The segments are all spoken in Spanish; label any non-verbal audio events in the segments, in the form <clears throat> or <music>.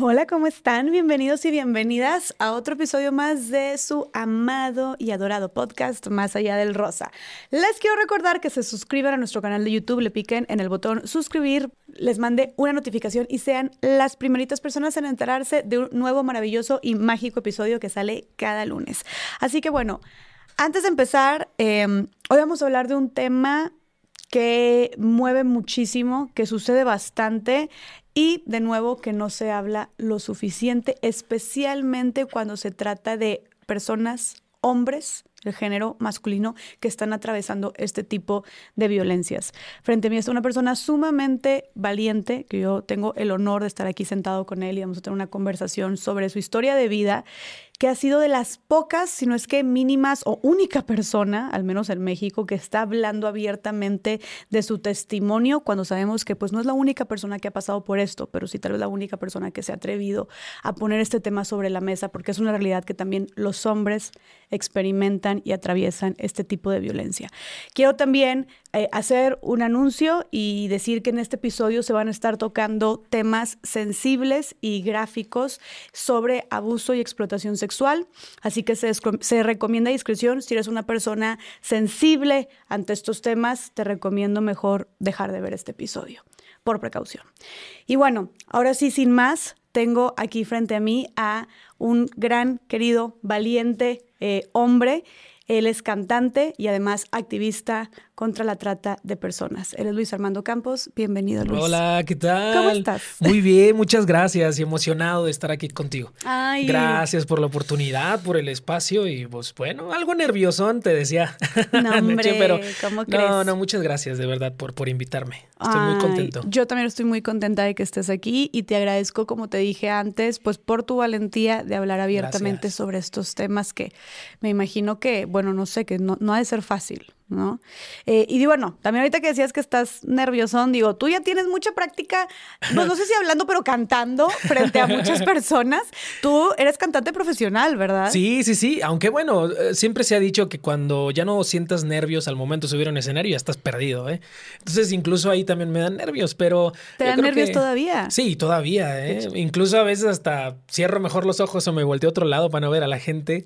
Hola, ¿cómo están? Bienvenidos y bienvenidas a otro episodio más de su amado y adorado podcast Más allá del rosa. Les quiero recordar que se suscriban a nuestro canal de YouTube, le piquen en el botón suscribir, les mande una notificación y sean las primeritas personas en enterarse de un nuevo maravilloso y mágico episodio que sale cada lunes. Así que bueno, antes de empezar, em, hoy vamos a hablar de un tema que mueve muchísimo, que sucede bastante y de nuevo que no se habla lo suficiente, especialmente cuando se trata de personas, hombres, el género masculino, que están atravesando este tipo de violencias. Frente a mí está una persona sumamente valiente, que yo tengo el honor de estar aquí sentado con él y vamos a tener una conversación sobre su historia de vida que ha sido de las pocas, si no es que mínimas o única persona, al menos en México, que está hablando abiertamente de su testimonio cuando sabemos que pues no es la única persona que ha pasado por esto, pero sí tal vez la única persona que se ha atrevido a poner este tema sobre la mesa, porque es una realidad que también los hombres experimentan y atraviesan este tipo de violencia. Quiero también eh, hacer un anuncio y decir que en este episodio se van a estar tocando temas sensibles y gráficos sobre abuso y explotación sexual así que se, se recomienda discreción. Si eres una persona sensible ante estos temas, te recomiendo mejor dejar de ver este episodio, por precaución. Y bueno, ahora sí, sin más, tengo aquí frente a mí a un gran, querido, valiente eh, hombre. Él es cantante y además activista contra la trata de personas. Él es Luis Armando Campos. Bienvenido, Luis. Hola, ¿qué tal? ¿Cómo estás? Muy bien, muchas gracias y emocionado de estar aquí contigo. Ay. Gracias por la oportunidad, por el espacio y pues bueno, algo nervioso, te decía. No, <laughs> hombre, pero ¿cómo crees? No, no, muchas gracias de verdad por, por invitarme. Estoy muy contento. Yo también estoy muy contenta de que estés aquí y te agradezco, como te dije antes, pues por tu valentía de hablar abiertamente sobre estos temas que me imagino que, bueno, no sé, que no, no ha de ser fácil. ¿No? Eh, y bueno, también ahorita que decías que estás nerviosón, digo, tú ya tienes mucha práctica, pues no sé si hablando, pero cantando frente a muchas <laughs> personas. Tú eres cantante profesional, ¿verdad? Sí, sí, sí, aunque bueno, eh, siempre se ha dicho que cuando ya no sientas nervios al momento de subir a un escenario, ya estás perdido, ¿eh? Entonces incluso ahí también me dan nervios, pero... ¿Te dan nervios todavía? Sí, todavía, ¿eh? Incluso a veces hasta cierro mejor los ojos o me volteo a otro lado para no ver a la gente.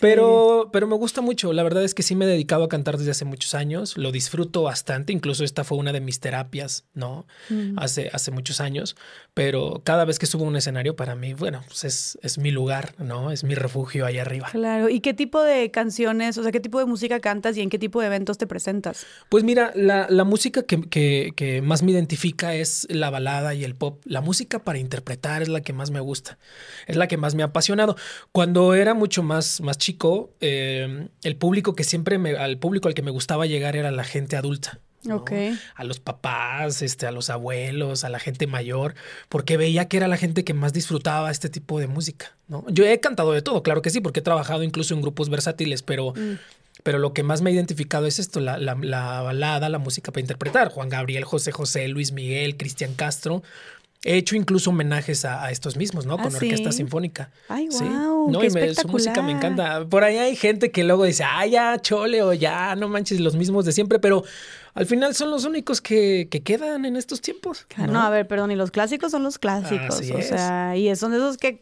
Pero, pero me gusta mucho, la verdad es que sí me he dedicado a cantar desde hace muchos años, lo disfruto bastante, incluso esta fue una de mis terapias, ¿no? Mm. Hace, hace muchos años, pero cada vez que subo a un escenario para mí, bueno, pues es, es mi lugar, ¿no? Es mi refugio ahí arriba. Claro, ¿y qué tipo de canciones, o sea, qué tipo de música cantas y en qué tipo de eventos te presentas? Pues mira, la, la música que, que, que más me identifica es la balada y el pop. La música para interpretar es la que más me gusta, es la que más me ha apasionado. Cuando era mucho más, más chico, eh, el público que siempre me, al público al que me gustaba llegar era la gente adulta. A los papás, este, a los abuelos, a la gente mayor, porque veía que era la gente que más disfrutaba este tipo de música, ¿no? Yo he cantado de todo, claro que sí, porque he trabajado incluso en grupos versátiles, pero, mm. pero lo que más me ha identificado es esto, la, la, la balada, la música para interpretar. Juan Gabriel, José José, Luis Miguel, Cristian Castro. He hecho incluso homenajes a, estos mismos, ¿no? Con ¿Ah, orquesta sinfónica. Ay, wow. No, y su música me encanta. Por ahí hay gente que luego dice, ah, ya, chole, o ya, no manches, los mismos de siempre, pero al final son los únicos que, quedan en estos tiempos. ¿no? a ver, perdón, y los clásicos son los clásicos. o sea, y son de esos que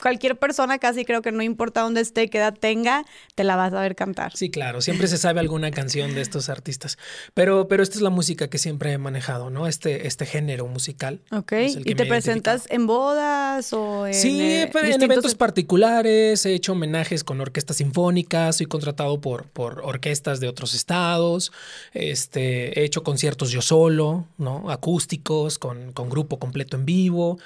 cualquier persona casi creo que no importa dónde esté, qué edad tenga, te la vas a ver cantar. Sí, claro, siempre se sabe alguna canción de estos artistas. Pero, pero esta es la música que siempre he manejado, ¿no? Este, este género musical. Ok. ¿Y te presentas en bodas o en Sí, eh, en eventos particulares, he hecho homenajes con orquestas sinfónicas, soy contratado por, por orquestas de otros estados, este, he hecho conciertos yo solo, ¿no? Acústicos, con, con grupo completo en vivo.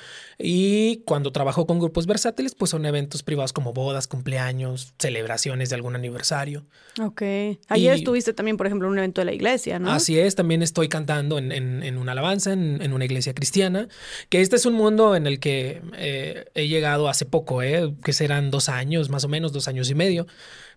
Y cuando trabajo con grupos versátiles, pues son eventos privados como bodas, cumpleaños, celebraciones de algún aniversario. Ok. Ayer estuviste también, por ejemplo, en un evento de la iglesia, ¿no? Así es, también estoy cantando en, en, una alabanza, en, una iglesia cristiana, que este es un mundo en el que eh, he llegado hace poco, ¿eh? que serán dos años, más o menos, dos años y medio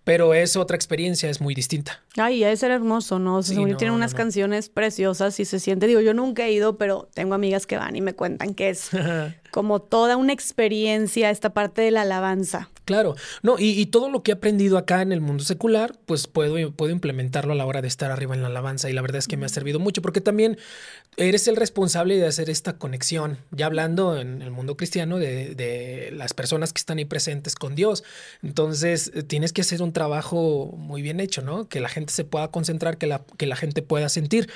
pero es otra experiencia, es muy distinta. Ay, debe ser hermoso, ¿no? O sea, tiene unas canciones preciosas y se siente, digo, yo nunca he ido, pero tengo amigas que van y me cuentan que es <laughs> como toda una experiencia esta parte de la alabanza. Claro, no, y, todo lo que he aprendido acá en el mundo secular, pues puedo, puedo implementarlo a la hora de estar arriba en la alabanza y la verdad es que me ha servido mucho porque también eres el responsable de hacer esta conexión, ya hablando en el mundo cristiano de, de las personas que están ahí presentes con Dios. Entonces, eh, tienes que hacer un trabajo muy bien hecho, ¿no? Que la gente se pueda concentrar, que la, que la gente pueda sentir.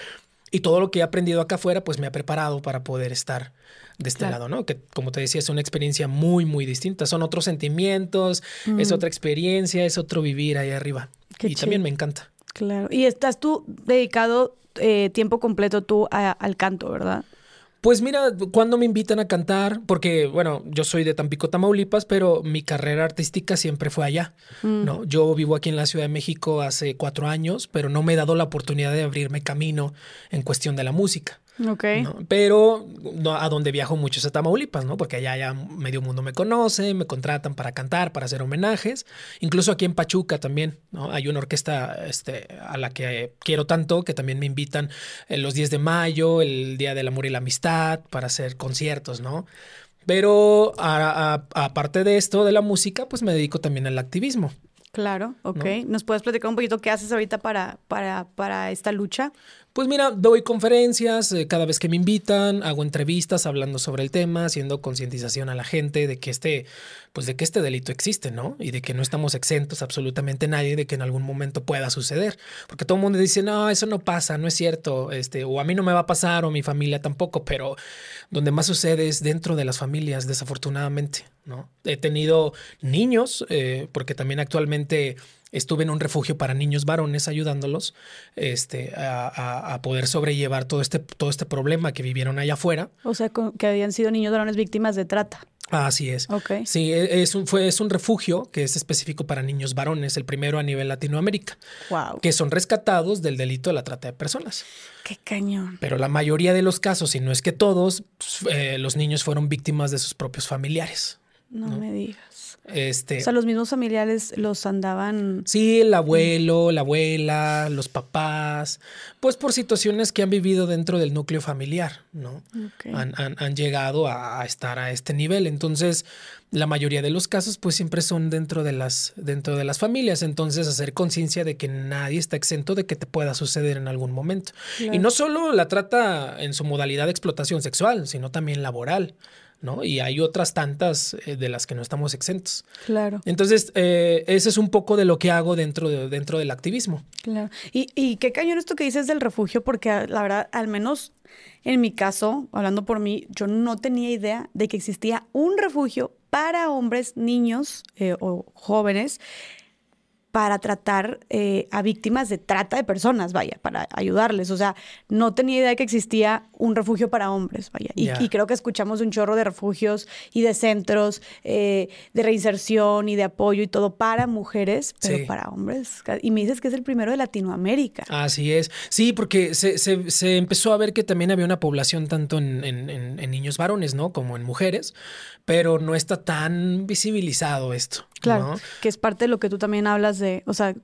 Y todo lo que he aprendido acá afuera, pues me ha preparado para poder estar de este lado, ¿no? Que como te decía, es una experiencia muy, muy distinta. Son otros sentimientos, es otra experiencia, es otro vivir ahí arriba. y también me encanta. Claro. Y estás tú dedicado eh, tiempo completo tú al canto, ¿verdad? Pues mira, cuando me invitan a cantar, porque bueno, yo soy de Tampico, Tamaulipas, pero mi carrera artística siempre fue allá. Mm. ¿no? Yo vivo aquí en la Ciudad de México hace cuatro años, pero no me he dado la oportunidad de abrirme camino en cuestión de la música. Ok. Pero a donde viajo mucho es a Tamaulipas, ¿no? Porque allá ya medio mundo me conoce, me contratan para cantar, para hacer homenajes. Incluso aquí en Pachuca también, ¿no? Hay una orquesta este, a la que quiero tanto que también me invitan en los 10 de mayo, el Día del Amor y la Amistad, para hacer conciertos, ¿no? Pero aparte de esto, de la música, pues me dedico también al activismo. Claro, ok. ¿Nos puedes platicar un poquito qué haces ahorita para, para, para esta lucha? Pues mira, doy conferencias eh, cada vez que me invitan, hago entrevistas hablando sobre el tema, haciendo concientización a la gente de que este, pues de que este delito existe, ¿no? Y de que no estamos exentos absolutamente nadie de que en algún momento pueda suceder. Porque todo el mundo dice, no, eso no pasa, no es cierto, este, o a mí no me va a pasar, o mi familia tampoco, pero donde más sucede es dentro de las familias, desafortunadamente, ¿no? He tenido niños, eh, porque también actualmente estuve en un refugio para niños varones ayudándolos este, a, poder sobrellevar todo este, todo este problema que vivieron allá afuera. O sea, que habían sido niños varones víctimas de trata. Así es. Okay. Sí, e, es un, fue, es un refugio que es específico para niños varones, el primero a nivel Latinoamérica. Wow. Que son rescatados del delito de la trata de personas. Qué cañón. Pero la mayoría de los casos, si no es que todos, pues, eh, los niños fueron víctimas de sus propios familiares. no. me digas. Este, o sea, los mismos familiares los andaban. Sí, el abuelo, la abuela, los papás, pues por situaciones que han vivido dentro del núcleo familiar, ¿no? Han, llegado a, estar a este nivel. Entonces, la mayoría de los casos, pues siempre son dentro de las, dentro de las familias. Entonces, hacer conciencia de que nadie está exento de que te pueda suceder en algún momento. Y no solo la trata en su modalidad de explotación sexual, sino también laboral. ¿No? Y hay otras tantas eh, de las que no estamos exentos. Claro. Entonces, eh, ese es un poco de lo que hago dentro, de, dentro del activismo. Claro. Y, y qué cañón esto que dices del refugio, porque ah, la verdad, al menos en mi caso, hablando por mí, yo no tenía idea de que existía un refugio para hombres, niños eh, o jóvenes para tratar eh, a víctimas de trata de personas, vaya, para ayudarles. O sea, no tenía idea de que existía un refugio para hombres, vaya. Y, creo que escuchamos un chorro de refugios y de centros eh, de reinserción y de apoyo y todo para mujeres, pero para hombres. Y me dices que es el primero de Latinoamérica. Así es. Sí, porque se, empezó a ver que también había una población tanto en, en niños varones, ¿no? Como en mujeres, pero no está tan visibilizado esto. Claro, que es parte de lo que tú también hablas de, o sea,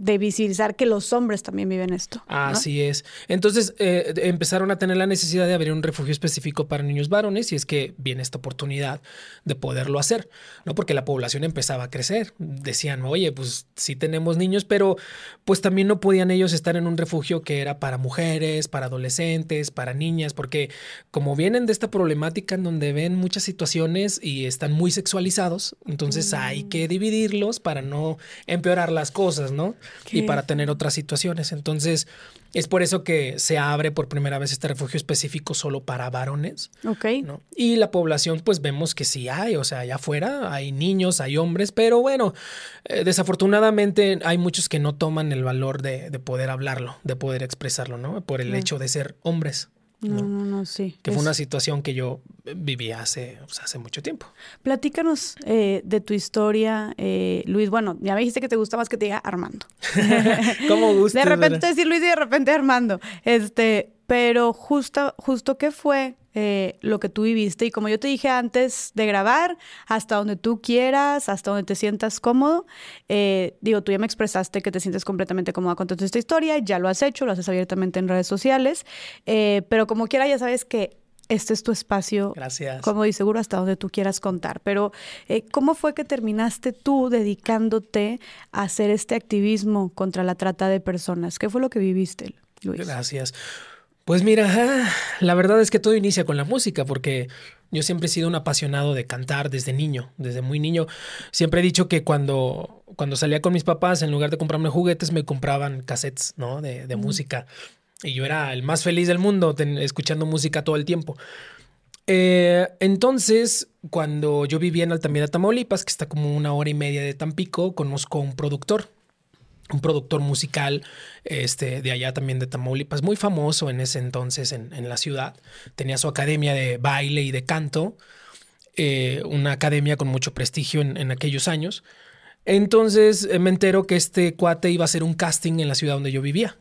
de visibilizar que los hombres también viven esto. Así es. Entonces eh, empezaron a tener la necesidad de abrir un refugio específico para niños varones y es que viene esta oportunidad de poderlo hacer, ¿no? Porque la población empezaba a crecer. Decían, oye, pues sí tenemos niños, pero pues también no podían ellos estar en un refugio que era para mujeres, para adolescentes, para niñas, porque como vienen de esta problemática en donde ven muchas situaciones y están muy sexualizados, entonces hay mm. que dividirlos para no empeorar las cosas, ¿no? Y para tener otras situaciones. Entonces, es por eso que se abre por primera vez este refugio específico solo para varones. Ok. ¿no? Y la población, pues vemos que sí hay, o sea, allá afuera hay niños, hay hombres, pero bueno, eh, desafortunadamente hay muchos que no toman el valor de, poder hablarlo, de poder expresarlo, ¿no? Por el hecho de ser hombres. No, no, no, sí. Que fue una situación que yo vivía hace, hace mucho tiempo. Platícanos eh, de tu historia, eh, Luis. Bueno, ya me dijiste que te gusta más que te diga Armando. <laughs> ¿Cómo gusta? De repente decir Luis y de repente Armando. Este, pero justo, justo qué fue eh, lo que tú viviste. Y como yo te dije antes de grabar, hasta donde tú quieras, hasta donde te sientas cómodo. Eh, digo, tú ya me expresaste que te sientes completamente cómoda con toda esta historia, ya lo has hecho, lo haces abiertamente en redes sociales, eh, pero como quiera ya sabes que este es tu espacio. Gracias. Como dice seguro hasta donde tú quieras contar. Pero, eh, ¿cómo fue que terminaste tú dedicándote a hacer este activismo contra la trata de personas? ¿Qué fue lo que viviste, Luis? Gracias. Pues mira, la verdad es que todo inicia con la música, porque yo siempre he sido un apasionado de cantar desde niño, desde muy niño. Siempre he dicho que cuando, cuando salía con mis papás, en lugar de comprarme juguetes, me compraban cassettes, ¿no? De, de música. Y yo era el más feliz del mundo escuchando música todo el tiempo. Eh, entonces, cuando yo vivía en Altamira, Tamaulipas, que está como una hora y media de Tampico, conozco a un productor, un productor musical este, de allá también de Tamaulipas, muy famoso en ese entonces en, en la ciudad. Tenía su academia de baile y de canto, eh, una academia con mucho prestigio en, en aquellos años. Entonces eh, me entero que este cuate iba a hacer un casting en la ciudad donde yo vivía.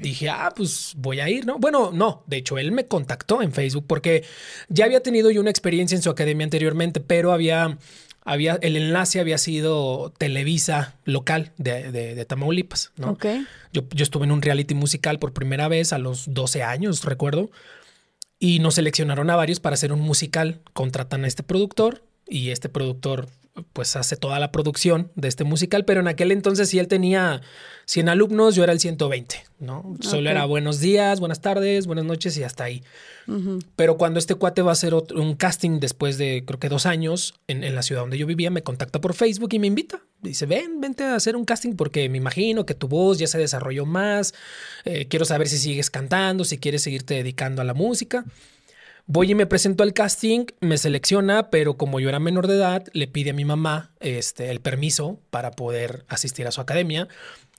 Dije, ah, pues voy a ir, ¿no? Bueno, no, de hecho, él me contactó en Facebook porque ya había tenido yo una experiencia en su academia anteriormente, pero había, había, el enlace había sido Televisa local de, de, Tamaulipas, ¿no? Yo, yo estuve en un reality musical por primera vez a los 12 años, recuerdo, y nos seleccionaron a varios para hacer un musical. Contratan a este productor y este productor pues hace toda la producción de este musical, pero en aquel entonces si él tenía 100 alumnos, yo era el 120, ¿no? Solo era buenos días, buenas tardes, buenas noches y hasta ahí. Pero cuando este cuate va a hacer un casting después de creo que dos años en, la ciudad donde yo vivía, me contacta por Facebook y me invita. Dice, ven, vente a hacer un casting porque me imagino que tu voz ya se desarrolló más, eh, quiero saber si sigues cantando, si quieres seguirte dedicando a la música. Voy y me presento al casting, me selecciona, pero como yo era menor de edad, le pide a mi mamá este, el permiso para poder asistir a su academia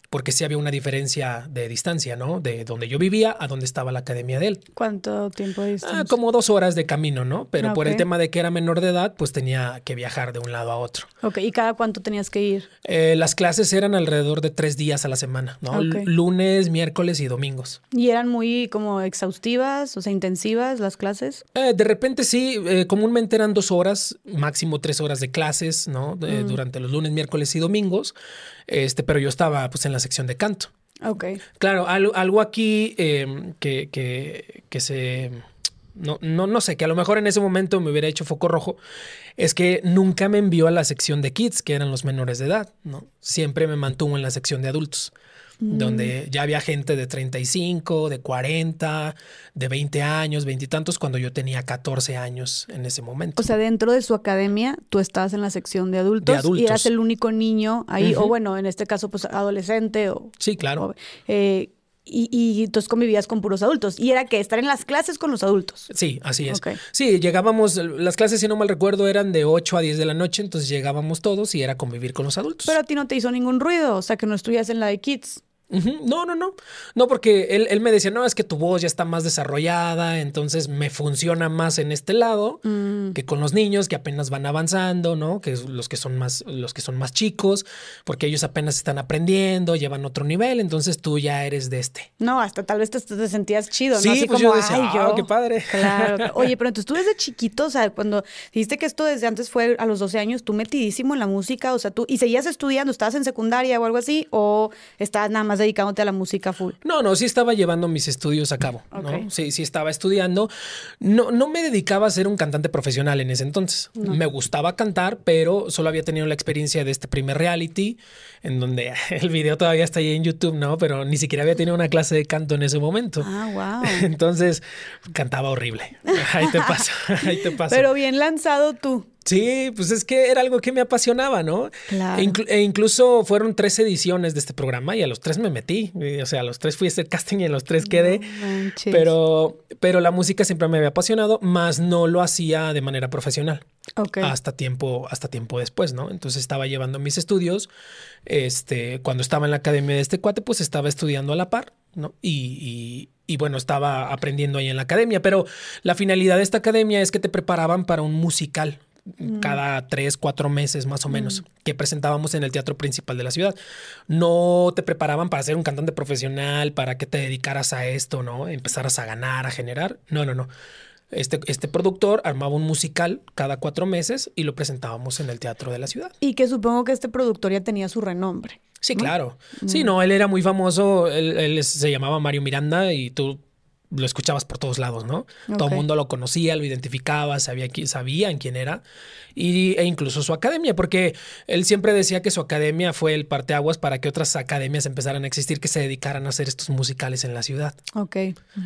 porque sí había una diferencia de distancia, ¿no? De donde yo vivía a donde estaba la academia de él. ¿Cuánto tiempo distancia? Ah, como dos horas de camino, ¿no? Pero por el tema de que era menor de edad, pues tenía que viajar de un lado a otro. Ok, ¿y cada cuánto tenías que ir? Eh, las clases eran alrededor de tres días a la semana, ¿no? Lunes, miércoles y domingos. ¿Y eran muy como exhaustivas, o sea, intensivas las clases? Eh, de repente sí, eh, comúnmente eran dos horas, máximo tres horas de clases, ¿no? Mm. Durante los lunes, miércoles y domingos. Este, pero yo estaba pues en la sección de canto. Ok. Claro, algo, algo aquí em, que, que, que, se... No, no, no sé, que a lo mejor en ese momento me hubiera hecho foco rojo, es que nunca me envió a la sección de kids, que eran los menores de edad, ¿no? Siempre me mantuvo en la sección de adultos. Mm. donde ya había gente de 35, de 40, de 20 años, veintitantos, cuando yo tenía 14 años en ese momento. O sea, dentro de su academia, tú estabas en la sección de adultos, y eras el único niño ahí, o bueno, en este caso, pues adolescente o... Sí, claro. Eh, y, y, entonces convivías con puros adultos. Y era que estar en las clases con los adultos. Sí, así es. Sí, llegábamos, las clases, si no mal recuerdo, eran de 8 a 10 de la noche, entonces llegábamos todos y era convivir con los adultos. Pero a ti no te hizo ningún ruido, o sea, que no estuvieras en la de kids. No, no, no. No, porque él, él, me decía, no, es que tu voz ya está más desarrollada, entonces me funciona más en este lado mm. que con los niños que apenas van avanzando, ¿no? Que los que son más, los que son más chicos, porque ellos apenas están aprendiendo, llevan otro nivel, entonces tú ya eres de este. No, hasta tal vez te, sentías chido, ¿no? Sí, Así pues como, yo decía, ah, qué padre. Claro. <laughs> Oye, pero entonces tú desde chiquito, o sea, cuando dijiste que esto desde antes fue a los 12 años, tú metidísimo en la música, o sea, tú, y seguías estudiando, estabas en secundaria o algo así, o estabas nada más dedicándote a la música full? No, no, sí estaba llevando mis estudios a cabo. ¿no? Sí, sí estaba estudiando. No, no me dedicaba a ser un cantante profesional en ese entonces. Me gustaba cantar, pero solo había tenido la experiencia de este primer reality, en donde <laughs> el video todavía está ahí en YouTube, ¿no? Pero ni siquiera había tenido una clase de canto en ese momento. Ah, <laughs> wow. Entonces cantaba horrible. Ahí te <laughs> pasa, ahí te pasa. Pero bien lanzado tú. Sí, pues es que era algo que me apasionaba, ¿no? Claro. E, incluso fueron tres ediciones de este programa y a los tres me metí. O sea, a los tres fui a hacer casting y a los tres quedé. pero, pero la música siempre me había apasionado, más no lo hacía de manera profesional. Okay. Hasta tiempo, hasta tiempo después, ¿no? Entonces estaba llevando mis estudios. Este, cuando estaba en la academia de este cuate, pues estaba estudiando a la par, ¿no? Y, y, y bueno, estaba aprendiendo ahí en la academia. Pero la finalidad de esta academia es que te preparaban para un musical Mm. cada tres, cuatro meses más o menos, mm. que presentábamos en el teatro principal de la ciudad. No te preparaban para ser un cantante profesional, para que te dedicaras a esto, ¿no? Empezaras a ganar, a generar. No, no, no. Este, este productor armaba un musical cada cuatro meses y lo presentábamos en el teatro de la ciudad. Y que supongo que este productor ya tenía su renombre. Sí, claro. Sí, mm. no, él era muy famoso, él, él, se llamaba Mario Miranda y tú lo escuchabas por todos lados, ¿no? Todo el mundo lo conocía, lo identificaba, sabía sabían quién era. Y, e incluso su academia, porque él siempre decía que su academia fue el parteaguas para que otras academias empezaran a existir que se dedicaran a hacer estos musicales en la ciudad. Ok.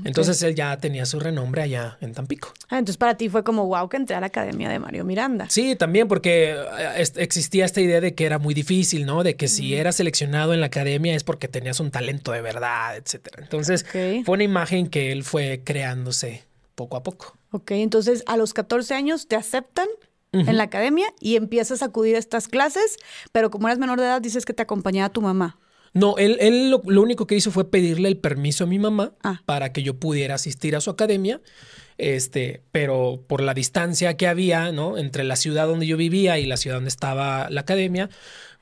Entonces él ya tenía su renombre allá en Tampico. Ah, entonces para ti fue como wow que entré a la academia de Mario Miranda. Sí, también porque eh, existía esta idea de que era muy difícil, ¿no? De que si eras seleccionado en la academia es porque tenías un talento de verdad, etcétera. Entonces fue una imagen que él fue creándose poco a poco. Ok, entonces a los 14 años te aceptan en la academia y empiezas a acudir a estas clases, pero como eras menor de edad dices que te acompañaba tu mamá. No, él, él lo, único que hizo fue pedirle el permiso a mi mamá ah. para que yo pudiera asistir a su academia. Este, pero por la distancia que había, ¿no? Entre la ciudad donde yo vivía y la ciudad donde estaba la academia,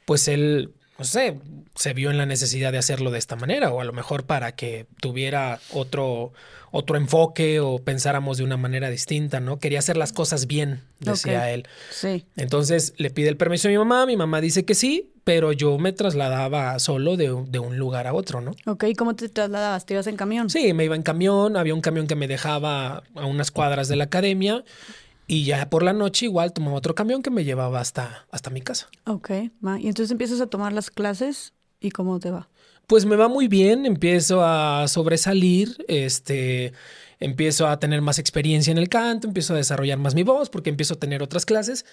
pues él, no sé, se vio en la necesidad de hacerlo de esta manera, o a lo mejor para que tuviera otro, otro enfoque o pensáramos de una manera distinta, ¿no? Quería hacer las cosas bien, decía él. Sí. Entonces le pide el permiso a mi mamá, mi mamá dice que sí, pero yo me trasladaba solo de, un lugar a otro, ¿no? Ok, ¿cómo te trasladabas? ¿Te ibas en camión? Sí, me iba en camión, había un camión que me dejaba a unas cuadras de la academia y ya por la noche igual tomaba otro camión que me llevaba hasta, hasta mi casa. Ok, y entonces empiezas a tomar las clases y cómo te va. Pues me va muy bien, empiezo a sobresalir, este, empiezo a tener más experiencia en el canto, empiezo a desarrollar más mi voz porque empiezo a tener otras clases,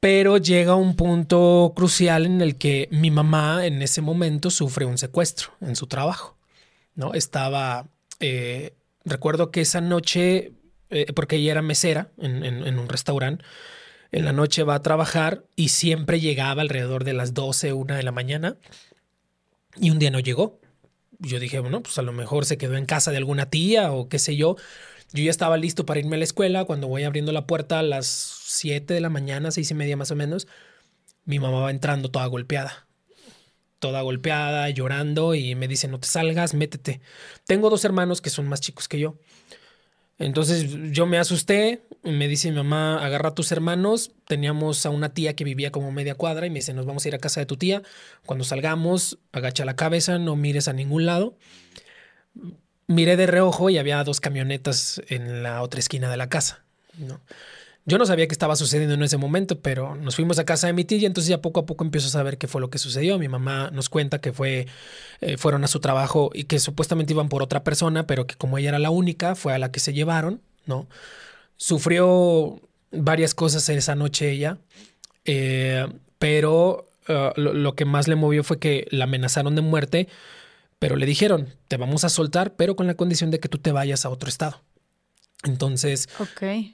pero llega un punto crucial en el que mi mamá en ese momento sufre un secuestro en su trabajo, ¿no? Estaba, eh, recuerdo que esa noche, eh, porque ella era mesera en, un restaurante, en la noche va a trabajar y siempre llegaba alrededor de las 12, una de la mañana y un día no llegó. Yo dije, bueno, pues a lo mejor se quedó en casa de alguna tía o qué sé yo. Yo ya estaba listo para irme a la escuela cuando voy abriendo la puerta a las 7 de la mañana, seis y media más o menos. Mi mamá va entrando toda golpeada. Toda golpeada, llorando y me dice, no te salgas, métete. Tengo dos hermanos que son más chicos que yo. Entonces yo me asusté, me dice mi mamá, agarra a tus hermanos. Teníamos a una tía que vivía como media cuadra y me dice, nos vamos a ir a casa de tu tía. Cuando salgamos, agacha la cabeza, no mires a ningún lado. Miré de reojo y había dos camionetas en la otra esquina de la casa. ¿no? Yo no sabía qué estaba sucediendo en ese momento, pero nos fuimos a casa de mi tía y entonces ya poco a poco empiezo a saber qué fue lo que sucedió. Mi mamá nos cuenta que fue, eh, fueron a su trabajo y que supuestamente iban por otra persona, pero que como ella era la única, fue a la que se llevaron, ¿no? Sufrió varias cosas esa noche ella, eh, pero eh, lo que más le movió fue que la amenazaron de muerte, pero le dijeron, te vamos a soltar, pero con la condición de que tú te vayas a otro estado. Entonces,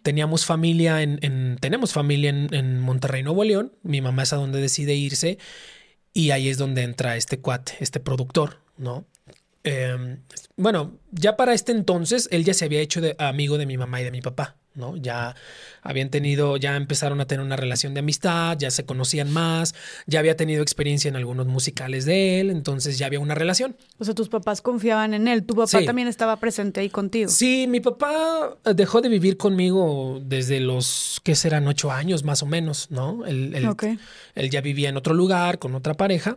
teníamos familia en, tenemos familia en, Monterrey, Nuevo León. Mi mamá es a donde decide irse y ahí es donde entra este cuate, este productor, ¿no? Em, bueno, ya para este entonces él ya se había hecho de, amigo de mi mamá y de mi papá. ¿No? Ya habían tenido, ya empezaron a tener una relación de amistad, ya se conocían más, ya había tenido experiencia en algunos musicales de él, entonces ya había una relación. O sea, tus papás confiaban en él, tu papá también estaba presente ahí contigo. Sí, mi papá dejó de vivir conmigo desde los, ¿qué serán? Ocho años más o menos, ¿no? Él, él ya vivía en otro lugar con otra pareja.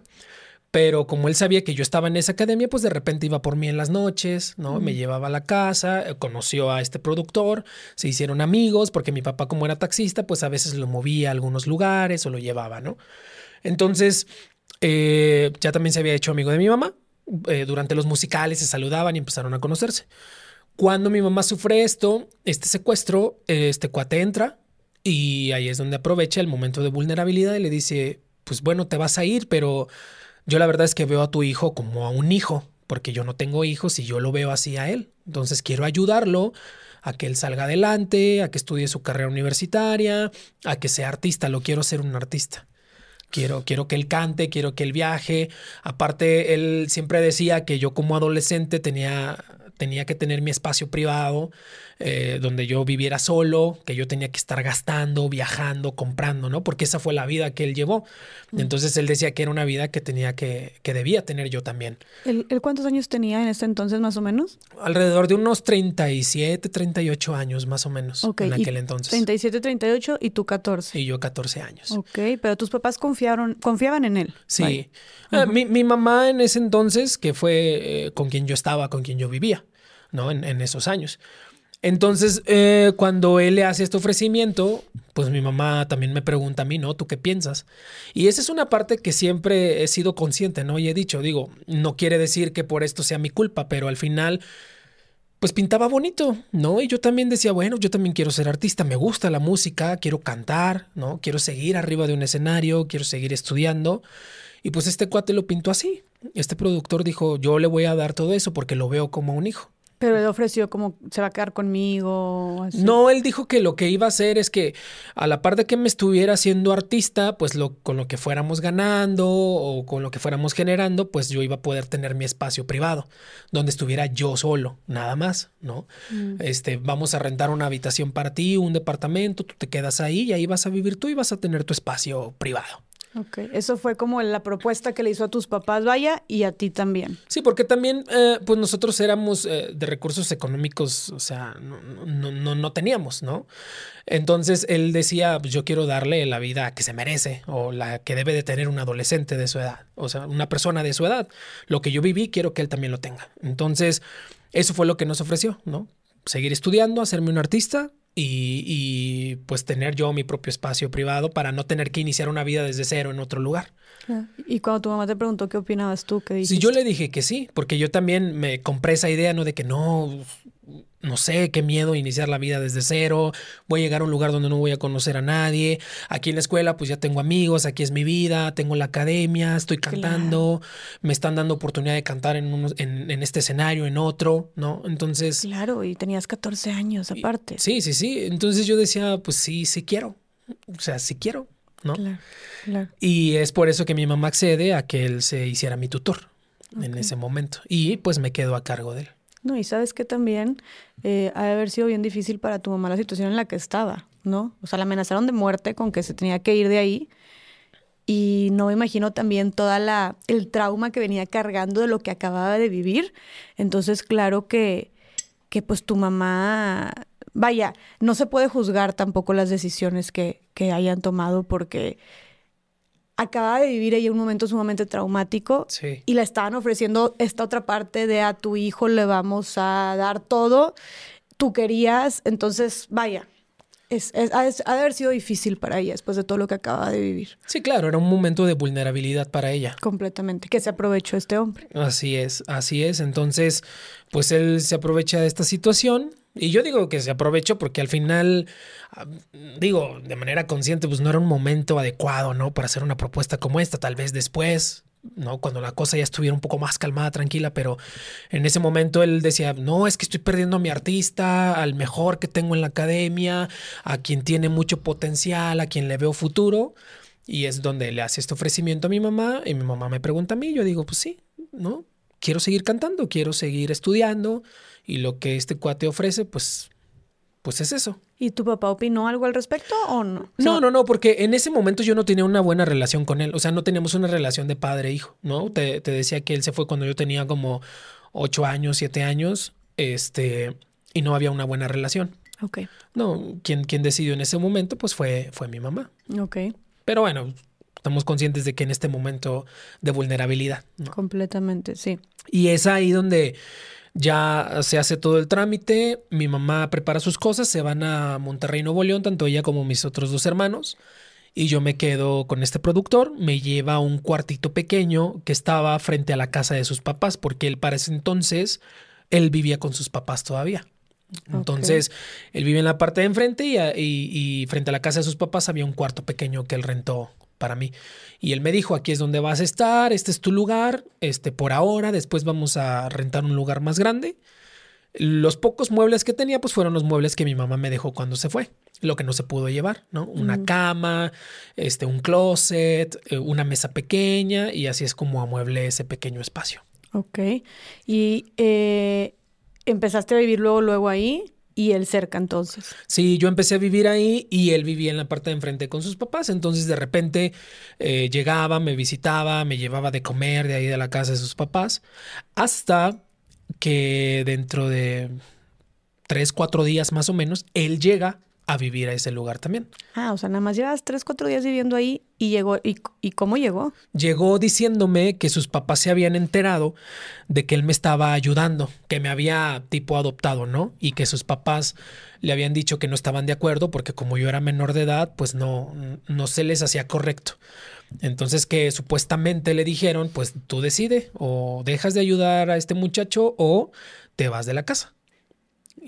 Pero como él sabía que yo estaba en esa academia, pues de repente iba por mí en las noches, ¿no? Me llevaba a la casa, eh, conoció a este productor, se hicieron amigos, porque mi papá como era taxista, pues a veces lo movía a algunos lugares o lo llevaba, ¿no? Entonces, eh, ya también se había hecho amigo de mi mamá. Eh, durante los musicales se saludaban y empezaron a conocerse. Cuando mi mamá sufre esto, este secuestro, este cuate entra y ahí es donde aprovecha el momento de vulnerabilidad y le dice, pues bueno, te vas a ir, pero yo la verdad es que veo a tu hijo como a un hijo, porque yo no tengo hijos y yo lo veo así a él. Entonces quiero ayudarlo a que él salga adelante, a que estudie su carrera universitaria, a que sea artista. Lo quiero ser un artista. Quiero, quiero que él cante, quiero que él viaje. Aparte, él siempre decía que yo como adolescente tenía, tenía que tener mi espacio privado eh, donde yo viviera solo, que yo tenía que estar gastando, viajando, comprando, ¿no? Porque esa fue la vida que él llevó. Mm. Entonces él decía que era una vida que tenía que, que debía tener yo también. ¿El, cuántos años tenía en ese entonces más o menos? Alrededor de unos 37, 38 años más o menos en aquel entonces. 37, 38 y tú 14. Y yo 14 años. Ok, pero tus papás confiaron, confiaban en él. Sí. Ah, mi, mi, mamá en ese entonces, que fue eh, con quien yo estaba, con quien yo vivía. ¿no? En, en esos años. Entonces, eh, cuando él le hace este ofrecimiento, pues mi mamá también me pregunta a mí, ¿no? ¿Tú qué piensas? Y esa es una parte que siempre he sido consciente, ¿no? Y he dicho, digo, no quiere decir que por esto sea mi culpa, pero al final, pues pintaba bonito, ¿no? Y yo también decía, bueno, yo también quiero ser artista, me gusta la música, quiero cantar, ¿no? Quiero seguir arriba de un escenario, quiero seguir estudiando. Y pues este cuate lo pintó así. Este productor dijo, yo le voy a dar todo eso porque lo veo como un hijo. Pero él ofreció como se va a quedar conmigo. así. No, él dijo que lo que iba a hacer es que a la par de que me estuviera siendo artista, pues lo, con lo que fuéramos ganando o con lo que fuéramos generando, pues yo iba a poder tener mi espacio privado, donde estuviera yo solo, nada más, ¿no? Mm. Este, vamos a rentar una habitación para ti, un departamento, tú te quedas ahí y ahí vas a vivir tú y vas a tener tu espacio privado. Ok, eso fue como la propuesta que le hizo a tus papás, vaya, y a ti también. Sí, porque también, eh, pues nosotros éramos eh, de recursos económicos, o sea, no, no, no, no teníamos, ¿no? Entonces él decía, pues yo quiero darle la vida que se merece o la que debe de tener un adolescente de su edad, o sea, una persona de su edad. Lo que yo viví, quiero que él también lo tenga. Entonces, eso fue lo que nos ofreció, ¿no? Seguir estudiando, hacerme un artista y, y, pues tener yo mi propio espacio privado para no tener que iniciar una vida desde cero en otro lugar. Y cuando tu mamá te preguntó qué opinabas tú, qué dijiste? Sí, yo le dije que sí, porque yo también me compré esa idea, ¿no? De que no, no sé, qué miedo iniciar la vida desde cero, voy a llegar a un lugar donde no voy a conocer a nadie, aquí en la escuela pues ya tengo amigos, aquí es mi vida, tengo la academia, estoy cantando, claro. me están dando oportunidad de cantar en, unos, en, en, este escenario, en otro, ¿no? Entonces... Claro, y tenías 14 años aparte. Y, sí, sí, sí, entonces yo decía, pues sí, sí quiero, o sea, sí quiero, ¿no? Claro, claro. Y es por eso que mi mamá accede a que él se hiciera mi tutor okay. en ese momento y pues me quedo a cargo de él. No, y sabes que también eh, ha de haber sido bien difícil para tu mamá la situación en la que estaba, ¿no? O sea, la amenazaron de muerte con que se tenía que ir de ahí. Y no me imagino también toda la el trauma que venía cargando de lo que acababa de vivir. Entonces, claro que, que pues tu mamá, vaya, no se puede juzgar tampoco las decisiones que, que hayan tomado porque acaba de vivir ella un momento sumamente traumático sí. y le estaban ofreciendo esta otra parte de a tu hijo le vamos a dar todo, tú querías, entonces vaya. Es, es, ha, de haber sido difícil para ella después de todo lo que acaba de vivir. Sí, claro, era un momento de vulnerabilidad para ella. Completamente, que se aprovechó este hombre. Así es, así es. Entonces, pues él se aprovecha de esta situación, y yo digo que se aprovechó porque al final, digo, de manera consciente, pues no era un momento adecuado, ¿no? Para hacer una propuesta como esta, tal vez después, ¿no? Cuando la cosa ya estuviera un poco más calmada, tranquila, pero en ese momento él decía, no, es que estoy perdiendo a mi artista, al mejor que tengo en la academia, a quien tiene mucho potencial, a quien le veo futuro. Y es donde le hace este ofrecimiento a mi mamá y mi mamá me pregunta a mí, yo digo, pues sí, ¿no? Quiero seguir cantando, quiero seguir estudiando y lo que este cuate ofrece, pues, pues es eso. ¿Y tu papá opinó algo al respecto o no? No, no, no, porque en ese momento yo no tenía una buena relación con él. O sea, no teníamos una relación de padre-hijo, ¿no? Te, te, decía que él se fue cuando yo tenía como ocho años, siete años, este, y no había una buena relación. Ok. No, quien, quien decidió en ese momento, pues fue, fue mi mamá. Ok. Pero bueno, estamos conscientes de que en este momento de vulnerabilidad. ¿no? Completamente, sí. Y es ahí donde ya se hace todo el trámite, mi mamá prepara sus cosas, se van a Monterrey, Nuevo León, tanto ella como mis otros dos hermanos, y yo me quedo con este productor, me lleva a un cuartito pequeño que estaba frente a la casa de sus papás, porque él para ese entonces, él vivía con sus papás todavía. Entonces, okay. él vive en la parte de enfrente y, y, y frente a la casa de sus papás había un cuarto pequeño que él rentó para mí. Y él me dijo, aquí es donde vas a estar, este es tu lugar, este por ahora, después vamos a rentar un lugar más grande. Los pocos muebles que tenía, pues fueron los muebles que mi mamá me dejó cuando se fue, lo que no se pudo llevar, ¿no? Una mm. cama, este, un closet, eh, una mesa pequeña y así es como amueble ese pequeño espacio. Ok. Y eh, empezaste a vivir luego, luego ahí. Y él cerca entonces. Sí, yo empecé a vivir ahí y él vivía en la parte de enfrente con sus papás. Entonces de repente eh, llegaba, me visitaba, me llevaba de comer de ahí de la casa de sus papás. Hasta que dentro de tres, cuatro días más o menos, él llega a vivir a ese lugar también. Ah, o sea, nada más llevas tres, cuatro días viviendo ahí y llegó. ¿Y, y cómo llegó? Llegó diciéndome que sus papás se habían enterado de que él me estaba ayudando, que me había tipo adoptado, ¿no? Y que sus papás le habían dicho que no estaban de acuerdo porque como yo era menor de edad, pues no, no se les hacía correcto. Entonces que supuestamente le dijeron, pues tú decide o dejas de ayudar a este muchacho o te vas de la casa.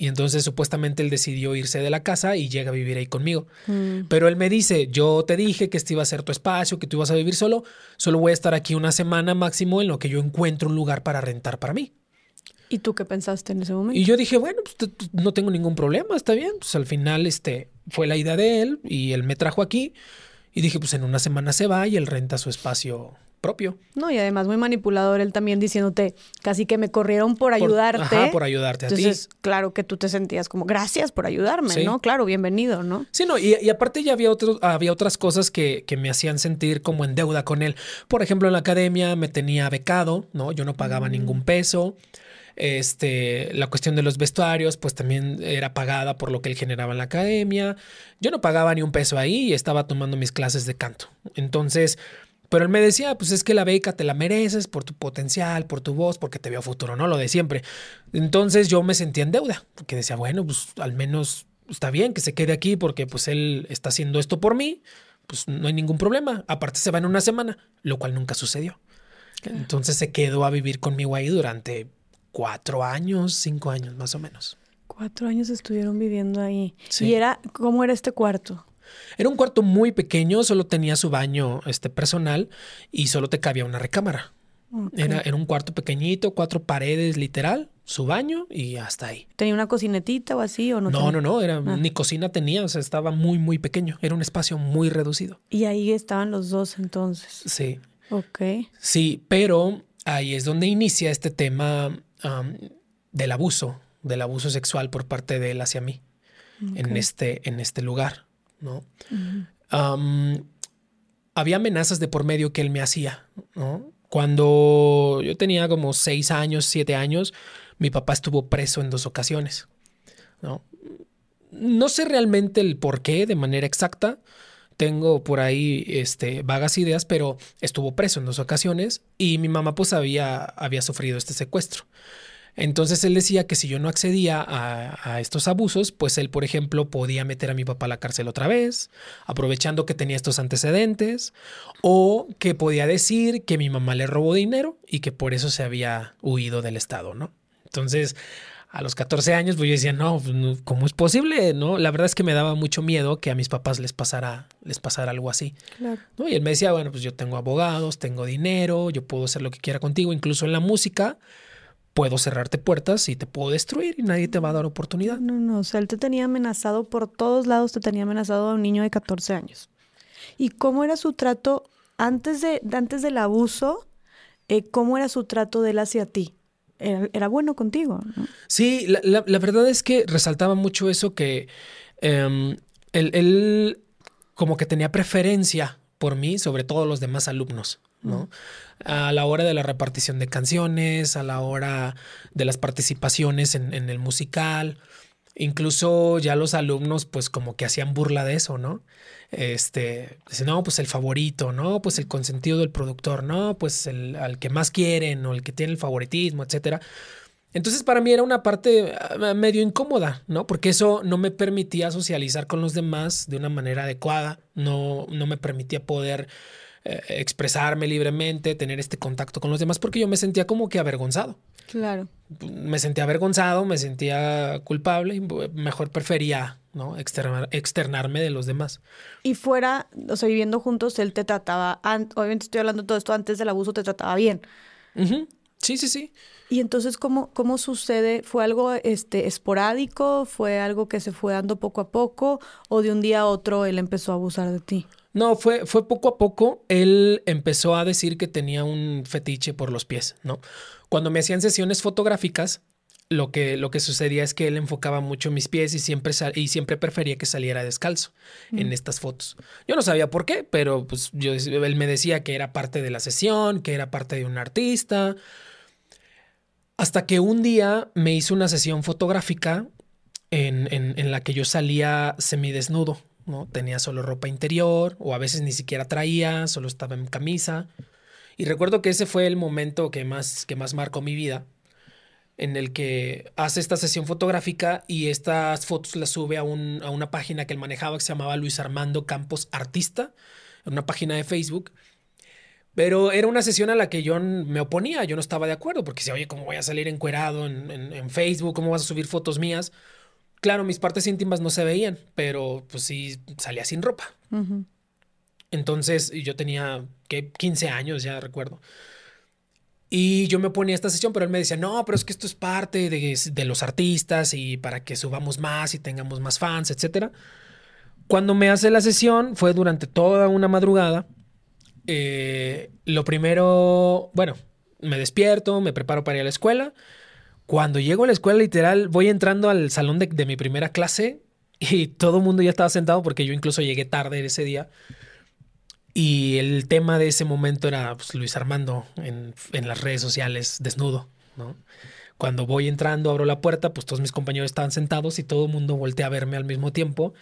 Y entonces supuestamente él decidió irse de la casa y llega a vivir ahí conmigo. Mm. Pero él me dice, yo te dije que este iba a ser tu espacio, que tú ibas a vivir solo, solo voy a estar aquí una semana máximo en lo que yo encuentro un lugar para rentar para mí. ¿Y tú qué pensaste en ese momento? Y yo dije, bueno, pues, no tengo ningún problema, está bien. Pues al final este, fue la idea de él y él me trajo aquí. Y dije, pues en una semana se va y él renta su espacio propio. No, y además muy manipulador él también diciéndote casi que me corrieron por Por- ayudarte. ajá, por ayudarte a ti. Entonces, claro que tú te sentías como, gracias por ayudarme, Sí. ¿no? Claro, bienvenido, ¿no? Sí, no, y, y aparte ya había, otros, había otras cosas que, que me hacían sentir como en deuda con él. Por ejemplo, en la academia me tenía becado, ¿no? Yo no pagaba ningún peso. Este, la cuestión de los vestuarios, pues también era pagada por lo que él generaba en la academia. Yo no pagaba ni un peso ahí y estaba tomando mis clases de canto. Entonces, pero él me decía, pues es que la beca te la mereces por tu potencial, por tu voz, porque te veo futuro, ¿no? Lo de siempre. Entonces yo me sentía en deuda, porque decía, bueno, pues al menos está bien que se quede aquí porque pues él está haciendo esto por mí, pues no hay ningún problema. Aparte se va en una semana, lo cual nunca sucedió. Entonces se quedó a vivir conmigo ahí durante cuatro años, cinco años más o menos. Cuatro años estuvieron viviendo ahí. Sí. Y era, ¿cómo era este cuarto? Era un cuarto muy pequeño, solo tenía su baño este, personal y solo te cabía una recámara. Era, era un cuarto pequeñito, cuatro paredes literal, su baño y hasta ahí. ¿Tenía una cocinetita o así o no? No, tenía? no, no, era, Ah. ni cocina tenía, o sea, estaba muy, muy pequeño. Era un espacio muy reducido. Y ahí estaban los dos entonces. Sí, Ok. sí, pero ahí es donde inicia este tema del abuso, del abuso sexual por parte de él hacia mí, en, este, en este lugar, ¿no? Había amenazas de por medio que él me hacía, ¿no? Cuando yo tenía como seis años, siete años, mi papá estuvo preso en dos ocasiones, ¿no? No sé realmente el por qué de manera exacta. Tengo por ahí este, vagas ideas, pero estuvo preso en dos ocasiones y mi mamá pues había, había sufrido este secuestro. Entonces él decía que si yo no accedía a, a estos abusos, pues él, por ejemplo, podía meter a mi papá a la cárcel otra vez, aprovechando que tenía estos antecedentes, o que podía decir que mi mamá le robó dinero y que por eso se había huido del Estado, ¿no? Entonces, a los 14 años, pues yo decía, no, pues, no, ¿cómo es posible? No, la verdad es que me daba mucho miedo que a mis papás les pasara, les pasara algo así. Claro. ¿no? Y él me decía, bueno, pues yo tengo abogados, tengo dinero, yo puedo hacer lo que quiera contigo, incluso en la música, puedo cerrarte puertas y te puedo destruir y nadie te va a dar oportunidad. No, no, o sea, él te tenía amenazado por todos lados, te tenía amenazado a un niño de 14 años. ¿Y cómo era su trato antes, de, antes del abuso? eh, ¿Cómo era su trato de él hacia ti? Era, era bueno contigo, ¿no? Sí, la, la- la verdad es que resaltaba mucho eso que em, él, él como que tenía preferencia por mí sobre todos los demás alumnos, ¿no? A la hora de la repartición de canciones, a la hora de las participaciones en, el musical, incluso ya los alumnos pues como que hacían burla de eso, ¿no? Este, dicen, no, pues el favorito, ¿no? Pues el consentido del productor, ¿no? Pues el al que más quieren o el que tiene el favoritismo, etcétera. Entonces para mí era una parte ah, medio incómoda, ¿no? Porque eso no me permitía socializar con los demás de una manera adecuada, no, no me permitía poder eh, expresarme libremente, tener este contacto con los demás, porque yo me sentía como que avergonzado. Claro. Me sentía avergonzado, me sentía culpable y mejor prefería, ¿no? Externar, externarme de los demás. Y fuera, o sea, viviendo juntos, él te trataba, obviamente estoy hablando de todo esto antes del abuso, te trataba bien. Sí, sí, sí. Y entonces, ¿cómo, cómo sucede? ¿Fue algo este, esporádico? ¿Fue algo que se fue dando poco a poco? ¿O de un día a otro él empezó a abusar de ti? No, fue, fue poco a poco. Él empezó a decir que tenía un fetiche por los pies, ¿no? Cuando me hacían sesiones fotográficas, lo que, lo que sucedía es que él enfocaba mucho mis pies y siempre, sal- y siempre prefería que saliera descalzo en estas fotos. Yo no sabía por qué, pero pues yo, él me decía que era parte de la sesión, que era parte de un artista. Hasta que un día me hizo una sesión fotográfica en, en, la que yo salía semidesnudo, ¿no? Tenía solo ropa interior o a veces ni siquiera traía, solo estaba en camisa. Y recuerdo que ese fue el momento que más, que más marcó mi vida, en el que hace esta sesión fotográfica y estas fotos las sube a, un, a una página que él manejaba que se llamaba Luis Armando Campos Artista, una página de Facebook. Pero era una sesión a la que yo me oponía, yo no estaba de acuerdo, porque si, oye, ¿cómo voy a salir encuerado en, en, Facebook? ¿Cómo vas a subir fotos mías? Claro, mis partes íntimas no se veían, pero pues sí salía sin ropa. Entonces yo tenía que 15 años, ya recuerdo. Y yo me oponía a esta sesión, pero él me decía, no, pero es que esto es parte de, de los artistas y para que subamos más y tengamos más fans, etc. Cuando me hace la sesión, fue durante toda una madrugada eh, lo primero, bueno, me despierto, me preparo para ir a la escuela. Cuando llego a la escuela, literal, voy entrando al salón de, mi primera clase y todo el mundo ya estaba sentado porque yo incluso llegué tarde ese día. Y el tema de ese momento era pues, Luis Armando en, en, las redes sociales, desnudo, ¿no? Cuando voy entrando, abro la puerta, pues todos mis compañeros estaban sentados y todo el mundo voltea a verme al mismo tiempo.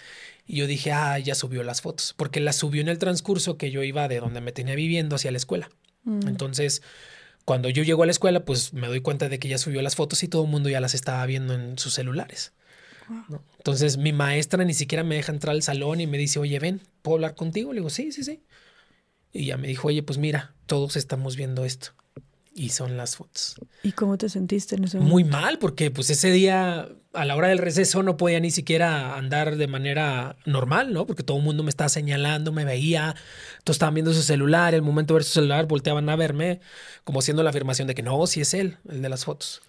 Y yo dije, ah, ya subió las fotos, porque las subió en el transcurso que yo iba de donde me tenía viviendo hacia la escuela. Mm. Entonces, cuando yo llego a la escuela, pues me doy cuenta de que ya subió las fotos y todo el mundo ya las estaba viendo en sus celulares. Entonces, mi maestra ni siquiera me deja entrar al salón y me dice, oye, ven, ¿puedo hablar contigo? Le digo, sí, sí, sí. Y ya me dijo, oye, pues mira, todos estamos viendo esto y son las fotos. ¿Y cómo te sentiste en ese momento? Muy mal, porque pues ese día a la hora del receso no podía ni siquiera andar de manera normal, ¿no? Porque todo el mundo me estaba señalando, me veía, todos estaban viendo su celular, el momento de ver su celular volteaban a verme, como haciendo la afirmación de que no, sí es él, el de las fotos.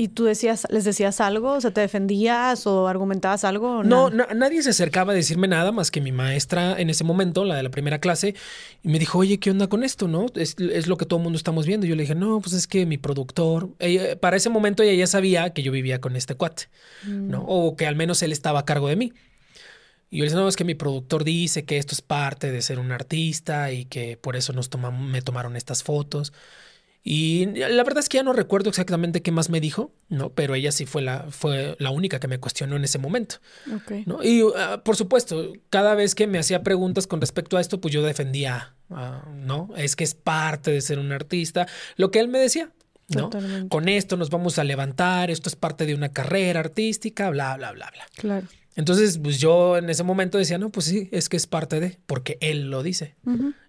¿Y tú decías, les decías algo? O sea, ¿te defendías o argumentabas algo? no, nadie se acercaba a decirme nada más que mi maestra en ese momento, la de la primera clase, y me dijo, oye, ¿qué onda con esto? ¿No? Es, lo que todo el mundo estamos viendo. Y yo le dije, no, pues es que mi productor, para ese momento ella ya sabía que yo vivía con este cuate, ¿no? Mm. O que al menos él estaba a cargo de mí. Y yo le dije, no, es que mi productor dice que esto es parte de ser un artista y que por eso nos me tomaron estas fotos. Y la verdad es que ya no recuerdo exactamente qué más me dijo, ¿no? Pero ella sí fue la, fue la única que me cuestionó en ese momento. ¿no? Y ah, por supuesto, cada vez que me hacía preguntas con respecto a esto, pues yo defendía, ah, ¿no? Es que es parte de ser un artista. Lo que él me decía, ¿no? Con esto nos vamos a levantar, esto es parte de una carrera artística, bla, bla, bla, bla. Claro. Entonces, pues yo en ese momento decía, no, pues sí, es que es parte de, porque él lo dice.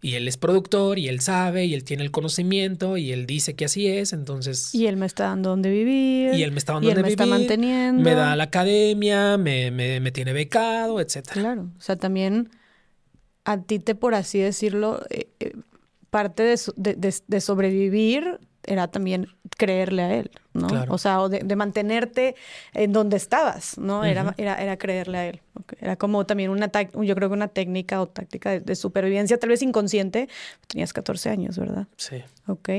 Y él es productor y él sabe y él tiene el conocimiento y él dice que así es, entonces... Y él me está dando donde vivir. Y él me está dando donde vivir. me está manteniendo. Me da la academia, me, me, me tiene becado, etcétera. Claro, o sea, también a ti te, por así decirlo, eh, eh, parte de, de, de sobrevivir era también creerle a él, ¿no? O sea, o de, mantenerte en donde estabas, ¿no? era, era, era, creerle a él. Era como también una, yo creo que una técnica o táctica de, supervivencia, tal vez inconsciente. Tenías 14 años, ¿verdad? Sí. Ok.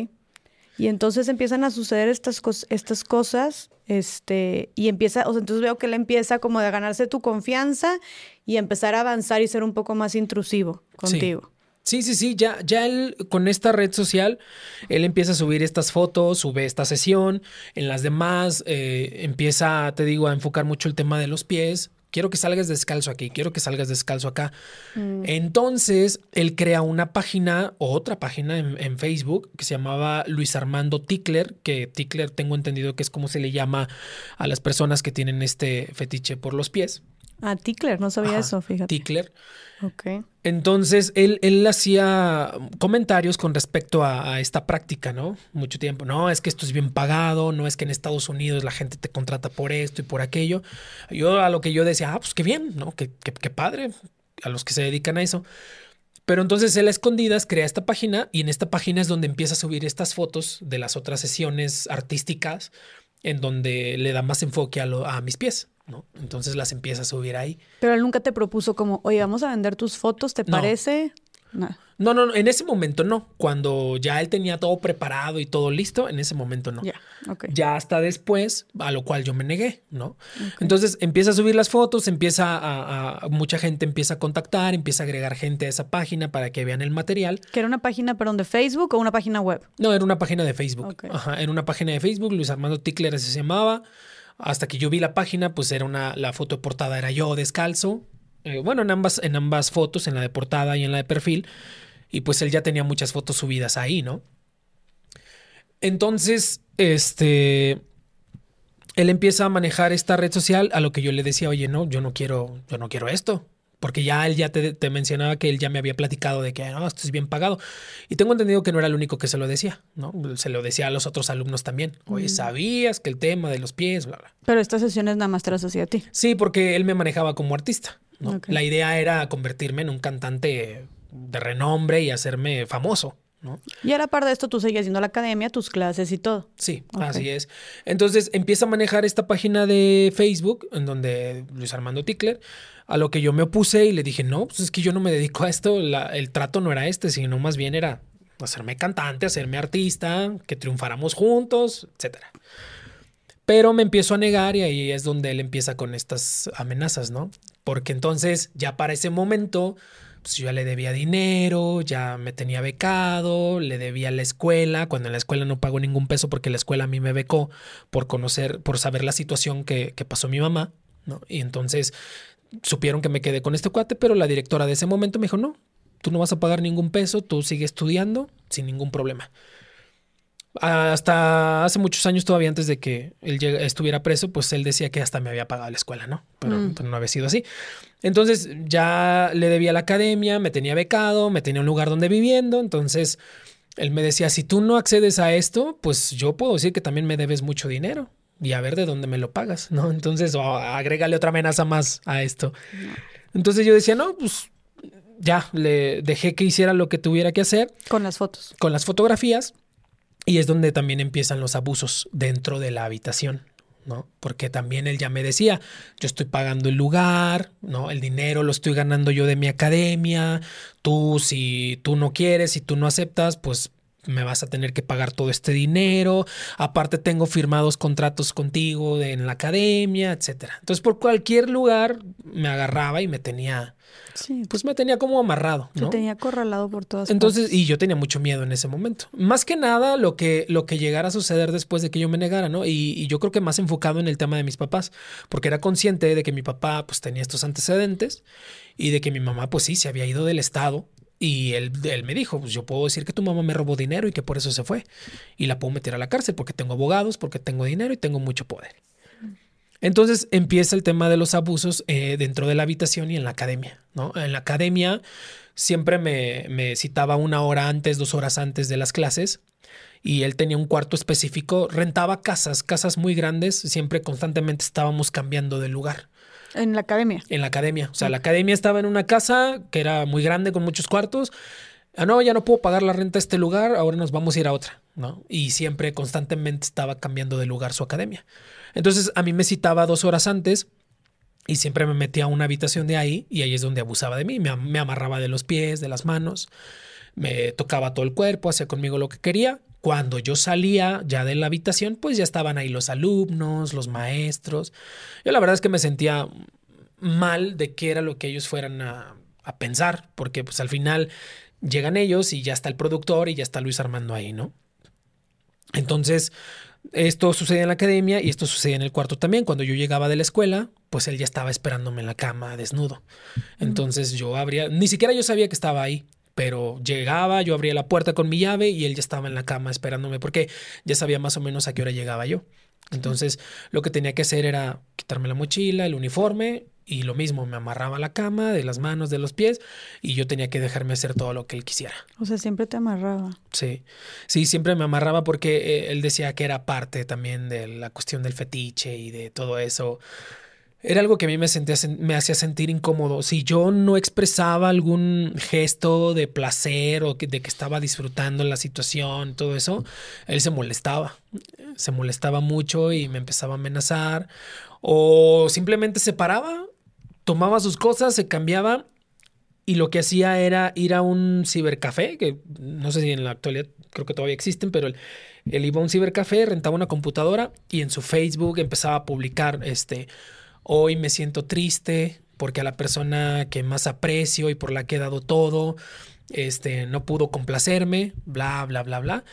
Y entonces empiezan a suceder estas, estas cosas, este, y empieza, o sea, entonces veo que él empieza como de ganarse tu confianza y empezar a avanzar y ser un poco más intrusivo contigo. Sí, sí, sí, ya, ya él con esta red social, él empieza a subir estas fotos, sube esta sesión, en las demás eh, empieza, te digo, a enfocar mucho el tema de los pies. Quiero que salgas descalzo aquí, quiero que salgas descalzo acá. Mm. Entonces, él crea una página, otra página en, en, Facebook que se llamaba Luis Armando Tickler, que Tickler tengo entendido que es como se le llama a las personas que tienen este fetiche por los pies. Ah, Tickler, no sabía eso, fíjate. Tickler. Ok. Entonces, él, él hacía comentarios con respecto a, esta práctica, ¿no? Mucho tiempo. No, es que esto es bien pagado, no es que en Estados Unidos la gente te contrata por esto y por aquello. Yo a lo que yo decía, ah, pues qué bien, ¿no? Qué, qué, padre a los que se dedican a eso. Pero entonces él a escondidas crea esta página y en esta página es donde empieza a subir estas fotos de las otras sesiones artísticas en donde le da más enfoque a, a mis pies. Entonces las empieza a subir ahí. Pero él nunca te propuso como, oye, vamos a vender tus fotos, ¿te parece? No. no. no, en ese momento no. Cuando ya él tenía todo preparado y todo listo, en ese momento no. Ya, Ya hasta después, a lo cual yo me negué, ¿no? Entonces empieza a subir las fotos, empieza a, mucha gente empieza a contactar, empieza a agregar gente a esa página para que vean el material. ¿Que era una página, perdón, de Facebook o una página web? No, era una página de Facebook. Ajá, era una página de Facebook, Luis Armando Tickler se llamaba. Hasta que yo vi la página, pues era una, la foto de portada era yo descalzo. Eh, bueno, en ambas, en ambas fotos, en la de portada y en la de perfil. Y pues él ya tenía muchas fotos subidas ahí, ¿no? Entonces, este, él empieza a manejar esta red social a lo que yo le decía, oye, no, yo no quiero, yo no quiero esto. Porque ya él ya te, te mencionaba que él ya me había platicado de que no, esto es bien pagado. Y tengo entendido que no era el único que se lo decía, ¿no? Se lo decía a los otros alumnos también. Oye, ¿sabías que el tema de los pies, bla, bla? Pero estas sesiones nada más te las hacía a ti. Sí, porque él me manejaba como artista. ¿no? La idea era convertirme en un cantante de renombre y hacerme famoso. ¿no? Y a la par de esto, tú seguías yendo a la academia, tus clases y todo. Sí, así es. Entonces empieza a manejar esta página de Facebook, en donde Luis Armando Tickler, a lo que yo me opuse y le dije, no, pues es que yo no me dedico a esto, el trato no era este, sino más bien era hacerme cantante, hacerme artista, que triunfáramos juntos, etcétera. Pero me empiezo a negar y ahí es donde él empieza con estas amenazas, ¿no? Porque entonces ya para ese momento, pues yo ya le debía dinero, ya me tenía becado, le debía la escuela, cuando en la escuela no pagó ningún peso porque la escuela a mí me becó por conocer, por saber la situación que, que pasó mi mamá, ¿no? Y entonces supieron que me quedé con este cuate, pero la directora de ese momento me dijo, no, tú no vas a pagar ningún peso, tú sigue estudiando sin ningún problema. Hasta hace muchos años, todavía antes de que él estuviera preso, pues él decía que hasta me había pagado la escuela, ¿no? Pero Mm. no había sido así. Entonces ya le debía a la academia, me tenía becado, me tenía un lugar donde viviendo. Entonces él me decía: Si tú no accedes a esto, pues yo puedo decir que también me debes mucho dinero y a ver de dónde me lo pagas, ¿no? Entonces, o agrégale otra amenaza más a esto. Entonces yo decía: No, pues ya le dejé que hiciera lo que tuviera que hacer Con las fotos. con las fotografías y es donde también empiezan los abusos dentro de la habitación, ¿no? Porque también él ya me decía, yo estoy pagando el lugar, ¿no? El dinero lo estoy ganando yo de mi academia, tú si tú no quieres, si tú no aceptas, pues me vas a tener que pagar todo este dinero, aparte tengo firmados contratos contigo de- en la academia, etcétera. Entonces por cualquier lugar me agarraba y me tenía, Sí, pues me tenía como amarrado, te ¿no? tenía acorralado por todas Entonces, partes. y yo tenía mucho miedo en ese momento. Más que nada lo que, lo que llegara a suceder después de que yo me negara, ¿no? Y, y yo creo que más enfocado en el tema de mis papás, porque era consciente de que mi papá pues tenía estos antecedentes y de que mi mamá pues sí, se había ido del estado. Y él, él me dijo, pues yo puedo decir que tu mamá me robó dinero y que por eso se fue. Y la puedo meter a la cárcel porque tengo abogados, porque tengo dinero y tengo mucho poder. Entonces empieza el tema de los abusos eh, dentro de la habitación y en la academia, ¿no? En la academia siempre me, me citaba una hora antes, dos horas antes de las clases y él tenía un cuarto específico, rentaba casas, casas muy grandes, siempre constantemente estábamos cambiando de lugar En la academia. en la academia. O sea, la academia estaba en una casa que era muy grande con muchos cuartos. Ah, no, ya no puedo pagar la renta a este lugar, ahora nos vamos a ir a otra, ¿no? Y siempre constantemente estaba cambiando de lugar su academia. Entonces a mí me citaba dos horas antes y siempre me metía a una habitación de ahí y ahí es donde abusaba de mí. Me, am- me amarraba de los pies, de las manos, me tocaba todo el cuerpo, hacía conmigo lo que quería. Cuando yo salía ya de la habitación, pues ya estaban ahí los alumnos, los maestros. Yo la verdad es que me sentía mal de qué era lo que ellos fueran a, a pensar, porque pues al final llegan ellos y ya está el productor y ya está Luis Armando ahí, ¿no? Entonces, esto sucedía en la academia y esto sucedía en el cuarto también. Cuando yo llegaba de la escuela, pues él ya estaba esperándome en la cama desnudo. Entonces yo abría, ni siquiera yo sabía que estaba ahí, pero llegaba, yo abría la puerta con mi llave y él ya estaba en la cama esperándome porque ya sabía más o menos a qué hora llegaba yo. Entonces lo que tenía que hacer era quitarme la mochila, el uniforme y lo mismo, me amarraba a la cama de las manos, de los pies y yo tenía que dejarme hacer todo lo que él quisiera. O sea, siempre te amarraba. Sí, sí, siempre me amarraba porque eh, él decía que era parte también de la cuestión del fetiche y de todo eso. Era algo que a mí me, sentía, hacía sentir incómodo. Si yo no expresaba algún gesto de placer o de que estaba disfrutando la situación, todo eso, él se molestaba. Se molestaba mucho y me empezaba a amenazar. O simplemente se paraba, tomaba sus cosas, se cambiaba y lo que hacía era ir a un cibercafé, que no sé si en la actualidad creo que todavía existen, pero él iba a un cibercafé, rentaba una computadora y en su Facebook empezaba a publicar, este, hoy me siento triste porque a la persona que más aprecio y por la que he dado todo, este, no pudo complacerme, bla, bla, bla, bla.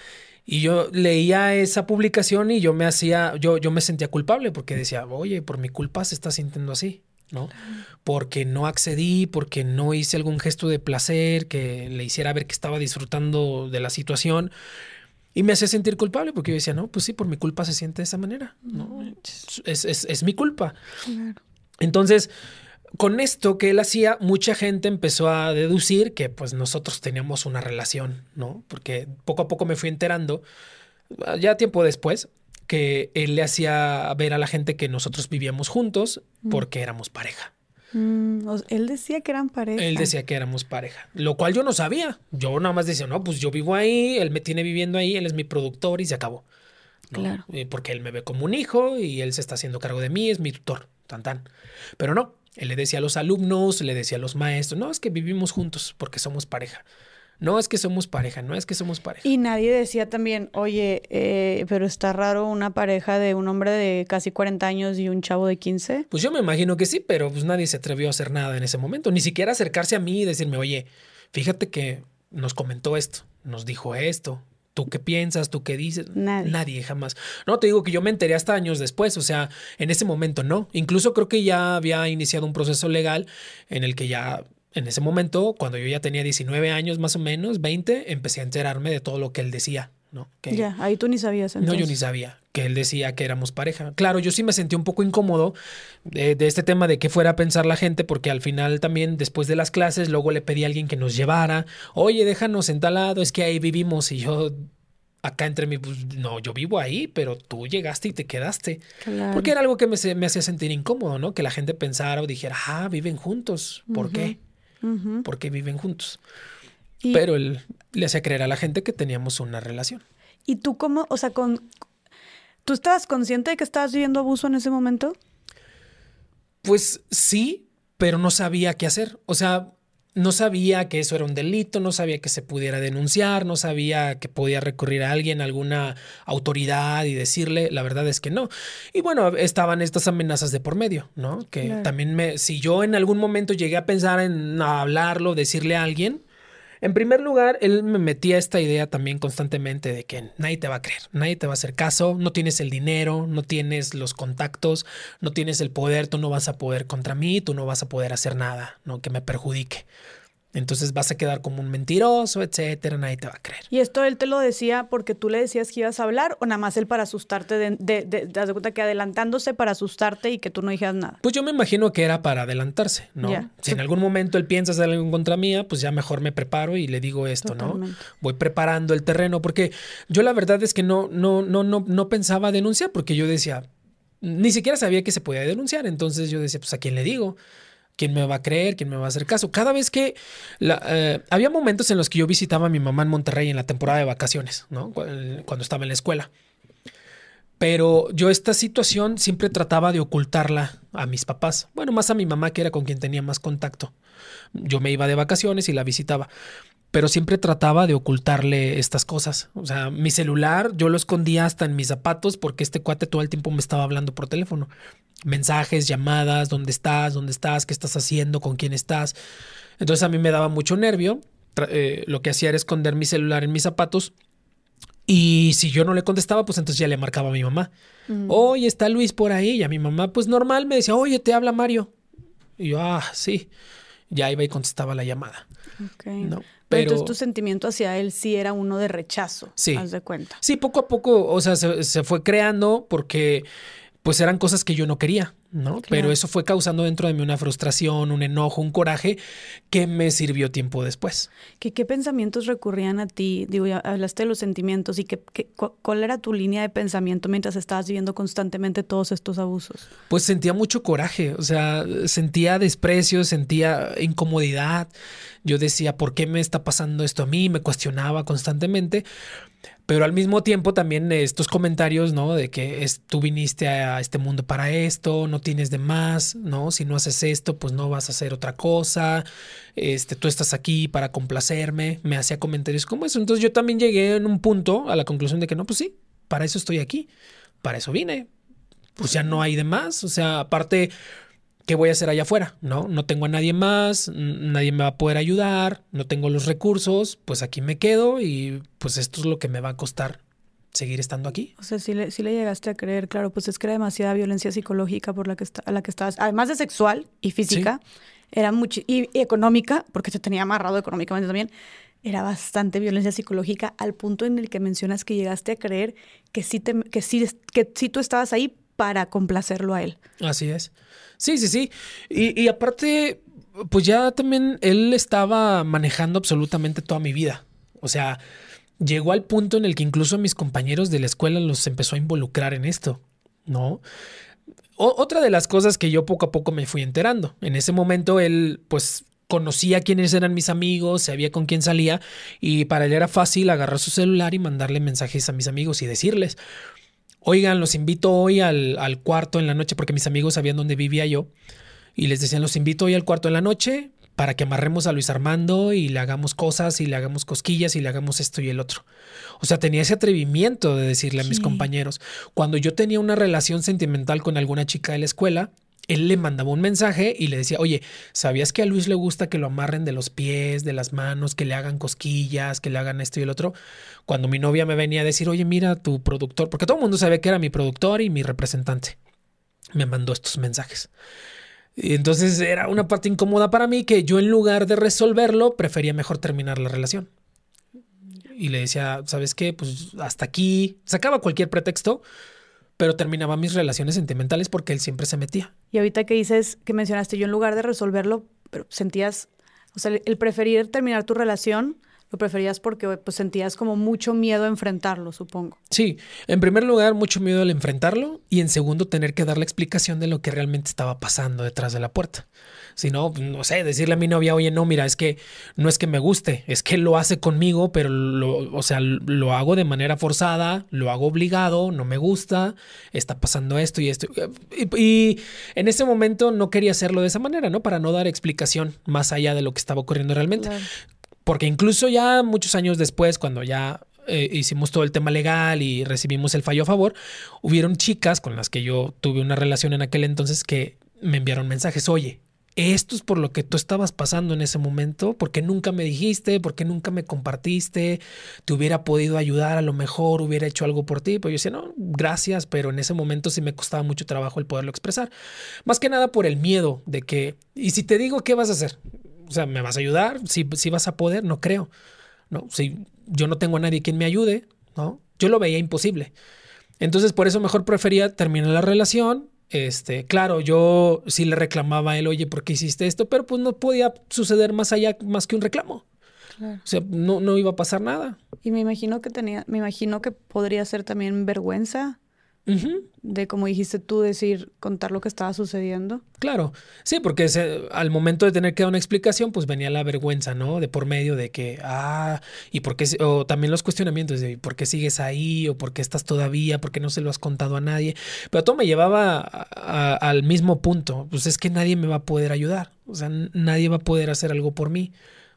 Y yo leía esa publicación y yo me hacía, yo, yo me sentía culpable porque decía, oye, por mi culpa se está sintiendo así, ¿no? Porque no accedí, porque no hice algún gesto de placer que le hiciera ver que estaba disfrutando de la situación. Y me hacía sentir culpable porque yo decía, no, pues sí, por mi culpa se siente de esa manera, ¿no? Es, es, es mi culpa. Entonces, con esto que él hacía, mucha gente empezó a deducir que pues nosotros teníamos una relación, ¿no? Porque poco a poco me fui enterando, ya tiempo después, que él le hacía ver a la gente que nosotros vivíamos juntos porque éramos pareja. Mm, él decía que eran pareja. Él decía que éramos pareja, lo cual yo no sabía. Yo nada más decía, no, pues yo vivo ahí, él me tiene viviendo ahí, él es mi productor y se acabó. Claro. Porque él me ve como un hijo y él se está haciendo cargo de mí, es mi tutor, tan tan. Pero no, él le decía a los alumnos, le decía a los maestros, no, es que vivimos juntos porque somos pareja. No es que somos pareja, no es que somos pareja. Y nadie decía también, oye, eh, pero está raro una pareja de un hombre de casi 40 años y un chavo de 15. Pues yo me imagino que sí, pero pues nadie se atrevió a hacer nada en ese momento, ni siquiera acercarse a mí y decirme, oye, fíjate que nos comentó esto, nos dijo esto, ¿Tú qué piensas? ¿Tú qué dices? Nadie. Nadie, jamás. No, te digo que yo me enteré hasta años después, o sea, en ese momento no. Incluso creo que ya había iniciado un proceso legal en el que ya, en ese momento, cuando yo ya tenía 19 años más o menos, 20, empecé a enterarme de todo lo que él decía. ¿no? Que, ya, ahí tú ni sabías. No, yo ni sabía que él decía que éramos pareja. Claro, yo sí me sentí un poco incómodo de, de, este tema de qué fuera a pensar la gente, porque al final también después de las clases, luego le pedí a alguien que nos llevara, oye, déjanos en tal lado, es que ahí vivimos y yo acá entre mí, pues no, yo vivo ahí, pero tú llegaste y te quedaste. Claro. Porque era algo que me, me, hacía sentir incómodo, ¿no? Que la gente pensara o dijera, ah, viven juntos. ¿Por uh -huh. qué? Uh -huh. ¿Por qué viven juntos? Y, pero él le hacía creer a la gente que teníamos una relación. ¿Y tú cómo, o sea, con... ¿Tú estabas consciente de que estabas viviendo abuso en ese momento? Pues sí, pero no sabía qué hacer. O sea, no sabía que eso era un delito, no sabía que se pudiera denunciar, no sabía que podía recurrir a alguien, a alguna autoridad y decirle, la verdad es que no. Y bueno, estaban estas amenazas de por medio, ¿no? Que claro. también me, si yo en algún momento llegué a pensar en hablarlo, decirle a alguien, en primer lugar, él me metía esta idea también constantemente de que nadie te va a creer, nadie te va a hacer caso, no tienes el dinero, no tienes los contactos, no tienes el poder, tú no vas a poder contra mí, tú no vas a poder hacer nada, ¿no? Que me perjudique. Entonces vas a quedar como un mentiroso, etcétera, nadie te va a creer. ¿Y esto él te lo decía porque tú le decías que ibas a hablar o nada más él para asustarte, de, de, de, de, cuenta que adelantándose para asustarte y que tú no dijeras nada? Pues yo me imagino que era para adelantarse, ¿no? Si en algún momento él piensa hacer algo en contra mía, pues ya mejor me preparo y le digo esto, Totalmente. ¿no? Voy preparando el terreno porque yo la verdad es que no, no, no, no, no pensaba denunciar porque yo decía, ni siquiera sabía que se podía denunciar, entonces yo decía, pues a quién le digo. ¿Quién me va a creer? ¿Quién me va a hacer caso? Cada vez que eh, había momentos en los que yo visitaba a mi mamá en Monterrey en la temporada de vacaciones, ¿no? Cuando estaba en la escuela. Pero yo esta situación siempre trataba de ocultarla a mis papás. Bueno, más a mi mamá, que era con quien tenía más contacto. Yo me iba de vacaciones y la visitaba. Pero siempre trataba de ocultarle estas cosas. O sea, mi celular yo lo escondía hasta en mis zapatos porque este cuate todo el tiempo me estaba hablando por teléfono. Mensajes, llamadas, dónde estás, dónde estás, qué estás haciendo, con quién estás. Entonces a mí me daba mucho nervio. Eh, lo que hacía era esconder mi celular en mis zapatos y si yo no le contestaba, pues entonces ya le marcaba a mi mamá. Mm. Oye, está Luis por ahí. Y a mi mamá, pues normal, me decía, oye, te habla Mario. Y yo, ah, sí. Ya iba y contestaba la llamada. Okay. No, pero, entonces tu sentimiento hacia él sí era uno de rechazo. Sí. Haz de cuenta. Sí, poco a poco, o sea, se, se fue creando porque pues eran cosas que yo no quería, ¿no? Claro. Pero eso fue causando dentro de mí una frustración, un enojo, un coraje que me sirvió tiempo después. ¿Qué, qué pensamientos recurrían a ti? Digo, ya hablaste de los sentimientos y qué, qué, cuál era tu línea de pensamiento mientras estabas viviendo constantemente todos estos abusos. Pues sentía mucho coraje, o sea, sentía desprecio, sentía incomodidad. Yo decía, ¿por qué me está pasando esto a mí? Me cuestionaba constantemente. Pero al mismo tiempo también estos comentarios, ¿no? De que es, tú viniste a este mundo para esto, no tienes de más, ¿no? Si no haces esto, pues no vas a hacer otra cosa. Este, tú estás aquí para complacerme. Me hacía comentarios como eso. Entonces yo también llegué en un punto a la conclusión de que no, pues sí, para eso estoy aquí. Para eso vine. Pues ya no hay de más. O sea, aparte, ¿qué voy a hacer allá afuera? No, no tengo a nadie más, nadie me va a poder ayudar, no tengo los recursos, pues aquí me quedo y pues esto es lo que me va a costar seguir estando aquí. O sea, sí le, sí le llegaste a creer, claro, pues es que era demasiada violencia psicológica por la que a la que estabas, además de sexual y física, era mucho, y, económica, porque te tenía amarrado económicamente también, era bastante violencia psicológica al punto en el que mencionas que llegaste a creer que sí, te, que sí, que sí tú estabas ahí para complacerlo a él. Así es. Sí, sí, sí. Y, y aparte, pues ya también él estaba manejando absolutamente toda mi vida. O sea, llegó al punto en el que incluso mis compañeros de la escuela los empezó a involucrar en esto, ¿no? otra de las cosas que yo poco a poco me fui enterando. En ese momento él, pues, conocía quiénes eran mis amigos, sabía con quién salía y para él era fácil agarrar su celular y mandarle mensajes a mis amigos y decirles, oigan, los invito hoy al, al cuarto en la noche porque mis amigos sabían dónde vivía yo y les decían, los invito hoy al cuarto en la noche, para que amarremos a Luis Armando y le hagamos cosas y le hagamos cosquillas y le hagamos esto y el otro. O sea, tenía ese atrevimiento de decirle a mis compañeros. Cuando yo tenía una relación sentimental con alguna chica de la escuela, él le mandaba un mensaje y le decía, oye, ¿sabías que a Luis le gusta que lo amarren de los pies, de las manos, que le hagan cosquillas, que le hagan esto y el otro? Cuando mi novia me venía a decir, oye, mira, tu productor, porque todo el mundo sabía que era mi productor y mi representante, me mandó estos mensajes. Entonces era una parte incómoda para mí que yo en lugar de resolverlo prefería mejor terminar la relación. Y le decía, ¿sabes qué? Pues hasta aquí. Sacaba cualquier pretexto, pero terminaba mis relaciones sentimentales porque él siempre se metía. Y ahorita que dices, que mencionaste, yo en lugar de resolverlo, pero sentías, o sea, el preferir terminar tu relación lo preferías porque pues sentías como mucho miedo a enfrentarlo, supongo. Sí, en primer lugar mucho miedo al enfrentarlo y en segundo tener que dar la explicación de lo que realmente estaba pasando detrás de la puerta. Si no, no sé, decirle a mi novia, oye, no, mira, es que no es que me guste, es que lo hace conmigo, pero lo, o sea, lo hago de manera forzada, lo hago obligado, no me gusta, está pasando esto y esto. Y, en ese momento no quería hacerlo de esa manera, ¿no? Para no dar explicación más allá de lo que estaba ocurriendo realmente. Porque incluso ya muchos años después, cuando ya eh, hicimos todo el tema legal y recibimos el fallo a favor, hubieron chicas con las que yo tuve una relación en aquel entonces que me enviaron mensajes, oye, esto es por lo que tú estabas pasando en ese momento, porque nunca me dijiste, porque nunca me compartiste, te hubiera podido ayudar, a lo mejor hubiera hecho algo por ti. Pues yo decía, no, gracias, pero en ese momento sí me costaba mucho trabajo el poderlo expresar. Más que nada por el miedo de que, y si te digo, ¿qué vas a hacer? O sea, ¿me vas a ayudar? Si, si vas a poder, no creo. No, si yo no tengo a nadie quien me ayude, ¿no? Yo lo veía imposible. Entonces, por eso mejor prefería terminar la relación. Este, claro, yo sí le reclamaba a él, oye, ¿por qué hiciste esto? Pero pues no podía suceder más allá, más que un reclamo. O sea, no, no iba a pasar nada. Y me imagino que tenía, me imagino que podría ser también vergüenza de, como dijiste tú, decir, contar lo que estaba sucediendo. Claro, sí, porque al momento de tener que dar una explicación, pues venía la vergüenza, ¿no? De por medio de que, ah, y por qué, o también los cuestionamientos de por qué sigues ahí, o por qué estás todavía, por qué no se lo has contado a nadie. Pero todo me llevaba al mismo punto, pues es que nadie me va a poder ayudar, o sea, nadie va a poder hacer algo por mí,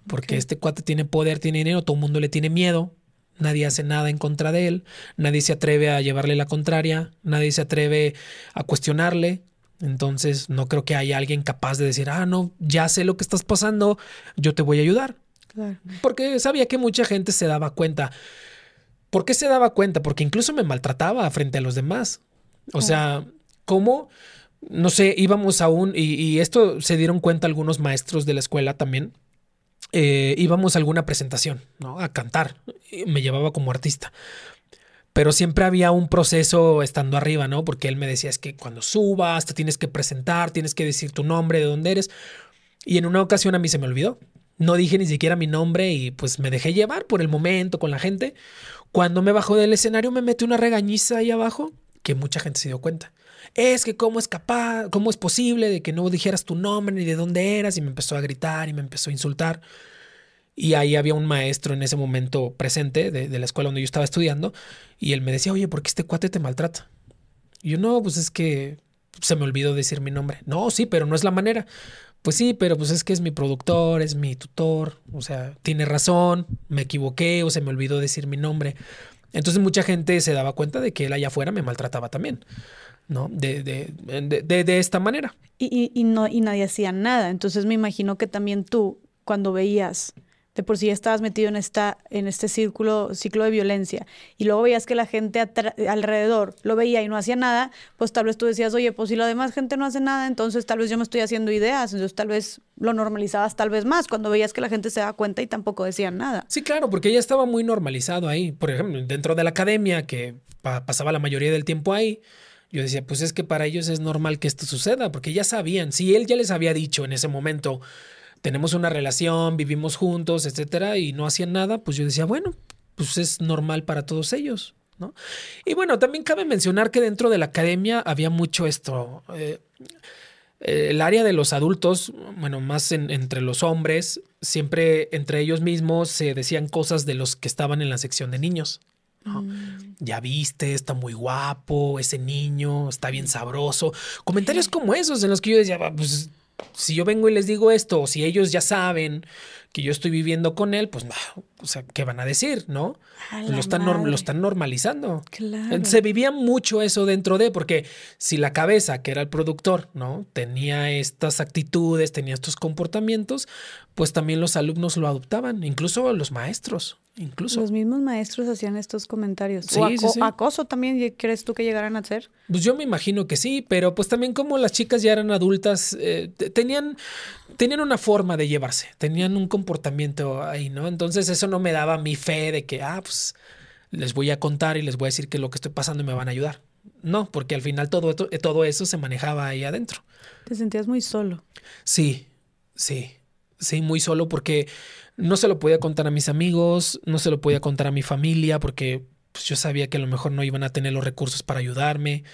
porque este cuate tiene poder, tiene dinero, todo el mundo le tiene miedo, nadie hace nada en contra de él, nadie se atreve a llevarle la contraria, nadie se atreve a cuestionarle. Entonces no creo que haya alguien capaz de decir, ah, no, ya sé lo que estás pasando, yo te voy a ayudar. Porque sabía que mucha gente se daba cuenta. ¿Por qué se daba cuenta? Porque incluso me maltrataba frente a los demás. O sea, ¿cómo? No sé, íbamos aún, y, y esto se dieron cuenta algunos maestros de la escuela también, eh, íbamos a alguna presentación, ¿no? A cantar. Me llevaba como artista. Pero siempre había un proceso estando arriba, ¿no? Porque él me decía, es que cuando subas, te tienes que presentar, tienes que decir tu nombre, de dónde eres. Y en una ocasión a mí se me olvidó. No dije ni siquiera mi nombre y pues me dejé llevar por el momento con la gente. Cuando me bajó del escenario me metí una regañiza ahí abajo que mucha gente se dio cuenta es que cómo es capaz, cómo es posible de que no dijeras tu nombre ni de dónde eras y me empezó a gritar y me empezó a insultar. Y ahí había un maestro en ese momento presente de, la escuela donde yo estaba estudiando y él me decía, oye, ¿por qué este cuate te maltrata? Y yo no, pues es que se me olvidó decir mi nombre. No, sí, pero no es la manera. Pues sí, pero pues es que es mi productor, es mi tutor, o sea, tiene razón, me equivoqué o se me olvidó decir mi nombre. Entonces mucha gente se daba cuenta de que él allá afuera me maltrataba también. ¿No? De, de, de, de esta manera. Y, y, y, no, y nadie hacía nada. Entonces me imagino que también tú, cuando veías, de por sí ya estabas metido en, esta, en este círculo, ciclo de violencia, y luego veías que la gente alrededor lo veía y no hacía nada, pues tal vez tú decías, oye, pues si la demás gente no hace nada, entonces tal vez yo me estoy haciendo ideas, entonces tal vez lo normalizabas tal vez más cuando veías que la gente se daba cuenta y tampoco decían nada. Sí, claro, porque ya estaba muy normalizado ahí. Por ejemplo, dentro de la academia, que pasaba la mayoría del tiempo ahí, yo decía, pues es que para ellos es normal que esto suceda, porque ya sabían, si él ya les había dicho en ese momento, tenemos una relación, vivimos juntos, etcétera, y no hacían nada, pues yo decía, bueno, pues es normal para todos ellos, ¿no? Y bueno, también cabe mencionar que dentro de la academia había mucho esto. Eh, el área de los adultos, bueno, más entre los hombres, siempre entre ellos mismos se decían cosas de los que estaban en la sección de niños. Mm. Ya viste, está muy guapo, ese niño, está bien sabroso. Comentarios como esos en los que yo decía, pues si yo vengo y les digo esto, o si ellos ya saben que yo estoy viviendo con él, pues, o sea, ¿qué van a decir, no? Lo están, lo están, normalizando. Claro. Se vivía mucho eso dentro de, porque si la cabeza, que era el productor, ¿no? Tenía estas actitudes, tenía estos comportamientos, pues también los alumnos lo adoptaban, incluso los maestros. Incluso. Los mismos maestros hacían estos comentarios. Sí, o acoso también, ¿crees tú que llegaran a ser? Pues yo me imagino que sí, pero pues también como las chicas ya eran adultas, eh, tenían, tenían una forma de llevarse, tenían un comportamiento ahí, ¿no? Entonces eso no me daba mi fe de que, ah, pues les voy a contar y les voy a decir que lo que estoy pasando me van a ayudar. No, porque al final todo, todo eso se manejaba ahí adentro. ¿Te sentías muy solo? Sí, sí, sí, muy solo porque no se lo podía contar a mis amigos, no se lo podía contar a mi familia porque pues, yo sabía que a lo mejor no iban a tener los recursos para ayudarme,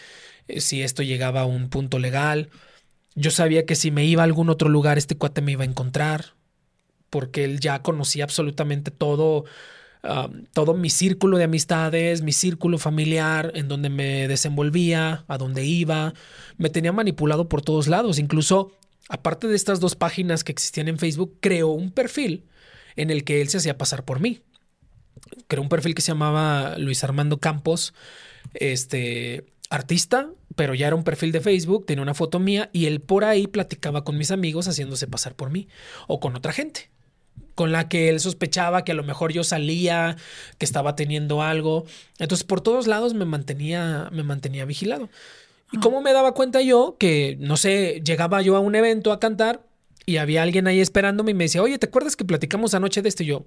eh, si esto llegaba a un punto legal. Yo sabía que si me iba a algún otro lugar, este cuate me iba a encontrar, porque él ya conocía absolutamente todo, todo mi círculo de amistades, mi círculo familiar, en donde me desenvolvía, a dónde iba. Me tenía manipulado por todos lados. Incluso, aparte de estas dos páginas que existían en Facebook, creó un perfil en el que él se hacía pasar por mí. Creó un perfil que se llamaba Luis Armando Campos, este artista, pero ya era un perfil de Facebook, tenía una foto mía y él por ahí platicaba con mis amigos haciéndose pasar por mí o con otra gente con la que él sospechaba que a lo mejor yo salía, que estaba teniendo algo. Entonces, por todos lados me mantenía, me mantenía vigilado. ¿Y cómo me daba cuenta yo que, no sé, llegaba yo a un evento a cantar y había alguien ahí esperándome y me decía, oye, ¿te acuerdas que platicamos anoche de esto? Y yo,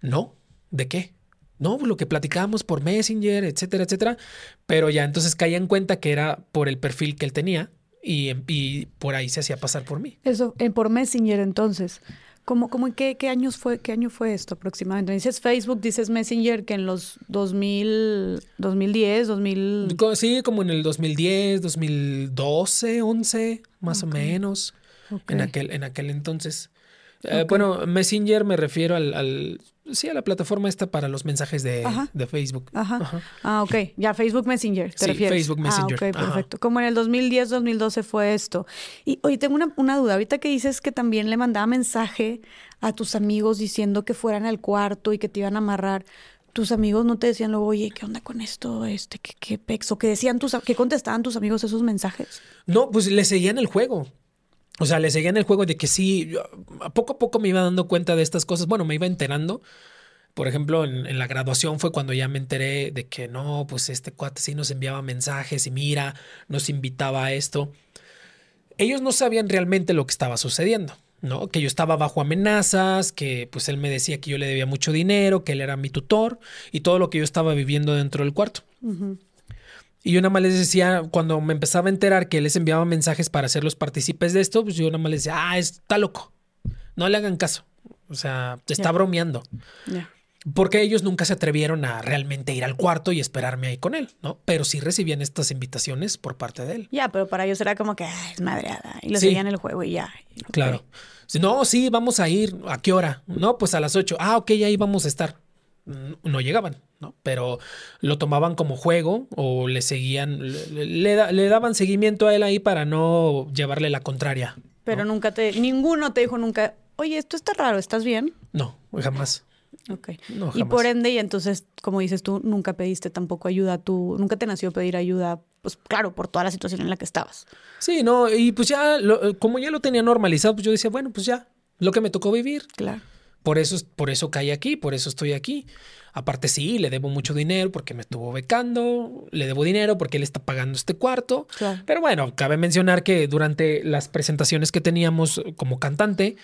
no, ¿de qué? No, lo que platicábamos por Messenger, etcétera, etcétera. Pero ya entonces caía en cuenta que era por el perfil que él tenía y, y por ahí se hacía pasar por mí. Eso, en por Messenger entonces. ¿Cómo, cómo en qué, qué, años fue, qué año fue esto aproximadamente? Dices Facebook, dices Messenger, que en los 2000, 2010, 2000... Sí, como en el 2010, 2012, 11, más o menos en, aquel, en aquel entonces. Eh, bueno, Messenger me refiero al, sí, a la plataforma esta para los mensajes de, Facebook. Ajá. Ah, ok. Ya, Facebook Messenger, ¿te sí, Facebook ah, Messenger. Ah, ok, perfecto. Como en el 2010, 2012 fue esto. Y hoy tengo una, una, duda. Ahorita que dices que también le mandaba mensaje a tus amigos diciendo que fueran al cuarto y que te iban a amarrar. Tus amigos no te decían luego, oye, ¿qué onda con esto? Este, ¿qué, qué pexo? ¿Qué decían tus, qué contestaban tus amigos esos mensajes? No, pues le seguían el juego. O sea, le seguían el juego de que sí, poco a poco me iba dando cuenta de estas cosas. Bueno, me iba enterando. Por ejemplo, en, la graduación fue cuando ya me enteré de que no, pues este cuate sí nos enviaba mensajes y mira, nos invitaba a esto. Ellos no sabían realmente lo que estaba sucediendo, ¿no? Que yo estaba bajo amenazas, que pues él me decía que yo le debía mucho dinero, que él era mi tutor y todo lo que yo estaba viviendo dentro del cuarto. Y yo nada más les decía, cuando me empezaba a enterar que les enviaba mensajes para ser los partícipes de esto, pues yo nada más les decía, ah, está loco. No le hagan caso. O sea, te está bromeando. Porque ellos nunca se atrevieron a realmente ir al cuarto y esperarme ahí con él, ¿no? Pero sí recibían estas invitaciones por parte de él. Ya, pero para ellos era como que es madreada. Y lo seguían el juego y ya. Claro. No, sí, vamos a ir. ¿A qué hora? No, pues a las ocho. Ah, ok, ahí vamos a estar no llegaban, ¿no? Pero lo tomaban como juego o le seguían, le, daban seguimiento a él ahí para no llevarle la contraria. Pero nunca te, ninguno te dijo nunca, oye, esto está raro, ¿estás bien? No, jamás. Ok. Y por ende, y entonces, como dices tú, nunca pediste tampoco ayuda, tú nunca te nació pedir ayuda, pues claro, por toda la situación en la que estabas. Sí, no, y pues ya, como ya lo tenía normalizado, pues yo decía, bueno, pues ya, lo que me tocó vivir. Claro. Por eso, por eso caí aquí, por eso estoy aquí. Aparte sí, le debo mucho dinero porque me estuvo becando, le debo dinero porque él está pagando este cuarto. Claro. Pero bueno, cabe mencionar que durante las presentaciones que teníamos como cantante,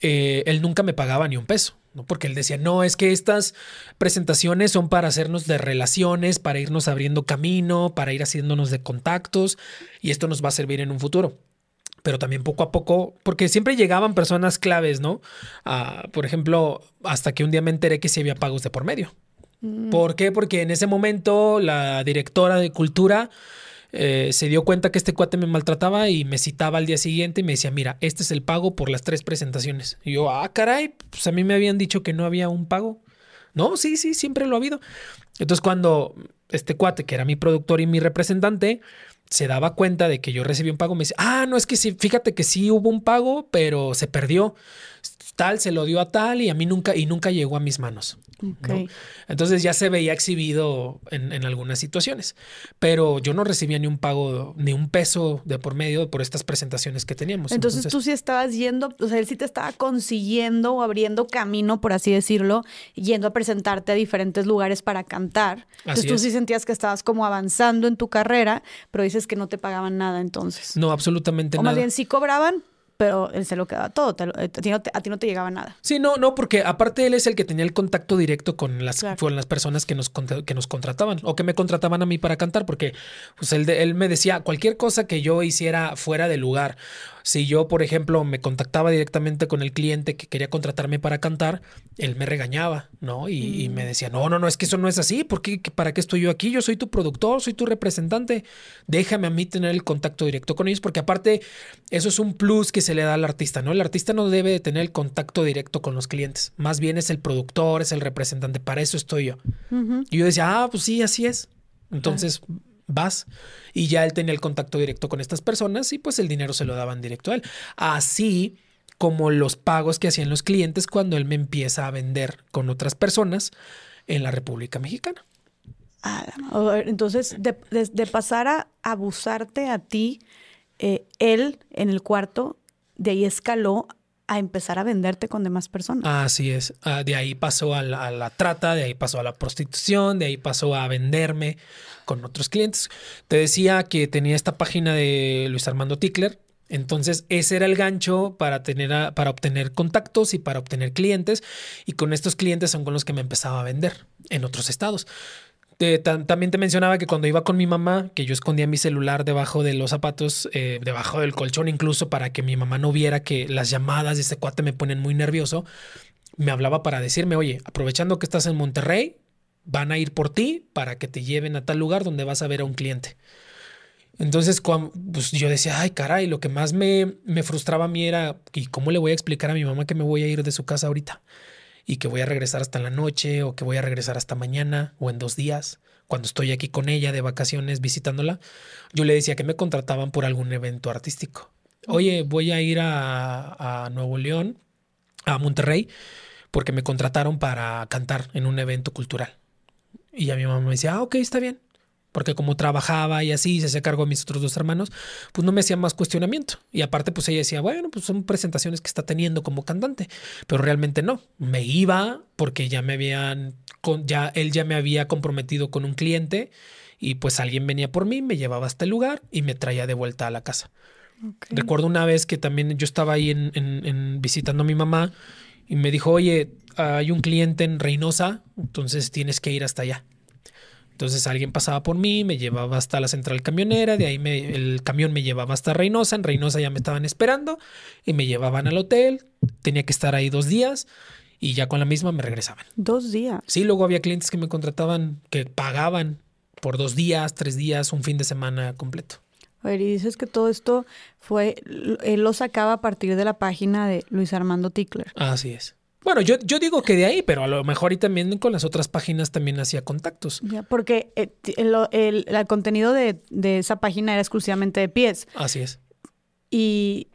eh, él nunca me pagaba ni un peso. ¿no? Porque él decía, no, es que estas presentaciones son para hacernos de relaciones, para irnos abriendo camino, para ir haciéndonos de contactos y esto nos va a servir en un futuro pero también poco a poco, porque siempre llegaban personas claves, ¿no? Por ejemplo, hasta que un día me enteré que sí había pagos de por medio. Mm. ¿Por qué? Porque en ese momento la directora de cultura eh, se dio cuenta que este cuate me maltrataba y me citaba al día siguiente y me decía, mira, este es el pago por las tres presentaciones. Y yo, ah, caray, pues a mí me habían dicho que no había un pago. No, sí, sí, siempre lo ha habido. Entonces cuando este cuate, que era mi productor y mi representante, se daba cuenta de que yo recibí un pago, me dice, ah, no, es que sí, fíjate que sí hubo un pago, pero se perdió. Tal se lo dio a tal y a mí nunca, y nunca llegó a mis manos. Entonces ya se veía exhibido en, en algunas situaciones, pero yo no recibía ni un pago, ni un peso de por medio por estas presentaciones que teníamos. Entonces, tú sí estabas yendo, o sea, él sí te estaba consiguiendo o abriendo camino, por así decirlo, yendo a presentarte a diferentes lugares para cantar. Entonces tú es. sí sentías que estabas como avanzando en tu carrera, pero dices que no te pagaban nada entonces. No, absolutamente o nada. más bien sí cobraban, pero él se lo quedaba todo, te lo- a, ti no te, a ti no te llegaba nada. Sí, no, no, porque aparte él es el que tenía el contacto directo con las, Claro. con las personas que nos, que nos contrataban o que me contrataban a mí para cantar, porque pues él, él me decía cualquier cosa que yo hiciera fuera de lugar. Si yo, por ejemplo, me contactaba directamente con el cliente que quería contratarme para cantar, él me regañaba, ¿no? Y, y me decía, no, no, no, es que eso no es así. ¿Por qué? ¿Para qué estoy yo aquí? Yo soy tu productor, soy tu representante. Déjame a mí tener el contacto directo con ellos, porque aparte, eso es un plus que se le da al artista, ¿no? El artista no debe de tener el contacto directo con los clientes. Más bien es el productor, es el representante. Para eso estoy yo. Y yo decía, ah, pues sí, así es. Entonces vas y ya él tenía el contacto directo con estas personas y pues el dinero se lo daban directo a él. Así como los pagos que hacían los clientes cuando él me empieza a vender con otras personas en la República Mexicana. Entonces, de pasar a abusarte a ti, eh, él en el cuarto, de ahí escaló a empezar a venderte con demás personas. Así es. Ah, de ahí pasó a la, a la trata, de ahí pasó a la prostitución, de ahí pasó a venderme con otros clientes. Te decía que tenía esta página de Luis Armando Tickler. Entonces, ese era el gancho para, tener a- para obtener contactos y para obtener clientes. Y con estos clientes son con los que me empezaba a vender en otros estados. También te mencionaba que cuando iba con mi mamá, que yo escondía mi celular debajo de los zapatos, eh, debajo del colchón incluso, para que mi mamá no viera que las llamadas de ese cuate me ponen muy nervioso, me hablaba para decirme, oye, aprovechando que estás en Monterrey, van a ir por ti para que te lleven a tal lugar donde vas a ver a un cliente. Entonces, pues yo decía, ay, caray, lo que más me, me frustraba a mí era, ¿y cómo le voy a explicar a mi mamá que me voy a ir de su casa ahorita? Y que voy a regresar hasta la noche, o que voy a regresar hasta mañana, o en dos días, cuando estoy aquí con ella de vacaciones visitándola. Yo le decía que me contrataban por algún evento artístico. Oye, voy a ir a, a Nuevo León, a Monterrey, porque me contrataron para cantar en un evento cultural. Y a mi mamá me decía, ah, ok, está bien. Porque como trabajaba y así, se hacía cargo de mis otros dos hermanos, pues no me hacía más cuestionamiento. Y aparte, pues ella decía, bueno, pues son presentaciones que está teniendo como cantante. Pero realmente no. Me iba porque ya me habían, con, ya él ya me había comprometido con un cliente y pues alguien venía por mí, me llevaba hasta el lugar y me traía de vuelta a la casa. Recuerdo una vez que también yo estaba ahí en, en- en visitando a mi mamá y me dijo, oye, hay un cliente en Reynosa, entonces tienes que ir hasta allá. Entonces alguien pasaba por mí, me llevaba hasta la central camionera, de ahí me- el camión me llevaba hasta Reynosa, en Reynosa ya me estaban esperando y me llevaban al hotel, tenía que estar ahí dos días y ya con la misma me regresaban. Dos días. Sí, luego había clientes que me contrataban, que pagaban por dos días, tres días, un fin de semana completo. A ver, y dices que todo esto fue, él lo sacaba a partir de la página de Luis Armando Tickler. Así es. Bueno, yo, yo digo que de ahí, pero a lo mejor y también con las otras páginas también hacía contactos. Ya, porque eh, el, el- el contenido de, de esa página era exclusivamente de pies. Así es. Y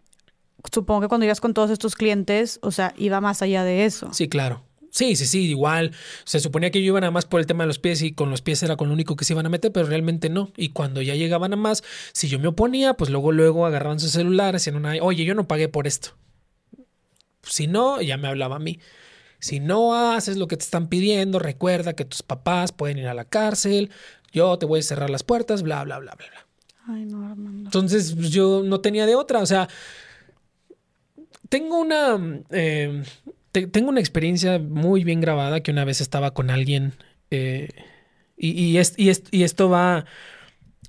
supongo que cuando ibas con todos estos clientes, o sea, iba más allá de eso. Sí, claro. Sí, sí, sí, igual. Se suponía que yo iba nada más por el tema de los pies y con los pies era con lo único que se iban a meter, pero realmente no. Y cuando ya llegaban a más, si yo me oponía, pues luego, luego agarraban su celular, hacían una, oye, yo no pagué por esto. Si no, ya me hablaba a mí. Si no haces lo que te están pidiendo, recuerda que tus papás pueden ir a la cárcel, yo te voy a cerrar las puertas, bla, bla, bla, bla, bla. Ay, no, Armando. Entonces pues, yo no tenía de otra, o sea, tengo una, eh, tengo una experiencia muy bien grabada que una vez estaba con alguien eh, y, y, y, esto va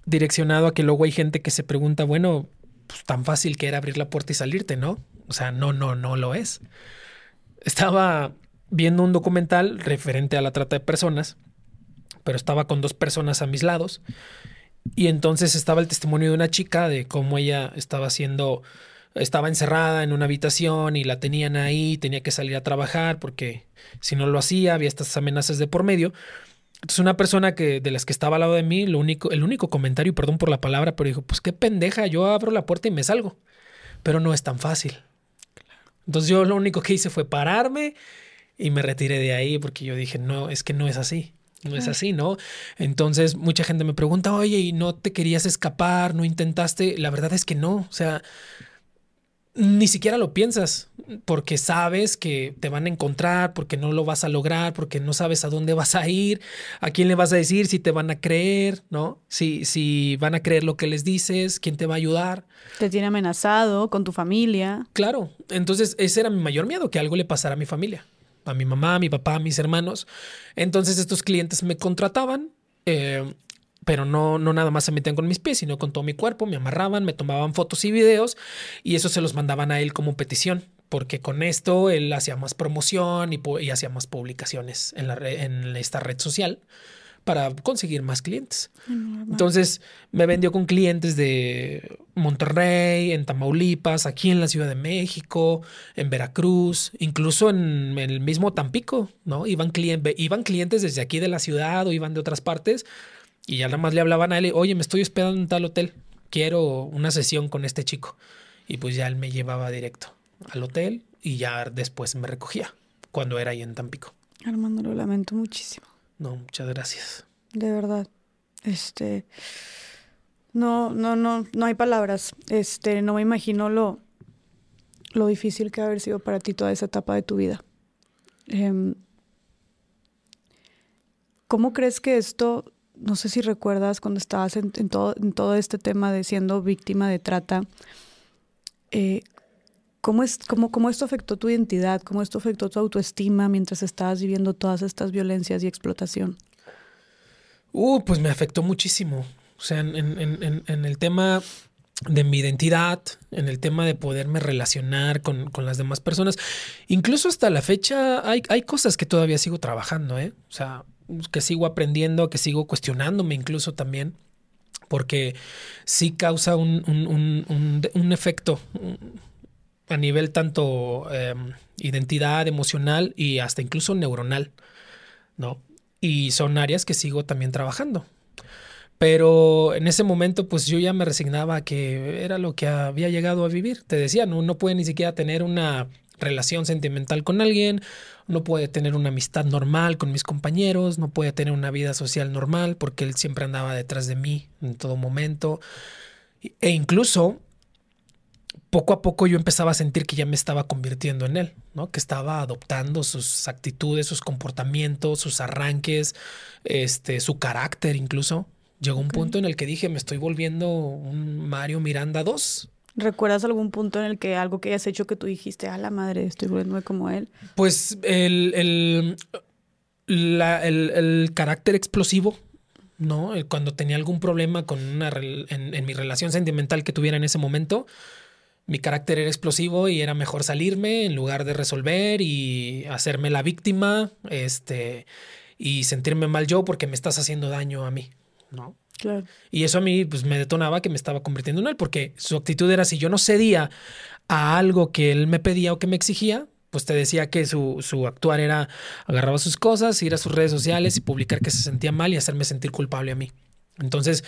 direccionado a que luego hay gente que se pregunta, bueno, pues tan fácil que era abrir la puerta y salirte, ¿no? O sea, no, no, no lo es. Estaba viendo un documental referente a la trata de personas, pero estaba con dos personas a mis lados. Y entonces estaba el testimonio de una chica de cómo ella estaba haciendo, estaba encerrada en una habitación y la tenían ahí, tenía que salir a trabajar porque si no lo hacía había estas amenazas de por medio. Entonces una persona que de las que estaba al lado de mí, lo único, el único comentario, perdón por la palabra, pero dijo, pues qué pendeja, yo abro la puerta y me salgo. Pero no es tan fácil. Entonces yo lo único que hice fue pararme, y me retiré de ahí porque yo dije, no, es que no es así. No es así, ¿no? Entonces mucha gente me pregunta, oye, ¿y no te querías escapar? ¿No intentaste? La verdad es que no. O sea, ni siquiera lo piensas porque sabes que te van a encontrar, porque no lo vas a lograr, porque no sabes a dónde vas a ir, a quién le vas a decir, si te van a creer, ¿no? Si, si van a creer lo que les dices, quién te va a ayudar. Te tiene amenazado con tu familia. Claro, entonces ese era mi mayor miedo, que algo le pasara a mi familia a mi mamá, a mi papá, a mis hermanos. Entonces estos clientes me contrataban, eh, pero no, no nada más se metían con mis pies, sino con todo mi cuerpo, me amarraban, me tomaban fotos y videos y eso se los mandaban a él como petición, porque con esto él hacía más promoción y, y hacía más publicaciones en, la en esta red social para conseguir más clientes. Entonces me vendió con clientes de Monterrey, en Tamaulipas, aquí en la Ciudad de México, en Veracruz, incluso en el mismo Tampico, ¿no? Iban, iban clientes desde aquí de la ciudad o iban de otras partes y ya nada más le hablaban a él, oye, me estoy hospedando en tal hotel, quiero una sesión con este chico. Y pues ya él me llevaba directo al hotel y ya después me recogía cuando era ahí en Tampico. Armando, lo lamento muchísimo. No, muchas gracias. De verdad. Este. No, no, no, no hay palabras. Este, no me imagino lo, lo difícil que ha haber sido para ti toda esa etapa de tu vida. Em, ¿Cómo crees que esto, no sé si recuerdas cuando estabas en, todo, en todo este tema de siendo víctima de trata, eh, ¿Cómo, es, cómo, ¿Cómo esto afectó tu identidad? ¿Cómo esto afectó tu autoestima mientras estabas viviendo todas estas violencias y explotación? Uh, pues me afectó muchísimo. O sea, en, el tema de mi identidad, en el tema de poderme relacionar con, con, las demás personas. Incluso hasta la fecha hay, hay cosas que todavía sigo trabajando, ¿eh? O sea, que sigo aprendiendo, que sigo cuestionándome incluso también, porque sí causa un, un, un, un efecto a nivel tanto em, identidad emocional y hasta incluso neuronal, ¿no? Y son áreas que sigo también trabajando. Pero en ese momento, pues yo ya me resignaba que era lo que había llegado a vivir. Te decía, no, no puede ni siquiera tener una relación sentimental con alguien, no puede tener una amistad normal con mis compañeros, no puede tener una vida social normal porque él siempre andaba detrás de mí en todo momento. E incluso poco a poco yo empezaba a sentir que ya me estaba convirtiendo en él, ¿no? Que estaba adoptando sus actitudes, sus comportamientos, sus arranques, este, su carácter incluso. Llegó un punto en el que dije, me estoy volviendo un Mario Miranda 2. ¿Recuerdas algún punto en el que algo que hayas hecho que tú dijiste, a la madre, estoy volviéndome como él? Pues el, el, el, carácter explosivo, ¿no? Cuando tenía algún problema con una en, en mi relación sentimental que tuviera en ese momento, mi carácter era explosivo y era mejor salirme en lugar de resolver y hacerme la víctima, este, y sentirme mal yo porque me estás haciendo daño a mí, ¿no? Claro. Y eso a mí pues me detonaba que me estaba convirtiendo en él porque su actitud era si yo no cedía a algo que él me pedía o que me exigía, pues te decía que su, su actuar era agarraba sus cosas, ir a sus redes sociales y publicar que se sentía mal y hacerme sentir culpable a mí. Entonces,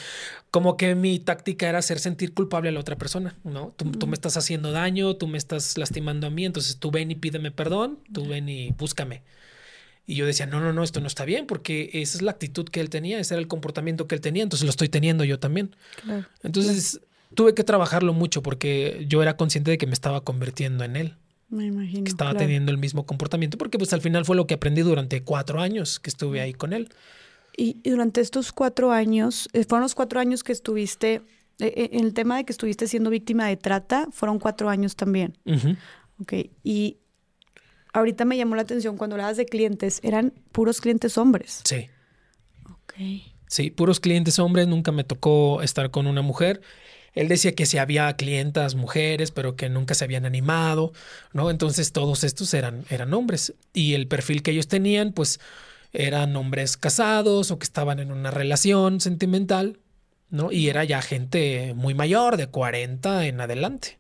como que mi táctica era hacer sentir culpable a la otra persona, ¿no? Tú, me estás haciendo daño, tú me estás lastimando a mí, entonces tú ven y pídeme perdón, tú ven y búscame. Y yo decía, no, no, no, esto no está bien, porque esa es la actitud que él tenía, ese era el comportamiento que él tenía, entonces lo estoy teniendo yo también. entonces, tuve que trabajarlo mucho porque yo era consciente de que me estaba convirtiendo en él. Me imagino. que estaba claro. teniendo el mismo comportamiento, porque pues al final fue lo que aprendí durante cuatro años que estuve ahí con él. Y, y durante estos cuatro años, eh, fueron los cuatro años que estuviste, eh, eh, en el tema de que estuviste siendo víctima de trata, fueron cuatro años también. Ujú. Ok. Y ahorita me llamó la atención cuando hablabas de clientes, eran puros clientes hombres. Sí. Ok. Sí, puros clientes hombres, nunca me tocó estar con una mujer. Él decía que sí había clientas mujeres, pero que nunca se habían animado, ¿no? Entonces todos estos eran, eran hombres. Y el perfil que ellos tenían, pues, eran hombres casados o que estaban en una relación sentimental, ¿no? Y era ya gente muy mayor, de 40 en adelante.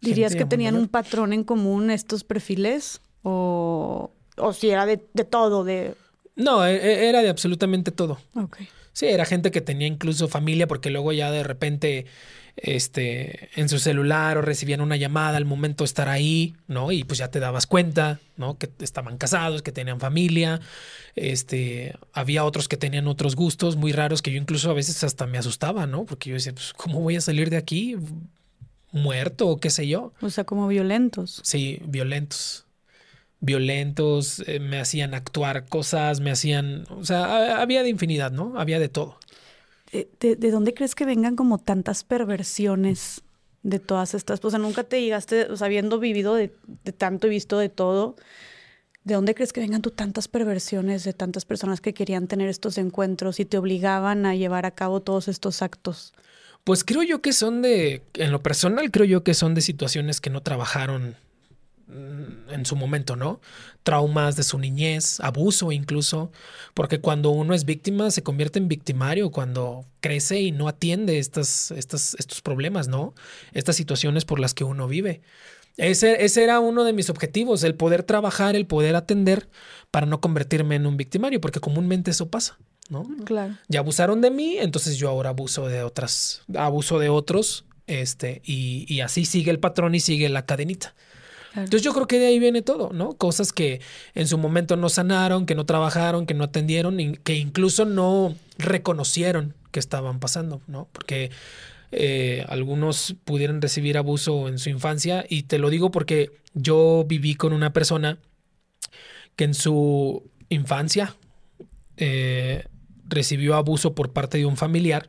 ¿Dirías que tenían mayor. un patrón en común estos perfiles? ¿O, o si era de, de todo? De... No, e- e- era de absolutamente todo. Ok. Sí, era gente que tenía incluso familia porque luego ya de repente este en su celular o recibían una llamada al momento de estar ahí, ¿no? Y pues ya te dabas cuenta, ¿no? Que estaban casados, que tenían familia. Este, había otros que tenían otros gustos muy raros que yo incluso a veces hasta me asustaba, ¿no? Porque yo decía, pues ¿cómo voy a salir de aquí muerto o qué sé yo? O sea, como violentos. Sí, violentos. Violentos, eh, me hacían actuar cosas, me hacían, o sea, ha- había de infinidad, ¿no? Había de todo. ¿De, de, de dónde crees que vengan como tantas perversiones de todas estas? O sea, nunca te llegaste, o sea, habiendo vivido de, de tanto y visto de todo, ¿de dónde crees que vengan tú tantas perversiones de tantas personas que querían tener estos encuentros y te obligaban a llevar a cabo todos estos actos? Pues creo yo que son de, en lo personal, creo yo que son de situaciones que no trabajaron mm, en su momento, ¿no? Traumas de su niñez, abuso incluso, porque cuando uno es víctima se convierte en victimario cuando crece y no atiende estas, estas, estos problemas, ¿no? Estas situaciones por las que uno vive. Ese, ese era uno de mis objetivos, el poder trabajar, el poder atender para no convertirme en un victimario, porque comúnmente eso pasa, ¿no? Claro. ya abusaron de mí, entonces yo ahora abuso de otras, abuso de otros, este, y, y así sigue el patrón y sigue la cadenita. Claro. Entonces yo creo que de ahí viene todo, ¿no? Cosas que en su momento no sanaron, que no trabajaron, que no atendieron, y que incluso no reconocieron que estaban pasando, ¿no? Porque eh, algunos pudieron recibir abuso en su infancia y te lo digo porque yo viví con una persona que en su infancia eh, recibió abuso por parte de un familiar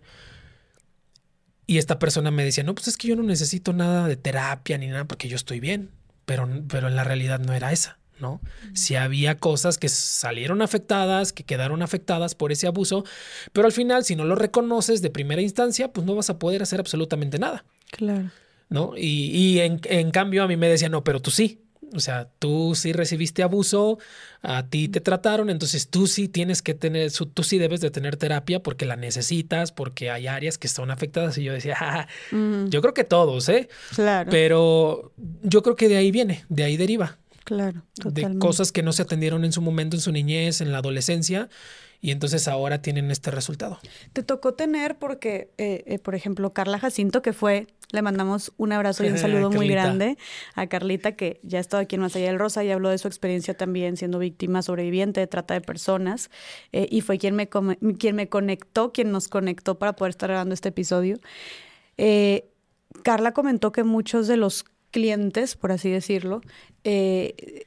y esta persona me decía, no, pues es que yo no necesito nada de terapia ni nada porque yo estoy bien, pero, pero en la realidad no era esa, ¿no? Si había cosas que salieron afectadas, que quedaron afectadas por ese abuso, pero al final si no lo reconoces de primera instancia, pues no vas a poder hacer absolutamente nada. Claro. ¿no? Y, y en, en, cambio a mí me decían, no, pero tú sí. O sea, tú sí recibiste abuso, a ti te trataron, entonces tú sí tienes que tener, tú sí debes de tener terapia porque la necesitas, porque hay áreas que son afectadas. Y yo decía, <laughs> ah, yo creo que todos, ¿eh? claro. Pero yo creo que de ahí viene, de ahí deriva, claro. de Totalmente. cosas que no se atendieron en su momento, en su niñez, en la adolescencia, y entonces ahora tienen este resultado. Te tocó tener porque, eh, eh, por ejemplo, Carla Jacinto, que fue, le mandamos un abrazo y un saludo muy grande a Carlita, que ya ha estado aquí en Más Allá del Rosa y habló de su experiencia también siendo víctima sobreviviente de trata de personas. eh, y fue quien me, quien me conectó, quien nos conectó para poder estar grabando este episodio. Carla comentó que muchos de los clientes, por así decirlo, eh,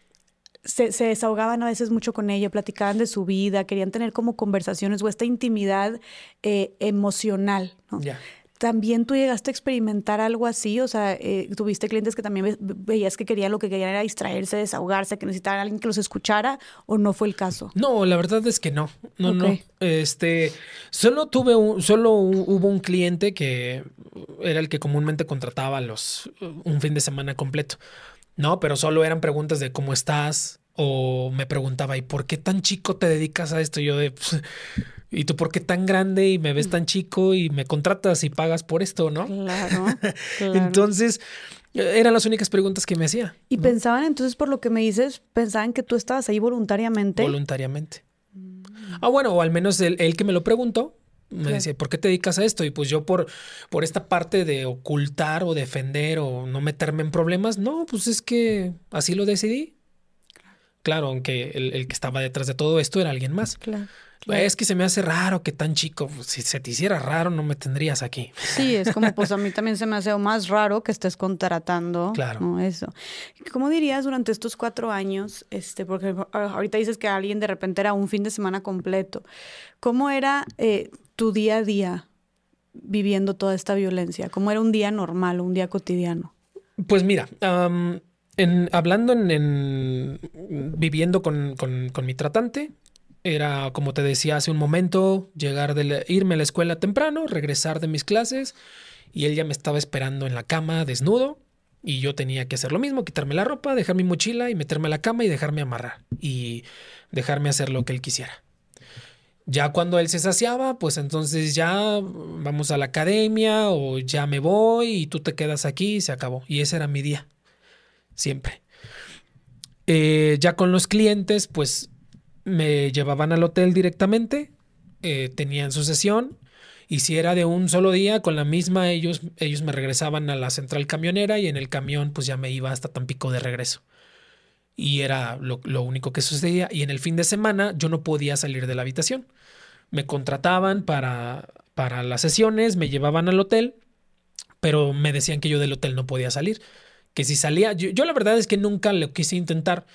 se, se desahogaban a veces mucho con ella, platicaban de su vida, querían tener como conversaciones o esta intimidad eh, emocional. ¿También tú llegaste a experimentar algo así? O sea, eh, tuviste clientes que también ve- veías que querían lo que querían era distraerse, desahogarse, que necesitaban a alguien que los escuchara, o no fue el caso? No, la verdad es que no. No, no. Este, solo tuve un, solo hu- hubo un cliente que era el que comúnmente contrataba los un fin de semana completo. No, pero solo eran preguntas de cómo estás o me preguntaba, ¿y por qué tan chico te dedicas a esto? Y yo de, "Pues, ¿y tú por qué tan grande y me ves tan chico y me contratas y pagas por esto, no? Claro. <laughs> claro. Entonces, eran las únicas preguntas que me hacía. y ¿no? pensaban entonces, por lo que me dices, pensaban que tú estabas ahí voluntariamente. voluntariamente. Ah, bueno, o al menos él, él que me lo preguntó, me Claro. decía, ¿por qué te dedicas a esto? Y pues yo por, por esta parte de ocultar o defender o no meterme en problemas, no, pues es que así lo decidí. Claro, aunque el, el que estaba detrás de todo esto era alguien más. Claro. Es que se me hace raro que tan chico, pues, si se te hiciera raro no me tendrías aquí. Sí, es como pues a mí también se me hace más raro que estés contratando Claro. ¿no? eso. ¿Cómo dirías durante estos cuatro años, este, porque ahorita dices que alguien de repente era un fin de semana completo, ¿cómo era eh, tu día a día viviendo toda esta violencia? ¿Cómo era un día normal, un día cotidiano? Pues mira, am, en, hablando en, en- viviendo con, con- mi tratante, era como te decía hace un momento, llegar de irme a la escuela temprano, regresar de mis clases y él ya me estaba esperando en la cama desnudo y yo tenía que hacer lo mismo, quitarme la ropa, dejar mi mochila y meterme a la cama y dejarme amarrar y dejarme hacer lo que él quisiera. Ya cuando él se saciaba, pues entonces ya vamos a la academia o ya me voy y tú te quedas aquí y se acabó. Y ese era mi día, siempre. Eh, ya con los clientes, pues me llevaban al hotel directamente, eh, tenían su sesión y si era de un solo día, con la misma, ellos, ellos me regresaban a la central camionera y en el camión pues ya me iba hasta Tampico de regreso. Y era lo, lo único que sucedía. Y en el fin de semana yo no podía salir de la habitación. Me contrataban para, para las sesiones, me llevaban al hotel, pero me decían que yo del hotel no podía salir. Que si salía, yo, yo la verdad es que nunca lo quise intentar,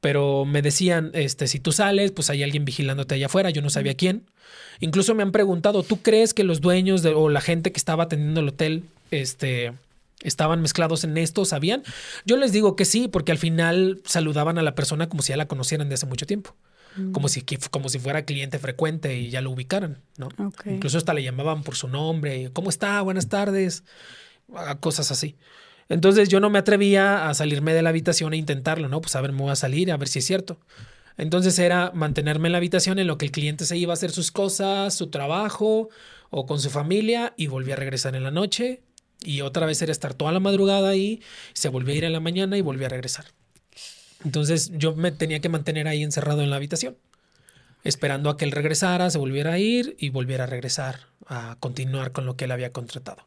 pero me decían, este, si tú sales, pues hay alguien vigilándote allá afuera, yo no sabía quién. Incluso me han preguntado, ¿tú crees que los dueños de, o la gente que estaba atendiendo el hotel, este, estaban mezclados en esto, sabían? Yo les digo que sí, porque al final saludaban a la persona como si ya la conocieran de hace mucho tiempo. Como si, que- como si fuera cliente frecuente y ya lo ubicaran, ¿no? Ok. Incluso hasta le llamaban por su nombre, ¿cómo está? Buenas tardes, cosas así. Entonces yo no me atrevía a salirme de la habitación e intentarlo, ¿no? Pues a ver, me voy a salir, a ver si es cierto. Entonces era mantenerme en la habitación en lo que el cliente se iba a hacer sus cosas, su trabajo o con su familia y volvía a regresar en la noche y otra vez era estar toda la madrugada ahí, se volvía a ir en la mañana y volvía a regresar. Entonces yo me tenía que mantener ahí encerrado en la habitación, esperando a que él regresara, se volviera a ir y volviera a regresar a continuar con lo que él había contratado.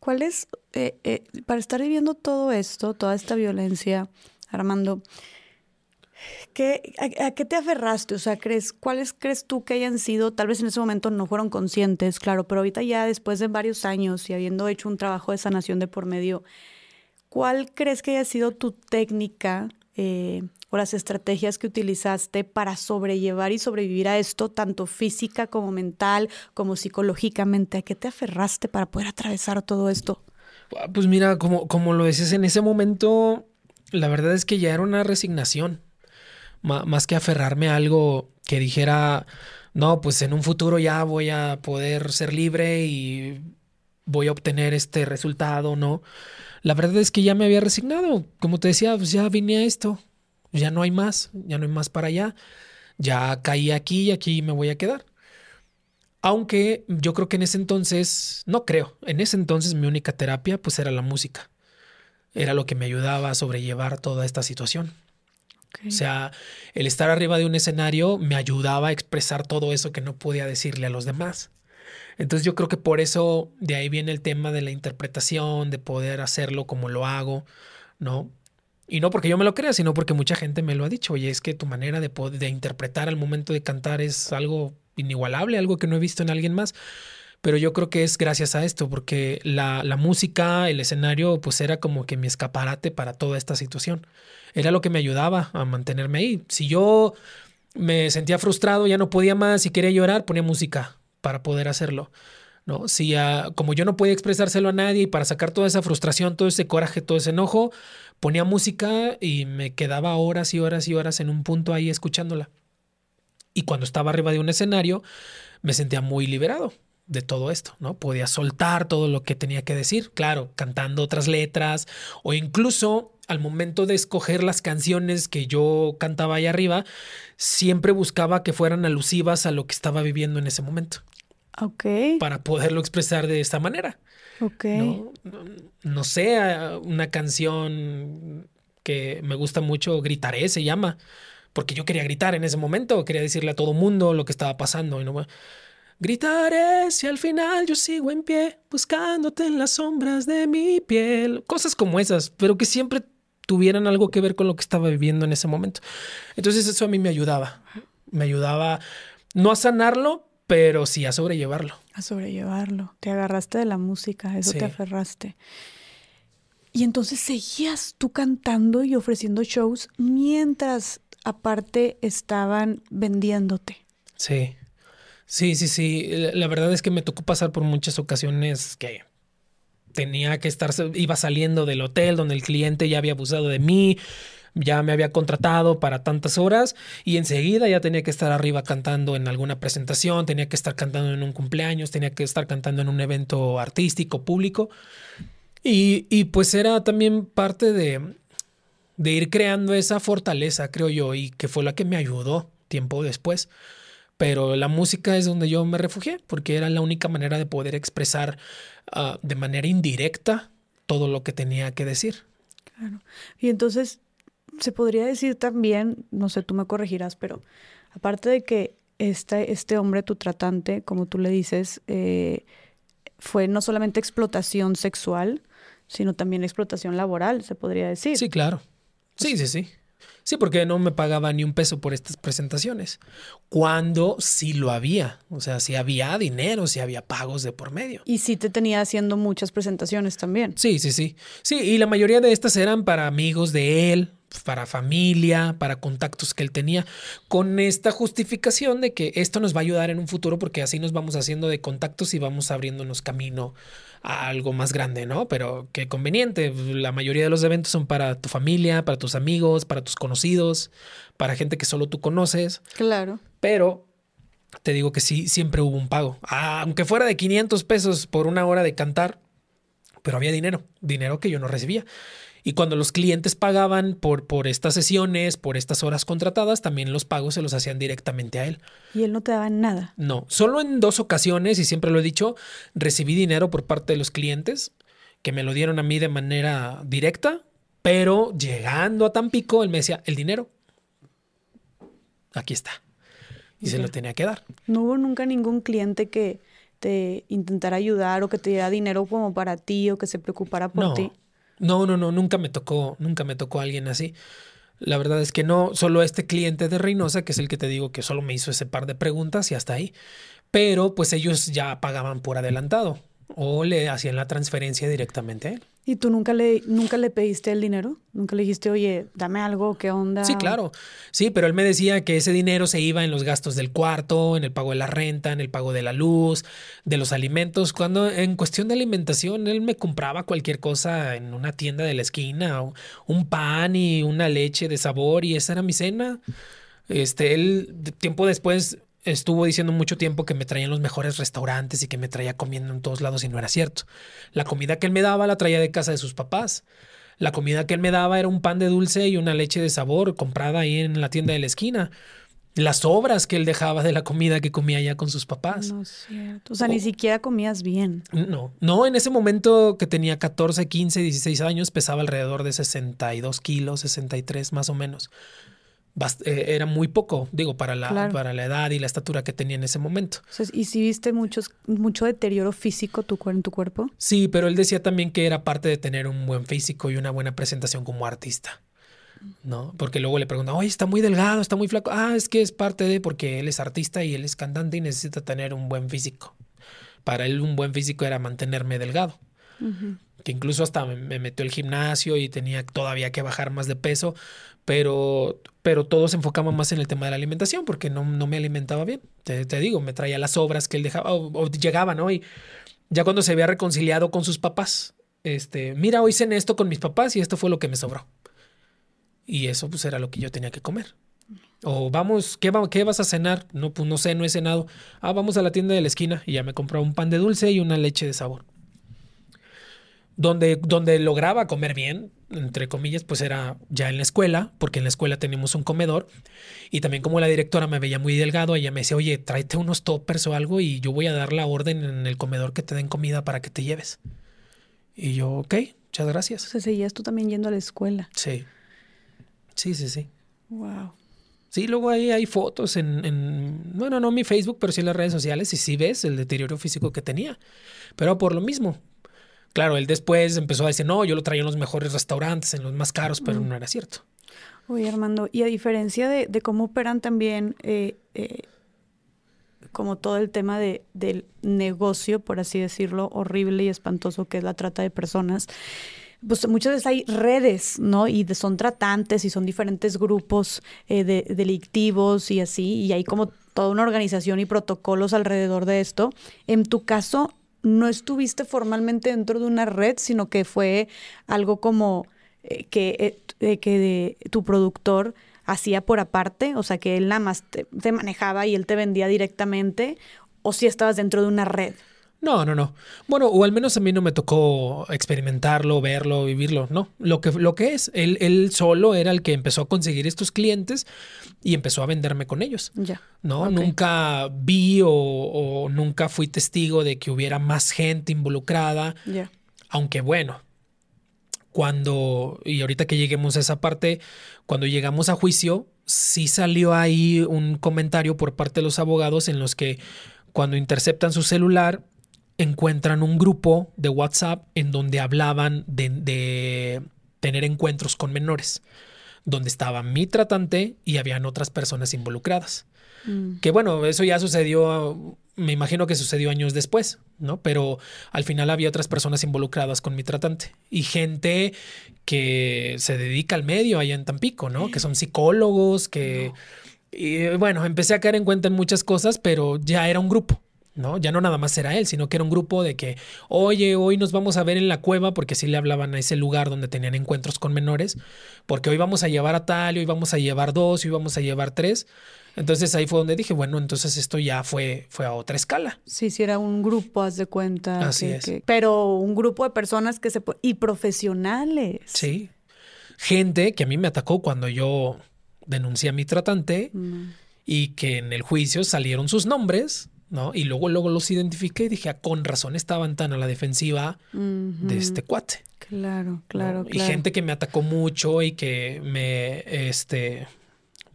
¿Cuál es, eh, eh, para estar viviendo todo esto, toda esta violencia, Armando, ¿qué, a, a qué te aferraste? O sea, ¿crees, ¿cuáles crees tú que hayan sido, tal vez en ese momento no fueron conscientes, claro, pero ahorita ya después de varios años y habiendo hecho un trabajo de sanación de por medio, ¿cuál crees que haya sido tu técnica eh, o las estrategias que utilizaste para sobrellevar y sobrevivir a esto, tanto física como mental, como psicológicamente? ¿A qué te aferraste para poder atravesar todo esto? Ah, Pues mira, como, como lo decías en ese momento, la verdad es que ya era una resignación. Más que aferrarme a algo que dijera, no, pues en un futuro ya voy a poder ser libre y voy a obtener este resultado, ¿no? La verdad es que ya me había resignado. Como te decía, pues ya vine a esto. Ya no hay más, ya no hay más para allá. Ya caí aquí y aquí me voy a quedar. Aunque yo creo que en ese entonces, no creo, en ese entonces mi única terapia pues era la música. Era lo que me ayudaba a sobrellevar toda esta situación. O sea, el estar arriba de un escenario me ayudaba a expresar todo eso que no podía decirle a los demás. Entonces yo creo que por eso de ahí viene el tema de la interpretación, de poder hacerlo como lo hago, ¿no? Y no porque yo me lo crea, sino porque mucha gente me lo ha dicho. Oye, es que tu manera de, interpretar al momento de cantar es algo inigualable, algo que no he visto en alguien más. Pero yo creo que es gracias a esto, porque la, la música, el escenario, pues era como que mi escaparate para toda esta situación. Era lo que me ayudaba a mantenerme ahí. Si yo me sentía frustrado, ya no podía más y quería llorar, ponía música para poder hacerlo. ¿no? Si como yo no podía expresárselo a nadie y para sacar toda esa frustración, todo ese coraje, todo ese enojo, ponía música y me quedaba horas y horas y horas en un punto ahí escuchándola. Y cuando estaba arriba de un escenario, me sentía muy liberado de todo esto, ¿no? Podía soltar todo lo que tenía que decir, claro, cantando otras letras o incluso al momento de escoger las canciones que yo cantaba ahí arriba, siempre buscaba que fueran alusivas a lo que estaba viviendo en ese momento Ok, para poderlo expresar de esta manera. ok. ¿no? No sé, ah, una canción que me gusta mucho, Gritaré se llama, porque yo quería gritar en ese momento, quería decirle a todo mundo lo que estaba pasando y no Gritaré si al final yo sigo en pie, buscándote en las sombras de mi piel. Cosas como esas, pero que siempre tuvieran algo que ver con lo que estaba viviendo en ese momento. Entonces eso a mí me ayudaba. Me ayudaba no a sanarlo, pero sí a sobrellevarlo. A sobrellevarlo. Te agarraste de la música, eso te aferraste. Y entonces seguías tú cantando y ofreciendo shows mientras aparte estaban vendiéndote. Sí. Sí, sí, sí. La verdad es que me tocó pasar por muchas ocasiones que tenía que estar, iba saliendo del hotel donde el cliente ya había abusado de mí, ya me había contratado para tantas horas y enseguida ya tenía que estar arriba cantando en alguna presentación, tenía que estar cantando en un cumpleaños, tenía que estar cantando en un evento artístico, público. Y, y pues era también parte de, de ir creando esa fortaleza, creo yo, y que fue la que me ayudó tiempo después. Pero la música es donde yo me refugié, porque era la única manera de poder expresar ah, de manera indirecta todo lo que tenía que decir. Claro. Y entonces se podría decir también, no sé, tú me corregirás, pero aparte de que este, este hombre, tu tratante, como tú le dices, eh, fue no solamente explotación sexual, sino también explotación laboral, se podría decir. Sí, claro. Sí, sí, sí. Sí, porque no me pagaba ni un peso por estas presentaciones. Cuando sí lo había. O sea, sí había dinero, sí había pagos de por medio. Y sí te tenía haciendo muchas presentaciones también. Sí, sí, sí. Sí, y la mayoría de estas eran para amigos de él, para familia, para contactos que él tenía, con esta justificación de que esto nos va a ayudar en un futuro porque así nos vamos haciendo de contactos y vamos abriéndonos camino a algo más grande, ¿no? Pero qué conveniente, la mayoría de los eventos son para tu familia, para tus amigos, para tus conocidos, para gente que solo tú conoces. Claro. Pero te digo que sí, siempre hubo un pago, aunque fuera de 500 pesos por una hora de cantar, pero había dinero, dinero que yo no recibía. Y cuando los clientes pagaban por, por estas sesiones, por estas horas contratadas, también los pagos se los hacían directamente a él. ¿Y él no te daba nada? No, solo en dos ocasiones, y siempre lo he dicho, recibí dinero por parte de los clientes, que me lo dieron a mí de manera directa, pero llegando a Tampico, él me decía, el dinero, aquí está. Y se lo tenía que dar. No hubo nunca ningún cliente que te intentara ayudar o que te diera dinero como para ti o que se preocupara por ti. No, no, no, nunca me tocó, nunca me tocó alguien así. La verdad es que no, solo este cliente de Reynosa, que es el que te digo que solo me hizo ese par de preguntas y hasta ahí. Pero pues ellos ya pagaban por adelantado o le hacían la transferencia directamente a él. ¿Y tú nunca le, nunca le pediste el dinero? ¿Nunca le dijiste, oye, dame algo, qué onda? Sí, claro. Sí, pero él me decía que ese dinero se iba en los gastos del cuarto, en el pago de la renta, en el pago de la luz, de los alimentos. Cuando en cuestión de alimentación, él me compraba cualquier cosa en una tienda de la esquina, un pan y una leche de sabor, y esa era mi cena. Este, él tiempo después estuvo diciendo mucho tiempo que me traían los mejores restaurantes y que me traía comiendo en todos lados y no era cierto. La comida que él me daba la traía de casa de sus papás. La comida que él me daba era un pan de dulce y una leche de sabor comprada ahí en la tienda de la esquina. Las obras que él dejaba de la comida que comía ya con sus papás. No es cierto. O sea, ni siquiera comías bien. No, no, en ese momento que tenía 14, 15, 16 años pesaba alrededor de 62 kilos, 63 más o menos. Eh, era muy poco, digo, para la, para la edad y la estatura que tenía en ese momento. ¿Y si viste muchos, mucho deterioro físico tu, en tu cuerpo? Sí, pero él decía también que era parte de tener un buen físico y una buena presentación como artista. ¿No? Porque luego le preguntan, oye, está muy delgado, está muy flaco. Ah, es que es parte de porque él es artista y él es cantante y necesita tener un buen físico. Para él un buen físico era mantenerme delgado que incluso hasta me, metió el gimnasio y tenía todavía que bajar más de peso, pero, pero todo se enfocaba más en el tema de la alimentación porque no, no me alimentaba bien. Te, digo, me traía las obras que él dejaba o, llegaba, ¿no? Y ya cuando se había reconciliado con sus papás, este, mira, hoy cené esto con mis papás y esto fue lo que me sobró. Y eso pues era lo que yo tenía que comer. O vamos, ¿qué, ¿qué, vas a cenar? No, pues no sé, no he cenado. Ah, vamos a la tienda de la esquina y ya me compró un pan de dulce y una leche de sabor donde, donde lograba comer bien, entre comillas, pues era ya en la escuela, porque en la escuela teníamos un comedor. Y también como la directora me veía muy delgado, ella me decía, oye, tráete unos toppers o algo y yo voy a dar la orden en el comedor que te den comida para que te lleves. Y yo, ok, muchas gracias. O sea, seguías tú también yendo a la escuela. Sí. Sí, sí, sí. Wow. Sí, luego ahí hay fotos en, en, bueno, no mi Facebook, pero sí en las redes sociales y sí ves el deterioro físico que tenía. Pero por lo mismo, Claro, él después empezó a decir, no, yo lo traía en los mejores restaurantes, en los más caros, pero no era cierto. Oye, Armando, y a diferencia de, cómo operan también eh, eh, como todo el tema de, del negocio, por así decirlo, horrible y espantoso que es la trata de personas, pues muchas veces hay redes, ¿no? Y son tratantes y son diferentes grupos eh, de, delictivos y así, y hay como toda una organización y protocolos alrededor de esto. En tu caso, no estuviste formalmente dentro de una red, sino que fue algo como eh, que, eh, que de, tu productor hacía por aparte, o sea, que él nada más te, te manejaba y él te vendía directamente, o si estabas dentro de una red. No, no, no. Bueno, o al menos a mí no me tocó experimentarlo, verlo, vivirlo, no. Lo que, lo que es, él, él solo era el que empezó a conseguir estos clientes y empezó a venderme con ellos. Ya. No, nunca vi o, nunca fui testigo de que hubiera más gente involucrada. Ya. Aunque bueno, cuando, y ahorita que lleguemos a esa parte, cuando llegamos a juicio, sí salió ahí un comentario por parte de los abogados en los que cuando interceptan su celular encuentran un grupo de WhatsApp en donde hablaban de, tener encuentros con menores, donde estaba mi tratante y habían otras personas involucradas. Mm. Que bueno, eso ya sucedió, me imagino que sucedió años después, ¿no? Pero al final había otras personas involucradas con mi tratante y gente que se dedica al medio allá en Tampico, ¿no? Que son psicólogos, que... Y bueno, empecé a caer en cuenta en muchas cosas, pero ya era un grupo. ¿No? Ya no nada más era él, sino que era un grupo de que, oye, hoy nos vamos a ver en la cueva, porque sí le hablaban a ese lugar donde tenían encuentros con menores, porque hoy vamos a llevar a tal, y hoy vamos a llevar dos, y hoy vamos a llevar tres. Entonces ahí fue donde dije, bueno, entonces esto ya fue, fue a otra escala. Sí, sí, era un grupo, haz de cuenta. Así es. pero un grupo de personas que se... Y profesionales. Sí. Gente que a mí me atacó cuando yo denuncié a mi tratante mm. y que en el juicio salieron sus nombres ¿no? Y luego, luego los identifiqué y dije, ah, con razón estaban tan a la defensiva de este cuate. Claro, claro, Y gente que me atacó mucho y que me, este,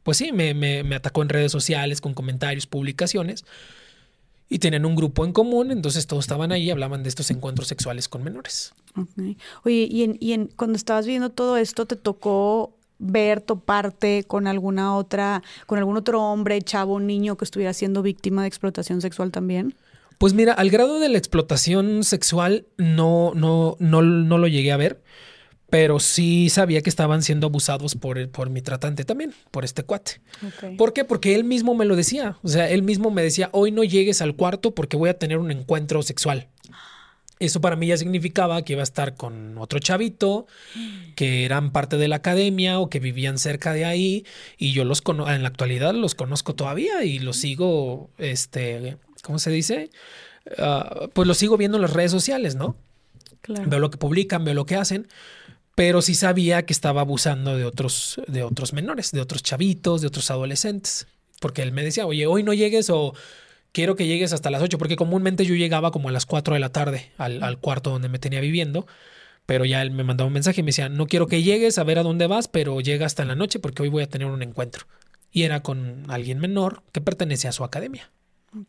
pues sí, me, me, atacó en redes sociales con comentarios, publicaciones. Y tenían un grupo en común, entonces todos estaban ahí y hablaban de estos encuentros sexuales con menores. Oye, y, en, y en, cuando estabas viendo todo esto, ¿te tocó ver, toparte con alguna otra, con algún otro hombre, chavo, niño que estuviera siendo víctima de explotación sexual también? Pues mira, al grado de la explotación sexual no, no, no, no lo llegué a ver, pero sí sabía que estaban siendo abusados por, por mi tratante también, por este cuate. ¿Por qué? Porque él mismo me lo decía. O sea, él mismo me decía, hoy no llegues al cuarto porque voy a tener un encuentro sexual. Eso para mí ya significaba que iba a estar con otro chavito, que eran parte de la academia o que vivían cerca de ahí. Y yo los conozco, en la actualidad los conozco todavía y los sigo, este, ¿cómo se dice? Ah, pues los sigo viendo en las redes sociales, ¿no? Veo lo que publican, veo lo que hacen. Pero sí sabía que estaba abusando de otros, de otros menores, de otros chavitos, de otros adolescentes. Porque él me decía, oye, hoy no llegues o quiero que llegues hasta las 8, porque comúnmente yo llegaba como a las 4 de la tarde al, cuarto donde me tenía viviendo, pero ya él me mandaba un mensaje y me decía, no quiero que llegues a ver a dónde vas, pero llega hasta la noche porque hoy voy a tener un encuentro. Y era con alguien menor que pertenece a su academia.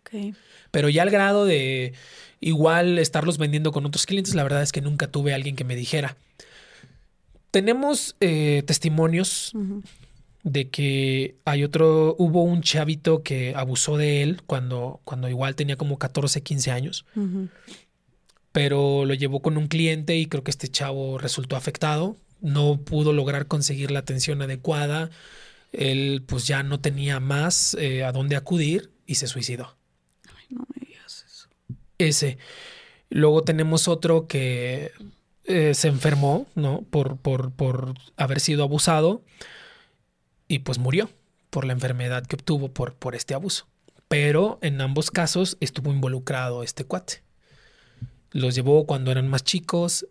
Okay. Pero ya al grado de igual estarlos vendiendo con otros clientes, la verdad es que nunca tuve a alguien que me dijera. Tenemos eh, testimonios de que hay otro, hubo un chavito que abusó de él cuando, cuando igual tenía como 14, 15 años, pero lo llevó con un cliente y creo que este chavo resultó afectado, no pudo lograr conseguir la atención adecuada, él pues ya no tenía más eh, a dónde acudir y se suicidó. Ay, no me digas eso. Ese. Luego tenemos otro que eh, se enfermó, ¿no? Por, por, por haber sido abusado y pues murió por la enfermedad que obtuvo por, por este abuso. Pero en ambos casos estuvo involucrado este cuate. Los llevó cuando eran más chicos.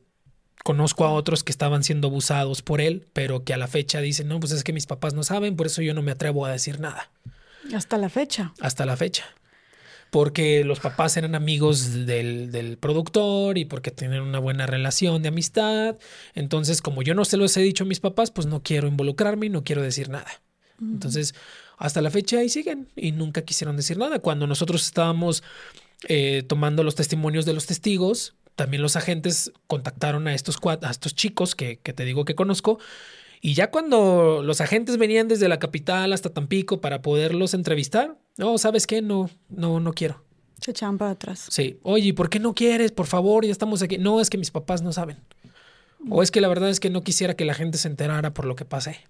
Conozco a otros que estaban siendo abusados por él, pero que a la fecha dicen, no, pues es que mis papás no saben, por eso yo no me atrevo a decir nada. Hasta la fecha. Hasta la fecha. Porque los papás eran amigos del, del productor y porque tienen una buena relación de amistad. Entonces, como yo no se los he dicho a mis papás, pues no quiero involucrarme y no quiero decir nada. Entonces, hasta la fecha ahí siguen y nunca quisieron decir nada. Cuando nosotros estábamos eh, tomando los testimonios de los testigos, también los agentes contactaron a estos, a estos chicos que, que te digo que conozco. Y ya cuando los agentes venían desde la capital hasta Tampico para poderlos entrevistar, no, ¿sabes qué? No, no, no quiero. Se echaban para atrás. Sí. Oye, ¿por qué no quieres? Por favor, ya estamos aquí. No, es que mis papás no saben. O es que la verdad es que no quisiera que la gente se enterara por lo que pasé.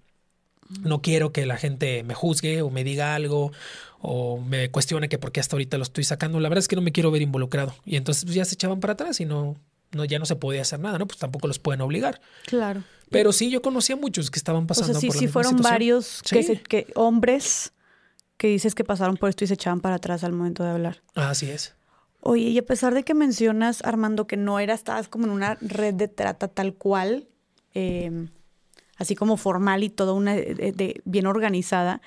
No quiero que la gente me juzgue o me diga algo o me cuestione que por qué hasta ahorita lo estoy sacando. La verdad es que no me quiero ver involucrado. Y entonces pues, ya se echaban para atrás y no, no, ya no se podía hacer nada, ¿no? Pues tampoco los pueden obligar. Claro. Pero sí, yo conocía muchos que estaban pasando o sea, sí, por la sí misma fueron situación. varios que, Sí. se- que hombres que dices que pasaron por esto y se echaban para atrás al momento de hablar. Así es. Oye, y a pesar de que mencionas, Armando, que no era, estabas como en una red de trata tal cual, eh, así como formal y toda una de- de- bien organizada,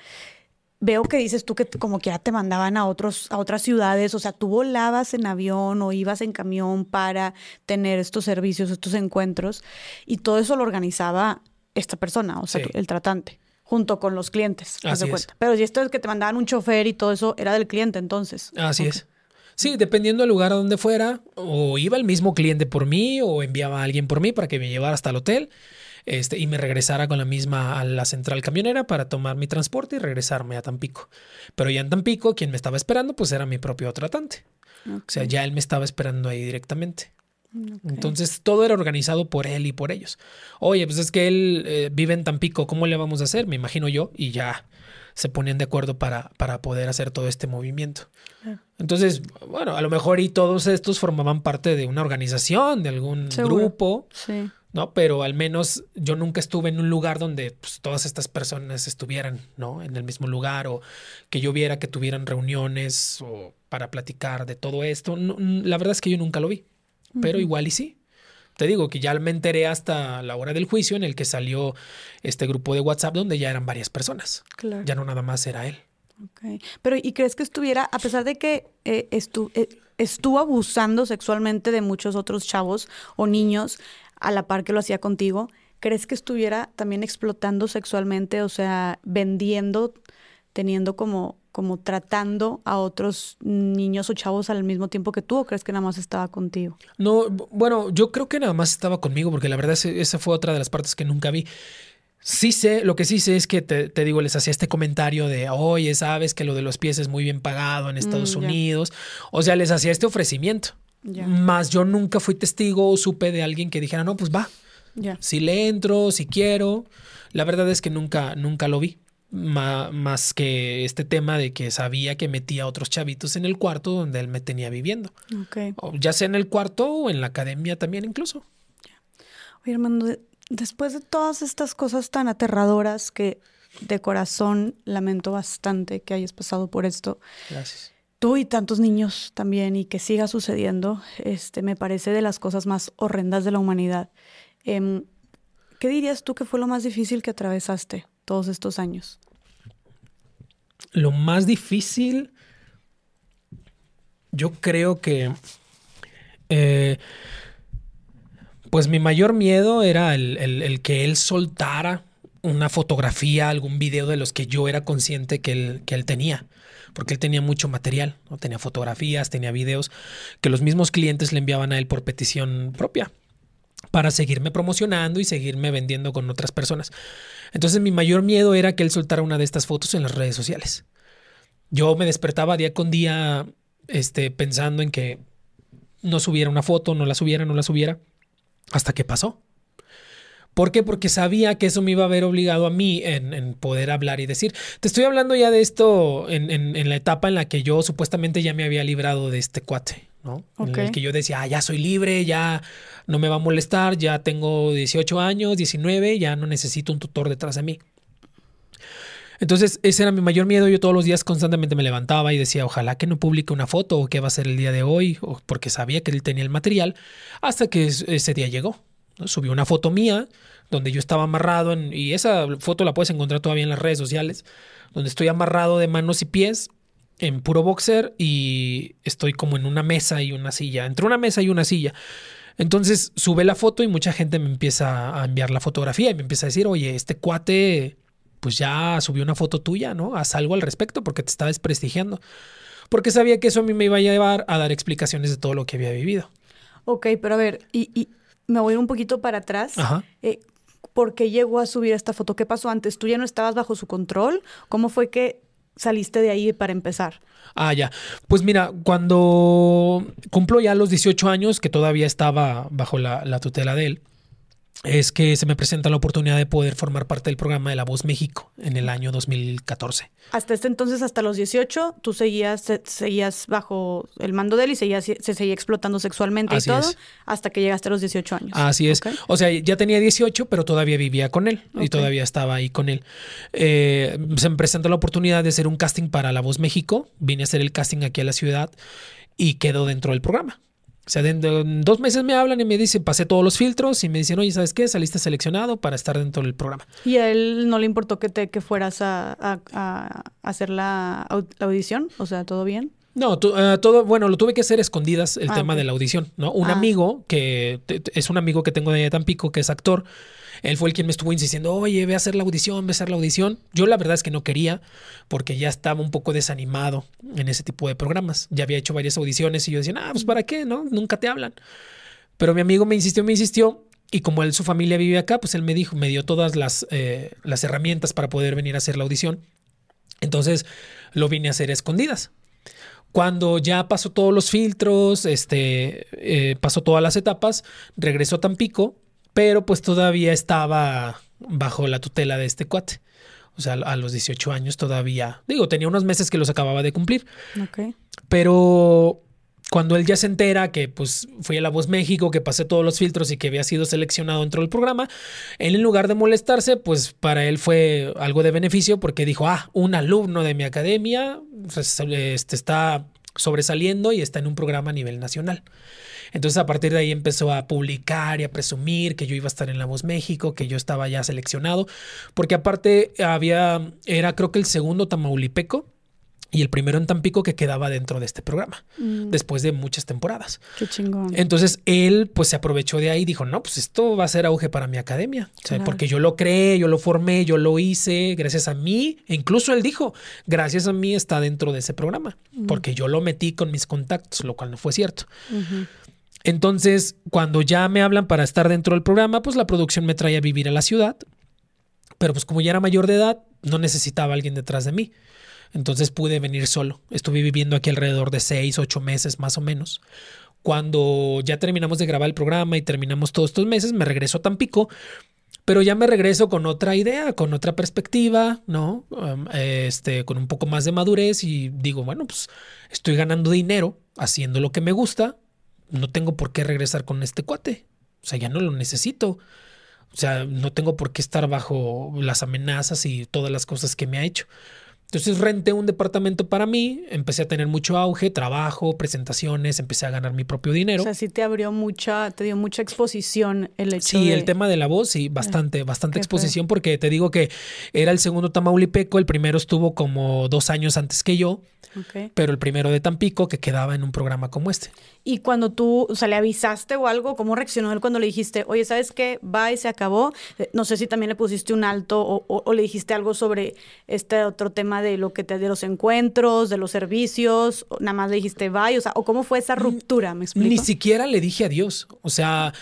veo que dices tú que como que ya te mandaban a otros, a otras ciudades, o sea, tú volabas en avión o ibas en camión para tener estos servicios, estos encuentros, y todo eso lo organizaba esta persona, o sea, Sí. tú- el tratante, junto con los clientes, Así de es. cuenta. Pero si esto es que te mandaban un chofer y todo eso, era del cliente entonces. Así es. Sí, dependiendo del lugar a donde fuera, o iba el mismo cliente por mí, o enviaba a alguien por mí para que me llevara hasta el hotel, este, y me regresara con la misma a la central camionera para tomar mi transporte y regresarme a Tampico. Pero ya en Tampico, quien me estaba esperando, pues era mi propio tratante. O sea, ya él me estaba esperando ahí directamente. Entonces todo era organizado por él y por ellos. Oye, pues es que él eh, vive en Tampico, ¿cómo le vamos a hacer? Me imagino yo, y ya se ponían de acuerdo para, para poder hacer todo este movimiento. Entonces, bueno, a lo mejor y todos estos formaban parte de una organización, de algún Seguro. grupo, Sí. ¿No? Pero al menos yo nunca estuve en un lugar donde pues, todas estas personas estuvieran, ¿no? En el mismo lugar o que yo viera que tuvieran reuniones o para platicar de todo esto. No, la verdad es que yo nunca lo vi, pero igual y sí. Te digo que ya me enteré hasta la hora del juicio en el que salió este grupo de WhatsApp donde ya eran varias personas. Claro. Ya no nada más era él. Pero, ¿y crees que estuviera, a pesar de que eh, estu- eh, estuvo abusando sexualmente de muchos otros chavos o niños a la par que lo hacía contigo, ¿crees que estuviera también explotando sexualmente, o sea, vendiendo, teniendo como, como tratando a otros niños o chavos al mismo tiempo que tú, o crees que nada más estaba contigo? No, bueno, yo creo que nada más estaba conmigo porque la verdad es- esa fue otra de las partes que nunca vi. Sí sé, lo que sí sé es que te, te digo, les hacía este comentario de, oye, sabes que lo de los pies es muy bien pagado en Estados Mm, ya. Unidos. O sea, les hacía este ofrecimiento. Ya. Más yo nunca fui testigo o supe de alguien que dijera, no, pues va, Ya. si le entro, si quiero. La verdad es que nunca, nunca lo vi. Ma- más que este tema de que sabía que metía a otros chavitos en el cuarto donde él me tenía viviendo. Ok. O ya sea en el cuarto o en la academia también incluso. Oye, de- después de todas estas cosas tan aterradoras que de corazón lamento bastante que hayas pasado por esto, Gracias. Tú y tantos niños también y que siga sucediendo, este, me parece de las cosas más horrendas de la humanidad. Em, ¿Qué dirías tú que fue lo más difícil que atravesaste todos estos años? Lo más difícil, yo creo que, eh, pues mi mayor miedo era el, el- el que él soltara una fotografía, algún video de los que yo era consciente que él, que él tenía. Porque él tenía mucho material. Tenía fotografías, tenía videos que los mismos clientes le enviaban a él por petición propia para seguirme promocionando y seguirme vendiendo con otras personas. Entonces mi mayor miedo era que él soltara una de estas fotos en las redes sociales. Yo me despertaba día con día este, pensando en que no subiera una foto, no la subiera, no la subiera, hasta que pasó. ¿Por qué? Porque sabía que eso me iba a haber obligado a mí en, en poder hablar y decir. Te estoy hablando ya de esto en, en- en la etapa en la que yo supuestamente ya me había librado de este cuate, ¿no? En el que yo decía, ah, ya soy libre, ya no me va a molestar, ya tengo 18 años, 19, ya no necesito un tutor detrás de mí. Entonces, ese era mi mayor miedo. Yo todos los días constantemente me levantaba y decía, ojalá que no publique una foto o qué va a ser el día de hoy, o porque sabía que él tenía el material, hasta que es- ese día llegó. ¿No? Subí una foto mía donde yo estaba amarrado en- y esa foto la puedes encontrar todavía en las redes sociales, donde estoy amarrado de manos y pies en puro boxer y estoy como en una mesa y una silla, entre una mesa y una silla. Entonces sube la foto y mucha gente me empieza a enviar la fotografía y me empieza a decir, oye, este cuate pues ya subió una foto tuya, ¿no? Haz algo al respecto porque te está desprestigiando. Porque sabía que eso a mí me iba a llevar a dar explicaciones de todo lo que había vivido. Ok, pero a ver, y, y me voy un poquito para atrás. Ajá. Eh, ¿Por qué llegó a subir esta foto? ¿Qué pasó antes? ¿Tú ya no estabas bajo su control? ¿Cómo fue que saliste de ahí para empezar? Ah, ya. Pues mira, cuando cumplo ya los 18 años, que todavía estaba bajo la, la tutela de él, es que se me presenta la oportunidad de poder formar parte del programa de La Voz México en el año 2014. Hasta este entonces, hasta los 18, tú seguías, se- seguías bajo el mando de él y seguías, se seguía explotando sexualmente Así y todo, es. hasta que llegaste a los 18 años. Así es. O sea, ya tenía 18, pero todavía vivía con él y todavía estaba ahí con él. Eh, se me presentó la oportunidad de hacer un casting para La Voz México. Vine a hacer el casting aquí a la ciudad y quedo dentro del programa. O sea, dentro- en dos meses me hablan y me dicen, pasé todos los filtros y me dicen, oye, ¿sabes qué? Saliste seleccionado para estar dentro del programa. ¿Y a él no le importó que, te, que fueras a, a- a hacer la, la audición? O sea, ¿todo bien? No, tu- eh, todo, bueno, lo tuve que hacer escondidas el Ah, tema de la audición, ¿no? Un Ah. amigo que te- es un amigo que tengo de Tampico, que es actor, él fue el quien me estuvo insistiendo, oye, ve a hacer la audición, ve a hacer la audición. Yo la verdad es que no quería, porque ya estaba un poco desanimado en ese tipo de programas. Ya había hecho varias audiciones y yo decía, ah, pues ¿para qué? ¿No? Nunca te hablan. Pero mi amigo me insistió, me insistió. Y como él, su familia vive acá, pues él me dijo, me dio todas las, eh, las herramientas para poder venir a hacer la audición. Entonces lo vine a hacer a escondidas. Cuando ya pasó todos los filtros, este, eh, pasó todas las etapas, regresó a Tampico, pero pues todavía estaba bajo la tutela de este cuate. O sea, a los 18 años todavía, digo, tenía unos meses que los acababa de cumplir, pero cuando él ya se entera que pues fui a La Voz México, que pasé todos los filtros y que había sido seleccionado dentro del programa, él en lugar de molestarse, pues para él fue algo de beneficio porque dijo, ah, un alumno de mi academia res- este, está sobresaliendo y está en un programa a nivel nacional. Entonces a partir de ahí empezó a publicar y a presumir que yo iba a estar en La Voz México, que yo estaba ya seleccionado, porque aparte había, era creo que el segundo tamaulipeco y el primero en Tampico que quedaba dentro de este programa, Mm, después de muchas temporadas. qué chingón. Entonces él pues se aprovechó de ahí y dijo, no, pues esto va a ser auge para mi academia, O sea, Claro. porque yo lo creé, yo lo formé, yo lo hice, gracias a mí, e incluso él dijo, gracias a mí está dentro de ese programa, porque yo lo metí con mis contactos, lo cual no fue cierto. Entonces, cuando ya me hablan para estar dentro del programa, pues la producción me trae a vivir a la ciudad. Pero pues como ya era mayor de edad, no necesitaba a alguien detrás de mí. Entonces pude venir solo. Estuve viviendo aquí alrededor de seis, ocho meses más o menos. Cuando ya terminamos de grabar el programa y terminamos todos estos meses, me regreso a Tampico, pero ya me regreso con otra idea, con otra perspectiva, ¿no? Um, este, con un poco más de madurez y digo, bueno, pues estoy ganando dinero haciendo lo que me gusta, no tengo por qué regresar con este cuate. O sea, ya no lo necesito. O sea, no tengo por qué estar bajo las amenazas y todas las cosas que me ha hecho. Entonces renté un departamento para mí, empecé a tener mucho auge, trabajo, presentaciones, empecé a ganar mi propio dinero. O sea, sí te abrió mucha, te dio mucha exposición el hecho Sí, de... el tema de la voz, sí, bastante, bastante qué exposición, porque te digo que era el segundo Tamaulipeco, el primero estuvo como dos años antes que yo, Ok. pero el primero de Tampico que quedaba en un programa como este. Y cuando tú, o sea, le avisaste o algo, ¿cómo reaccionó él cuando le dijiste, oye, ¿sabes qué? Va y se acabó? Eh, No sé si también le pusiste un alto o, o- o le dijiste algo sobre este otro tema de lo que te, de los encuentros, de los servicios, nada más le dijiste bye, o sea, o cómo fue esa ruptura, ¿me explico? Ni siquiera le dije adiós. O sea,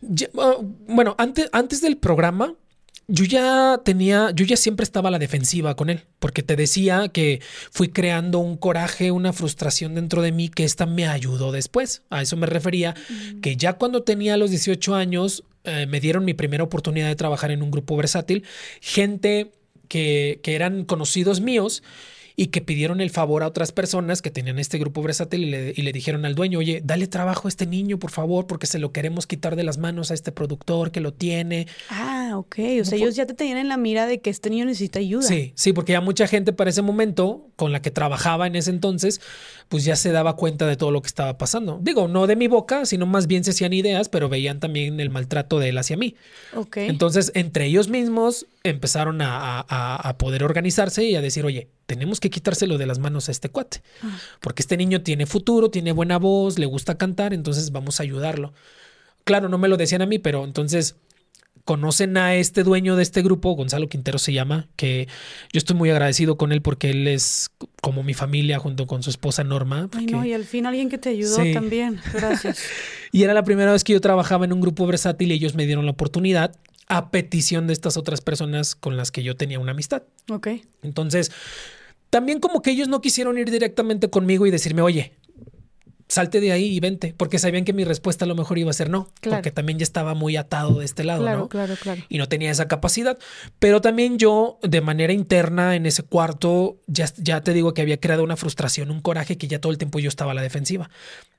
ya- ah, bueno, antes, antes del programa, yo ya tenía, yo ya siempre estaba a la defensiva con él, porque te decía que fui creando un coraje, una frustración dentro de mí que esta me ayudó después. A eso me refería, que ya cuando tenía los 18 años, eh, me dieron mi primera oportunidad de trabajar en un grupo versátil, gente que, que eran conocidos míos y que pidieron el favor a otras personas que tenían este grupo versátil y le, y le dijeron al dueño, oye, dale trabajo a este niño, por favor, porque se lo queremos quitar de las manos a este productor que lo tiene. Ah, ok. O sea, ellos ya te tenían en la mira de que este niño necesita ayuda. Sí, sí, porque ya mucha gente para ese momento, con la que trabajaba en ese entonces, pues ya se daba cuenta de todo lo que estaba pasando. Digo, no de mi boca, sino más bien se hacían ideas, pero veían también el maltrato de él hacia mí. Ok. Entonces, entre ellos mismos empezaron a, a- a poder organizarse y a decir, oye, tenemos que quitárselo de las manos a este cuate, Ah. porque este niño tiene futuro, tiene buena voz, le gusta cantar, entonces vamos a ayudarlo. Claro, no me lo decían a mí, pero entonces conocen a este dueño de este grupo, Gonzalo Quintero se llama, que yo estoy muy agradecido con él porque él es como mi familia junto con su esposa Norma. Ay, no, y al fin alguien que te ayudó también. Gracias. <laughs> y era la primera vez que yo trabajaba en un grupo versátil y ellos me dieron la oportunidad a petición de estas otras personas con las que yo tenía una amistad. Ok. Entonces, también como que ellos no quisieron ir directamente conmigo y decirme, oye, salte de ahí y vente, porque sabían que mi respuesta a lo mejor iba a ser no, porque también ya estaba muy atado de este lado, claro, Claro, claro. Y no tenía esa capacidad. Pero también yo, de manera interna, en ese cuarto, ya, ya te digo que había creado una frustración, un coraje que ya todo el tiempo yo estaba a la defensiva.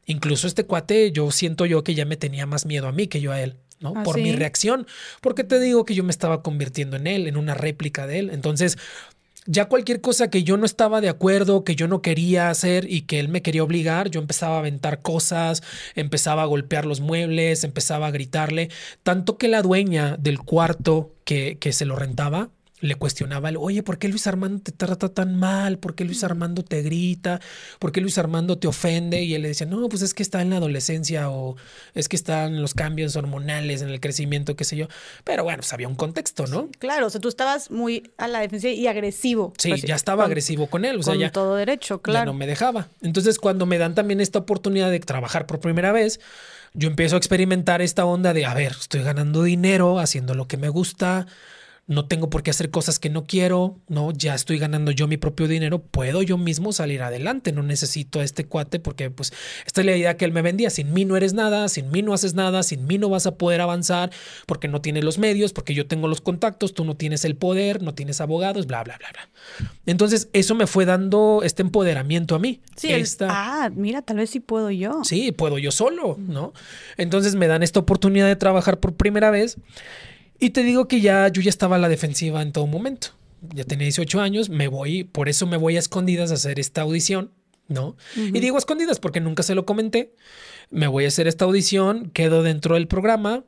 Incluso este cuate, yo siento yo que ya me tenía más miedo a mí que yo a él. ¿no? ¿Ah, Por mi reacción, porque te digo que yo me estaba convirtiendo en él, en una réplica de él. Entonces, ya cualquier cosa que yo no estaba de acuerdo, que yo no quería hacer y que él me quería obligar, yo empezaba a aventar cosas, empezaba a golpear los muebles, empezaba a gritarle, tanto que la dueña del cuarto que, que se lo rentaba le cuestionaba, oye, ¿por qué Luis Armando te trata tan mal? ¿Por qué Luis Armando te grita? ¿Por qué Luis Armando te ofende? Y él le decía, no, pues es que está en la adolescencia o es que están los cambios hormonales, en el crecimiento, qué sé yo. Pero bueno, pues había un contexto, ¿no? claro, o sea, tú estabas muy a la defensiva y agresivo. Sí, ya estaba agresivo con él, o sea, con ya. todo derecho, claro. Ya no me dejaba. Entonces, cuando me dan también esta oportunidad de trabajar por primera vez, yo empiezo a experimentar esta onda de, a ver, estoy ganando dinero, haciendo lo que me gusta no tengo por qué hacer cosas que no quiero, no, ya estoy ganando yo mi propio dinero, puedo yo mismo salir adelante, no necesito a este cuate porque pues esta es la idea que él me vendía, sin mí no eres nada, sin mí no haces nada, sin mí no vas a poder avanzar porque no tienes los medios, porque yo tengo los contactos, tú no tienes el poder, no tienes abogados, bla, bla, bla, bla. Entonces eso me fue dando este empoderamiento a mí. Sí, ah, mira, tal vez sí puedo yo. Sí, puedo yo solo, ¿no? Entonces me dan esta oportunidad de trabajar por primera vez. Y te digo que ya yo ya estaba a la defensiva en todo momento. Ya tenía 18 años, me voy, por eso me voy a escondidas a hacer esta audición, ¿no? Y digo escondidas porque nunca se lo comenté. Me voy a hacer esta audición, quedo dentro del programa.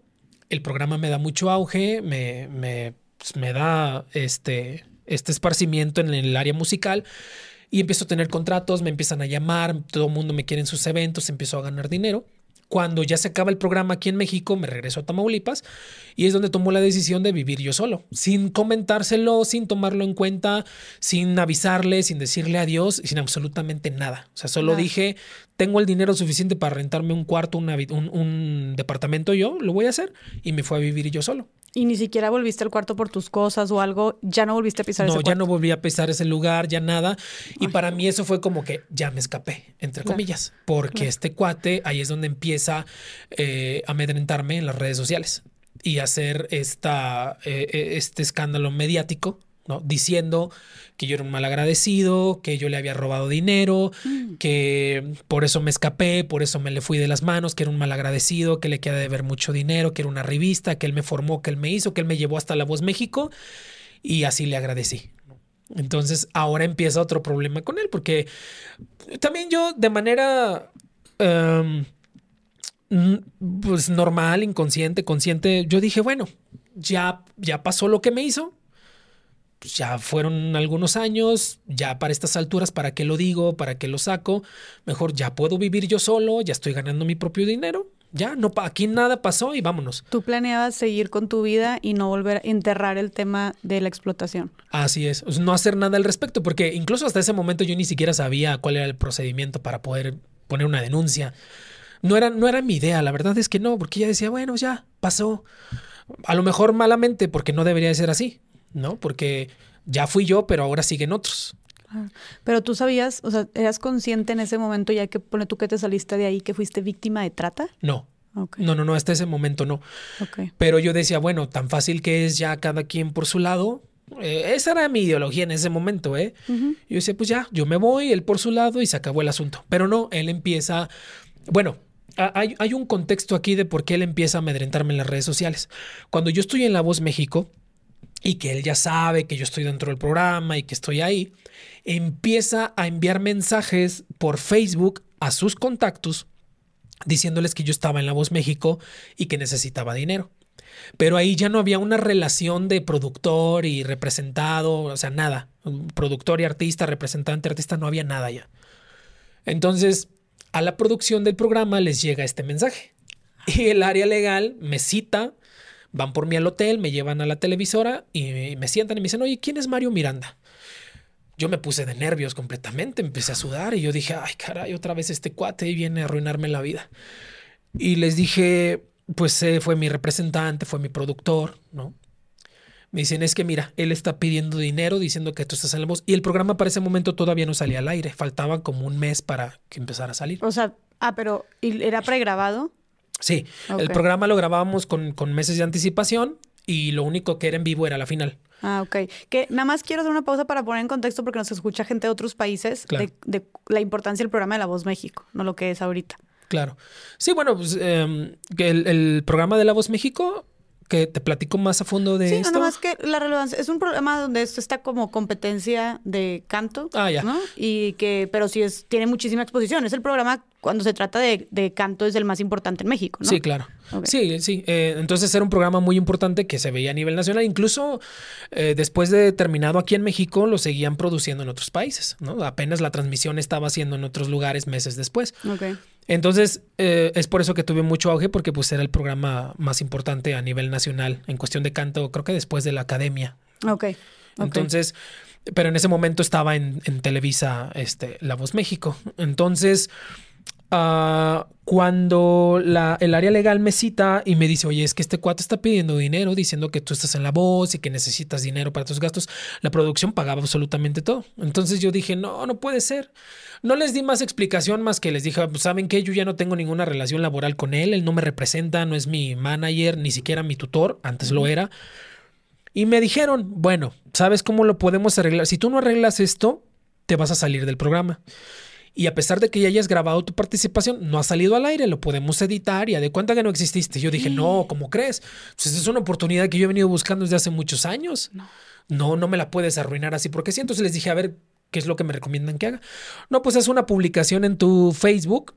El programa me da mucho auge, me, me, pues, me da este, este esparcimiento en el área musical y empiezo a tener contratos, me empiezan a llamar, todo el mundo me quiere en sus eventos, empiezo a ganar dinero. Cuando ya se acaba el programa aquí en México, me regreso a Tamaulipas y es donde tomo la decisión de vivir yo solo, sin comentárselo, sin tomarlo en cuenta, sin avisarle, sin decirle adiós, sin absolutamente nada. O sea, solo dije, tengo el dinero suficiente para rentarme un cuarto, un, un departamento yo, lo voy a hacer y me fue a vivir yo solo. Y ni siquiera volviste al cuarto por tus cosas o algo, ya no volviste a pisar no, ese cuarto. ya no volví a pisar ese lugar, ya nada. Y para mí eso fue como que ya me escapé, entre comillas, porque este cuate ahí es donde empieza eh, a amedrentarme en las redes sociales y hacer esta, eh, eh, este escándalo mediático ¿no? Diciendo que yo era un mal agradecido, que yo le había robado dinero, mm. que por eso me escapé, por eso me le fui de las manos, que era un mal agradecido, que le queda de ver mucho dinero, que era una revista, que él me formó, que él me hizo, que él me llevó hasta La Voz México y así le agradecí. Entonces ahora empieza otro problema con él, porque también yo de manera... Em, pues normal, inconsciente, consciente, yo dije, bueno, ya, ya pasó lo que me hizo, pues ya fueron algunos años, ya para estas alturas, ¿para qué lo digo? ¿Para qué lo saco? Mejor ya puedo vivir yo solo, ya estoy ganando mi propio dinero. Ya, no, aquí nada pasó y vámonos. Tú planeabas seguir con tu vida y no volver a enterrar el tema de la explotación. Así es, no hacer nada al respecto, porque incluso hasta ese momento yo ni siquiera sabía cuál era el procedimiento para poder poner una denuncia. No era, no era mi idea, la verdad es que no, porque ella decía, bueno, ya pasó. A lo mejor malamente, porque no debería de ser así. ¿No? Porque ya fui yo, pero ahora siguen otros. Pero tú sabías, o sea, ¿eras consciente en ese momento ya que pone tú que te saliste de ahí que fuiste víctima de trata? No. No, no, no, hasta ese momento no. Pero yo decía, bueno, tan fácil que es ya cada quien por su lado. Eh, esa era mi ideología en ese momento, ¿eh? Yo decía, pues ya, yo me voy, él por su lado y se acabó el asunto. Pero no, él empieza, bueno, hay, hay un contexto aquí de por qué él empieza a amedrentarme en las redes sociales. Cuando yo estoy en La Voz México, y que él ya sabe que yo estoy dentro del programa y que estoy ahí, empieza a enviar mensajes por Facebook a sus contactos diciéndoles que yo estaba en La Voz México y que necesitaba dinero. Pero ahí ya no había una relación de productor y representado, o sea, nada. Productor y artista, representante, artista, no había nada ya. Entonces, a la producción del programa les llega este mensaje. Y el área legal me cita Van por mí al hotel, me llevan a la televisora y me sientan y me dicen, oye, ¿quién es Mario Miranda? Yo me puse de nervios completamente, empecé a sudar y yo dije, ay, caray, otra vez este cuate viene a arruinarme la vida. Y les dije, pues eh, fue mi representante, fue mi productor, ¿no? Me dicen, es que mira, él está pidiendo dinero diciendo que tú estás en. Y el programa para ese momento todavía no salía al aire. Faltaba como un mes para que empezara a salir. O sea, ah, pero ¿era pregrabado? Sí, el programa lo grabábamos con, con meses de anticipación y lo único que era en vivo era la final. Ah, ok. Que nada más quiero hacer una pausa para poner en contexto porque nos escucha gente de otros países de, la importancia del programa de La Voz México, no lo que es ahorita. Claro. Sí, bueno, pues em, el, el, programa de La Voz México que te platico más a fondo de sí, esto. Sí, nada más que la relevancia. Es un programa donde esto está como competencia de canto. Ah, ya. ¿no? Y que, pero sí es, tiene muchísima exposición. Es el programa, cuando se trata de, de canto, es el más importante en México, ¿no? Sí, claro. Sí, sí. Eh, entonces era un programa muy importante que se veía a nivel nacional. Incluso eh, después de terminado aquí en México, lo seguían produciendo en otros países, ¿no? Apenas la transmisión estaba haciendo en otros lugares meses después. Ok. Entonces, eh, es por eso que tuve mucho auge, porque pues era el programa más importante a nivel nacional en cuestión de canto, creo que después de la academia. Ok. okay. Entonces, pero en ese momento estaba en, en Televisa, este, La Voz México. Entonces, Uh, cuando la, el área legal me cita y me dice, oye, es que este cuate está pidiendo dinero, diciendo que tú estás en la voz y que necesitas dinero para tus gastos, la producción pagaba absolutamente todo. Entonces yo dije, no, no puede ser. No les di más explicación más que les dije, pues, ¿saben qué? Yo ya no tengo ninguna relación laboral con él, él no me representa, no es mi manager, ni siquiera mi tutor, antes lo era. Y me dijeron, bueno, ¿sabes cómo lo podemos arreglar? Si tú no arreglas esto, te vas a salir del programa. Y a pesar de que ya hayas grabado tu participación, no ha salido al aire, lo podemos editar y a de cuenta que no exististe. Yo dije, no, ¿cómo crees? Pues es una oportunidad que yo he venido buscando desde hace muchos años. No. no, no me la puedes arruinar así porque sí. Entonces les dije, a ver, ¿qué es lo que me recomiendan que haga? No, pues es una publicación en tu Facebook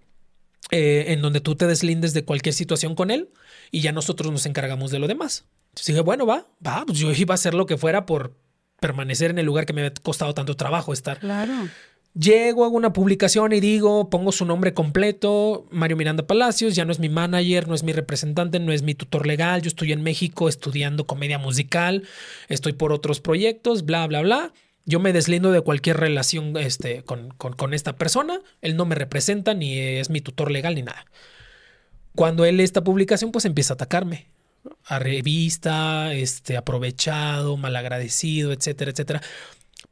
eh, en donde tú te deslindes de cualquier situación con él y ya nosotros nos encargamos de lo demás. Entonces dije, bueno, va, va, pues yo iba a hacer lo que fuera por permanecer en el lugar que me había costado tanto trabajo estar. Claro. Llego, hago una publicación y digo, pongo su nombre completo, Mario Miranda Palacios, ya no es mi manager, no es mi representante, no es mi tutor legal, yo estoy en México estudiando comedia musical, estoy por otros proyectos, bla, bla, bla. Yo me deslindo de cualquier relación este, con, con, esta persona, él no me representa, ni es mi tutor legal, ni nada. Cuando él esta publicación, pues empieza a atacarme a revista, este, aprovechado, malagradecido, etcétera, etcétera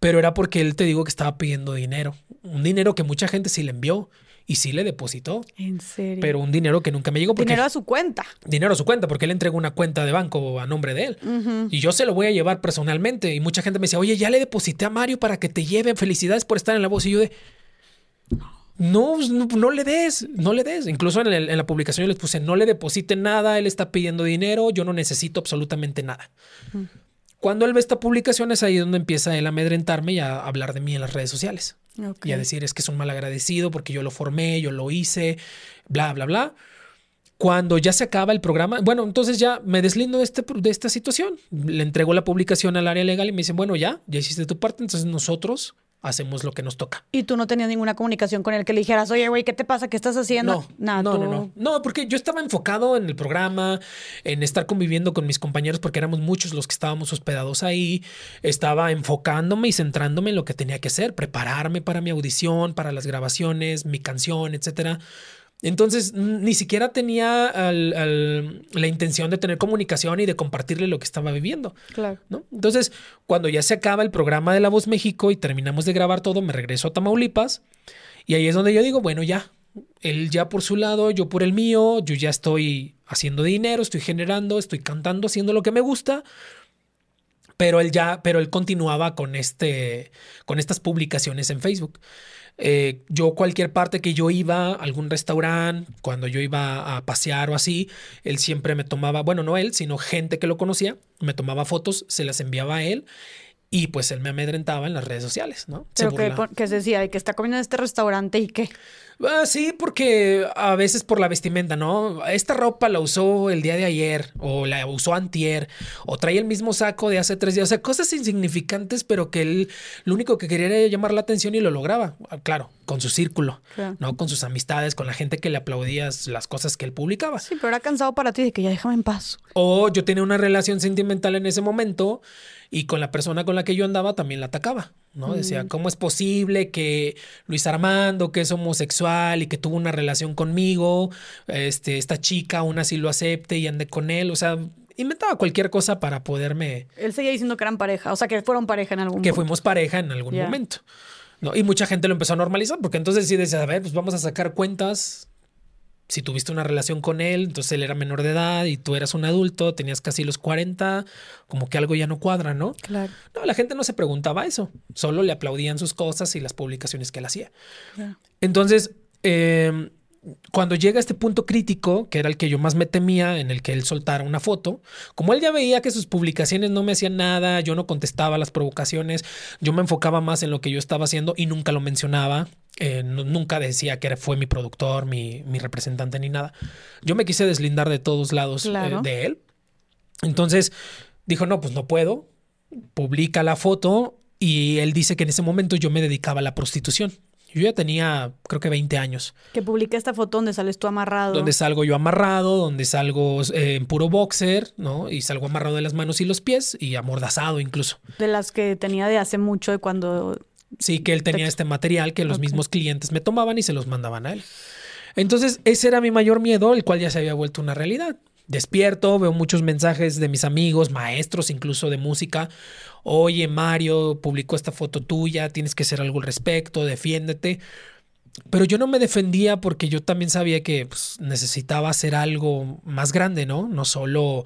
pero era porque él te digo que estaba pidiendo dinero, un dinero que mucha gente sí le envió y sí le depositó. En serio. Pero un dinero que nunca me llegó. Porque, dinero a su cuenta. Dinero a su cuenta, porque él entregó una cuenta de banco a nombre de él. Y yo se lo voy a llevar personalmente. Y mucha gente me decía, oye, ya le deposité a Mario para que te lleve. Felicidades por estar en la voz. Y yo de. No, no, le des, no le des. Incluso en, en, la publicación yo les puse, no le deposite nada, él está pidiendo dinero, yo no necesito absolutamente nada. Cuando él ve esta publicación es ahí donde empieza él a amedrentarme y a hablar de mí en las redes sociales. Y a decir es que es un mal agradecido porque yo lo formé, yo lo hice, bla, bla, bla. Cuando ya se acaba el programa, bueno, entonces ya me deslindo de, este, de esta situación. Le entrego la publicación al área legal y me dicen, bueno, ya, ya hiciste tu parte, entonces nosotros hacemos lo que nos toca. ¿Y tú no tenías ninguna comunicación con él que le dijeras, oye, güey, ¿qué te pasa? ¿Qué estás haciendo? No, no, no, no. No, porque yo estaba enfocado en el programa, en estar conviviendo con mis compañeros, porque éramos muchos los que estábamos hospedados ahí. Estaba enfocándome y centrándome en lo que tenía que hacer, prepararme para mi audición, para las grabaciones, mi canción, etcétera. Entonces, ni siquiera tenía la intención de tener comunicación y de compartirle lo que estaba viviendo. Claro. ¿no? Entonces, cuando ya se acaba el programa de La Voz México y terminamos de grabar todo, me regreso a Tamaulipas y ahí es donde yo digo, bueno, ya, él ya por su lado, yo por el mío, yo ya estoy haciendo dinero, estoy generando, estoy cantando, haciendo lo que me gusta. Pero él ya, pero él continuaba con este, con estas publicaciones en Facebook. Eh, yo cualquier parte que yo iba, algún restaurante, cuando yo iba a pasear o así, él siempre me tomaba, bueno, no él, sino gente que lo conocía, me tomaba fotos, se las enviaba a él y pues él me amedrentaba en las redes sociales, ¿no? Pero que, que decía, que está comiendo en este restaurante y qué. Ah, sí, porque a veces por la vestimenta, ¿no? Esta ropa la usó el día de ayer, o la usó antier, o trae el mismo saco de hace tres días. O sea, cosas insignificantes, pero que él lo único que quería era llamar la atención y lo lograba. Ah, claro, con su círculo, Claro. ¿no? Con sus amistades, con la gente que le aplaudía las cosas que él publicaba. Sí, pero era cansado para ti de que ya déjame en paz. O yo tenía una relación sentimental en ese momento y con la persona con la que yo andaba también la atacaba, ¿no? Decía, ¿cómo es posible que Luis Armando, que es homosexual y que tuvo una relación conmigo, este, esta chica aún así lo acepte y ande con él? O sea, inventaba cualquier cosa para poderme, Él seguía diciendo que eran pareja, o sea, que fueron pareja en algún que punto. fuimos pareja en algún momento. ¿no? Y mucha gente lo empezó a normalizar, porque entonces sí decía, a ver, pues vamos a sacar cuentas. Si tuviste una relación con él, entonces él era menor de edad y tú eras un adulto, tenías casi los 40, como que algo ya no cuadra, ¿no? Claro, No, la gente no se preguntaba eso, solo le aplaudían sus cosas y las publicaciones que él hacía. Entonces, eh, cuando llega este punto crítico, que era el que yo más me temía, en el que él soltara una foto, como él ya veía que sus publicaciones no me hacían nada, yo no contestaba las provocaciones, yo me enfocaba más en lo que yo estaba haciendo y nunca lo mencionaba. Eh, nu- nunca decía que fue mi productor, mi, mi representante ni nada. Yo me quise deslindar de todos lados eh, de él. Entonces dijo, no, pues no puedo. Publica la foto y él dice que en ese momento yo me dedicaba a la prostitución. Yo ya tenía, creo que 20 años, Que publiqué esta foto donde sales tú amarrado. donde salgo yo amarrado, donde salgo eh, en puro boxer, ¿no? Y salgo amarrado de las manos y los pies y amordazado incluso. De las que tenía de hace mucho, de cuando... Sí, que él tenía Te- este material que los mismos clientes me tomaban y se los mandaban a él. Entonces, ese era mi mayor miedo, el cual ya se había vuelto una realidad. Despierto, veo muchos mensajes de mis amigos, maestros incluso de música. Oye, Mario, publicó esta foto tuya, tienes que hacer algo al respecto, defiéndete. Pero yo no me defendía porque yo también sabía que pues, necesitaba hacer algo más grande, ¿no? No solo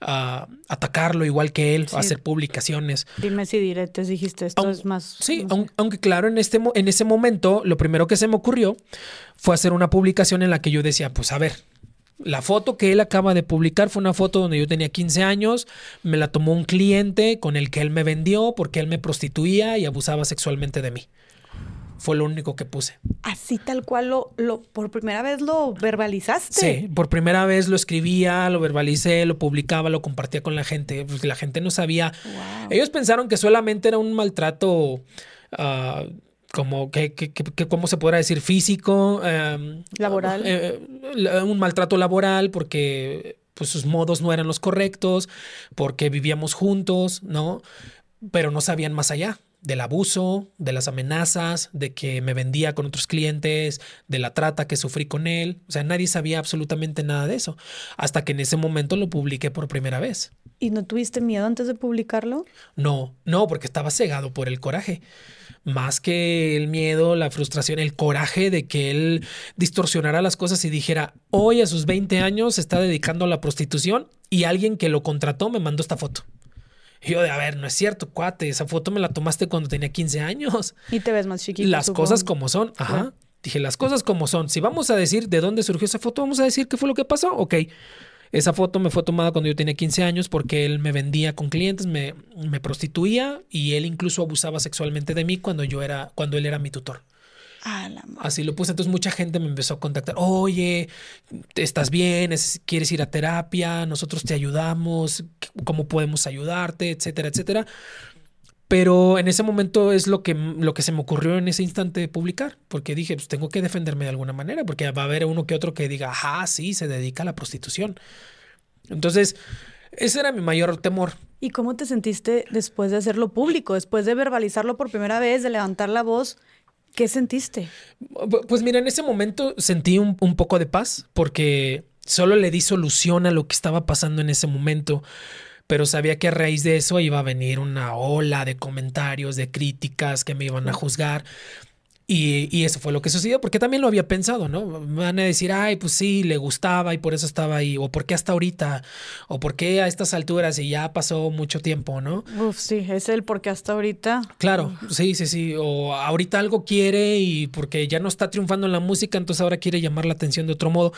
ah, atacarlo igual que él, Sí. hacer publicaciones. Dime si diretes dijiste, esto Aun- es más... Sí, no sé. aun- aunque claro, en, este, en ese momento lo primero que se me ocurrió fue hacer una publicación en la que yo decía, pues a ver, la foto que él acaba de publicar fue una foto donde yo tenía 15 años, me la tomó un cliente con el que él me vendió porque él me prostituía y abusaba sexualmente de mí. Fue lo único que puse. Así tal cual lo, lo por primera vez lo verbalizaste. Sí, por primera vez lo escribía, lo verbalicé, lo publicaba, lo compartía con la gente. Pues la gente no sabía. Wow. Ellos pensaron que solamente era un maltrato, ah, como que, que, que- ¿cómo se podrá decir? Físico. em, Laboral. eh, la- un maltrato laboral porque pues sus modos no eran los correctos, porque vivíamos juntos, ¿no? Pero no sabían más allá del abuso, de las amenazas, de que me vendía con otros clientes, de la trata que sufrí con él. O sea, nadie sabía absolutamente nada de eso. Hasta que en ese momento lo publiqué por primera vez. ¿Y no tuviste miedo antes de publicarlo? No, no, porque estaba cegado por el coraje. Más que el miedo, la frustración, el coraje de que él distorsionara las cosas y dijera, hoy a sus 20 años se está dedicando a la prostitución y alguien que lo contrató me mandó esta foto. Y yo de, a ver, no es cierto, cuate, esa foto me la tomaste cuando tenía 15 años. Y te ves más chiquito. las supongo. cosas como son, ajá. Dije, las cosas como son. Si vamos a decir de dónde surgió esa foto, vamos a decir qué fue lo que pasó. Ok, esa foto me fue tomada cuando yo tenía 15 años porque él me vendía con clientes, me, me prostituía y él incluso abusaba sexualmente de mí cuando yo era, cuando él era mi tutor. Ah, la madre. Así lo puse. Entonces mucha gente me empezó a contactar. Oye, ¿estás bien? ¿Es- ¿Quieres ir a terapia? Nosotros te ayudamos. ¿Cómo podemos ayudarte? Etcétera, etcétera. Pero en ese momento es lo que, lo que se me ocurrió en ese instante de publicar, porque dije, pues tengo que defenderme de alguna manera, porque va a haber uno que otro que diga, ajá, sí, se dedica a la prostitución. Entonces, ese era mi mayor temor. ¿Y cómo te sentiste después de hacerlo público, después de verbalizarlo por primera vez, de levantar la voz? ¿Qué sentiste? Pues mira, en ese momento sentí un, poco de paz porque solo le di solución a lo que estaba pasando en ese momento, pero sabía que a raíz de eso iba a venir una ola de comentarios, de críticas que me iban a juzgar. Y, y eso fue lo que sucedió, porque también lo había pensado, ¿no? Me van a decir, ay, pues sí, le gustaba y por eso estaba ahí, o por qué hasta ahorita, o por qué a estas alturas y ya pasó mucho tiempo, ¿no? Uf, sí, es el porque hasta ahorita. Claro, sí, sí, sí. O ahorita algo quiere y porque ya no está triunfando en la música, entonces ahora quiere llamar la atención de otro modo.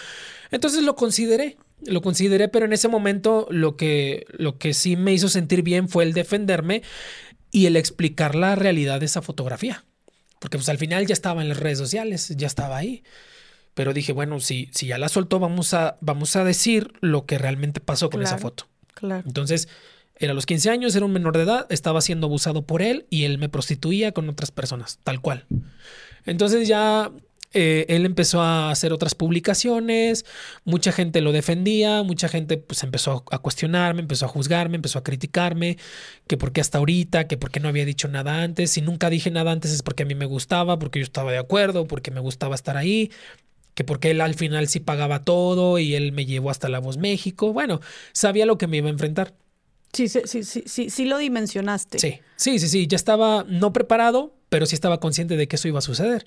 Entonces lo consideré, lo consideré, pero en ese momento lo que, lo que sí me hizo sentir bien fue el defenderme y el explicar la realidad de esa fotografía. Porque pues al final ya estaba en las redes sociales, ya estaba ahí. Pero dije, bueno, si, si ya la soltó, vamos a, vamos a decir lo que realmente pasó con esa foto. Claro. Entonces, era a los 15 años, era un menor de edad, estaba siendo abusado por él y él me prostituía con otras personas, tal cual. Entonces ya eh, él empezó a hacer otras publicaciones, mucha gente lo defendía, mucha gente pues empezó a cuestionarme, empezó a juzgarme, empezó a criticarme, que por qué hasta ahorita, que por qué no había dicho nada antes, si nunca dije nada antes es porque a mí me gustaba, porque yo estaba de acuerdo, porque me gustaba estar ahí, que porque él al final sí pagaba todo y él me llevó hasta La Voz México, bueno, sabía lo que me iba a enfrentar. Sí, sí, sí, sí, sí, sí lo dimensionaste. Sí, sí, sí, sí, ya estaba no preparado, pero sí estaba consciente de que eso iba a suceder.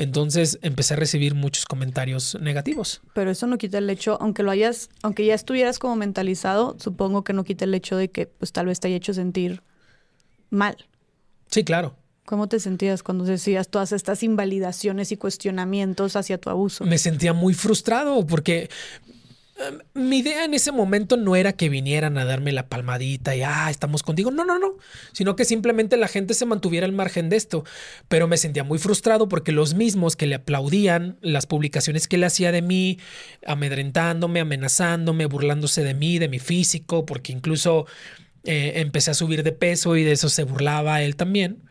Entonces empecé a recibir muchos comentarios negativos. Pero eso no quita el hecho, aunque lo hayas, aunque ya estuvieras como mentalizado, supongo que no quita el hecho de que pues tal vez te haya hecho sentir mal. Sí, claro. ¿Cómo te sentías cuando decías todas estas invalidaciones y cuestionamientos hacia tu abuso? Me sentía muy frustrado porque mi idea en ese momento no era que vinieran a darme la palmadita y, ah, estamos contigo. No, no, no. Sino que simplemente la gente se mantuviera al margen de esto. Pero me sentía muy frustrado porque los mismos que le aplaudían las publicaciones que le hacía de mí, amedrentándome, amenazándome, burlándose de mí, de mi físico, porque incluso eh, empecé a subir de peso y de eso se burlaba él también.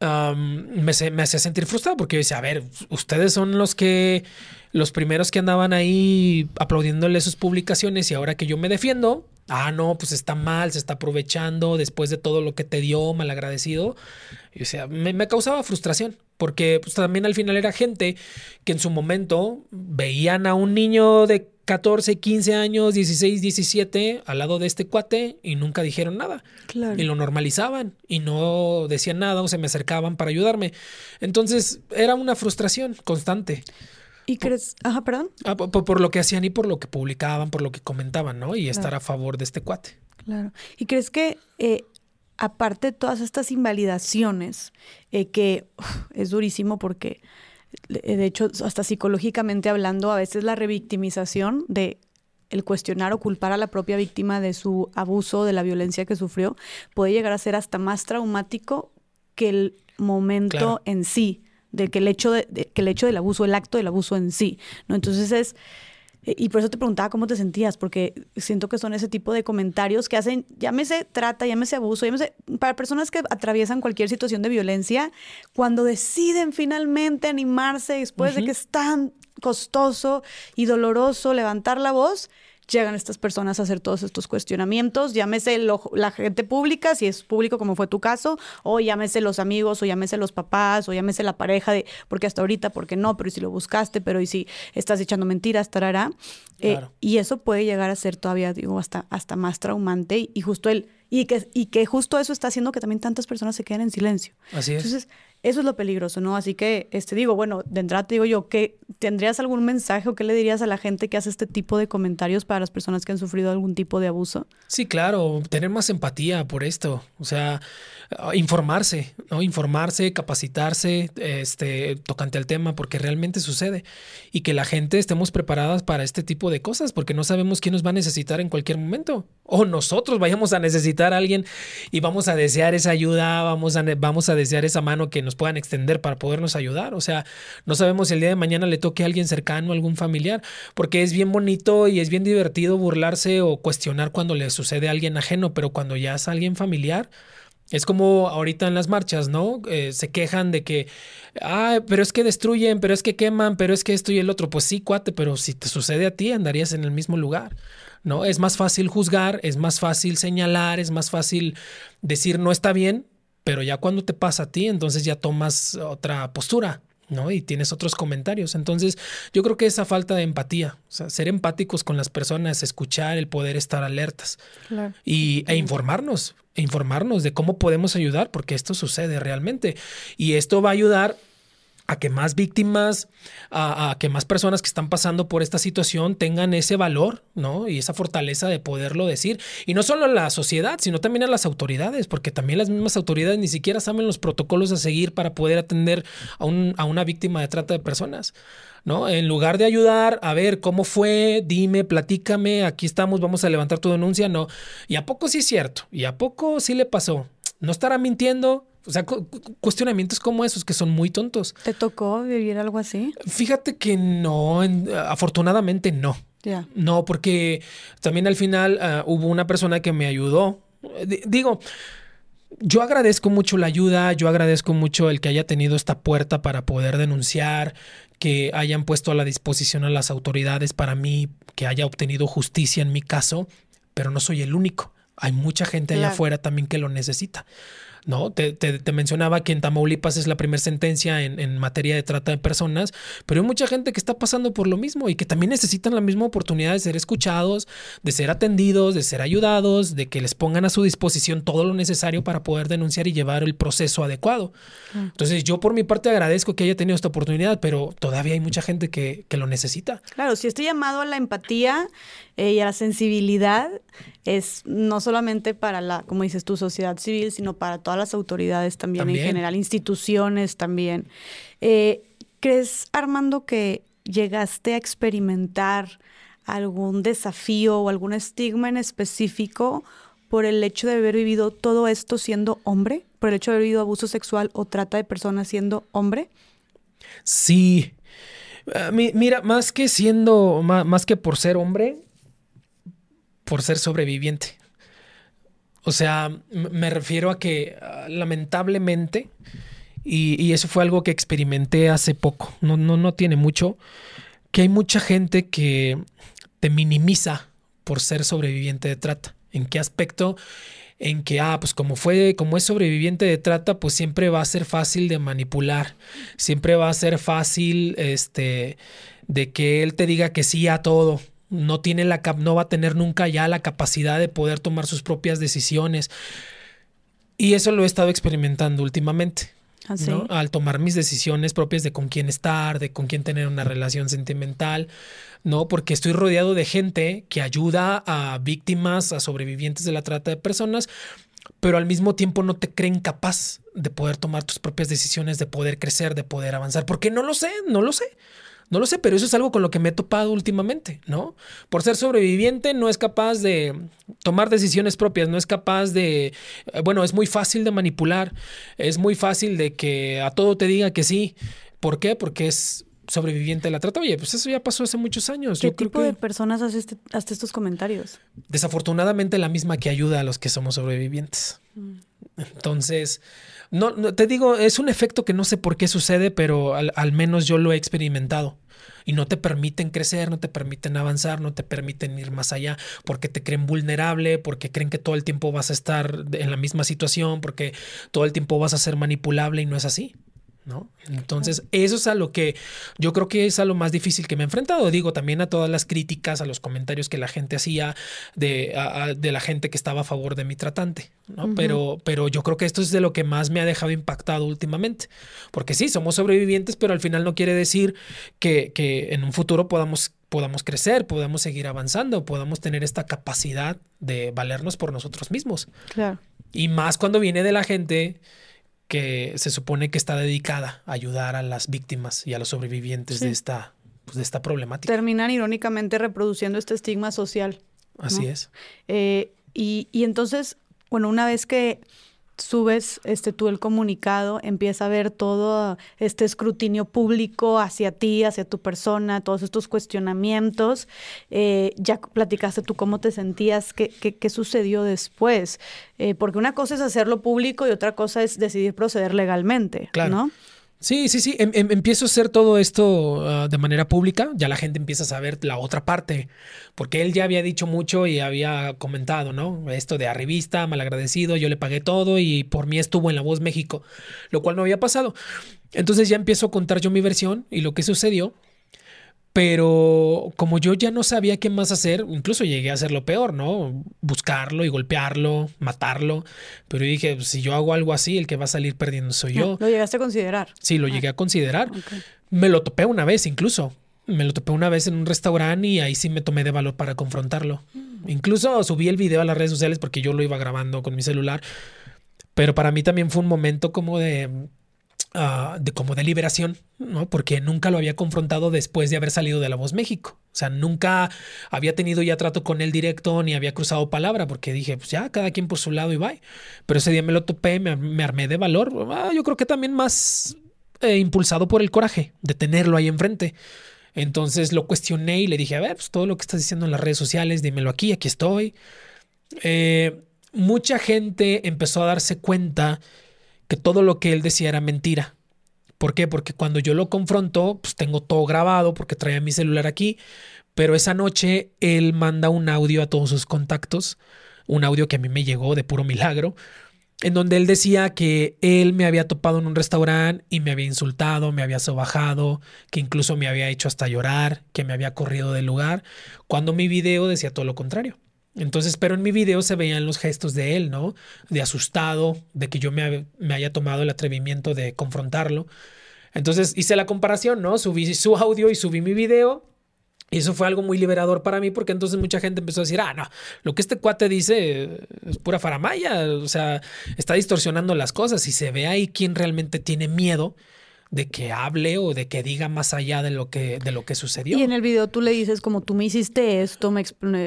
me, me hacía sentir frustrado porque yo decía, a ver, ustedes son los que los primeros que andaban ahí aplaudiéndole sus publicaciones y ahora que yo me defiendo, ah, no, pues está mal, se está aprovechando después de todo lo que te dio, malagradecido. Y, o sea, me, me, causaba frustración, porque pues, también al final era gente que en su momento veían a un niño de 14, 15 años, 16, 17 al lado de este cuate y nunca dijeron nada. Claro. Y lo normalizaban y no decían nada o se me acercaban para ayudarme. Entonces era una frustración constante. ¿Y crees? Ajá, perdón. Ah, por, lo que hacían y por lo que publicaban, por lo que comentaban, ¿no? Y estar a favor de este cuate. Claro. ¿Y crees que, eh, aparte de todas estas invalidaciones, eh, que es durísimo porque, eh, de hecho, hasta psicológicamente hablando, a veces la revictimización de el cuestionar o culpar a la propia víctima de su abuso, de la violencia que sufrió, puede llegar a ser hasta más traumático que el momento en sí de que el hecho de, que el hecho del abuso, el acto del abuso en sí, ¿no? Entonces es y por eso te preguntaba cómo te sentías, porque siento que son ese tipo de comentarios que hacen, llámese trata, llámese abuso, llámese, para personas que atraviesan cualquier situación de violencia, cuando deciden finalmente animarse después de que es tan costoso y doloroso levantar la voz, llegan estas personas a hacer todos estos cuestionamientos, llámese la gente pública, si es público como fue tu caso, o llámese los amigos, o llámese los papás, o llámese la pareja, de porque hasta ahorita, porque no, pero si lo buscaste, pero y si estás echando mentiras, tarará. Eh, y eso puede llegar a ser todavía, digo, hasta, hasta más traumante y, justo el... Y que, y que justo eso está haciendo que también tantas personas se queden en silencio. Así es. Entonces, eso es lo peligroso, ¿no? Así que, este, digo, bueno, de entrada te digo yo, que ¿tendrías algún mensaje o qué le dirías a la gente que hace este tipo de comentarios para las personas que han sufrido algún tipo de abuso? Sí, claro, tener más empatía por esto, o sea, informarse, ¿no? Informarse, capacitarse, este, tocante al tema, porque realmente sucede. Y que la gente estemos preparadas para este tipo de cosas, porque no sabemos quién nos va a necesitar en cualquier momento. O nosotros vayamos a necesitar a alguien y vamos a desear esa ayuda, vamos a, vamos a desear esa mano que nos puedan extender para podernos ayudar. O sea, no sabemos si el día de mañana le toque a alguien cercano, algún familiar, porque es bien bonito y es bien divertido burlarse o cuestionar cuando le sucede a alguien ajeno, pero cuando ya es alguien familiar, es como ahorita en las marchas, ¿no? Eh, se quejan de que, ah, pero es que destruyen, pero es que queman, pero es que esto y el otro. Pues sí, cuate, pero si te sucede a ti, andarías en el mismo lugar, ¿no? Es más fácil juzgar, es más fácil señalar, es más fácil decir no está bien, pero ya cuando te pasa a ti, entonces ya tomas otra postura, ¿no? Y tienes otros comentarios. Entonces, yo creo que esa falta de empatía, o sea, ser empáticos con las personas, escuchar, el poder estar alertas y, e informarnos, e informarnos de cómo podemos ayudar, porque esto sucede realmente. Y esto va a ayudar a que más víctimas, a, que más personas que están pasando por esta situación tengan ese valor, ¿no? Y esa fortaleza de poderlo decir. Y no solo a la sociedad, sino también a las autoridades, porque también las mismas autoridades ni siquiera saben los protocolos a seguir para poder atender a, a una víctima de trata de personas. ¿No? En lugar de ayudar, a ver cómo fue, dime, platícame, aquí estamos, vamos a levantar tu denuncia, no. ¿Y a poco sí es cierto? ¿Y a poco sí le pasó? ¿No estará mintiendo? O sea, cuestionamientos como esos que son muy tontos. ¿Te tocó vivir algo así? Fíjate que no, afortunadamente no. Ya. No, porque también al final ah, hubo una persona que me ayudó. digo, yo agradezco mucho la ayuda, yo agradezco mucho el que haya tenido esta puerta para poder denunciar, que hayan puesto a la disposición a las autoridades para mí, que haya obtenido justicia en mi caso, pero no soy el único. Hay mucha gente allá afuera también que lo necesita. ¿no? Te, te, mencionaba que en Tamaulipas es la primera sentencia en, en, materia de trata de personas, pero hay mucha gente que está pasando por lo mismo y que también necesitan la misma oportunidad de ser escuchados, de ser atendidos, de ser ayudados, de que les pongan a su disposición todo lo necesario para poder denunciar y llevar el proceso adecuado. Entonces yo por mi parte agradezco que haya tenido esta oportunidad, pero todavía hay mucha gente que, que lo necesita. Claro, si estoy llamado a la empatía eh, y a la sensibilidad es no solamente para la, como dices tu sociedad civil, sino para todas las autoridades también, en general, instituciones también. Eh, ¿Crees, Armando, que llegaste a experimentar algún desafío o algún estigma en específico por el hecho de haber vivido todo esto siendo hombre? ¿Por el hecho de haber vivido abuso sexual o trata de personas siendo hombre? Sí. Ah, mira, más que siendo, más que por ser hombre, por ser sobreviviente. O sea, me refiero a que ah, lamentablemente, y, eso fue algo que experimenté hace poco, no, no, no tiene mucho, que hay mucha gente que te minimiza por ser sobreviviente de trata. ¿En qué aspecto? En que, ah, pues como fue, como es sobreviviente de trata, pues siempre va a ser fácil de manipular, siempre va a ser fácil, este, de que él te diga que sí a todo, no tiene la no va a tener nunca ya la capacidad de poder tomar sus propias decisiones. Y eso lo he estado experimentando últimamente. ¿Ah, Al tomar mis decisiones propias de con quién estar, de con quién tener una relación sentimental, ¿no? Porque estoy rodeado de gente que ayuda a víctimas, a sobrevivientes de la trata de personas, pero al mismo tiempo no te creen capaz de poder tomar tus propias decisiones, de poder crecer, de poder avanzar, porque no lo sé, no lo sé. No lo sé, pero eso es algo con lo que me he topado últimamente, ¿no? Por ser sobreviviente no es capaz de tomar decisiones propias, no es capaz de, eh, bueno, es muy fácil de manipular, es muy fácil de que a todo te diga que sí. ¿Por qué? Porque es sobreviviente de la trata. Oye, pues eso ya pasó hace muchos años. ¿Qué tipo de personas hace este, estos comentarios? Desafortunadamente la misma que ayuda a los que somos sobrevivientes. Mm. Entonces, no, te digo, es un efecto que no sé por qué sucede, pero al, menos yo lo he experimentado. Y no te permiten crecer, no te permiten avanzar, no te permiten ir más allá, porque te creen vulnerable, porque creen que todo el tiempo vas a estar en la misma situación, porque todo el tiempo vas a ser manipulable y no es así. ¿No? Entonces, eso es a lo que yo creo que es a lo más difícil que me he enfrentado. Digo, también a todas las críticas, a los comentarios que la gente hacía de, de la gente que estaba a favor de mi tratante, ¿no? pero, pero yo creo que esto es de lo que más me ha dejado impactado últimamente. Porque sí, somos sobrevivientes, pero al final no quiere decir que, que en un futuro podamos podamos crecer, podamos seguir avanzando, podamos tener esta capacidad de valernos por nosotros mismos. Claro. Y más cuando viene de la gente que se supone que está dedicada a ayudar a las víctimas y a los sobrevivientes de, esta, pues, de esta problemática. Terminan irónicamente reproduciendo este estigma social. Así es. Eh, y, y entonces, bueno, una vez que subes este tú el comunicado, empieza a ver todo este escrutinio público hacia ti, hacia tu persona, todos estos cuestionamientos. Eh, ya platicaste tú cómo te sentías, qué, qué, sucedió después. Eh, porque una cosa es hacerlo público y otra cosa es decidir proceder legalmente, claro. ¿no? Sí, sí, sí. Em, em, empiezo a hacer todo esto ah, de manera pública. Ya la gente empieza a saber la otra parte. Porque él ya había dicho mucho y había comentado, ¿no? Esto de arribista, malagradecido, yo le pagué todo y por mí estuvo en La Voz México, lo cual no había pasado. Entonces ya empiezo a contar yo mi versión y lo que sucedió. Pero como yo ya no sabía qué más hacer, incluso llegué a hacerlo peor, ¿no? Buscarlo y golpearlo, matarlo. Pero dije, si yo hago algo así, el que va a salir perdiendo soy yo. ¿Lo llegaste a considerar? Sí, lo ah. llegué a considerar. Me lo topé una vez incluso. Me lo topé una vez en un restaurante y ahí sí me tomé de valor para confrontarlo. Mm. Incluso subí el video a las redes sociales porque yo lo iba grabando con mi celular. Pero para mí también fue un momento como de Ah, de como de liberación, ¿no? Porque nunca lo había confrontado después de haber salido de La Voz México. O sea, nunca había tenido ya trato con él directo ni había cruzado palabra porque dije, pues ya, cada quien por su lado y bye. Pero ese día me lo topé, me, armé de valor. Ah, yo creo que también más eh, impulsado por el coraje de tenerlo ahí enfrente. Entonces lo cuestioné y le dije, a ver, pues todo lo que estás diciendo en las redes sociales, dímelo aquí, aquí estoy. Eh, mucha gente empezó a darse cuenta que todo lo que él decía era mentira. ¿Por qué? Porque cuando yo lo confronto, pues tengo todo grabado porque traía mi celular aquí, pero esa noche él manda un audio a todos sus contactos, un audio que a mí me llegó de puro milagro, en donde él decía que él me había topado en un restaurante y me había insultado, me había sobajado, que incluso me había hecho hasta llorar, que me había corrido del lugar, cuando mi video decía todo lo contrario. Entonces, pero en mi video se veían los gestos de él, ¿no? De asustado, de que yo me, haya tomado el atrevimiento de confrontarlo. Entonces hice la comparación, ¿no? Subí su audio y subí mi video. Y eso fue algo muy liberador para mí porque entonces mucha gente empezó a decir, ah, no, lo que este cuate dice es pura faramaya, o sea, está distorsionando las cosas y se ve ahí quién realmente tiene miedo de que hable o de que diga más allá de lo que, de lo que sucedió. Y en el video tú le dices como tú me hiciste esto, me,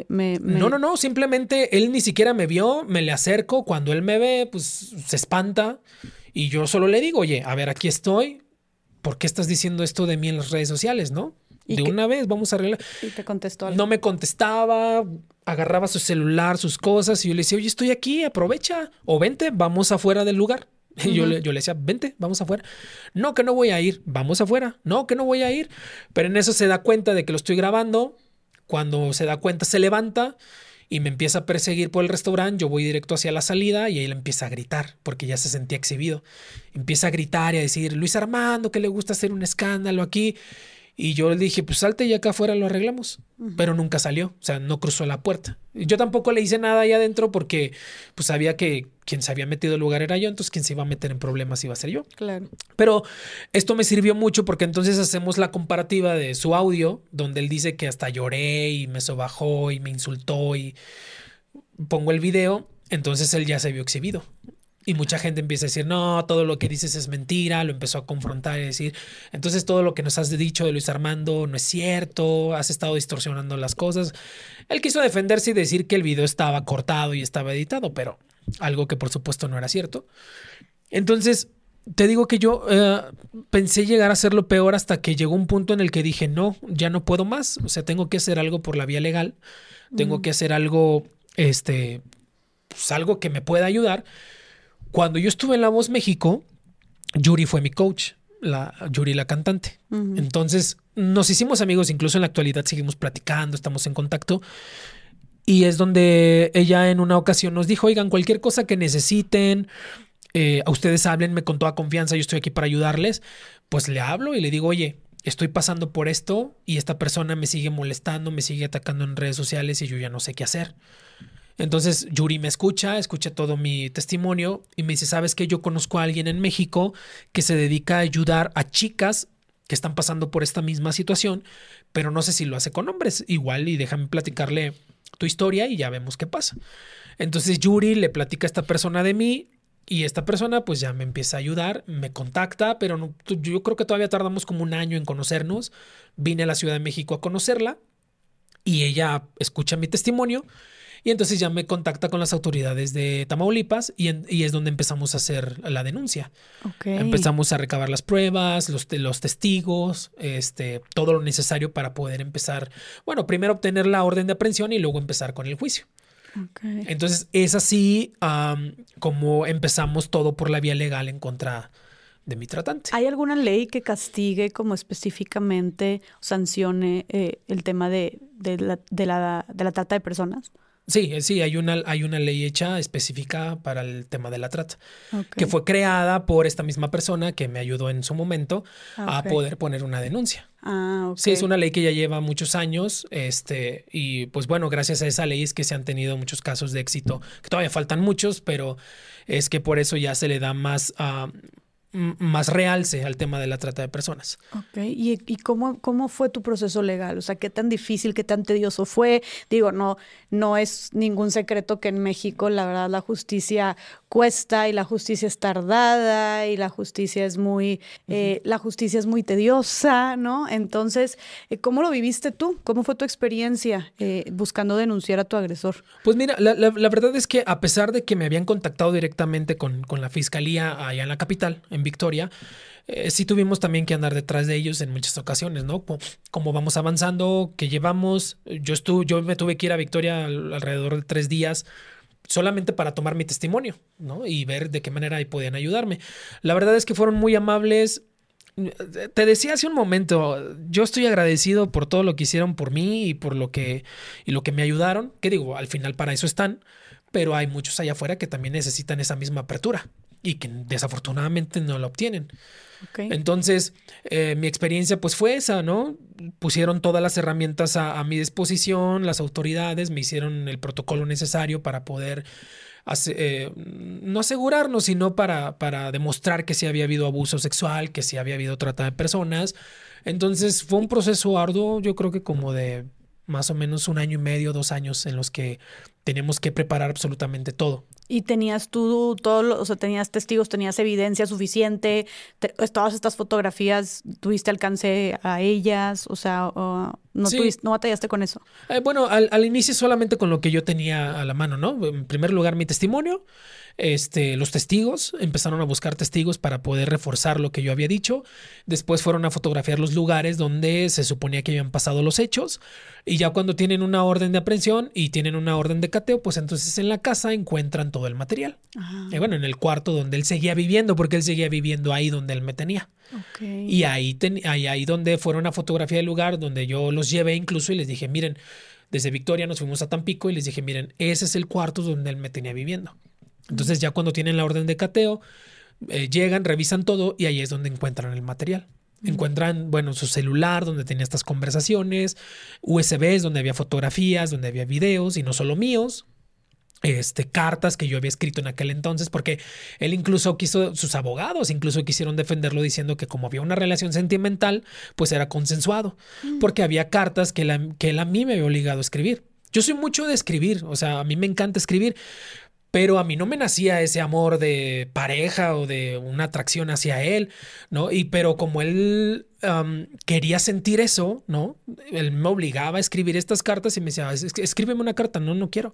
me, No, no, no, simplemente él ni siquiera me vio, me le acerco, cuando él me ve, pues se espanta y yo solo le digo, oye, a ver, aquí estoy, ¿por qué estás diciendo esto de mí en las redes sociales, no? De una vez, vamos a arreglar. Y te contestó algo. No me contestaba, agarraba su celular, sus cosas y yo le decía, oye, estoy aquí, aprovecha o vente, vamos afuera del lugar. <laughs> Yo, le, yo le decía, vente, vamos afuera. No, que no voy a ir, vamos afuera. No, que no voy a ir. Pero en eso se da cuenta de que lo estoy grabando. Cuando se da cuenta, se levanta y me empieza a perseguir por el restaurante. Yo voy directo hacia la salida y él empieza a gritar porque ya se sentía exhibido. Empieza a gritar y a decir, Luis Armando, que le gusta hacer un escándalo aquí. Y yo le dije, pues salte y acá afuera lo arreglamos. Pero nunca salió, o sea, no cruzó la puerta. Yo tampoco le hice nada ahí adentro porque pues sabía que quien se había metido el lugar era yo, entonces quien se iba a meter en problemas iba a ser yo. Claro. Pero esto me sirvió mucho porque entonces hacemos la comparativa de su audio, donde él dice que hasta lloré y me sobajó y me insultó y pongo el video, entonces él ya se vio exhibido. Y mucha gente empieza a decir, no, todo lo que dices es mentira, lo empezó a confrontar y decir, entonces todo lo que nos has dicho de Luis Armando no es cierto, has estado distorsionando las cosas. Él quiso defenderse y decir que el video estaba cortado y estaba editado, pero algo que por supuesto no era cierto. Entonces, te digo que yo eh, pensé llegar a hacerlo peor hasta que llegó un punto en el que dije, no, ya no puedo más, o sea, tengo que hacer algo por la vía legal, tengo que hacer algo, este, pues algo que me pueda ayudar. Cuando yo estuve en La Voz México, Yuri fue mi coach, la Yuri la cantante. Entonces nos hicimos amigos, incluso en la actualidad seguimos platicando, estamos en contacto. Y es donde ella en una ocasión nos dijo, oigan, cualquier cosa que necesiten, eh, a ustedes háblenme con toda confianza, yo estoy aquí para ayudarles. Pues le hablo y le digo, oye, estoy pasando por esto y esta persona me sigue molestando, me sigue atacando en redes sociales y yo ya no sé qué hacer. Entonces Yuri me escucha, escucha todo mi testimonio y me dice, ¿sabes que Yo conozco a alguien en México que se dedica a ayudar a chicas que están pasando por esta misma situación, pero no sé si lo hace con hombres. Igual y déjame platicarle tu historia y ya vemos qué pasa. Entonces Yuri le platica a esta persona de mí y esta persona pues ya me empieza a ayudar, me contacta, pero yo creo que todavía tardamos como un año en conocernos. Vine a la Ciudad de México a conocerla y ella escucha mi testimonio y entonces ya me contacta con las autoridades de Tamaulipas y, es donde empezamos a hacer la denuncia. Empezamos a recabar las pruebas, los, los testigos, este, todo lo necesario para poder empezar, bueno, primero obtener la orden de aprehensión y luego empezar con el juicio. Entonces es así como empezamos todo por la vía legal en contra de mi tratante. ¿Hay alguna ley que castigue como específicamente sancione eh, el tema de, la, de, la, de la trata de personas? Sí, eh, sí, hay una, hay una ley hecha específica para el tema de la trata, que fue creada por esta misma persona que me ayudó en su momento a poder poner una denuncia. Ah, Sí, es una ley que ya lleva muchos años, este, y pues bueno, gracias a esa ley es que se han tenido muchos casos de éxito, que todavía faltan muchos, pero es que por eso ya se le da más, uh, más realce al tema de la trata de personas. Ok, ¿y, y cómo, cómo fue tu proceso legal? O sea, ¿qué tan difícil, qué tan tedioso fue? Digo, no, no es ningún secreto que en México, la verdad, la justicia cuesta y la justicia es tardada y la justicia es muy, eh, la justicia es muy tediosa, ¿no? Entonces, eh, ¿cómo lo viviste tú? ¿Cómo fue tu experiencia eh, buscando denunciar a tu agresor? Pues mira, la, la, la, verdad es que a pesar de que me habían contactado directamente con, con la fiscalía allá en la capital, en Victoria, eh, sí tuvimos también que andar detrás de ellos en muchas ocasiones, ¿no? Como, vamos avanzando, que llevamos, yo estuve, yo me tuve que ir a Victoria alrededor de tres días solamente para tomar mi testimonio, ¿no? Y ver de qué manera ahí podían ayudarme. La verdad es que fueron muy amables. Te decía hace un momento, yo estoy agradecido por todo lo que hicieron por mí y por lo que, y lo que me ayudaron, que digo, al final para eso están, pero hay muchos allá afuera que también necesitan esa misma apertura y que desafortunadamente no la obtienen. Entonces, eh, mi experiencia pues fue esa, ¿no? Pusieron todas las herramientas a, mi disposición, las autoridades me hicieron el protocolo necesario para poder eh, no asegurarnos, sino para, para demostrar que sí había habido abuso sexual, que sí había habido trata de personas. Entonces fue un proceso arduo, yo creo que como de más o menos un año y medio, dos años en los que tenemos que preparar absolutamente todo. ¿Y tenías tú todo, o sea, tenías testigos, tenías evidencia suficiente? Pues, todas estas fotografías, ¿tuviste alcance a ellas? O sea, no, no batallaste con eso. Eh, bueno, al, al, inicio solamente con lo que yo tenía a la mano, ¿no? En primer lugar, mi testimonio este, los testigos, empezaron a buscar testigos para poder reforzar lo que yo había dicho. Después fueron a fotografiar los lugares donde se suponía que habían pasado los hechos. Y ya cuando tienen una orden de aprehensión y tienen una orden de cateo, pues entonces en la casa encuentran todo el material. Y bueno, en el cuarto donde él seguía viviendo, porque él seguía viviendo ahí donde él me tenía. Y ahí, ahí, ahí donde fueron a fotografiar el lugar, donde yo los llevé incluso y les dije, miren, desde Victoria nos fuimos a Tampico y les dije, miren, ese es el cuarto donde él me tenía viviendo. Entonces ya cuando tienen la orden de cateo, eh, llegan, revisan todo y ahí es donde encuentran el material. Encuentran, bueno, su celular donde tenía estas conversaciones, USBs donde había fotografías, donde había videos y no solo míos, este, cartas que yo había escrito en aquel entonces, porque él incluso quiso, sus abogados incluso quisieron defenderlo diciendo que como había una relación sentimental, pues era consensuado, porque había cartas que, que él a mí me había obligado a escribir. Yo soy mucho de escribir, o sea, a mí me encanta escribir, pero a mí no me nacía ese amor de pareja o de una atracción hacia él, ¿no? Y pero como él quería sentir eso, ¿no? Él me obligaba a escribir estas cartas y me decía, escríbeme una carta, no, no quiero.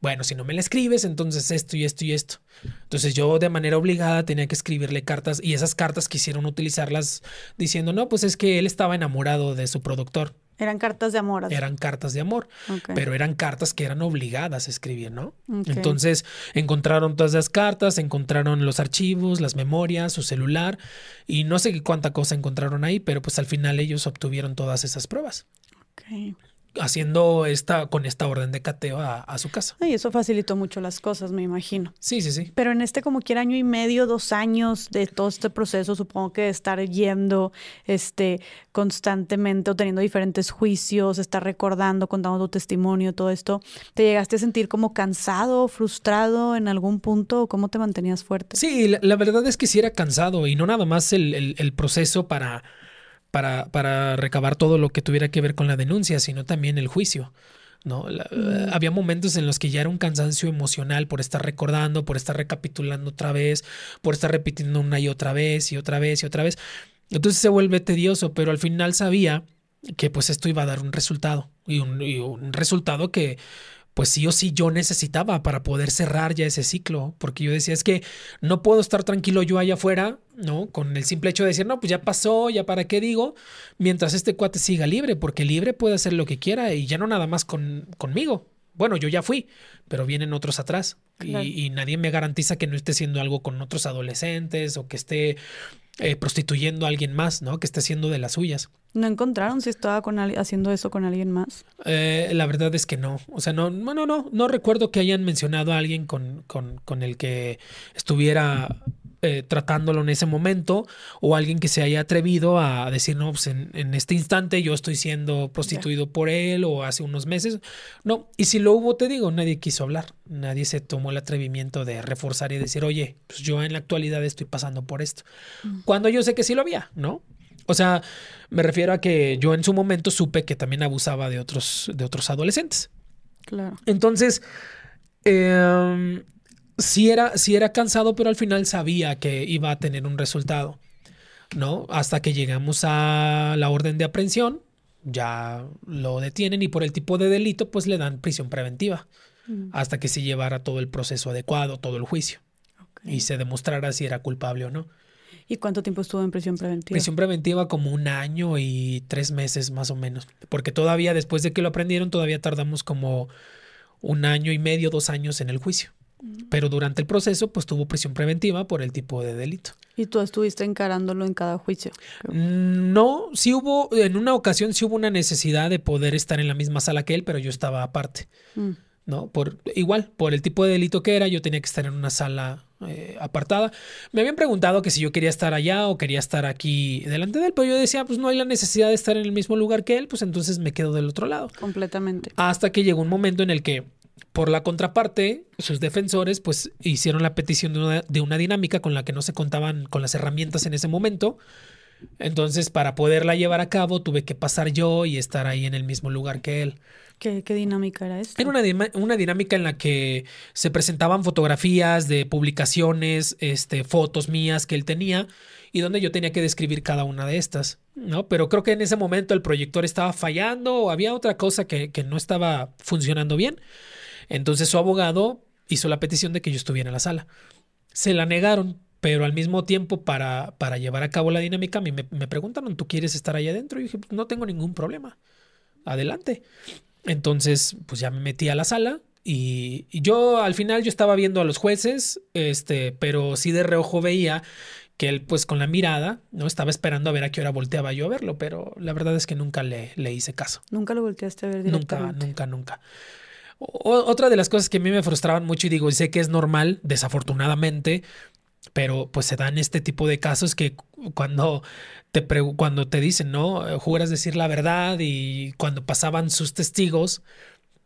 Bueno, si no me la escribes, entonces esto y esto y esto. Entonces yo de manera obligada tenía que escribirle cartas y esas cartas quisieron utilizarlas diciendo, no, pues es que él estaba enamorado de su productor. Eran cartas de amor. Eran cartas de amor, pero eran cartas que eran obligadas a escribir, ¿no? Entonces encontraron todas las cartas, encontraron los archivos, las memorias, su celular y no sé cuánta cosa encontraron ahí, pero pues al final ellos obtuvieron todas esas pruebas. Okay haciendo esta, con esta orden de cateo a, su casa. Y eso facilitó mucho las cosas, me imagino. Sí, sí, sí. Pero en este como quiera año y medio, dos años de todo este proceso, supongo que estar yendo este, constantemente o teniendo diferentes juicios, estar recordando, contando tu testimonio, todo esto, ¿te llegaste a sentir como cansado, frustrado en algún punto o cómo te mantenías fuerte? Sí, la, verdad es que sí era cansado y no nada más el proceso para para, para recabar todo lo que tuviera que ver con la denuncia, sino también el juicio. ¿no? Había momentos en los que ya era un cansancio emocional por estar recordando, por estar recapitulando otra vez, por estar repitiendo una y otra vez y otra vez y otra vez. Entonces se vuelve tedioso, pero al final sabía que pues esto iba a dar un resultado y un, y un resultado que pues sí o sí yo necesitaba para poder cerrar ya ese ciclo, porque yo decía, es que no puedo estar tranquilo yo allá afuera, ¿no? Con el simple hecho de decir, no, pues ya pasó, ya para qué digo, mientras este cuate siga libre, porque libre puede hacer lo que quiera y ya no nada más con, conmigo. Bueno, yo ya fui, pero vienen otros atrás y, y, nadie me garantiza que no esté haciendo algo con otros adolescentes o que esté eh, prostituyendo a alguien más, ¿no? Que esté haciendo de las suyas. ¿No encontraron si estaba con haciendo eso con alguien más? Eh, la verdad es que no. O sea, no, no, no, no, no recuerdo que hayan mencionado a alguien con, con, con el que estuviera eh, tratándolo en ese momento o alguien que se haya atrevido a decir, no, pues en, este instante yo estoy siendo prostituido por él o hace unos meses. No, y si lo hubo, te digo, nadie quiso hablar, nadie se tomó el atrevimiento de reforzar y decir, oye, pues yo en la actualidad estoy pasando por esto. Mm. Cuando yo sé que sí lo había, ¿no? O sea, me refiero a que yo en su momento supe que también abusaba de otros, de otros adolescentes. Claro. Entonces, eh, sí era, era cansado, pero al final sabía que iba a tener un resultado, ¿no? Hasta que llegamos a la orden de aprehensión, ya lo detienen y por el tipo de delito, pues le dan prisión preventiva, mm. hasta que se llevara todo el proceso adecuado, todo el juicio, y se demostrara si era culpable o no. ¿Y cuánto tiempo estuvo en prisión preventiva? Prisión preventiva como un año y tres meses más o menos, porque todavía después de que lo aprendieron, todavía tardamos como un año y medio, dos años en el juicio. Pero durante el proceso, pues tuvo prisión preventiva por el tipo de delito. ¿Y tú estuviste encarándolo en cada juicio? No, sí hubo, en una ocasión sí hubo una necesidad de poder estar en la misma sala que él, pero yo estaba aparte. Mm. ¿No? Por, igual, por el tipo de delito que era, yo tenía que estar en una sala eh, apartada. Me habían preguntado que si yo quería estar allá o quería estar aquí delante de él, pero yo decía, pues no hay la necesidad de estar en el mismo lugar que él, pues entonces me quedo del otro lado. Completamente. Hasta que llegó un momento en el que por la contraparte, sus defensores pues hicieron la petición de una, dinámica con la que no se contaban con las herramientas en ese momento. Entonces, para poderla llevar a cabo, tuve que pasar yo y estar ahí en el mismo lugar que él. ¿Qué, dinámica era esta? Era una, una, dinámica en la que se presentaban fotografías de publicaciones, este, fotos mías que él tenía y donde yo tenía que describir cada una de estas, ¿no? Pero creo que en ese momento el proyector estaba fallando o había otra cosa que, que no estaba funcionando bien. Entonces su abogado hizo la petición de que yo estuviera en la sala. Se la negaron, pero al mismo tiempo para, para llevar a cabo la dinámica me, me preguntaron, ¿tú quieres estar ahí adentro? Y dije, pues, no tengo ningún problema. Adelante. Entonces, pues ya me metí a la sala y, yo al final yo estaba viendo a los jueces, este, pero sí de reojo veía que él pues con la mirada, ¿no? Estaba esperando a ver a qué hora volteaba yo a verlo, pero la verdad es que nunca le, le hice caso. ¿Nunca lo volteaste a ver directamente? Nunca, nunca, nunca otra de las cosas que a mí me frustraban mucho y digo, sé que es normal, desafortunadamente, pero pues se dan este tipo de casos que cuando te, cuando te dicen, ¿no? Juras decir la verdad y cuando pasaban sus testigos,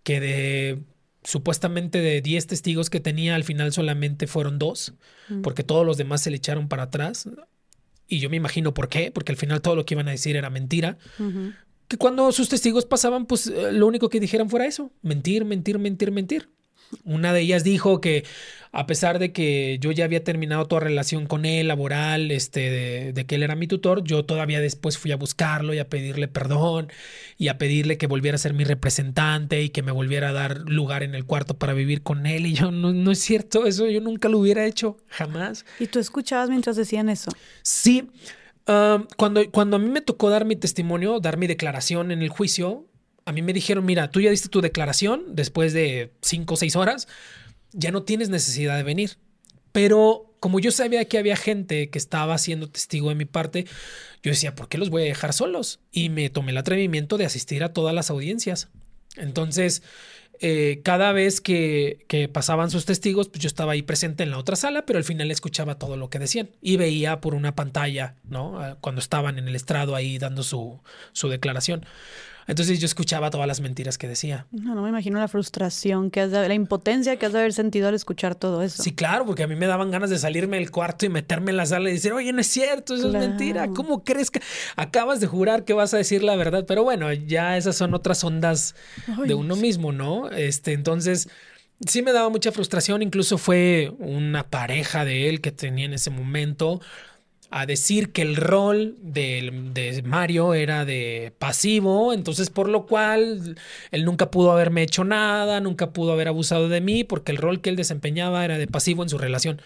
que de supuestamente de 10 testigos que tenía, al final solamente fueron dos, mm. porque todos los demás se le echaron para atrás. Y yo me imagino por qué, porque al final todo lo que iban a decir era mentira que cuando sus testigos pasaban, pues eh, lo único que dijeran fuera eso, mentir, mentir, mentir, mentir. Una de ellas dijo que a pesar de que yo ya había terminado toda relación con él, laboral, este, de, que él era mi tutor, yo todavía después fui a buscarlo y a pedirle perdón y a pedirle que volviera a ser mi representante y que me volviera a dar lugar en el cuarto para vivir con él. Y yo, no, no es cierto, eso yo nunca lo hubiera hecho, jamás. ¿Y tú escuchabas mientras decían eso? Sí cuando, cuando a mí me tocó dar mi testimonio, dar mi declaración en el juicio, a mí me dijeron, mira, tú ya diste tu declaración después de cinco o seis horas, ya no tienes necesidad de venir. Pero como yo sabía que había gente que estaba siendo testigo de mi parte, yo decía, ¿por qué los voy a dejar solos? Y me tomé el atrevimiento de asistir a todas las audiencias. Entonces, eh, cada vez que, que, pasaban sus testigos, pues yo estaba ahí presente en la otra sala, pero al final escuchaba todo lo que decían y veía por una pantalla, ¿no? Ah, cuando estaban en el estrado ahí dando su, su declaración. Entonces yo escuchaba todas las mentiras que decía. No, no me imagino la frustración, que has de, la impotencia que has de haber sentido al escuchar todo eso. Sí, claro, porque a mí me daban ganas de salirme del cuarto y meterme en la sala y decir, oye, no es cierto, eso es mentira. ¿Cómo crees que acabas de jurar que vas a decir la verdad? Pero bueno, ya esas son otras ondas de uno mismo, ¿no? Este, entonces sí me daba mucha frustración. Incluso fue una pareja de él que tenía en ese momento a decir que el rol de, Mario era de pasivo, entonces por lo cual él nunca pudo haberme hecho nada, nunca pudo haber abusado de mí, porque el rol que él desempeñaba era de pasivo en su relación.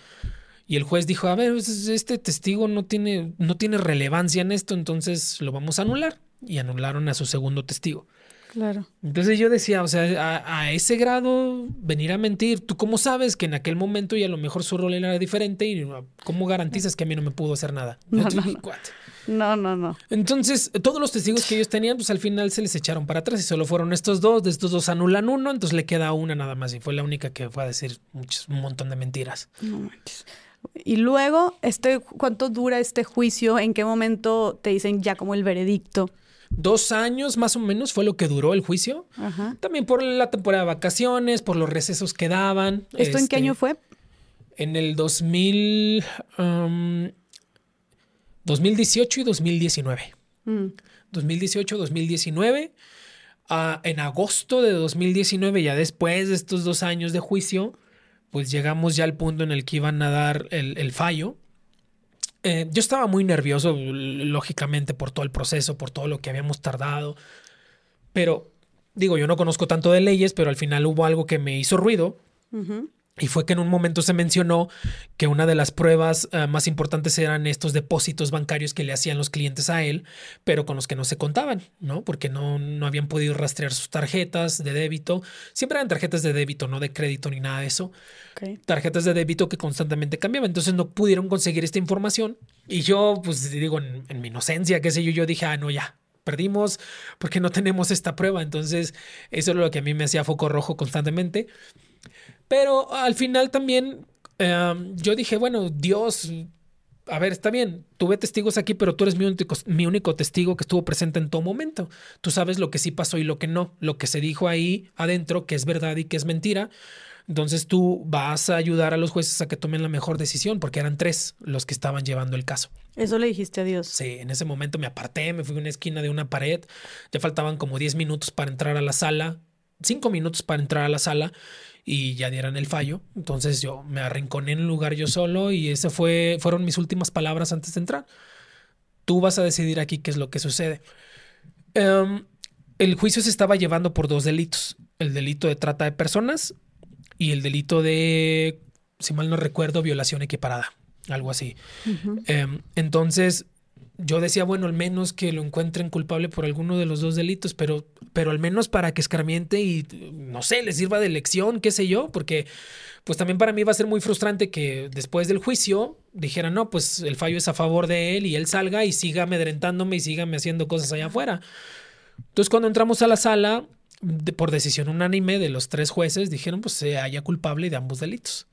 Y el juez dijo, a ver, pues, este testigo no tiene, no tiene relevancia en esto, entonces lo vamos a anular. Y anularon a su segundo testigo. Claro. Entonces yo decía, o sea, a, ese grado venir a mentir, ¿tú cómo sabes que en aquel momento y a lo mejor su rol era diferente y cómo garantizas que a mí no me pudo hacer nada? No, no, no. no, Entonces, todos los testigos que ellos tenían, pues al final se les echaron para atrás y solo fueron estos dos, de estos dos anulan uno, entonces le queda una nada más y fue la única que fue a decir un montón de mentiras. No manches. Y luego, este, ¿cuánto dura este juicio? ¿En qué momento te dicen ya como el veredicto? Dos años más o menos fue lo que duró el juicio. También por la temporada de vacaciones, por los recesos que daban. ¿Esto en qué año este, fue? En el 2000, 2018 um, y 2019. 2018, 2019. en agosto de 2019, ya después de estos dos años de juicio, pues llegamos ya al punto en el que iban a dar el fallo. Eh, yo estaba muy nervioso, lógicamente, por todo el proceso, por todo lo que habíamos tardado. Pero, digo, yo no conozco tanto de leyes, pero al final hubo algo que me hizo ruido. Y fue que en un momento se mencionó que una de las pruebas uh, más importantes eran estos depósitos bancarios que le hacían los clientes a él, pero con los que no se contaban, ¿no? Porque no, no habían podido rastrear sus tarjetas de débito. Siempre eran tarjetas de débito, no de crédito ni nada de eso. Okay. Tarjetas de débito que constantemente cambiaban. Entonces no pudieron conseguir esta información. Y yo, pues digo, en, en mi inocencia, qué sé yo, yo dije, ah, no, ya, perdimos porque no tenemos esta prueba. Entonces, eso es lo que a mí me hacía foco rojo constantemente. Pero al final también eh, yo dije, bueno, Dios, a ver, está bien, tuve testigos aquí, pero tú eres mi único, mi único, testigo que estuvo presente en todo momento. Tú sabes lo que sí pasó y lo que no, lo que se dijo ahí adentro, que es verdad y que es mentira. Entonces tú vas a ayudar a los jueces a que tomen la mejor decisión, porque eran tres los que estaban llevando el caso. Eso le dijiste a Dios. Sí, en ese momento me aparté, me fui a una esquina de una pared, ya faltaban como 10 minutos para entrar a la sala, cinco minutos para entrar a la sala y ya dieran el fallo. Entonces yo me arrinconé en el lugar yo solo y ese fue, fueron mis últimas palabras antes de entrar. Tú vas a decidir aquí qué es lo que sucede. Um, el juicio se estaba llevando por dos delitos. El delito de trata de personas y el delito de, si mal no recuerdo, violación equiparada. Algo así. Uh -huh. um, entonces yo decía, bueno, al menos que lo encuentren culpable por alguno de los dos delitos, pero, pero al menos para que escarmiente y, no sé, le sirva de lección, qué sé yo, porque pues también para mí va a ser muy frustrante que después del juicio dijera, no, pues el fallo es a favor de él y él salga y siga amedrentándome y siga haciendo cosas allá afuera. Entonces cuando entramos a la sala, de, por decisión unánime de los tres jueces, dijeron, pues se culpable de ambos delitos.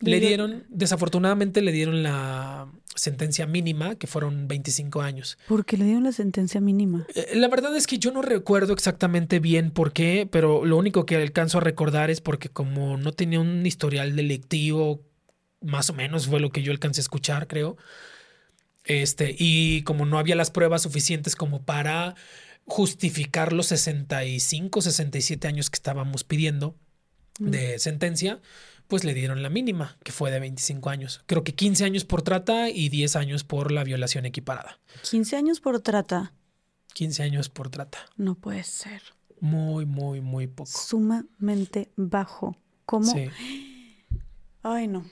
Le dieron, desafortunadamente le dieron la sentencia mínima, que fueron 25 años. ¿Por qué le dieron la sentencia mínima? Eh, la verdad es que yo no recuerdo exactamente bien por qué, pero lo único que alcanzo a recordar es porque como no tenía un historial delictivo, más o menos fue lo que yo alcancé a escuchar, creo. Este, y como no había las pruebas suficientes como para justificar los 65, 67 años que estábamos pidiendo de sentencia, pues le dieron la mínima, que fue de 25 años. Creo que 15 años por trata y 10 años por la violación equiparada. 15 años por trata. 15 años por trata. No puede ser. Muy, muy, muy poco. Sumamente bajo. ¿Cómo? Sí. Ay, no.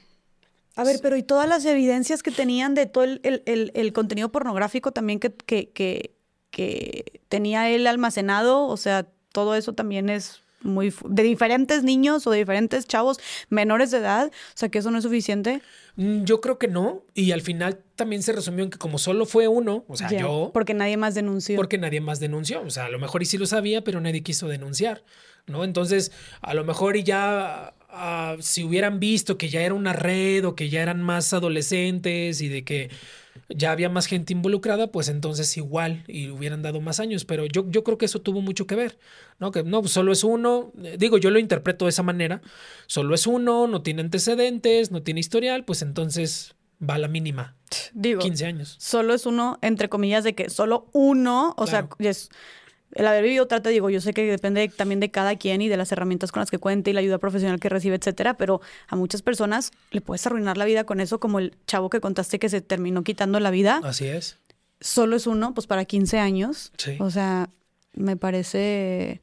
A ver, pero ¿y todas las evidencias que tenían de todo el, el, el, el contenido pornográfico también que, que, que, que tenía él almacenado? O sea, todo eso también es muy de diferentes niños o de diferentes chavos menores de edad, o sea que eso no es suficiente. Yo creo que no, y al final también se resumió en que como solo fue uno, o sea, yo Porque nadie más denunció. porque nadie más denunció, o sea, a lo mejor y sí lo sabía, pero nadie quiso denunciar, ¿no? Entonces, a lo mejor y ya uh, si hubieran visto que ya era una red o que ya eran más adolescentes y de que ya había más gente involucrada, pues entonces igual y hubieran dado más años, pero yo, yo creo que eso tuvo mucho que ver, ¿no? Que no, pues solo es uno, digo, yo lo interpreto de esa manera, solo es uno, no tiene antecedentes, no tiene historial, pues entonces va a la mínima. Digo, 15 años. Solo es uno, entre comillas, de que solo uno, o claro. sea, es, el haber vivido trata, digo, yo sé que depende también de cada quien y de las herramientas con las que cuente y la ayuda profesional que recibe, etcétera, pero a muchas personas le puedes arruinar la vida con eso, como el chavo que contaste que se terminó quitando la vida. Así es. Solo es uno, pues para 15 años. Sí. O sea, me parece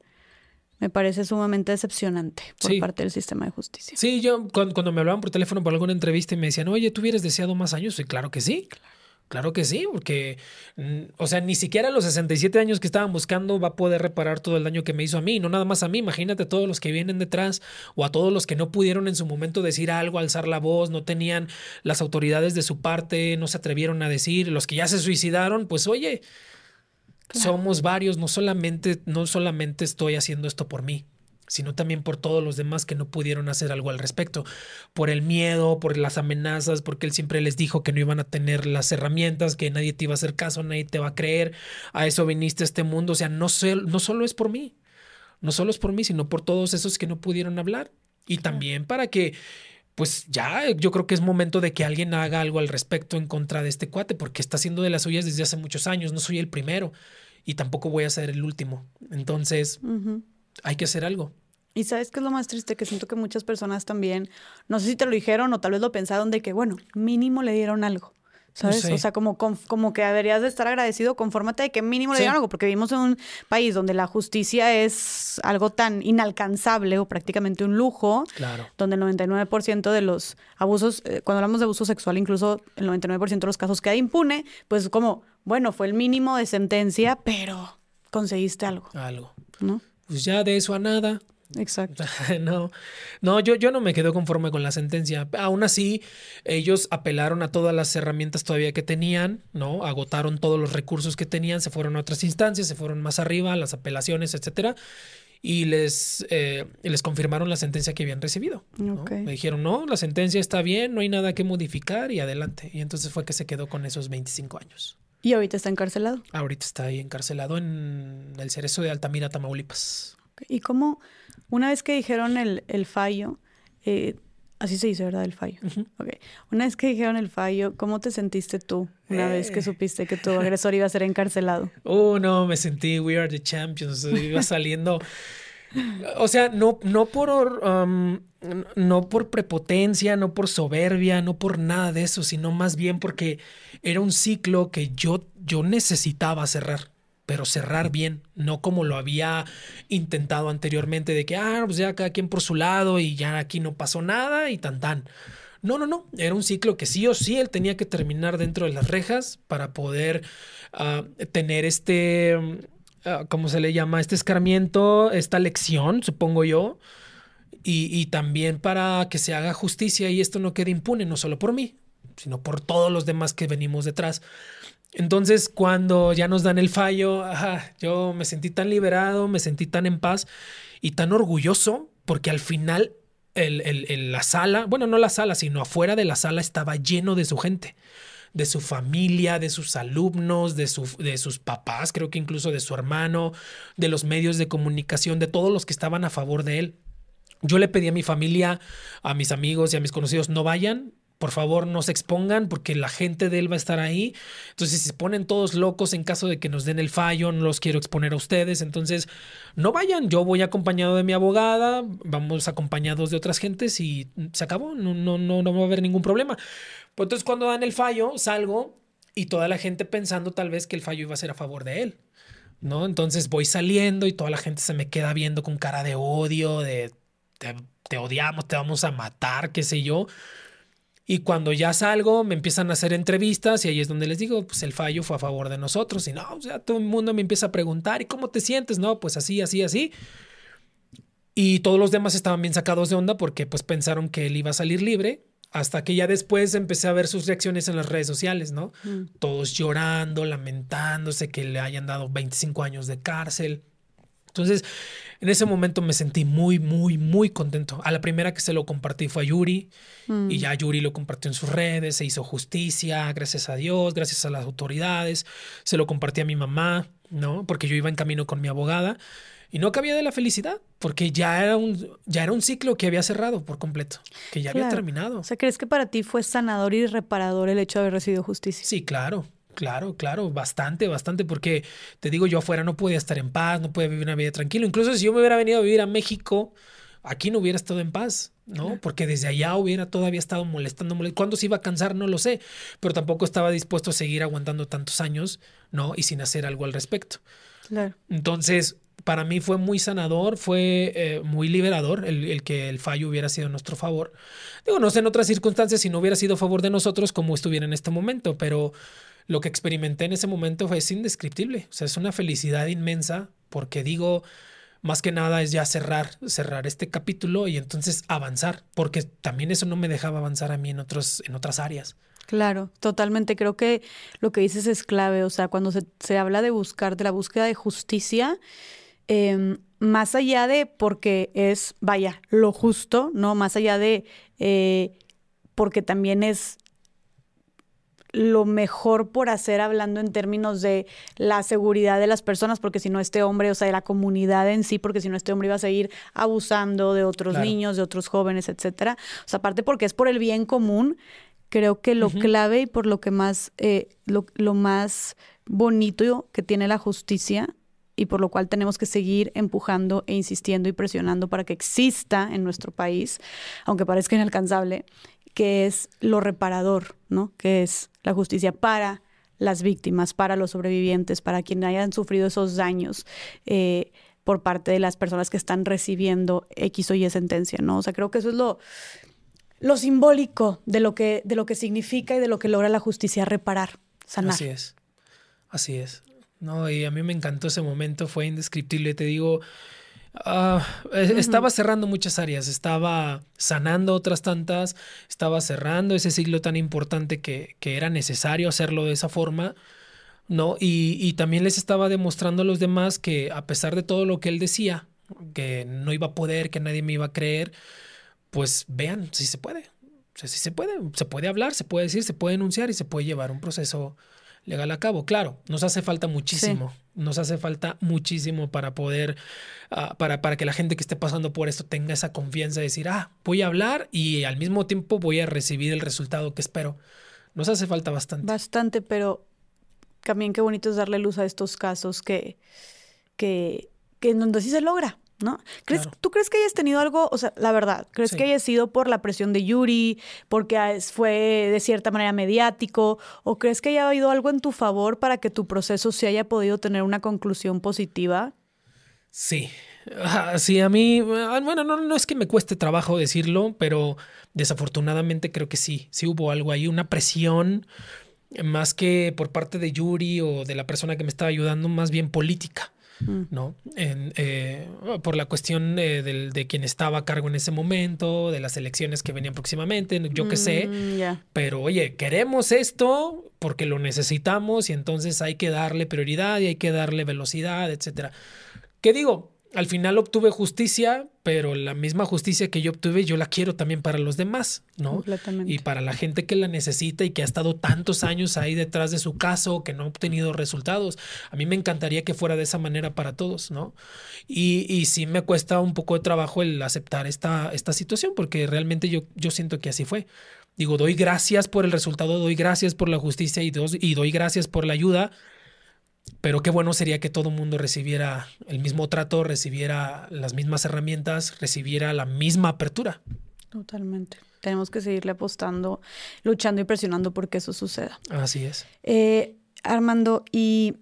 me parece sumamente decepcionante por Sí. parte del sistema de justicia. Sí, yo cuando, cuando me hablaban por teléfono por alguna entrevista y me decían, oye, ¿tú hubieras deseado más años? Y claro que sí. Claro que sí, porque, mm, o sea, ni siquiera a los 67 años que estaban buscando va a poder reparar todo el daño que me hizo a mí, no nada más a mí, imagínate a todos los que vienen detrás o a todos los que no pudieron en su momento decir algo, alzar la voz, no tenían las autoridades de su parte, no se atrevieron a decir, los que ya se suicidaron, pues oye, Claro. somos varios, no solamente, no solamente estoy haciendo esto por mí, sino también por todos los demás que no pudieron hacer algo al respecto, por el miedo, por las amenazas, porque él siempre les dijo que no iban a tener las herramientas, que nadie te iba a hacer caso, nadie te va a creer, a eso viniste a este mundo, o sea, no, sé, no solo es por mí, no solo es por mí, sino por todos esos que no pudieron hablar, y también para que pues ya yo creo que es momento de que alguien haga algo al respecto en contra de este cuate, porque está haciendo de las suyas desde hace muchos años, no soy el primero y tampoco voy a ser el último. Entonces. Hay que hacer algo. Y sabes qué es lo más triste, que siento que muchas personas también, no sé si te lo dijeron o tal vez lo pensaron de que, bueno, mínimo le dieron algo. ¿Sabes? O sea, como, como que deberías de estar agradecido, confórmate de que mínimo le digan algo, porque vivimos en un país donde la justicia es algo tan inalcanzable o prácticamente un lujo, claro. donde el 99% de los abusos, eh, cuando hablamos de abuso sexual, incluso el 99% de los casos queda impune, pues como, bueno, fue el mínimo de sentencia, pero conseguiste algo. Algo. ¿No? Pues ya de eso a nada. Exacto. <laughs> No, no, yo, yo no me quedo conforme con la sentencia. Aún así, ellos apelaron a todas las herramientas todavía que tenían, ¿no? Agotaron todos los recursos que tenían, se fueron a otras instancias, se fueron más arriba, las apelaciones, etcétera, y les, eh, les confirmaron la sentencia que habían recibido. Me dijeron, no, la sentencia está bien, no hay nada que modificar y adelante. Y entonces fue que se quedó con esos 25 años. ¿Y ahorita está encarcelado? Ahorita está ahí encarcelado en el Cerezo de Altamira, Tamaulipas. ¿Y cómo, una vez que dijeron el, el fallo, eh, así se dice, ¿verdad? El fallo. Una vez que dijeron el fallo, ¿cómo te sentiste tú una vez que eh. supiste que tu agresor iba a ser encarcelado? <laughs> Oh, no, me sentí, we are the champions. Iba saliendo. O sea, no, no por no por prepotencia, no por soberbia, no por nada de eso, sino más bien porque era un ciclo que yo, yo necesitaba cerrar pero cerrar bien, no como lo había intentado anteriormente de que, ah, pues ya cada quien por su lado y ya aquí no pasó nada y tan tan. No, no, no, era un ciclo que sí o sí él tenía que terminar dentro de las rejas para poder ah, tener este, uh, ¿cómo se le llama? Este escarmiento, esta lección, supongo yo, y, y también para que se haga justicia y esto no quede impune, no solo por mí, sino por todos los demás que venimos detrás. Entonces, cuando ya nos dan el fallo, yo me sentí tan liberado, me sentí tan en paz y tan orgulloso, porque al final el, la sala, bueno, no la sala, sino afuera de la sala estaba lleno de su gente, de su familia, de sus alumnos, de, su, de sus papás, creo que incluso de su hermano, de los medios de comunicación, de todos los que estaban a favor de él. Yo le pedí a mi familia, a mis amigos y a mis conocidos, no vayan, por favor no se expongan porque la gente de él va a estar ahí. Entonces, si se ponen todos locos en caso de que nos den el fallo, no los quiero exponer a ustedes. Entonces, no vayan. Yo voy acompañado de mi abogada, vamos acompañados de otras gentes y se acabó. No, no, no, no va a haber ningún problema. Pues entonces, cuando dan el fallo, salgo y toda la gente pensando tal vez que el fallo iba a ser a favor de él. ¿No? Entonces voy saliendo y toda la gente se me queda viendo con cara de odio, de te, odiamos, te vamos a matar, qué sé yo. Y cuando ya salgo, me empiezan a hacer entrevistas y ahí es donde les digo, pues el fallo fue a favor de nosotros. Y no, o sea, todo el mundo me empieza a preguntar, ¿y cómo te sientes? No, pues así, así, así. Y todos los demás estaban bien sacados de onda porque pues pensaron que él iba a salir libre. Hasta que ya después empecé a ver sus reacciones en las redes sociales, ¿no? Mm. Todos llorando, lamentándose que le hayan dado 25 años de cárcel. Entonces, en ese momento me sentí muy, muy, muy contento. A la primera que se lo compartí fue a Yuri y mm. ya Yuri lo compartió en sus redes, se hizo justicia, gracias a Dios, gracias a las autoridades. Se lo compartí a mi mamá, ¿no? Porque yo iba en camino con mi abogada y no cabía de la felicidad, porque ya era un, ya era un ciclo que había cerrado por completo, que ya había terminado. O sea, ¿crees que para ti fue sanador y reparador el hecho de haber recibido justicia? Sí, claro, Claro, claro, bastante, bastante, porque te digo, yo afuera no podía estar en paz, no podía vivir una vida tranquila. Incluso si yo me hubiera venido a vivir a México, aquí no hubiera estado en paz, ¿no? Porque desde allá hubiera todavía estado molestando. ¿Cuándo se iba a cansar? No lo sé, pero tampoco estaba dispuesto a seguir aguantando tantos años, ¿no? Y sin hacer algo al respecto. Claro. Entonces, para mí fue muy sanador, fue eh, muy liberador el, el, que el fallo hubiera sido nuestro favor. Digo, no sé en otras circunstancias si no hubiera sido a favor de nosotros como estuviera en este momento, pero lo que experimenté en ese momento fue indescriptible. O sea, es una felicidad inmensa porque digo, más que nada es ya cerrar, cerrar este capítulo y entonces avanzar, porque también eso no me dejaba avanzar a mí en, otros, en otras áreas. Claro, totalmente. Creo que lo que dices es clave. O sea, cuando se, se habla de buscar, de la búsqueda de justicia, em, más allá de porque es, vaya, lo justo, ¿no? Más allá de eh, porque también es lo mejor por hacer hablando en términos de la seguridad de las personas, porque si no este hombre, o sea, de la comunidad en sí, porque si no este hombre iba a seguir abusando de otros niños, de otros jóvenes, etcétera. O sea, aparte porque es por el bien común, creo que lo clave y por lo que más, eh, lo, lo más bonito que tiene la justicia y por lo cual tenemos que seguir empujando e insistiendo y presionando para que exista en nuestro país, aunque parezca inalcanzable, que es lo reparador, ¿no? Que es la justicia para las víctimas, para los sobrevivientes, para quienes hayan sufrido esos daños. Eh, por parte de las personas que están recibiendo X o Y sentencia, ¿no? O sea, creo que eso es lo, lo simbólico de lo, que, de lo que significa y de lo que logra la justicia reparar, sanar. Así es, así es. No, y a mí me encantó ese momento, fue indescriptible, te digo, ah, estaba cerrando muchas áreas, estaba sanando otras tantas, estaba cerrando ese siglo tan importante que, que era necesario hacerlo de esa forma ¿no? Y, también les estaba demostrando a los demás que a pesar de todo lo que él decía, que no iba a poder, que nadie me iba a creer, pues vean, si se puede. O sea, se puede, se puede hablar, se puede decir, se puede denunciar y se puede llevar un proceso legal a cabo. Claro, nos hace falta muchísimo, nos hace falta muchísimo para poder, ah, para, para que la gente que esté pasando por esto tenga esa confianza de decir, ah, voy a hablar y al mismo tiempo voy a recibir el resultado que espero. Nos hace falta bastante. Bastante, pero también qué bonito es darle luz a estos casos que, que, que en donde sí se logra, ¿no? ¿Crees, ¿Tú crees que hayas tenido algo, o sea, la verdad, crees que haya sido por la presión de Yuri, porque fue de cierta manera mediático, o crees que haya habido algo en tu favor para que tu proceso se haya podido tener una conclusión positiva? Sí, sí, a mí, ah, bueno, no, no es que me cueste trabajo decirlo, pero desafortunadamente creo que sí, sí hubo algo ahí, una presión más que por parte de Yuri o de la persona que me estaba ayudando, más bien política. Mm. ¿no? Eh, por la cuestión de, quien estaba a cargo en ese momento, de las elecciones que venían próximamente, yo qué sé. Mm, pero oye, queremos esto porque lo necesitamos y entonces hay que darle prioridad y hay que darle velocidad, etcétera. ¿Qué digo? Al final obtuve justicia, pero la misma justicia que yo obtuve yo la quiero también para los demás, ¿no? Completamente. Y para la gente que la necesita y que ha estado tantos años ahí detrás de su caso, que no ha obtenido resultados. A mí me encantaría que fuera de esa manera para todos, ¿no? Y, y sí me cuesta un poco de trabajo el aceptar esta, esta situación, porque realmente yo, yo siento que así fue. Digo, doy gracias por el resultado, doy gracias por la justicia y, y doy gracias por la ayuda pero qué bueno sería que todo el mundo recibiera el mismo trato, recibiera las mismas herramientas, recibiera la misma apertura. Totalmente. Tenemos que seguirle apostando, luchando y presionando porque eso suceda. Así es. Eh, Armando, y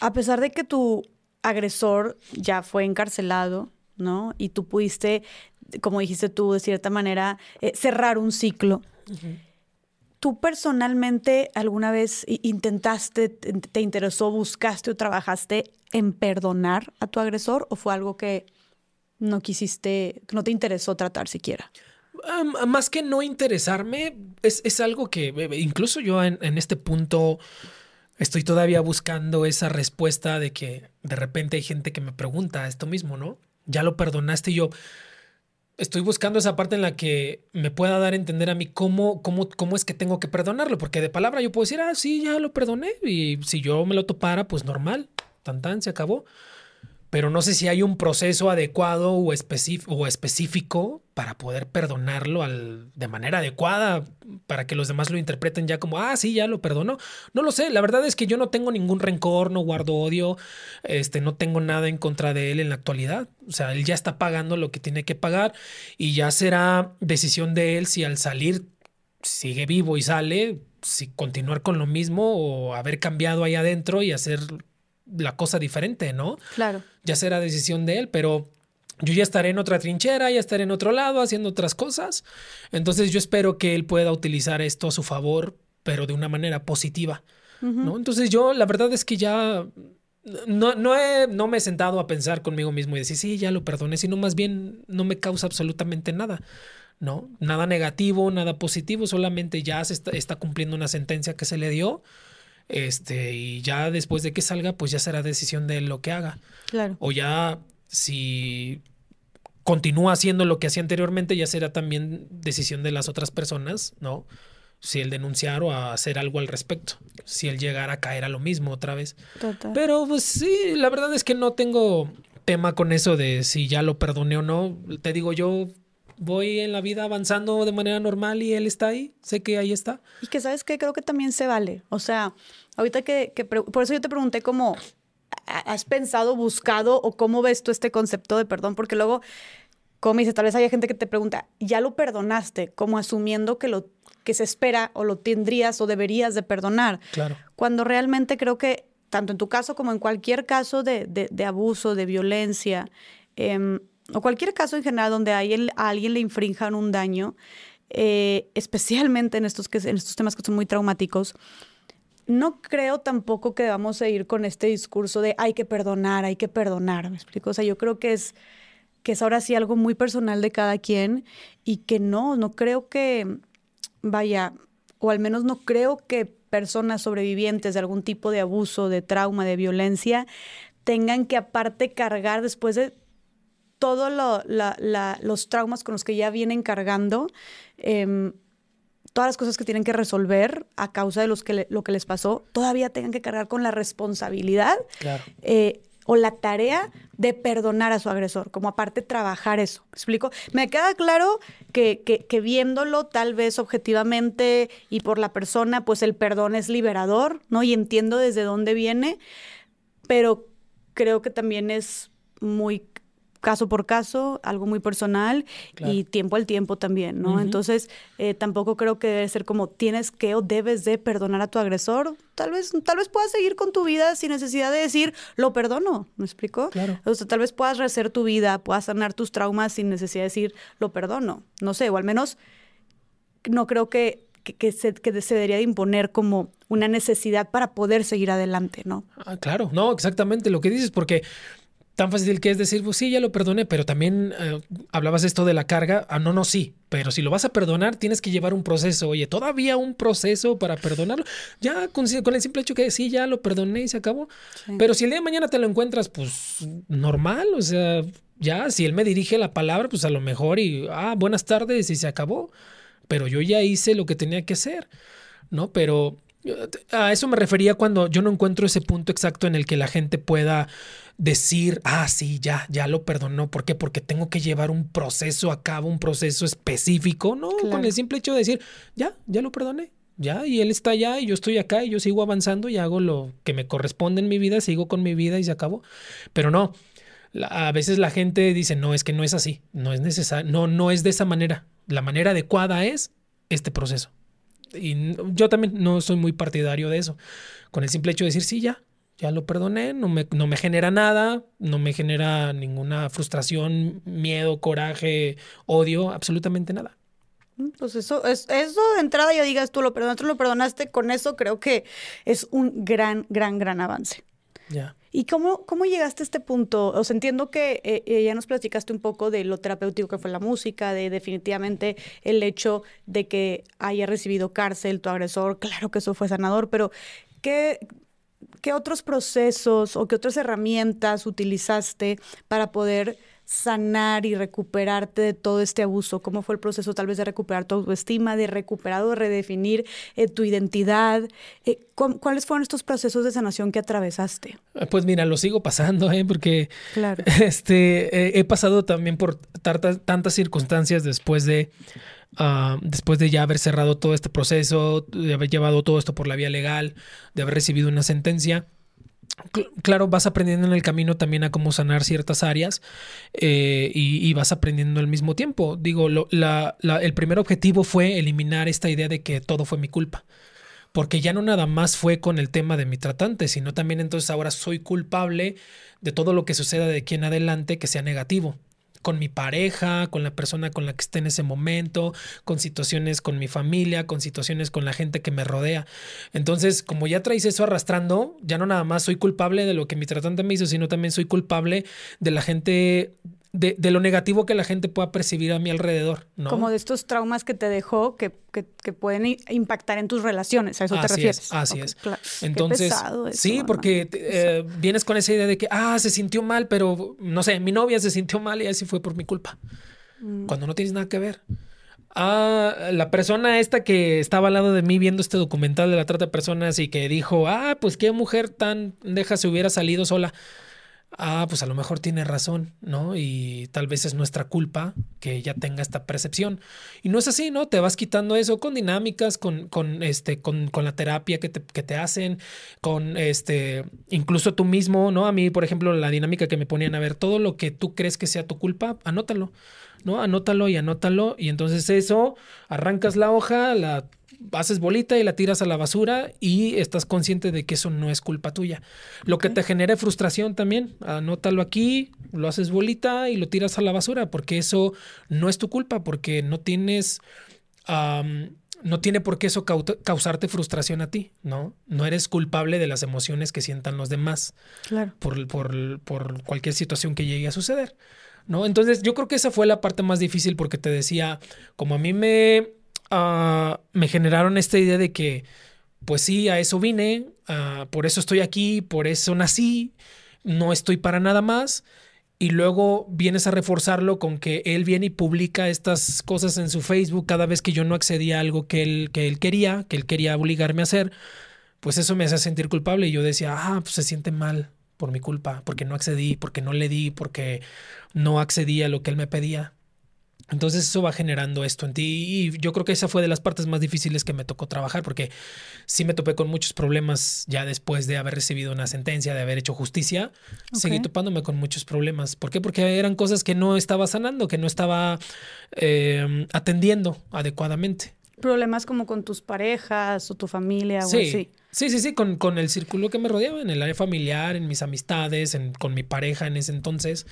a pesar de que tu agresor ya fue encarcelado, ¿no? Y tú pudiste, como dijiste tú, de cierta manera, eh, cerrar un ciclo. ¿Tú personalmente alguna vez intentaste, te interesó, buscaste o trabajaste en perdonar a tu agresor o fue algo que no quisiste, no te interesó tratar siquiera? más que no interesarme, es, algo que incluso yo en, en, este punto estoy todavía buscando esa respuesta de que de repente hay gente que me pregunta esto mismo, ¿no? Ya lo perdonaste y yo estoy buscando esa parte en la que me pueda dar a entender a mí cómo, cómo, cómo es que tengo que perdonarlo, porque de palabra yo puedo decir, ah, sí, ya lo perdoné, y si yo me lo topara, pues normal, tan tan, se acabó pero no sé si hay un proceso adecuado o, específico para poder perdonarlo al, de manera adecuada, para que los demás lo interpreten ya como, ah, sí, ya lo perdonó. No lo sé, la verdad es que yo no tengo ningún rencor, no guardo odio, este, no tengo nada en contra de él en la actualidad. O sea, él ya está pagando lo que tiene que pagar y ya será decisión de él si al salir sigue vivo y sale, si continuar con lo mismo o haber cambiado ahí adentro y hacer la cosa diferente, ¿no? Claro. Ya será decisión de él, pero yo ya estaré en otra trinchera, ya estaré en otro lado haciendo otras cosas. Entonces yo espero que él pueda utilizar esto a su favor, pero de una manera positiva, ¿no? Entonces yo la verdad es que ya no, no, he, no me he sentado a pensar conmigo mismo y decir, sí, ya lo perdoné, sino más bien no me causa absolutamente nada. ¿no? Nada negativo, nada positivo, solamente ya se está, está cumpliendo una sentencia que se le dio este, y ya después de que salga, pues ya será decisión de lo que haga. Claro. O ya si continúa haciendo lo que hacía anteriormente, ya será también decisión de las otras personas, ¿no? Si el denunciar o hacer algo al respecto. Si él llegara a caer a lo mismo otra vez. Total. Pero pues sí, la verdad es que no tengo tema con eso de si ya lo perdoné o no. Te digo, yo voy en la vida avanzando de manera normal y él está ahí, sé que ahí está. Y que sabes que creo que también se vale. O sea, ahorita que, por eso yo te pregunté cómo has pensado, buscado o cómo ves tú este concepto de perdón, porque luego como dice, tal vez haya gente que te pregunta, ¿ya lo perdonaste? Como asumiendo que lo que se espera o lo tendrías o deberías de perdonar. Claro. Cuando realmente creo que, tanto en tu caso como en cualquier caso de, de, abuso, de violencia, em, o cualquier caso en general donde a alguien, alguien le infrinjan un daño, eh, especialmente en estos, que, en estos temas que son muy traumáticos, no creo tampoco que debamos seguir con este discurso de hay que perdonar, hay que perdonar, ¿me explico? O sea, yo creo que es, que es ahora sí algo muy personal de cada quien y que no, no creo que, vaya, o al menos no creo que personas sobrevivientes de algún tipo de abuso, de trauma, de violencia, tengan que aparte cargar después de todos los traumas con los que ya vienen cargando, em, todas las cosas que tienen que resolver a causa de los que lo que les pasó, todavía tengan que cargar con la responsabilidad eh, o la tarea de perdonar a su agresor, como aparte trabajar eso. ¿Me explico? Me queda claro que, que, viéndolo tal vez objetivamente y por la persona, pues el perdón es liberador, ¿no? Y entiendo desde dónde viene, pero creo que también es muy caso por caso, algo muy personal y tiempo al tiempo también, ¿no? Entonces, eh, tampoco creo que debe ser como tienes que o debes de perdonar a tu agresor. Tal vez, tal vez puedas seguir con tu vida sin necesidad de decir, lo perdono, ¿me explico? Claro. O sea, tal vez puedas rehacer tu vida, puedas sanar tus traumas sin necesidad de decir, lo perdono. No sé, o al menos no creo que que, se, que, se, debería de imponer como una necesidad para poder seguir adelante, ¿no? Ah, claro, no, exactamente lo que dices, porque tan fácil que es decir, pues sí, ya lo perdoné, pero también eh, hablabas esto de la carga. Ah, no, no, sí, pero si lo vas a perdonar, tienes que llevar un proceso. Oye, todavía un proceso para perdonarlo. Ya con, el simple hecho que sí, ya lo perdoné y se acabó. Pero si el día de mañana te lo encuentras, pues normal, o sea, ya, si él me dirige la palabra, pues a lo mejor y, ah, buenas tardes y se acabó. Pero yo ya hice lo que tenía que hacer, ¿no? Pero a eso me refería cuando yo no encuentro ese punto exacto en el que la gente pueda decir, ah, sí, ya, ya lo perdonó. ¿Por qué? Porque tengo que llevar un proceso a cabo, un proceso específico. No, con el simple hecho de decir, ya, ya lo perdoné. Ya, y él está allá y yo estoy acá y yo sigo avanzando y hago lo que me corresponde en mi vida, sigo con mi vida y se acabó. Pero no, a veces la gente dice, no, es que no es así, no es necesario, no, no es de esa manera. La manera adecuada es este proceso. Y yo también no soy muy partidario de eso. Con el simple hecho de decir, sí, ya, ya lo perdoné, no me, no me genera nada, no me genera ninguna frustración, miedo, coraje, odio, absolutamente nada. Mm, pues eso, es, eso de entrada ya digas tú lo perdonaste, lo perdonaste, con eso creo que es un gran, gran, gran avance. Ya. ¿Y cómo, cómo llegaste a este punto? O sea, entiendo que eh, eh, ya nos platicaste un poco de lo terapéutico que fue la música, de definitivamente el hecho de que haya recibido cárcel tu agresor, claro que eso fue sanador, pero ¿qué, qué otros procesos o qué otras herramientas utilizaste para poder sanar y recuperarte de todo este abuso? ¿Cómo fue el proceso tal vez de recuperar tu autoestima, de recuperar o de redefinir eh, tu identidad? Eh, ¿Cuáles fueron estos procesos de sanación que atravesaste? Ah, pues mira, lo sigo pasando, ¿eh? porque claro. <laughs> este, he pasado también por tantas circunstancias después de... Ah, después de ya haber cerrado todo este proceso, de haber llevado todo esto por la vía legal, de haber recibido una sentencia, claro, vas aprendiendo en el camino también a cómo sanar ciertas áreas eh, y, vas aprendiendo al mismo tiempo. Digo, el primer objetivo fue eliminar esta idea de que todo fue mi culpa. Porque ya no nada más fue con el tema de mi tratante, sino también entonces ahora soy culpable de todo lo que suceda de aquí en adelante que sea negativo con mi pareja, con la persona con la que esté en ese momento, con situaciones con mi familia, con situaciones con la gente que me rodea. Entonces, como ya traes eso arrastrando, ya no nada más soy culpable de lo que mi tratante me hizo, sino también soy culpable de la gente de, de, lo negativo que la gente pueda percibir a mi alrededor, ¿no? Como de estos traumas que te dejó que, que, que pueden impactar en tus relaciones, ¿a eso te refieres? así es. Entonces, sí, porque eh, vienes con esa idea de que, ah, se sintió mal, pero no sé, mi novia se sintió mal y así fue por mi culpa. Mm. Cuando no tienes nada que ver. Ah, la persona esta que estaba al lado de mí viendo este documental de la trata de personas y que dijo, ah, pues qué mujer tan deja se hubiera salido sola ah, pues a lo mejor tiene razón, ¿no? Y tal vez es nuestra culpa que ella tenga esta percepción. Y no es así, ¿no? Te vas quitando eso con dinámicas, con, con, este, con, con la terapia que te, que te, hacen, con este, incluso tú mismo, ¿no? A mí, por ejemplo, la dinámica que me ponían a ver, todo lo que tú crees que sea tu culpa, anótalo. ¿no? Anótalo y anótalo. Y entonces eso, arrancas la hoja, la haces bolita y la tiras a la basura y estás consciente de que eso no es culpa tuya. Lo que te genere frustración también, anótalo aquí, lo haces bolita y lo tiras a la basura, porque eso no es tu culpa, porque no tienes... no tiene por qué eso causarte frustración a ti, ¿no? No eres culpable de las emociones que sientan los demás claro. por, por, por cualquier situación que llegue a suceder, ¿no? Entonces yo creo que esa fue la parte más difícil porque te decía, como a mí me Ah, me generaron esta idea de que, pues sí, a eso vine, ah, por eso estoy aquí, por eso nací, no estoy para nada más. Y luego vienes a reforzarlo con que él viene y publica estas cosas en su Facebook cada vez que yo no accedía a algo que él, que él quería, que él quería obligarme a hacer. Pues eso me hace sentir culpable. Y yo decía, ah, pues se siente mal por mi culpa, porque no accedí, porque no le di, porque no accedí a lo que él me pedía. Entonces eso va generando esto en ti y yo creo que esa fue de las partes más difíciles que me tocó trabajar porque sí me topé con muchos problemas ya después de haber recibido una sentencia, de haber hecho justicia, seguí topándome con muchos problemas. ¿Por qué? Porque eran cosas que no estaba sanando, que no estaba eh, atendiendo adecuadamente. Problemas como con tus parejas o tu familia o sí. así. Sí, sí, sí, con, con, el círculo que me rodeaba, en el área familiar, en mis amistades, en, con mi pareja en ese entonces.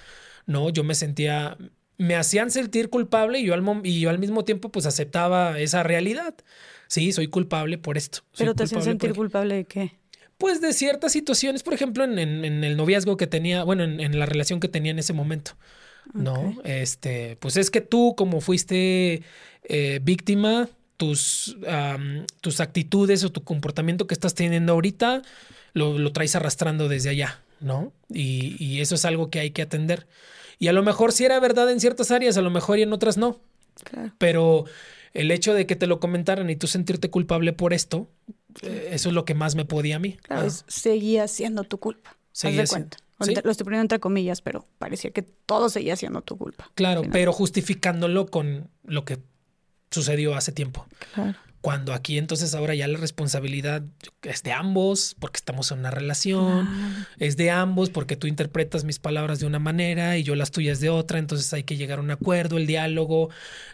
No, yo me sentía, me hacían sentir culpable y yo al, y yo al mismo tiempo pues aceptaba esa realidad. Sí, soy culpable por esto. ¿Pero te hacían sentir culpable de qué? Pues de ciertas situaciones, por ejemplo, en, el noviazgo que tenía, bueno, en, la relación que tenía en ese momento. ¿No? Este, pues es que tú, como fuiste eh, víctima, tus, tus actitudes o tu comportamiento que estás teniendo ahorita, lo, lo traes arrastrando desde allá, ¿no? Y, y, eso es algo que hay que atender. Y a lo mejor sí era verdad en ciertas áreas, a lo mejor y en otras no. Pero el hecho de que te lo comentaran y tú sentirte culpable por esto, eh, eso es lo que más me podía a mí. Claro, seguía siendo tu culpa. Seguía siendo. Lo estoy poniendo entre comillas, pero parecía que todo seguía siendo tu culpa. Claro, pero justificándolo con lo que sucedió hace tiempo. Claro. Cuando aquí entonces ahora ya la responsabilidad es de ambos, porque estamos en una relación, es de ambos, porque tú interpretas mis palabras de una manera y yo las tuyas de otra, entonces hay que llegar a un acuerdo, el diálogo,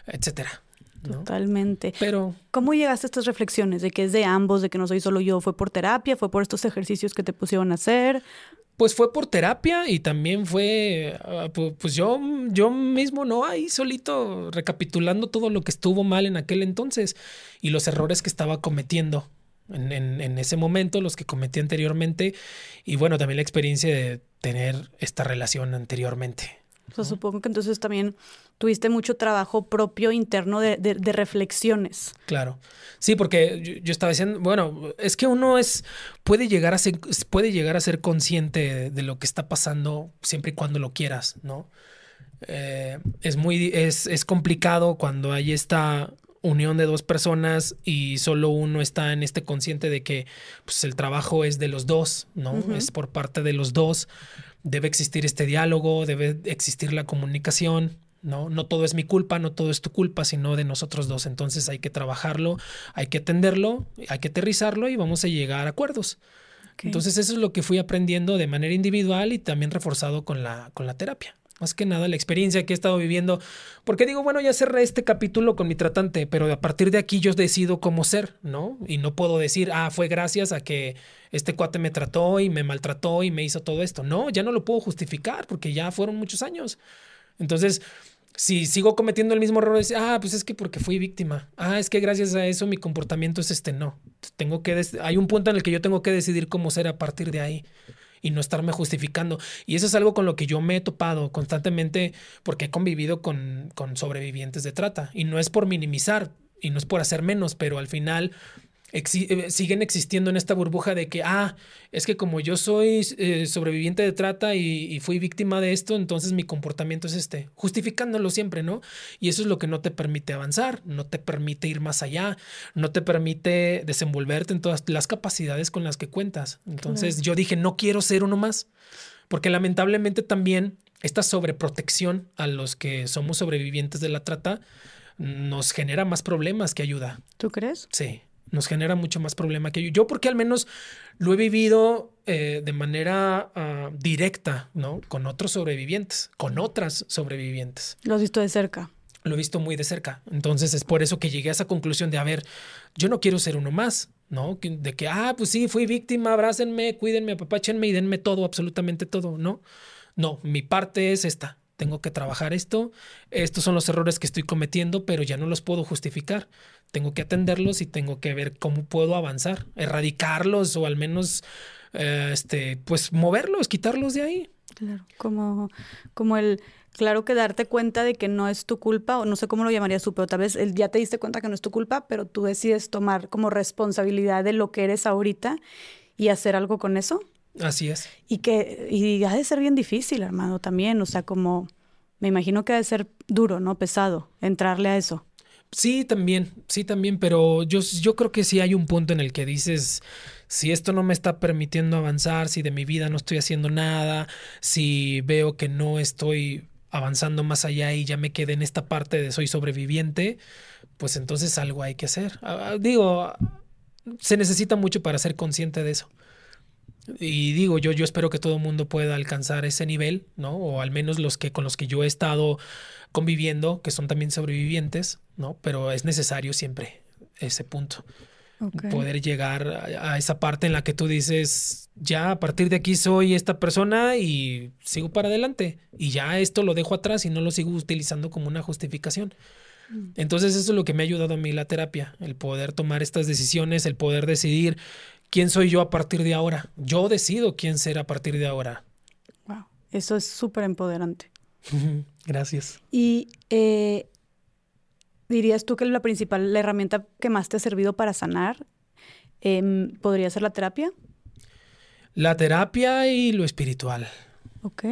etcétera. Totalmente. Pero. ¿Cómo llegaste a estas reflexiones de que es de ambos, de que no soy solo yo? ¿Fue por terapia? ¿Fue por estos ejercicios que te pusieron a hacer? Pues fue por terapia y también fue, ah, pues yo, yo mismo, ¿no? Ahí solito recapitulando todo lo que estuvo mal en aquel entonces y los errores que estaba cometiendo en, en, ese momento, los que cometí anteriormente y bueno, también la experiencia de tener esta relación anteriormente. O supongo que entonces también tuviste mucho trabajo propio interno de, de, reflexiones. Claro. Sí, porque yo, estaba diciendo, bueno, es que uno es, puede llegar a ser, puede llegar a ser consciente de, lo que está pasando siempre y cuando lo quieras, ¿no? Eh, es muy, es, es complicado cuando hay esta unión de dos personas y solo uno está en este consciente de que pues, el trabajo es de los dos, ¿no? Es por parte de los dos. Debe existir este diálogo, debe existir la comunicación, ¿no? No todo es mi culpa, no todo es tu culpa, sino de nosotros dos. Entonces hay que trabajarlo, hay que atenderlo, hay que aterrizarlo y vamos a llegar a acuerdos. Entonces eso es lo que fui aprendiendo de manera individual y también reforzado con la, con la terapia. Más que nada la experiencia que he estado viviendo. Porque digo, bueno, ya cerré este capítulo con mi tratante, pero a partir de aquí yo decido cómo ser, ¿no? Y no puedo decir, ah, fue gracias a que este cuate me trató y me maltrató y me hizo todo esto. No, ya no lo puedo justificar porque ya fueron muchos años. Entonces, si sigo cometiendo el mismo error, ah, pues es que porque fui víctima. Ah, es que gracias a eso mi comportamiento es este. No, tengo que, hay un punto en el que yo tengo que decidir cómo ser a partir de ahí y no estarme justificando. Y eso es algo con lo que yo me he topado constantemente porque he convivido con, con sobrevivientes de trata. Y no es por minimizar y no es por hacer menos, pero al final eh, siguen existiendo en esta burbuja de que, ah, es que como yo soy eh, sobreviviente de trata y, fui víctima de esto, entonces mi comportamiento es este, justificándolo siempre, ¿no? Y eso es lo que no te permite avanzar, no te permite ir más allá, no te permite desenvolverte en todas las capacidades con las que cuentas. Entonces yo dije, no quiero ser uno más, porque lamentablemente también esta sobreprotección a los que somos sobrevivientes de la trata nos genera más problemas que ayuda. ¿Tú crees? Sí nos genera mucho más problema que yo. Yo porque al menos lo he vivido eh, de manera ah, directa, ¿no? Con otros sobrevivientes, con otras sobrevivientes. Lo has visto de cerca. Lo he visto muy de cerca. Entonces es por eso que llegué a esa conclusión de, a ver, yo no quiero ser uno más, ¿no? De que, ah, pues sí, fui víctima, abrácenme, cuídenme, apapáchenme y denme todo, absolutamente todo, ¿no? No, mi parte es esta. Tengo que trabajar esto. Estos son los errores que estoy cometiendo, pero ya no los puedo justificar. Tengo que atenderlos y tengo que ver cómo puedo avanzar, erradicarlos o al menos, eh, este, pues moverlos, quitarlos de ahí. Claro, como, como el, claro que darte cuenta de que no es tu culpa, o no sé cómo lo llamarías tú, pero tal vez el, ya te diste cuenta que no es tu culpa, pero tú decides tomar como responsabilidad de lo que eres ahorita y hacer algo con eso. Así es. Y que y ha de ser bien difícil, hermano, también, o sea, como me imagino que ha de ser duro, ¿no? Pesado, entrarle a eso. Sí, también, sí, también, pero yo, yo creo que sí hay un punto en el que dices, si esto no me está permitiendo avanzar, si de mi vida no estoy haciendo nada, si veo que no estoy avanzando más allá y ya me quedé en esta parte de soy sobreviviente, pues entonces algo hay que hacer. Ah, ah, digo, se necesita mucho para ser consciente de eso. Y digo, yo, yo espero que todo el mundo pueda alcanzar ese nivel, ¿no? O al menos los que con los que yo he estado conviviendo, que son también sobrevivientes, ¿no? Pero es necesario siempre ese punto. Poder llegar a, esa parte en la que tú dices, ya a partir de aquí soy esta persona y sigo para adelante. Y ya esto lo dejo atrás y no lo sigo utilizando como una justificación. Mm. Entonces eso es lo que me ha ayudado a mí la terapia, el poder tomar estas decisiones, el poder decidir quién soy yo a partir de ahora. Yo decido quién ser a partir de ahora. Wow, eso es súper empoderante. <laughs> Gracias. Y eh, dirías tú que la principal, la herramienta que más te ha servido para sanar, em, podría ser la terapia. La terapia y lo espiritual. Ok.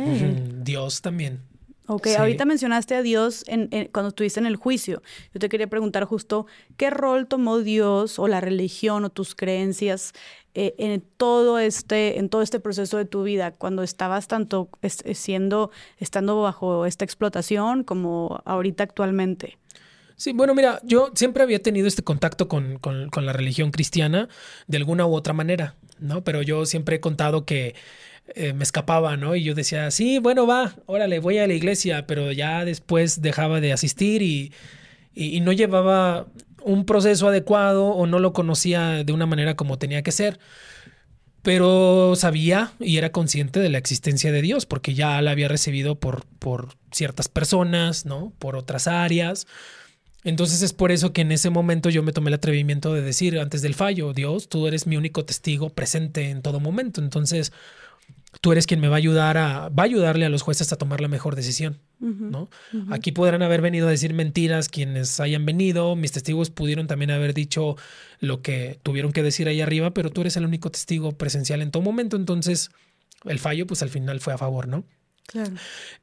Dios también. Ok, ahorita mencionaste a Dios en, cuando estuviste en el juicio. Yo te quería preguntar justo, ¿qué rol tomó Dios o la religión o tus creencias eh, en, todo este, en todo este proceso de tu vida, cuando estabas tanto siendo, estando bajo esta explotación como ahorita actualmente? Sí, bueno, mira, yo siempre había tenido este contacto con, con, con la religión cristiana de alguna u otra manera, ¿no? Pero yo siempre he contado que eh, me escapaba, ¿no? Y yo decía, sí, bueno, va, órale, voy a la iglesia, pero ya después dejaba de asistir y, y, no llevaba un proceso adecuado o no lo conocía de una manera como tenía que ser. Pero sabía y era consciente de la existencia de Dios, porque ya la había recibido por, por ciertas personas, ¿no? Por otras áreas. Entonces es por eso que en ese momento yo me tomé el atrevimiento de decir antes del fallo, Dios, tú eres mi único testigo presente en todo momento. Entonces, tú eres quien me va a ayudar a, va a ayudarle a los jueces a tomar la mejor decisión, ¿no? Aquí podrán haber venido a decir mentiras quienes hayan venido, mis testigos pudieron también haber dicho lo que tuvieron que decir ahí arriba, pero tú eres el único testigo presencial en todo momento, entonces el fallo pues al final fue a favor, ¿no? Claro.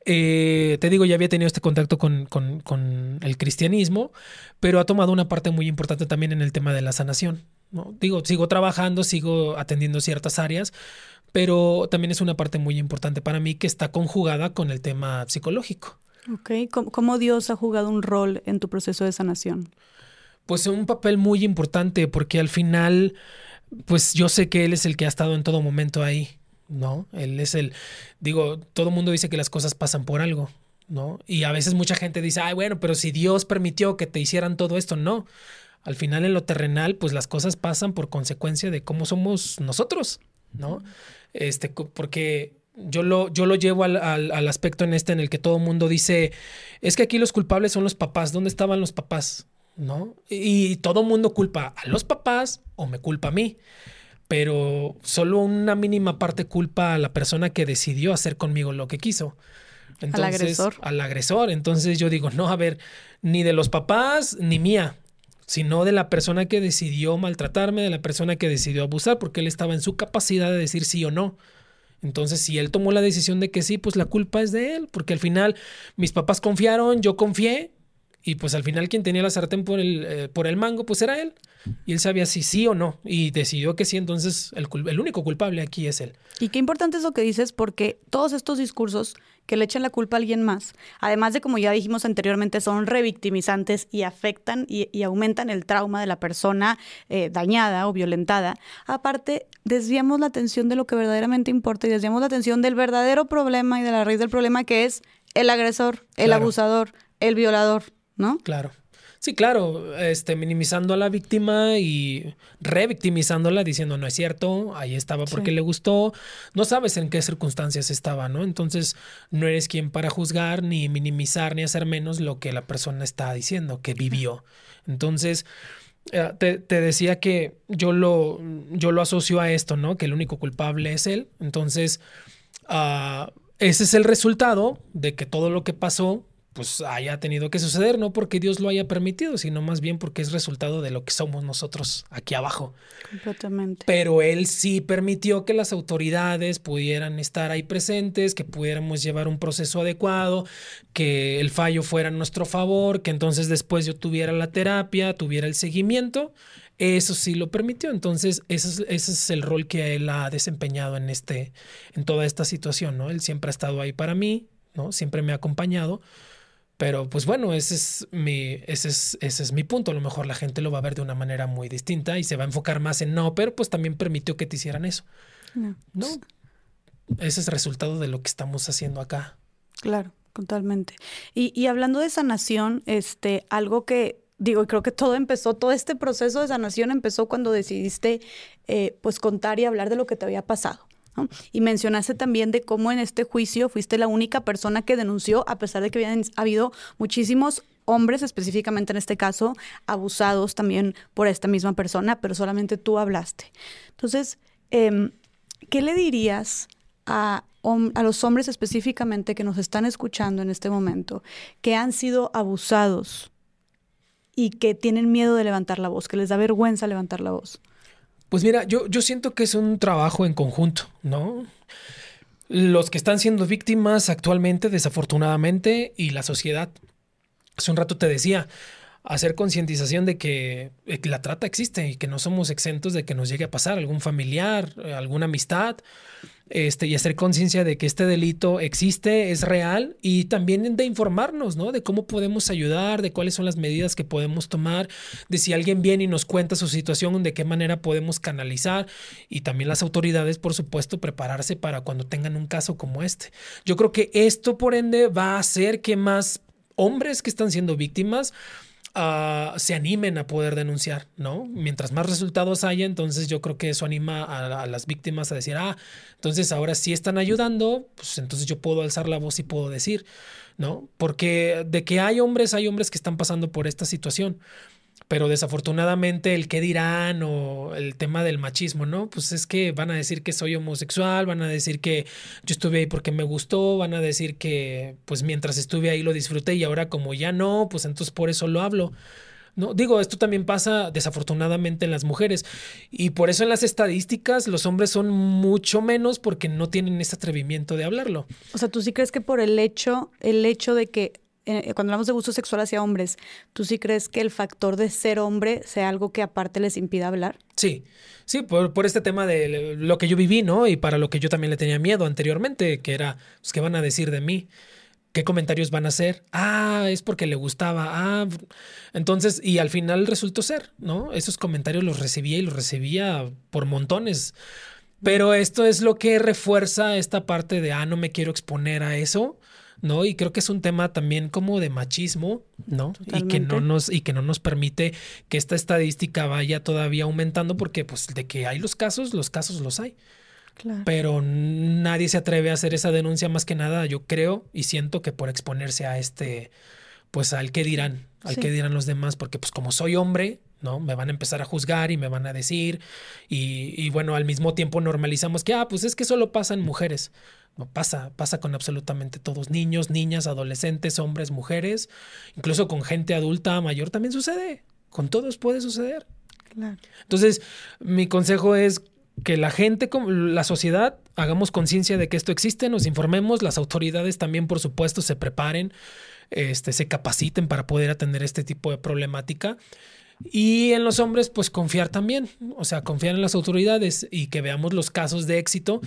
Eh, te digo, ya había tenido este contacto con, con, con, el cristianismo, pero ha tomado una parte muy importante también en el tema de la sanación. ¿no? Digo, sigo trabajando, sigo atendiendo ciertas áreas, pero también es una parte muy importante para mí que está conjugada con el tema psicológico. Ok, ¿cómo Dios ha jugado un rol en tu proceso de sanación? Pues un papel muy importante porque al final, pues yo sé que Él es el que ha estado en todo momento ahí, ¿no? Él es el, digo, todo el mundo dice que las cosas pasan por algo, ¿no? Y a veces mucha gente dice, ay, bueno, pero si Dios permitió que te hicieran todo esto, no. Al final en lo terrenal, pues las cosas pasan por consecuencia de cómo somos nosotros, ¿no? Este, porque yo lo, yo lo llevo al, al, aspecto en este en el que todo el mundo dice, es que aquí los culpables son los papás, ¿dónde estaban los papás? ¿No? Y, todo el mundo culpa a los papás o me culpa a mí, pero solo una mínima parte culpa a la persona que decidió hacer conmigo lo que quiso. Entonces, al agresor. Al agresor. Entonces yo digo, no, a ver, ni de los papás ni mía sino de la persona que decidió maltratarme, de la persona que decidió abusar, porque él estaba en su capacidad de decir sí o no. Entonces, si él tomó la decisión de que sí, pues la culpa es de él, porque al final mis papás confiaron, yo confié Y pues al final quien tenía la sartén por el, eh, por el mango, pues era él. Y él sabía si sí o no. Y decidió que sí, entonces el, el, único culpable aquí es él. Y qué importante es lo que dices, porque todos estos discursos que le echan la culpa a alguien más, además de como ya dijimos anteriormente, son revictimizantes y afectan y, aumentan el trauma de la persona eh, dañada o violentada. Aparte, desviamos la atención de lo que verdaderamente importa y desviamos la atención del verdadero problema y de la raíz del problema que es el agresor, el abusador, el violador, ¿no? Claro. Sí, claro, este, minimizando a la víctima y revictimizándola, diciendo no es cierto, ahí estaba porque le gustó, no sabes en qué circunstancias estaba, ¿no? Entonces no eres quien para juzgar, ni minimizar, ni hacer menos lo que la persona está diciendo, que vivió. Entonces, eh, te, decía que yo lo, yo lo asocio a esto, ¿no? Que el único culpable es él. Entonces, uh, ese es el resultado de que todo lo que pasó pues haya tenido que suceder, no porque Dios lo haya permitido, sino más bien porque es resultado de lo que somos nosotros aquí abajo. Completamente. Pero Él sí permitió que las autoridades pudieran estar ahí presentes, que pudiéramos llevar un proceso adecuado, que el fallo fuera a nuestro favor, que entonces después yo tuviera la terapia, tuviera el seguimiento. Eso sí lo permitió. Entonces, ese es, ese es el rol que él ha desempeñado en, este, en toda esta situación, ¿no? Él siempre ha estado ahí para mí, ¿no? Siempre me ha acompañado pero pues bueno, ese es mi, ese es, ese es mi punto. A lo mejor la gente lo va a ver de una manera muy distinta y se va a enfocar más en no, pero pues también permitió que te hicieran eso. No. no. Ese es el resultado de lo que estamos haciendo acá. Claro, totalmente. Y, y hablando de sanación, este, algo que digo, creo que todo empezó, todo este proceso de sanación empezó cuando decidiste eh, pues contar y hablar de lo que te había pasado. Y mencionaste también de cómo en este juicio fuiste la única persona que denunció, a pesar de que habían habido muchísimos hombres, específicamente en este caso, abusados también por esta misma persona, pero solamente tú hablaste. Entonces, em, ¿qué le dirías a, a los hombres específicamente que nos están escuchando en este momento, que han sido abusados y que tienen miedo de levantar la voz, que les da vergüenza levantar la voz? Pues mira, yo, yo siento que es un trabajo en conjunto, ¿no? Los que están siendo víctimas actualmente, desafortunadamente, y la sociedad. Hace un rato te decía, hacer concientización de que eh, la trata existe y que no somos exentos de que nos llegue a pasar algún familiar, eh, alguna amistad, este, y hacer conciencia de que este delito existe, es real, y también de informarnos, ¿no? De cómo podemos ayudar, de cuáles son las medidas que podemos tomar, de si alguien viene y nos cuenta su situación, de qué manera podemos canalizar, y también las autoridades, por supuesto, prepararse para cuando tengan un caso como este. Yo creo que esto, por ende, va a hacer que más hombres que están siendo víctimas se animen a poder denunciar, ¿no? Mientras más resultados haya, entonces yo creo que eso anima a, las víctimas a decir, ah, entonces ahora sí están ayudando, pues entonces yo puedo alzar la voz y puedo decir, ¿no? Porque de que hay hombres, hay hombres que están pasando por esta situación pero desafortunadamente el qué dirán o el tema del machismo, ¿no? Pues es que van a decir que soy homosexual, van a decir que yo estuve ahí porque me gustó, van a decir que pues mientras estuve ahí lo disfruté y ahora como ya no, pues entonces por eso lo hablo. No, digo, esto también pasa desafortunadamente en las mujeres y por eso en las estadísticas los hombres son mucho menos porque no tienen ese atrevimiento de hablarlo. O sea, tú sí crees que por el hecho, el hecho de que eh, cuando hablamos de abuso sexual hacia hombres, ¿tú sí crees que el factor de ser hombre sea algo que aparte les impida hablar? Sí, sí, por, por, este tema de lo que yo viví, ¿no? Y para lo que yo también le tenía miedo anteriormente, que era, pues, ¿qué van a decir de mí? ¿Qué comentarios van a hacer? Ah, es porque le gustaba. Ah, entonces, y al final resultó ser, ¿no? Esos comentarios los recibía y los recibía por montones. Pero esto es lo que refuerza esta parte de, ah, no me quiero exponer a eso ¿no? Y creo que es un tema también como de machismo, ¿no? Y que no nos y que no nos permite que esta estadística vaya todavía aumentando porque pues de que hay los casos, los casos los hay. Claro. Pero nadie se atreve a hacer esa denuncia más que nada, yo creo y siento que por exponerse a este pues al que dirán, al que dirán los demás, porque pues como soy hombre, ¿no? Me van a empezar a juzgar y me van a decir, y, y, bueno, al mismo tiempo normalizamos que, ah, pues es que solo pasan mujeres. No pasa, pasa con absolutamente todos, niños, niñas, adolescentes, hombres, mujeres, incluso con gente adulta, mayor también sucede, con todos puede suceder. Claro. Entonces, mi consejo es que la gente, la sociedad, hagamos conciencia de que esto existe, nos informemos, las autoridades también, por supuesto, se preparen este, se capaciten para poder atender este tipo de problemática. Y en los hombres, pues confiar también, o sea, confiar en las autoridades y que veamos los casos de éxito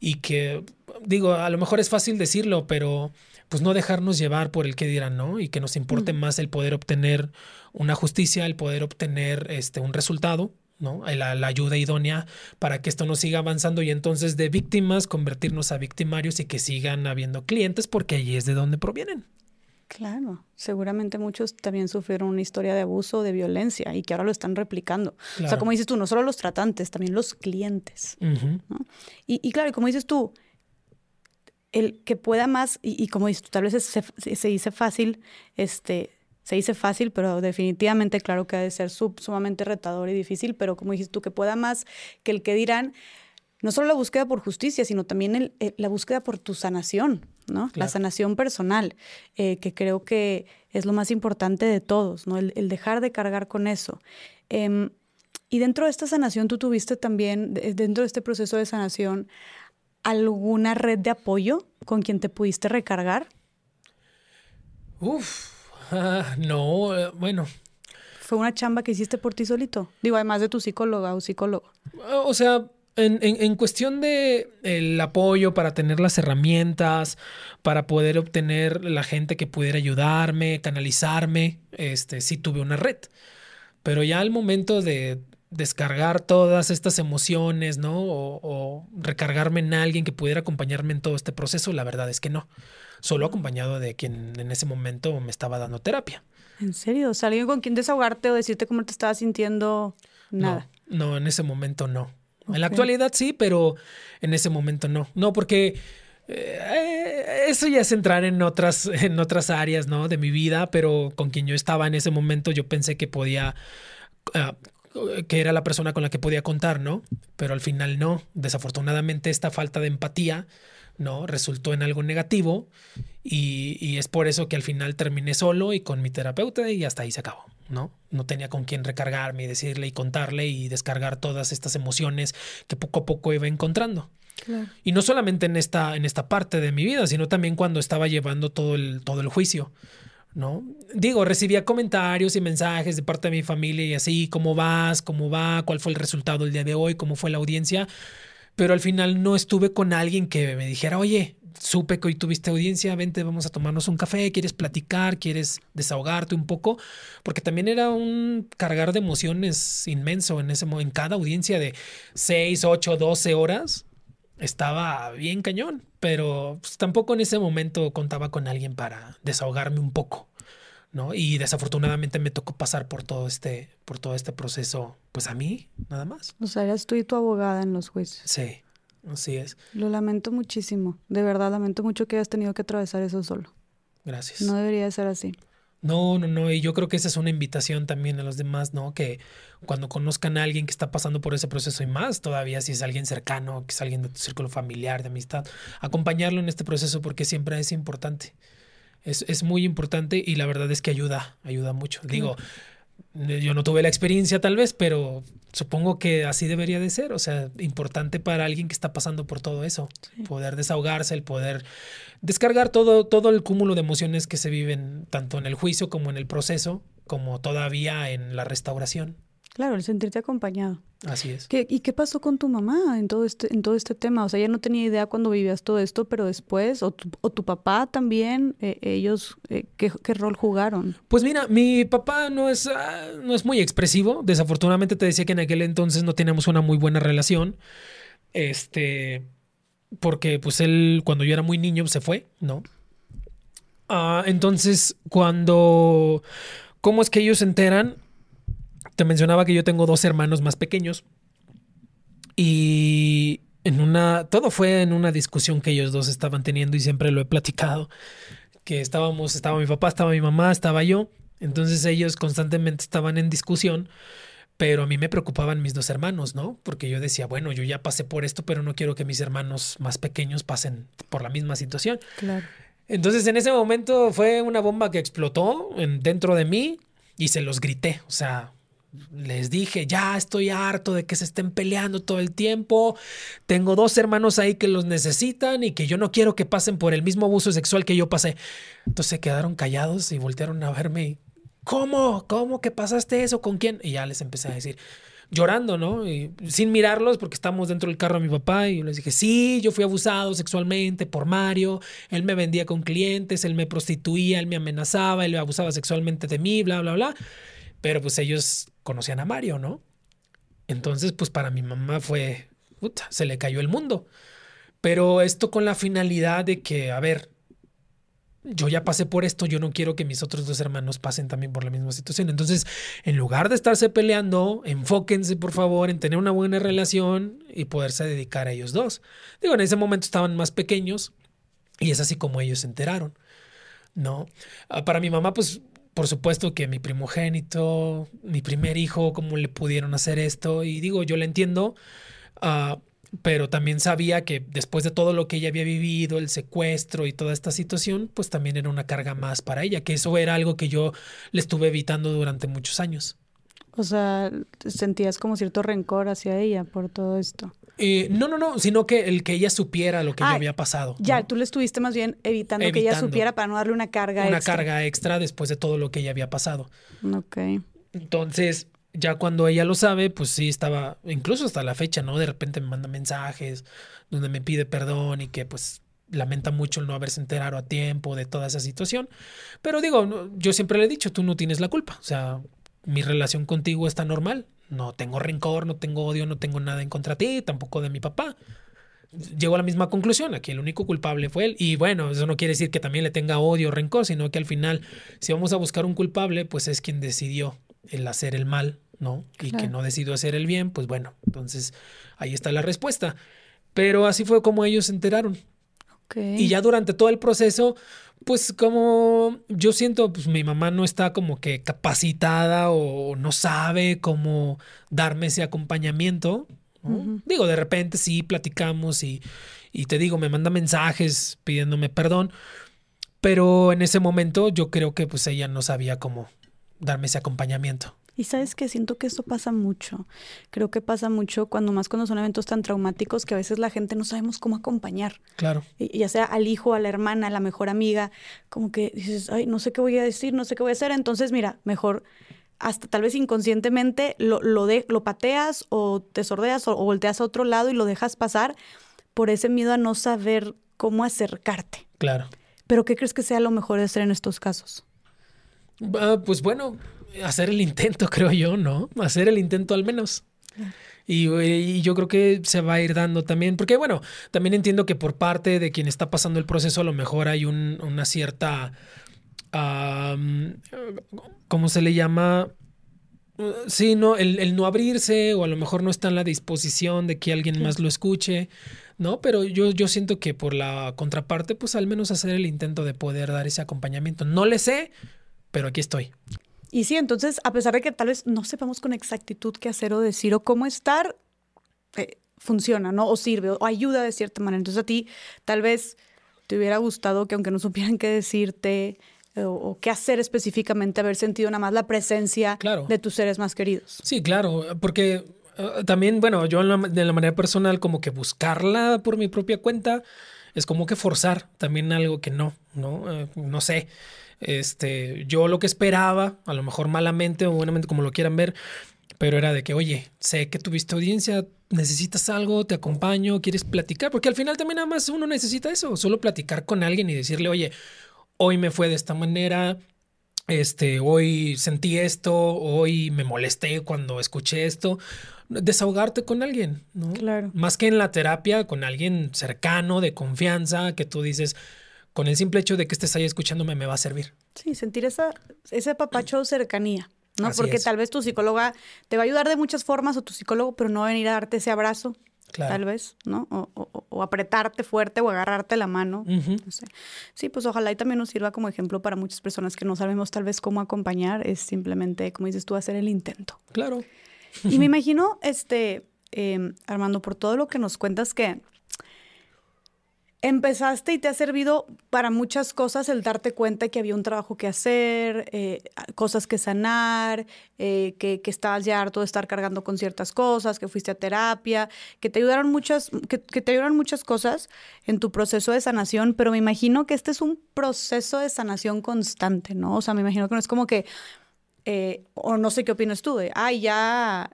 y que, digo, a lo mejor es fácil decirlo, pero pues no dejarnos llevar por el que dirán, ¿no? Y que nos importe más el poder obtener una justicia, el poder obtener este, un resultado, ¿no? La, la, ayuda idónea para que esto no siga avanzando y entonces de víctimas convertirnos a victimarios y que sigan habiendo clientes porque allí es de donde provienen. Claro, seguramente muchos también sufrieron una historia de abuso, de violencia y que ahora lo están replicando. O sea, como dices tú, no solo los tratantes, también los clientes. y, y, claro, como dices tú, el que pueda más, y, como dices tú, tal vez se, se, dice fácil, este, se dice fácil, pero definitivamente claro que ha de ser sumamente retador y difícil, pero como dices tú, que pueda más que el que dirán, no solo la búsqueda por justicia, sino también la búsqueda por tu sanación, ¿no? La sanación personal, eh, que creo que es lo más importante de todos, ¿no? El, dejar de cargar con eso. Em, y dentro de esta sanación, tú tuviste también, dentro de este proceso de sanación, alguna red de apoyo con quien te pudiste recargar? Uf, ah, no, eh, bueno. ¿Fue una chamba que hiciste por ti solito? Digo, además de tu psicóloga o psicólogo. O sea, en, cuestión de el apoyo para tener las herramientas, para poder obtener la gente que pudiera ayudarme, canalizarme, este, sí tuve una red. Pero ya al momento de descargar todas estas emociones, ¿no? O, recargarme en alguien que pudiera acompañarme en todo este proceso, la verdad es que no. Solo acompañado de quien en ese momento me estaba dando terapia. ¿En serio? ¿O alguien con quien desahogarte o decirte cómo te estabas sintiendo? Nada. no en ese momento no. En la actualidad sí, pero en ese momento no. No, porque eh, eso ya es entrar en otras, <laughs> en otras áreas, ¿no? De mi vida, pero con quien yo estaba en ese momento yo pensé que podía, ah, que era la persona con la que podía contar, ¿no? Pero al final no. Desafortunadamente esta falta de empatía ¿no? Resultó en algo negativo y, es por eso que al final terminé solo y con mi terapeuta y hasta ahí se acabó, ¿no? No tenía con quién recargarme y decirle y contarle y descargar todas estas emociones que poco a poco iba encontrando. Y no solamente en esta, en esta parte de mi vida, sino también cuando estaba llevando todo el, todo el juicio. ¿no? Digo, recibía comentarios y mensajes de parte de mi familia y así, ¿cómo vas? ¿Cómo va? ¿Cuál fue el resultado el día de hoy? ¿Cómo fue la audiencia? pero al final no estuve con alguien que me dijera, oye, supe que hoy tuviste audiencia, vente, vamos a tomarnos un café, quieres platicar, quieres desahogarte un poco, porque también era un cargar de emociones inmenso en ese en cada audiencia de 6, 8, 12 horas. Estaba bien cañón, pero pues, tampoco en ese momento contaba con alguien para desahogarme un poco. ¿no? Y desafortunadamente me tocó pasar por todo este, por todo este proceso, pues a mí, nada más. O sea, eras tú y tu abogada en los juicios. Sí, así es. Lo lamento muchísimo. De verdad, lamento mucho que hayas tenido que atravesar eso solo. Gracias. No debería ser así. No, no, no. Y yo creo que esa es una invitación también a los demás, ¿no? Que cuando conozcan a alguien que está pasando por ese proceso y más, todavía si es alguien cercano, que es alguien de tu círculo familiar, de amistad, acompañarlo en este proceso porque siempre es importante. Es, muy importante y la verdad es que ayuda, ayuda mucho. Digo, yo no tuve la experiencia tal vez, pero supongo que así debería de ser. O sea, importante para alguien que está pasando por todo eso. Poder desahogarse, el poder descargar todo, todo el cúmulo de emociones que se viven tanto en el juicio como en el proceso, como todavía en la restauración. Claro, el sentirte acompañado. Así es. ¿Y qué pasó con tu mamá en todo este, en todo este tema? O sea, ella no tenía idea cuando vivías todo esto, pero después, o tu, o tu papá también, eh, ellos, eh, ¿qué, rol jugaron? Pues mira, mi papá no es, ah, no es muy expresivo. Desafortunadamente te decía que en aquel entonces no teníamos una muy buena relación. Este, porque pues él, cuando yo era muy niño, se fue, ¿no? Ah, entonces, cuando, ¿cómo es que ellos se enteran? Te mencionaba que yo tengo dos hermanos más pequeños y en una, todo fue en una discusión que ellos dos estaban teniendo y siempre lo he platicado, que estábamos, estaba mi papá, estaba mi mamá, estaba yo, entonces ellos constantemente estaban en discusión, pero a mí me preocupaban mis dos hermanos, ¿no? Porque yo decía, bueno, yo ya pasé por esto, pero no quiero que mis hermanos más pequeños pasen por la misma situación. Claro. Entonces en ese momento fue una bomba que explotó en, dentro de mí y se los grité, o sea, les dije, ya estoy harto de que se estén peleando todo el tiempo. Tengo dos hermanos ahí que los necesitan y que yo no quiero que pasen por el mismo abuso sexual que yo pasé. Entonces se quedaron callados y voltearon a verme ¿cómo? ¿Cómo que pasaste eso? ¿Con quién? Y ya les empecé a decir, llorando, ¿no? Y sin mirarlos porque estamos dentro del carro de mi papá y les dije, sí, yo fui abusado sexualmente por Mario, él me vendía con clientes, él me prostituía, él me amenazaba, él me abusaba sexualmente de mí, bla, bla, bla. Pero pues ellos conocían a Mario, ¿no? Entonces, pues para mi mamá fue, se le cayó el mundo. Pero esto con la finalidad de que, a ver, yo ya pasé por esto, yo no quiero que mis otros dos hermanos pasen también por la misma situación. Entonces, en lugar de estarse peleando, enfóquense por favor en tener una buena relación y poderse dedicar a ellos dos. Digo, en ese momento estaban más pequeños y es así como ellos se enteraron. ¿No? Ah, para mi mamá, pues por supuesto que mi primogénito, mi primer hijo, cómo le pudieron hacer esto. Y digo, yo le entiendo, uh, pero también sabía que después de todo lo que ella había vivido, el secuestro y toda esta situación, pues también era una carga más para ella, que eso era algo que yo le estuve evitando durante muchos años. O sea, sentías como cierto rencor hacia ella por todo esto. Eh, no, no, no, sino que el que ella supiera lo que le había pasado. Ya, tú le estuviste más bien evitando, que ella supiera para no darle una carga una carga extra después de todo lo que ella había pasado. Ok. Entonces, ya cuando ella lo sabe, pues sí estaba, incluso hasta la fecha, ¿no? De repente me manda mensajes donde me pide perdón y que pues lamenta mucho el no haberse enterado a tiempo de toda esa situación. Pero digo, yo siempre le he dicho, tú no tienes la culpa. O sea, mi relación contigo está normal. No tengo rencor, no tengo odio, no tengo nada en contra de ti, tampoco de mi papá. Llego a la misma conclusión, aquí el único culpable fue él. Y bueno, eso no quiere decir que también le tenga odio o rencor, sino que al final, si vamos a buscar un culpable, pues es quien decidió el hacer el mal, ¿no? Y que no decidió hacer el bien, pues bueno, entonces ahí está la respuesta. Pero así fue como ellos se enteraron. Y ya durante todo el proceso, pues como yo siento, pues mi mamá no está como que capacitada o no sabe cómo darme ese acompañamiento. Digo, de repente sí platicamos y, y te digo, me manda mensajes pidiéndome perdón, pero en ese momento yo creo que pues ella no sabía cómo darme ese acompañamiento. Y sabes que siento que esto pasa mucho. Creo que pasa mucho cuando más cuando son eventos tan traumáticos que a veces la gente no sabemos cómo acompañar. Claro. ya sea al hijo, a la hermana, a la mejor amiga, como que dices, ay, no sé qué voy a decir, no sé qué voy a hacer. Entonces, mira, mejor hasta tal vez inconscientemente lo, lo, de, lo pateas o te sordeas o, volteas a otro lado y lo dejas pasar por ese miedo a no saber cómo acercarte. Claro. Pero ¿qué crees que sea lo mejor de hacer en estos casos? Ah, pues bueno, hacer el intento, <laughs> creo yo, ¿no? Hacer el intento al menos. Y, yo creo que se va a ir dando también, porque bueno, también entiendo que por parte de quien está pasando el proceso a lo mejor hay una cierta, ¿cómo se le llama? Sí, no, el, no abrirse o a lo mejor no está en la disposición de que alguien más lo escuche, ¿no? Pero yo, yo siento que por la contraparte, pues al menos hacer el intento de poder dar ese acompañamiento. No le sé, pero aquí estoy. Y sí, entonces, a pesar de que tal vez no sepamos con exactitud qué hacer o decir o cómo estar, eh, funciona, ¿no? O sirve, o ayuda de cierta manera. Entonces a ti tal vez te hubiera gustado que aunque no supieran qué decirte eh, o, qué hacer específicamente, haber sentido nada más la presencia de tus seres más queridos. Sí, claro, porque eh, también, bueno, yo de la manera personal como que buscarla por mi propia cuenta es como que forzar también algo que no, ¿no? no sé. Este, yo lo que esperaba, a lo mejor malamente o buenamente, como lo quieran ver, pero era de que, oye, sé que tuviste audiencia, necesitas algo, te acompaño, quieres platicar, porque al final también nada más uno necesita eso, solo platicar con alguien y decirle, oye, hoy me fue de esta manera, este, hoy sentí esto, hoy me molesté cuando escuché esto, desahogarte con alguien, ¿no? Claro. Más que en la terapia, con alguien cercano, de confianza, que tú dices, con el simple hecho de que estés ahí escuchándome me va a servir. Sí, sentir esa, ese papacho cercanía, ¿no? Porque tal vez tu psicóloga te va a ayudar de muchas formas o tu psicólogo, pero no va a venir a darte ese abrazo, tal vez, ¿no? O, apretarte fuerte o agarrarte la mano. Sí, pues ojalá y también nos sirva como ejemplo para muchas personas que no sabemos tal vez cómo acompañar, es simplemente, como dices tú, hacer el intento. Claro. Y me <laughs> imagino, este, em, Armando, por todo lo que nos cuentas que empezaste y te ha servido para muchas cosas el darte cuenta que había un trabajo que hacer, eh, cosas que sanar, eh, que, estabas ya harto de estar cargando con ciertas cosas, que fuiste a terapia, que te ayudaron muchas, que, te ayudaron muchas cosas en tu proceso de sanación, pero me imagino que este es un proceso de sanación constante, ¿no? O sea, me imagino que no es como que, eh, o no sé qué opinas tú, de, ay, ya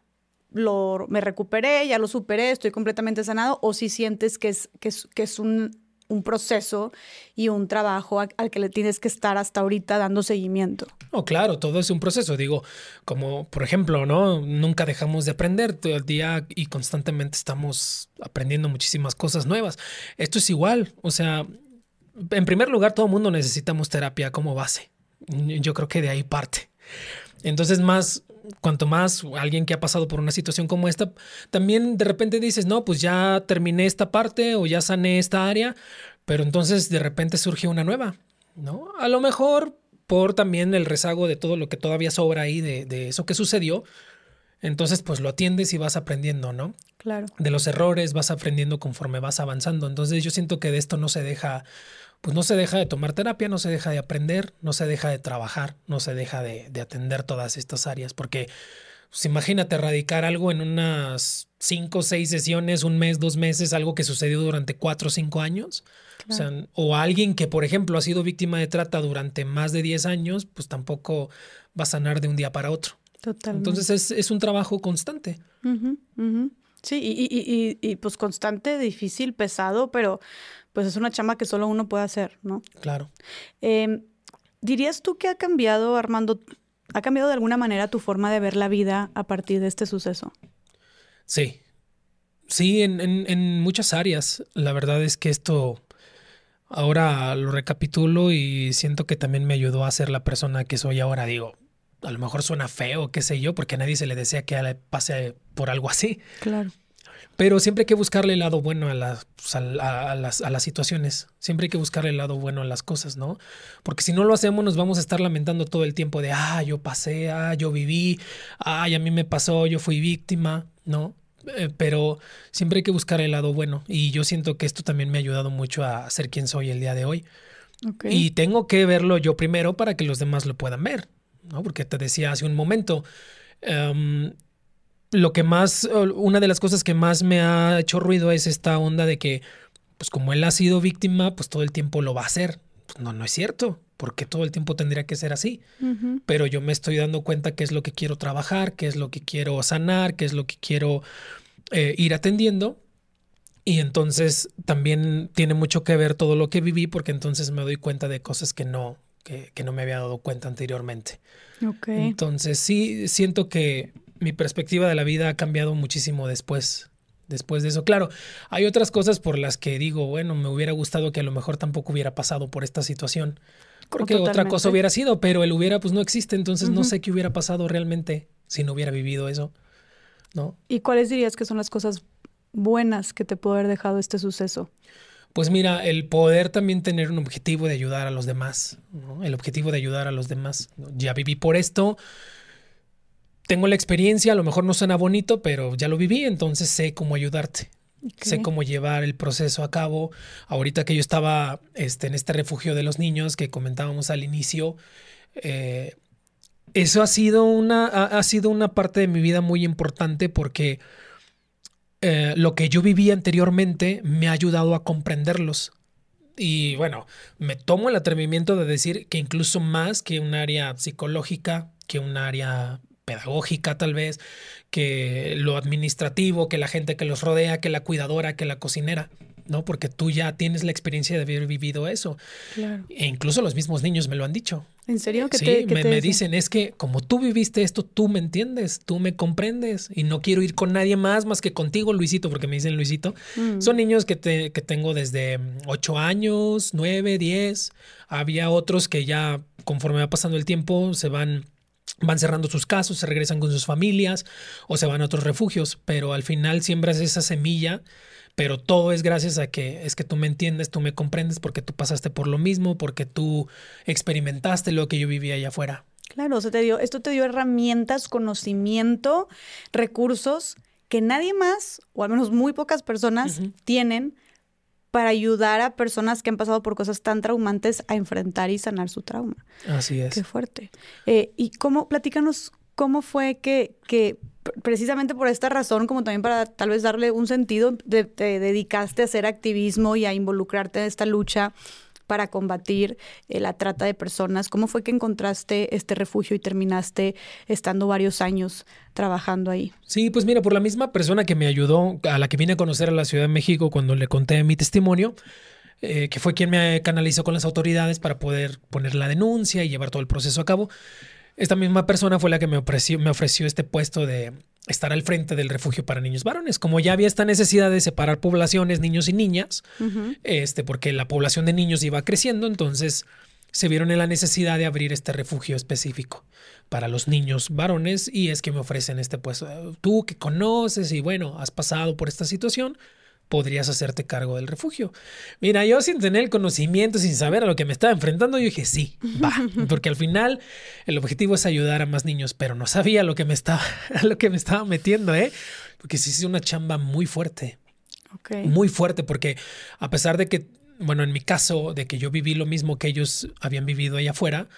lo, me recuperé, ya lo superé, estoy completamente sanado, o si sientes que es, que es, que es un, un, proceso y un trabajo al que le tienes que estar hasta ahorita dando seguimiento. Oh, claro, todo es un proceso. Digo, como por ejemplo, ¿no? Nunca dejamos de aprender todo el día y constantemente estamos aprendiendo muchísimas cosas nuevas. Esto es igual, o sea, en primer lugar, todo mundo necesitamos terapia como base. Yo creo que de ahí parte. Entonces, más, cuanto más alguien que ha pasado por una situación como esta, también de repente dices, no, pues ya terminé esta parte o ya sané esta área, pero entonces de repente surge una nueva, ¿no? A lo mejor por también el rezago de todo lo que todavía sobra ahí de, de eso que sucedió, entonces pues lo atiendes y vas aprendiendo, ¿no? Claro. De los errores vas aprendiendo conforme vas avanzando. Entonces yo siento que de esto no se deja pues no se deja de tomar terapia, no se deja de aprender, no se deja de trabajar, no se deja de, atender todas estas áreas, porque pues, imagínate erradicar algo en unas cinco, seis sesiones, un mes, dos meses, algo que sucedió durante cuatro o cinco años. O, sea, o alguien que, por ejemplo, ha sido víctima de trata durante más de diez años, pues tampoco va a sanar de un día para otro. Totalmente. Entonces es, un trabajo constante. Sí, y, y, y, pues constante, difícil, pesado, pero pues es una chamba que solo uno puede hacer, ¿no? Claro. Em, ¿Dirías tú que ha cambiado, Armando, ha cambiado de alguna manera tu forma de ver la vida a partir de este suceso? Sí. Sí, en, en muchas áreas. La verdad es que esto ahora lo recapitulo y siento que también me ayudó a ser la persona que soy ahora. Digo, a lo mejor suena feo, qué sé yo, porque a nadie se le desea que pase por algo así. Claro. Pero siempre hay que buscarle el lado bueno a las, pues, a, las, a las situaciones. Siempre hay que buscarle el lado bueno a las cosas, ¿no? Porque si no lo hacemos, nos vamos a estar lamentando todo el tiempo de, ah, yo pasé, ah, yo viví, ay, a mí me pasó, yo fui víctima, ¿no? Eh, pero siempre hay que buscar el lado bueno. Y yo siento que esto también me ha ayudado mucho a ser quien soy el día de hoy. Y tengo que verlo yo primero para que los demás lo puedan ver, ¿no? Porque te decía hace un momento, em, lo que más, una de las cosas que más me ha hecho ruido es esta onda de que, pues como él ha sido víctima, pues todo el tiempo lo va a hacer. Pues no, no es cierto, porque todo el tiempo tendría que ser así. Pero yo me estoy dando cuenta qué es lo que quiero trabajar, qué es lo que quiero sanar, qué es lo que quiero eh, ir atendiendo. Y entonces también tiene mucho que ver todo lo que viví, porque entonces me doy cuenta de cosas que no, que, que no me había dado cuenta anteriormente. Okay. Entonces sí siento que mi perspectiva de la vida ha cambiado muchísimo después, después de eso. Claro, hay otras cosas por las que digo, bueno, me hubiera gustado que a lo mejor tampoco hubiera pasado por esta situación. Creo que otra cosa hubiera sido, pero el hubiera pues no existe, entonces no sé qué hubiera pasado realmente si no hubiera vivido eso, ¿no? ¿Y cuáles dirías que son las cosas buenas que te puede haber dejado este suceso? Pues mira, el poder también tener un objetivo de ayudar a los demás, ¿no? el objetivo de ayudar a los demás. Ya viví por esto, tengo la experiencia, a lo mejor no suena bonito, pero ya lo viví, entonces sé cómo ayudarte. Sé cómo llevar el proceso a cabo. Ahorita que yo estaba este, en este refugio de los niños que comentábamos al inicio, eh, eso ha sido, una, ha, sido una parte de mi vida muy importante porque eh, lo que yo viví anteriormente me ha ayudado a comprenderlos. Y bueno, me tomo el atrevimiento de decir que incluso más que un área psicológica, que un área pedagógica tal vez, que lo administrativo, que la gente que los rodea, que la cuidadora, que la cocinera. ¿no? Porque tú ya tienes la experiencia de haber vivido eso. Claro. E incluso los mismos niños me lo han dicho. ¿En serio? ¿Qué sí, me, dicen, es que como tú viviste esto, tú me entiendes, tú me comprendes y no quiero ir con nadie más más que contigo, Luisito, porque me dicen Luisito. Mm. Son niños que, te, que tengo desde 8 años, 9, 10. Había otros que ya conforme va pasando el tiempo se van van cerrando sus casos, se regresan con sus familias o se van a otros refugios, pero al final siembras esa semilla, pero todo es gracias a que es que tú me entiendes, tú me comprendes porque tú pasaste por lo mismo, porque tú experimentaste lo que yo vivía allá afuera. Claro, o te dio, esto te dio herramientas, conocimiento, recursos que nadie más, o al menos muy pocas personas, tienen para ayudar a personas que han pasado por cosas tan traumantes a enfrentar y sanar su trauma. Así es. Qué fuerte. Eh, y cómo, platícanos, cómo fue que, que precisamente por esta razón, como también para tal vez darle un sentido, te dedicaste a hacer activismo y a involucrarte en esta lucha para combatir eh, la trata de personas. ¿Cómo fue que encontraste este refugio y terminaste estando varios años trabajando ahí? Sí, pues mira, por la misma persona que me ayudó, a la que vine a conocer a la Ciudad de México cuando le conté mi testimonio, eh, que fue quien me canalizó con las autoridades para poder poner la denuncia y llevar todo el proceso a cabo. Esta misma persona fue la que me ofreció, me ofreció este puesto de estar al frente del refugio para niños varones. Como ya había esta necesidad de separar poblaciones, niños y niñas, este, porque la población de niños iba creciendo, entonces se vieron en la necesidad de abrir este refugio específico para los niños varones y es que me ofrecen este puesto. Tú que conoces y bueno, has pasado por esta situación, podrías hacerte cargo del refugio. Mira, yo sin tener el conocimiento, sin saber a lo que me estaba enfrentando, yo dije, sí, va, <laughs> porque al final el objetivo es ayudar a más niños, pero no sabía lo que me estaba, <laughs> lo que me estaba metiendo, ¿eh? Porque sí es una chamba muy fuerte. Muy fuerte, porque a pesar de que, bueno, en mi caso, de que yo viví lo mismo que ellos habían vivido allá afuera,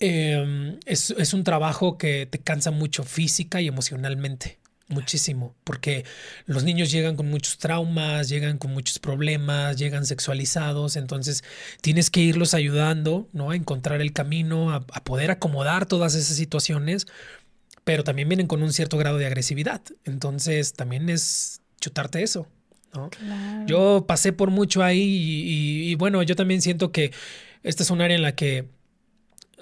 em, es, es un trabajo que te cansa mucho física y emocionalmente. Muchísimo, porque los niños llegan con muchos traumas, llegan con muchos problemas, llegan sexualizados, entonces tienes que irlos ayudando, ¿no? A encontrar el camino, a, poder acomodar todas esas situaciones, pero también vienen con un cierto grado de agresividad, entonces también es chutarte eso, ¿no? Yo pasé por mucho ahí y, y bueno, yo también siento que esta es un área en la que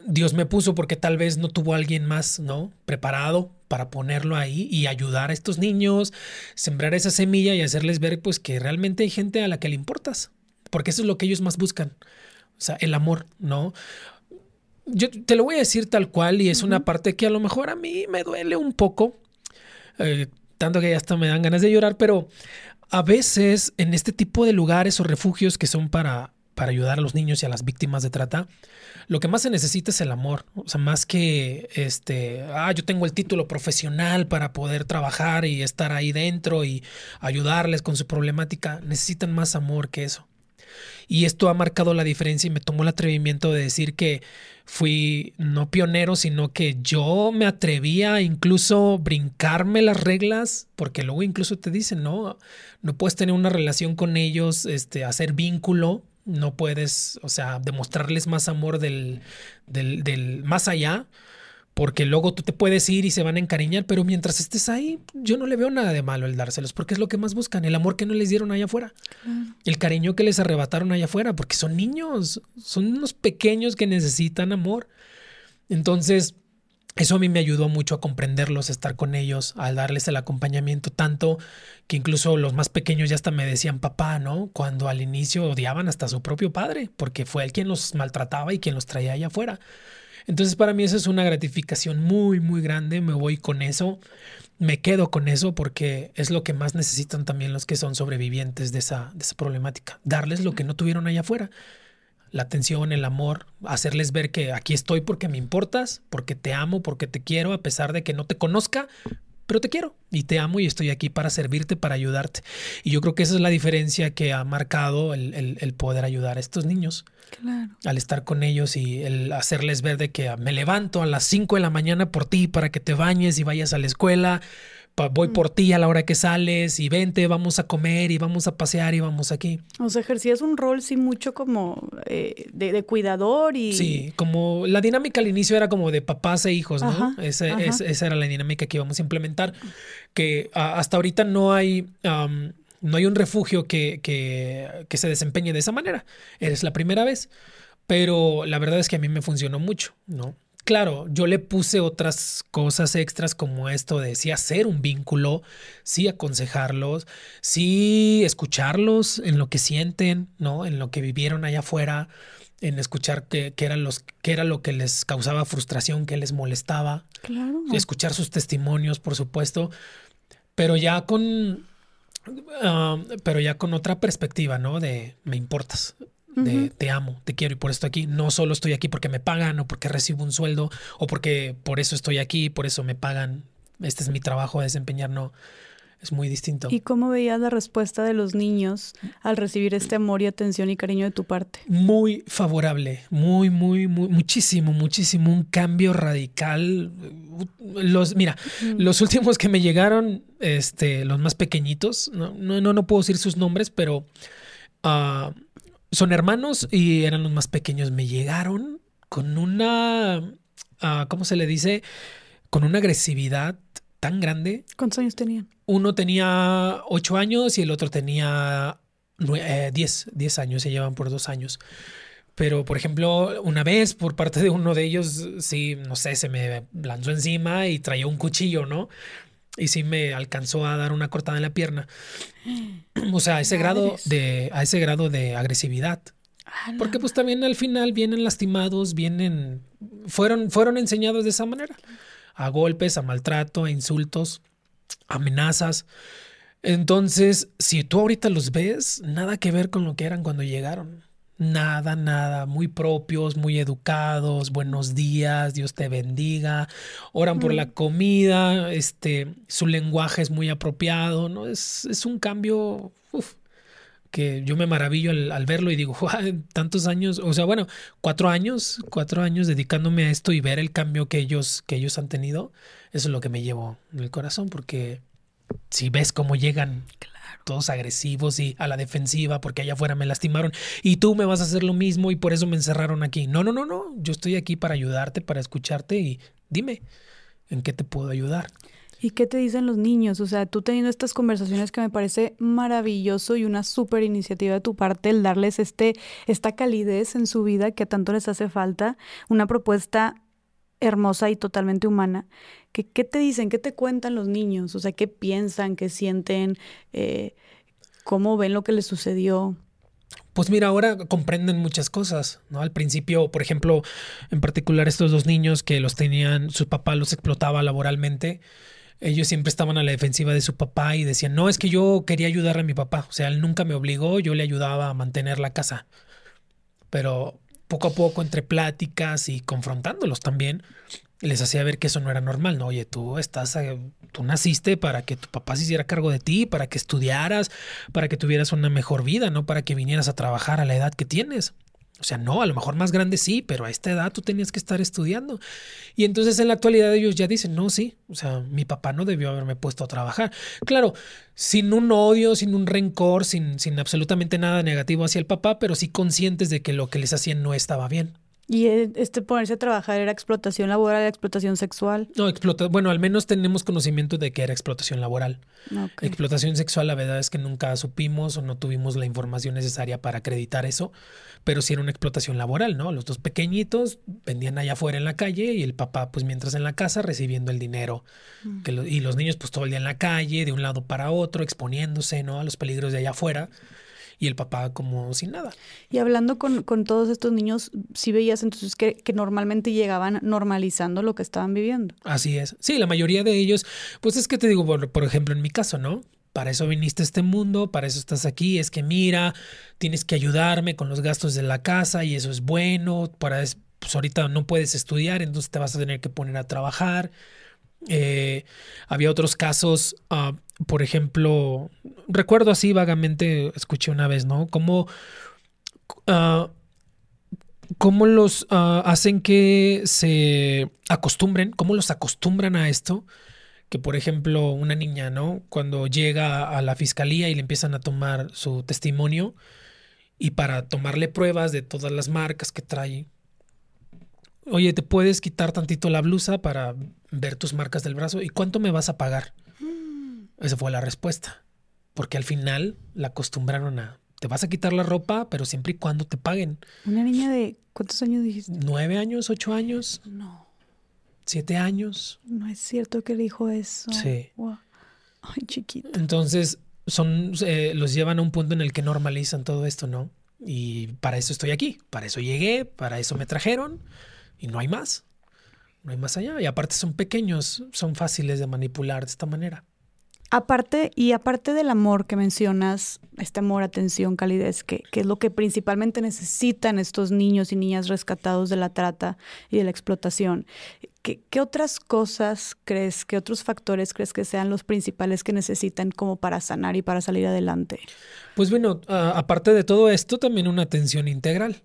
Dios me puso porque tal vez no tuvo alguien más, ¿no? Preparado para ponerlo ahí y ayudar a estos niños, sembrar esa semilla y hacerles ver pues que realmente hay gente a la que le importas, porque eso es lo que ellos más buscan, o sea, el amor, ¿no? Yo te lo voy a decir tal cual y es una parte que a lo mejor a mí me duele un poco, eh, tanto que ya hasta me dan ganas de llorar, pero a veces en este tipo de lugares o refugios que son para, para ayudar a los niños y a las víctimas de trata, lo que más se necesita es el amor. O sea, más que este, ah, yo tengo el título profesional para poder trabajar y estar ahí dentro y ayudarles con su problemática, necesitan más amor que eso. Y esto ha marcado la diferencia y me tomó el atrevimiento de decir que fui no pionero, sino que yo me atrevía a incluso brincarme las reglas, porque luego incluso te dicen, no, no puedes tener una relación con ellos, este, hacer vínculo, no puedes, o sea, demostrarles más amor del, del, del, más allá, porque luego tú te puedes ir y se van a encariñar, pero mientras estés ahí, yo no le veo nada de malo el dárselos, porque es lo que más buscan, el amor que no les dieron allá afuera, el cariño que les arrebataron allá afuera, porque son niños, son unos pequeños que necesitan amor. Entonces, eso a mí me ayudó mucho a comprenderlos, a estar con ellos, a darles el acompañamiento tanto que incluso los más pequeños ya hasta me decían papá, ¿no? Cuando al inicio odiaban hasta a su propio padre, porque fue él quien los maltrataba y quien los traía allá afuera. Entonces para mí eso es una gratificación muy, muy grande, me voy con eso, me quedo con eso porque es lo que más necesitan también los que son sobrevivientes de esa, de esa problemática, darles lo que no tuvieron allá afuera la atención, el amor, hacerles ver que aquí estoy porque me importas, porque te amo, porque te quiero, a pesar de que no te conozca, pero te quiero y te amo y estoy aquí para servirte, para ayudarte. Y yo creo que esa es la diferencia que ha marcado el, poder ayudar a estos niños. Claro. Al estar con ellos y el hacerles ver de que me levanto a las 5 de la mañana por ti para que te bañes y vayas a la escuela, voy por ti a la hora que sales y vente, vamos a comer y vamos a pasear y vamos aquí. O sea, ejercías un rol, sí, mucho como eh, de, cuidador y... Sí, como la dinámica al inicio era como de papás e hijos, ¿no? esa, era la dinámica que íbamos a implementar, que hasta ahorita no hay... no hay un refugio que, que, que se desempeñe de esa manera. Eres la primera vez pero la verdad es que a mí me funcionó mucho, ¿no? Claro, yo le puse otras cosas extras como esto de sí hacer un vínculo, sí aconsejarlos, sí escucharlos en lo que sienten, ¿no? En lo que vivieron allá afuera, en escuchar qué, los, qué era lo que les causaba frustración, qué les molestaba. Claro. Escuchar sus testimonios, por supuesto, pero ya con, ah, pero ya con otra perspectiva, ¿no? De me importas de te amo, te quiero y por esto aquí. No solo estoy aquí porque me pagan o porque recibo un sueldo o porque por eso estoy aquí, por eso me pagan. Este es mi trabajo a desempeñar, no. es muy distinto. ¿Y cómo veías la respuesta de los niños al recibir este amor y atención y cariño de tu parte? Muy favorable, muy, muy, muy, muchísimo, muchísimo, un cambio radical. Los, mira, los últimos que me llegaron, este, los más pequeñitos, no, no, no, puedo decir sus nombres, pero ah, son hermanos y eran los más pequeños. Me llegaron con una, uh, ¿cómo se le dice? Con una agresividad tan grande. ¿Cuántos años tenían? Uno tenía ocho años y el otro tenía eh, diez, diez años, se llevan por dos años. Pero, por ejemplo, una vez por parte de uno de ellos, sí, no sé, se me lanzó encima y traía un cuchillo, ¿no? Y sí me alcanzó a dar una cortada en la pierna. O sea, a ese grado de, a ese grado de agresividad. Porque pues también al final vienen lastimados, vienen, fueron, fueron enseñados de esa manera a golpes, a maltrato, a insultos, amenazas. Entonces, si tú ahorita los ves, nada que ver con lo que eran cuando llegaron. Nada, nada, muy propios, muy educados, buenos días, Dios te bendiga, oran por la comida, este, su lenguaje es muy apropiado, ¿no? Es, es un cambio, que yo me maravillo al, verlo y digo, <laughs> tantos años, o sea, bueno, cuatro años, cuatro años dedicándome a esto y ver el cambio que ellos, que ellos han tenido, eso es lo que me llevo en el corazón, porque si ves cómo llegan todos agresivos y a la defensiva porque allá afuera me lastimaron y tú me vas a hacer lo mismo y por eso me encerraron aquí. No, no, no, no, yo estoy aquí para ayudarte, para escucharte y dime, ¿en qué te puedo ayudar? ¿Y qué te dicen los niños? O sea, tú teniendo estas conversaciones que me parece maravilloso y una súper iniciativa de tu parte el darles este, esta calidez en su vida que tanto les hace falta, una propuesta hermosa y totalmente humana. ¿Qué, te dicen? ¿Qué te cuentan los niños? O sea, ¿qué piensan? ¿Qué sienten? Eh, ¿Cómo ven lo que les sucedió? Pues mira, ahora comprenden muchas cosas, ¿no? Al principio, por ejemplo, en particular estos dos niños que los tenían, su papá los explotaba laboralmente, ellos siempre estaban a la defensiva de su papá y decían, no, es que yo quería ayudar a mi papá, o sea, él nunca me obligó, yo le ayudaba a mantener la casa. Pero poco a poco, entre pláticas y confrontándolos también, les hacía ver que eso no era normal, ¿no? Oye, tú estás, eh, tú naciste para que tu papá se hiciera cargo de ti, para que estudiaras, para que tuvieras una mejor vida, no para que vinieras a trabajar a la edad que tienes. O sea, no, a lo mejor más grande sí, pero a esta edad tú tenías que estar estudiando. Y entonces en la actualidad ellos ya dicen, no, sí, o sea, mi papá no debió haberme puesto a trabajar. Claro, sin un odio, sin un rencor, sin, sin absolutamente nada negativo hacia el papá, pero sí conscientes de que lo que les hacían no estaba bien. ¿Y e, este ponerse a trabajar era explotación laboral, explotación sexual? No, explota bueno, al menos tenemos conocimiento de que era explotación laboral. Explotación sexual, la verdad es que nunca supimos o no tuvimos la información necesaria para acreditar eso, pero sí era una explotación laboral, ¿no? Los dos pequeñitos vendían allá afuera en la calle y el papá, pues mientras en la casa, recibiendo el dinero. Mm. Que y los niños, pues todo el día en la calle, de un lado para otro, exponiéndose, ¿no? A los peligros de allá afuera y el papá como sin nada. Y hablando con, con todos estos niños, sí veías entonces que, que, normalmente llegaban normalizando lo que estaban viviendo. Así es. Sí, la mayoría de ellos, pues es que te digo, por, por ejemplo, en mi caso, ¿no? Para eso viniste a este mundo, para eso estás aquí, es que mira, tienes que ayudarme con los gastos de la casa y eso es bueno, para pues ahorita no puedes estudiar, entonces te vas a tener que poner a trabajar. Eh, había otros casos, uh, por ejemplo, recuerdo así vagamente, escuché una vez, ¿no? Cómo, uh, cómo los uh, hacen que se acostumbren, cómo los acostumbran a esto. Que por ejemplo, una niña, ¿no? Cuando llega a la fiscalía y le empiezan a tomar su testimonio y para tomarle pruebas de todas las marcas que trae oye, ¿te puedes quitar tantito la blusa para ver tus marcas del brazo? ¿Y cuánto me vas a pagar? Mm. Esa fue la respuesta. Porque al final la acostumbraron a, te vas a quitar la ropa, pero siempre y cuando te paguen. Una niña de, ¿cuántos años dijiste? Nueve años, ocho años. No. Siete años. No es cierto que dijo eso. Sí. Ay, chiquito. Entonces, son, eh, los llevan a un punto en el que normalizan todo esto, ¿no? Y para eso estoy aquí, para eso llegué, para eso me trajeron y no hay más. No hay más allá. Y aparte son pequeños, son fáciles de manipular de esta manera. Aparte, y aparte del amor que mencionas, este amor, atención, calidez, que, que, es lo que principalmente necesitan estos niños y niñas rescatados de la trata y de la explotación, ¿qué, qué otras cosas crees, qué otros factores crees que sean los principales que necesitan como para sanar y para salir adelante? Pues bueno, uh, aparte de todo esto, también una atención integral.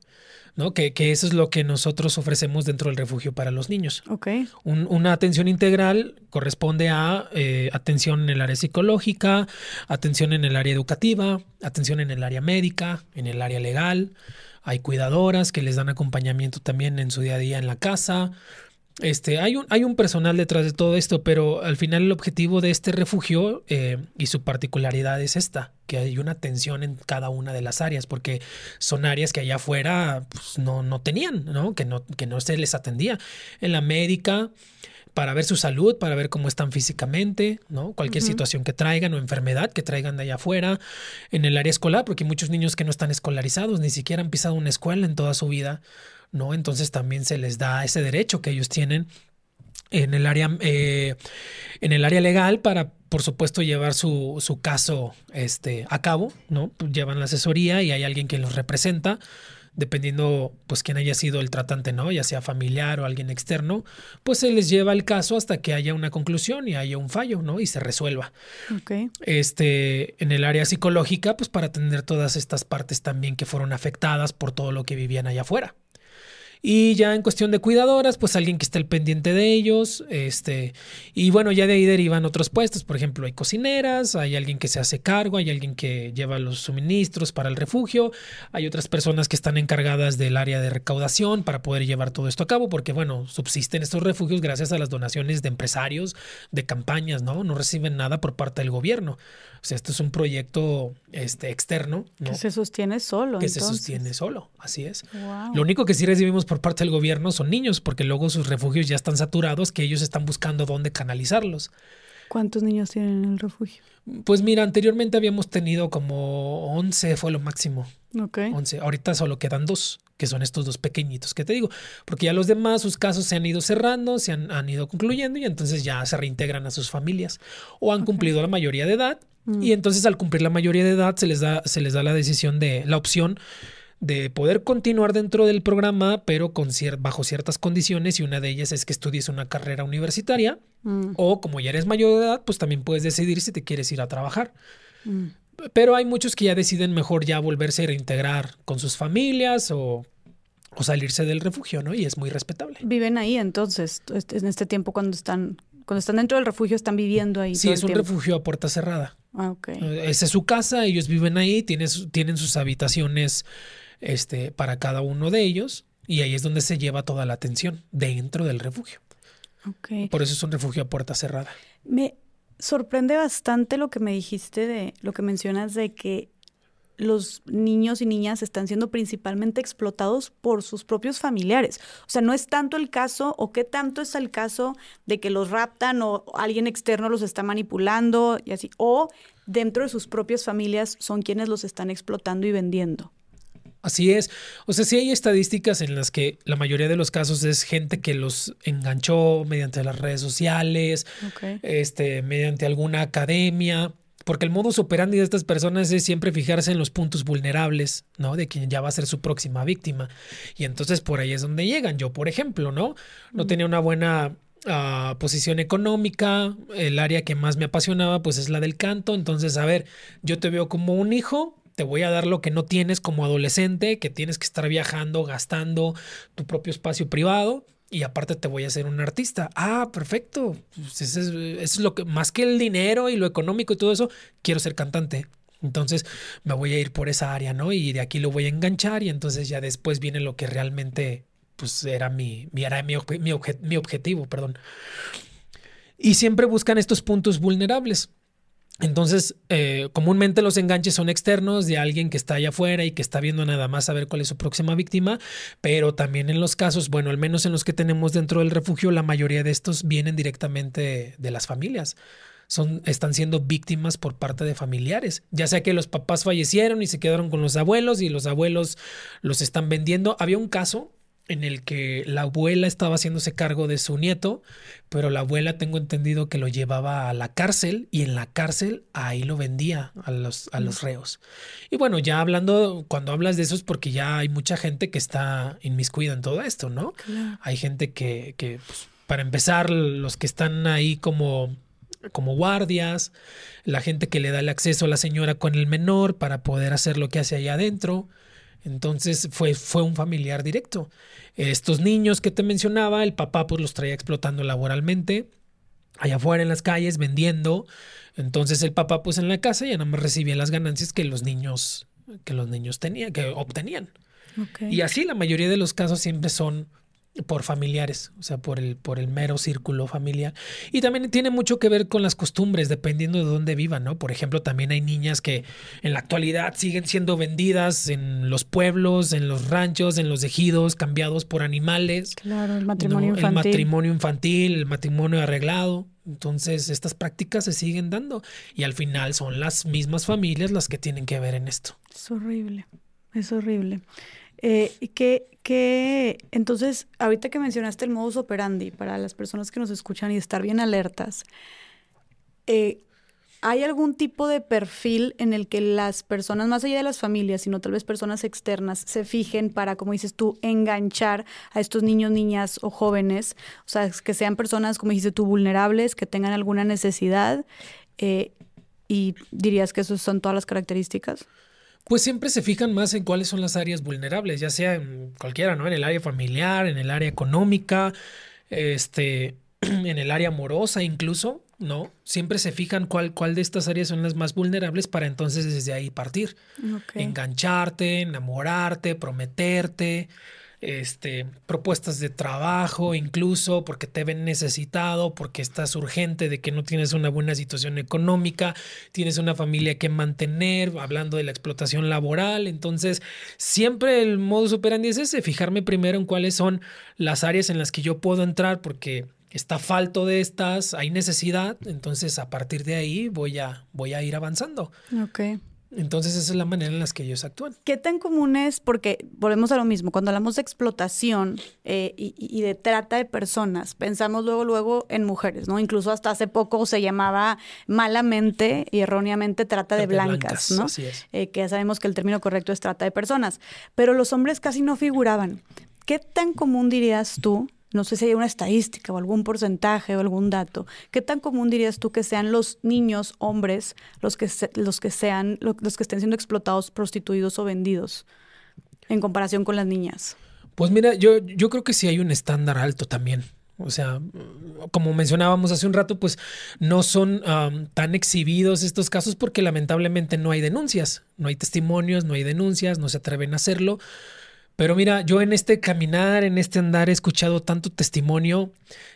¿No? Que, que, eso es lo que nosotros ofrecemos dentro del refugio para los niños. Okay. Un, una atención integral corresponde a eh, atención en el área psicológica, atención en el área educativa, atención en el área médica, en el área legal. Hay cuidadoras que les dan acompañamiento también en su día a día en la casa. Este, hay, un, hay un personal detrás de todo esto, pero al final el objetivo de este refugio eh, y su particularidad es esta, que hay una atención en cada una de las áreas, porque son áreas que allá afuera pues, no, no tenían, ¿no? Que, ¿no? que no se les atendía. En la médica, para ver su salud, para ver cómo están físicamente, ¿no? Cualquier uh -huh. situación que traigan o enfermedad que traigan de allá afuera. En el área escolar, porque hay muchos niños que no están escolarizados, ni siquiera han pisado una escuela en toda su vida. ¿No? Entonces también se les da ese derecho que ellos tienen en el área, eh, en el área legal para, por supuesto, llevar su, su caso este, a cabo, ¿no? Llevan la asesoría y hay alguien que los representa dependiendo pues quién haya sido el tratante, ¿no? Ya sea familiar o alguien externo, pues se les lleva el caso hasta que haya una conclusión y haya un fallo, ¿no? Y se resuelva. Okay. Este, en el área psicológica, pues para atender todas estas partes también que fueron afectadas por todo lo que vivían allá afuera. Y ya en cuestión de cuidadoras, pues alguien que esté al pendiente de ellos. Este, y bueno, ya de ahí derivan otros puestos. Por ejemplo, hay cocineras, hay alguien que se hace cargo, hay alguien que lleva los suministros para el refugio, hay otras personas que están encargadas del área de recaudación para poder llevar todo esto a cabo, porque bueno, subsisten estos refugios gracias a las donaciones de empresarios, de campañas, ¿no? No reciben nada por parte del gobierno. O sea, esto es un proyecto este, externo. ¿no? Que se sostiene solo. Que entonces. se sostiene solo, así es. Wow. Lo único que sí recibimos por parte del gobierno son niños, porque luego sus refugios ya están saturados, que ellos están buscando dónde canalizarlos. ¿Cuántos niños tienen en el refugio? Pues mira, anteriormente habíamos tenido como 11, fue lo máximo. Ok. 11. Ahorita solo quedan dos, que son estos dos pequeñitos que te digo, porque ya los demás, sus casos se han ido cerrando, se han, han ido concluyendo y entonces ya se reintegran a sus familias o han okay. cumplido la mayoría de edad mm. y entonces al cumplir la mayoría de edad se les da, se les da la decisión de, la opción de poder continuar dentro del programa, pero con cier bajo ciertas condiciones y una de ellas es que estudies una carrera universitaria mm. o como ya eres mayor de edad, pues también puedes decidir si te quieres ir a trabajar. Mm. Pero hay muchos que ya deciden mejor ya volverse a reintegrar con sus familias o, o salirse del refugio, ¿no? Y es muy respetable. Viven ahí entonces, en este tiempo cuando están cuando están dentro del refugio están viviendo ahí. Sí, todo es el un tiempo. refugio a puerta cerrada. Ah, ok. Esa es su casa, ellos viven ahí, tienen, tienen sus habitaciones este, para cada uno de ellos y ahí es donde se lleva toda la atención, dentro del refugio. Okay. Por eso es un refugio a puerta cerrada. Me sorprende bastante lo que me dijiste de lo que mencionas de que los niños y niñas están siendo principalmente explotados por sus propios familiares. O sea, no es tanto el caso o qué tanto es el caso de que los raptan o alguien externo los está manipulando y así, o dentro de sus propias familias son quienes los están explotando y vendiendo. Así es. O sea, sí hay estadísticas en las que la mayoría de los casos es gente que los enganchó mediante las redes sociales, okay. este, mediante alguna academia. Porque el modus operandi de estas personas es siempre fijarse en los puntos vulnerables, ¿no? De quien ya va a ser su próxima víctima. Y entonces por ahí es donde llegan. Yo, por ejemplo, ¿no? No tenía una buena uh, posición económica. El área que más me apasionaba, pues es la del canto. Entonces, a ver, yo te veo como un hijo, te voy a dar lo que no tienes como adolescente, que tienes que estar viajando, gastando tu propio espacio privado y aparte te voy a hacer un artista. Ah, perfecto. Pues eso, es, eso es lo que más que el dinero y lo económico y todo eso, quiero ser cantante. Entonces me voy a ir por esa área, ¿no? Y de aquí lo voy a enganchar y entonces ya después viene lo que realmente pues era mi, mi, era mi, mi, mi objetivo, perdón. Y siempre buscan estos puntos vulnerables. Entonces, eh, comúnmente los enganches son externos de alguien que está allá afuera y que está viendo nada más a ver cuál es su próxima víctima, pero también en los casos, bueno, al menos en los que tenemos dentro del refugio, la mayoría de estos vienen directamente de las familias. Son, están siendo víctimas por parte de familiares, ya sea que los papás fallecieron y se quedaron con los abuelos y los abuelos los están vendiendo. Había un caso en el que la abuela estaba haciéndose cargo de su nieto, pero la abuela tengo entendido que lo llevaba a la cárcel y en la cárcel ahí lo vendía a los, a los reos. Y bueno, ya hablando, cuando hablas de eso es porque ya hay mucha gente que está inmiscuida en todo esto, ¿no? Hay gente que, que pues, para empezar, los que están ahí como como guardias, la gente que le da el acceso a la señora con el menor para poder hacer lo que hace allá adentro. Entonces fue, fue un familiar directo. Estos niños que te mencionaba, el papá pues los traía explotando laboralmente, allá afuera en las calles, vendiendo. Entonces el papá pues en la casa ya nada más recibía las ganancias que los niños, que los niños tenían, que obtenían. Y así la mayoría de los casos siempre son por familiares, o sea, por el, por el mero círculo familiar. Y también tiene mucho que ver con las costumbres, dependiendo de dónde vivan, ¿no? Por ejemplo, también hay niñas que en la actualidad siguen siendo vendidas en los pueblos, en los ranchos, en los ejidos, cambiados por animales. Claro, el matrimonio infantil. El matrimonio infantil, el matrimonio arreglado. Entonces, estas prácticas se siguen dando y al final son las mismas familias las que tienen que ver en esto. Es horrible, es horrible. Eh, entonces, ahorita que mencionaste el modus operandi para las personas que nos escuchan y estar bien alertas, eh, ¿hay algún tipo de perfil en el que las personas, más allá de las familias, sino tal vez personas externas, se fijen para, como dices tú, enganchar a estos niños, niñas o jóvenes? O sea, que sean personas, como dices tú, vulnerables, que tengan alguna necesidad. Eh, ¿Y dirías que esas son todas las características? Pues siempre se fijan más en cuáles son las áreas vulnerables, ya sea en cualquiera, ¿no? En el área familiar, en el área económica, este, <clears throat> en el área amorosa incluso, ¿no? Siempre se fijan cuál, cuál de estas áreas son las más vulnerables para entonces desde ahí partir. Engancharte, enamorarte, prometerte, este, propuestas de trabajo, incluso porque te ven necesitado, porque estás urgente de que no tienes una buena situación económica, tienes una familia que mantener, hablando de la explotación laboral. Entonces, siempre el modus operandi es ese, fijarme primero en cuáles son las áreas en las que yo puedo entrar, porque está falto de estas, hay necesidad, entonces a partir de ahí voy a, voy a ir avanzando. Ok. Entonces esa es la manera en la que ellos actúan. ¿Qué tan común es? Porque volvemos a lo mismo, cuando hablamos de explotación eh, y, de trata de personas, pensamos luego, luego en mujeres, ¿no? Incluso hasta hace poco se llamaba malamente y erróneamente trata de, blancas, ¿no? Así es. Eh, que ya sabemos que el término correcto es trata de personas, pero los hombres casi no figuraban. ¿Qué tan común dirías tú no sé si hay una estadística o algún porcentaje o algún dato. ¿Qué tan común dirías tú que sean los niños, hombres, los que, los que sean, los que estén siendo explotados, prostituidos o vendidos en comparación con las niñas? Pues mira, yo, yo creo que sí hay un estándar alto también. O sea, como mencionábamos hace un rato, pues no son tan exhibidos estos casos porque lamentablemente no hay denuncias, no hay testimonios, no hay denuncias, no se atreven a hacerlo. Pero mira, yo en este caminar, en este andar, he escuchado tanto testimonio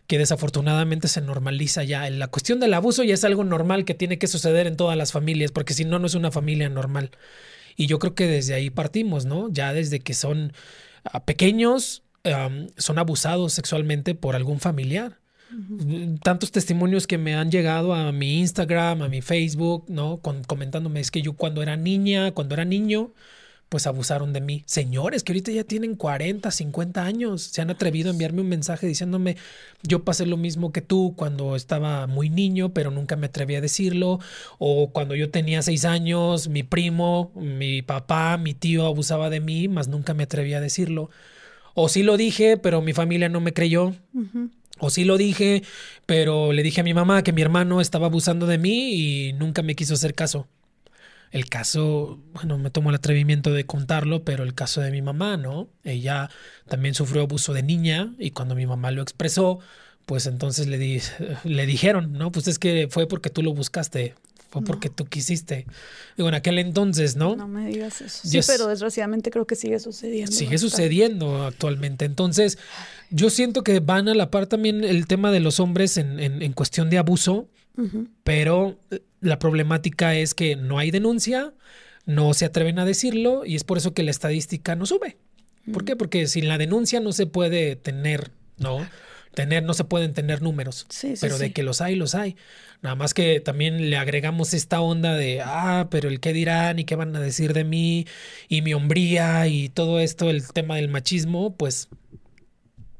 que desafortunadamente se normaliza ya. La cuestión del abuso ya es algo normal que tiene que suceder en todas las familias, porque si no, no es una familia normal. Y yo creo que desde ahí partimos, ¿no? Ya desde que son ah, pequeños, son abusados sexualmente por algún familiar. Tantos testimonios que me han llegado a mi Instagram, a mi Facebook, ¿no? Con, comentándome, es que yo cuando era niña, cuando era niño, pues abusaron de mí. Señores que ahorita ya tienen 40, 50 años, se han atrevido a enviarme un mensaje diciéndome, yo pasé lo mismo que tú cuando estaba muy niño, pero nunca me atreví a decirlo, o cuando yo tenía 6 años, mi primo, mi papá, mi tío abusaba de mí, mas nunca me atreví a decirlo. O sí lo dije, pero mi familia no me creyó. O sí lo dije, pero le dije a mi mamá que mi hermano estaba abusando de mí y nunca me quiso hacer caso. El caso, bueno, me tomo el atrevimiento de contarlo, pero el caso de mi mamá, ¿no? Ella también sufrió abuso de niña y cuando mi mamá lo expresó, pues entonces le, di, <laughs> le dijeron, ¿no? Pues es que fue porque tú lo buscaste, fue porque tú quisiste. Digo, en aquel entonces, ¿no? No me digas eso. Sí, pero desgraciadamente creo que sigue sucediendo. Sigue sucediendo actualmente. Entonces, yo siento que van a la par también el tema de los hombres en, en, en cuestión de abuso, pero la problemática es que no hay denuncia, no se atreven a decirlo y es por eso que la estadística no sube. ¿Por qué? Porque sin la denuncia no se puede tener, ¿no? Tener, no se pueden tener números, pero de que los hay, los hay. Nada más que también le agregamos esta onda de, ah, pero el qué dirán y qué van a decir de mí y mi hombría y todo esto, el tema del machismo, pues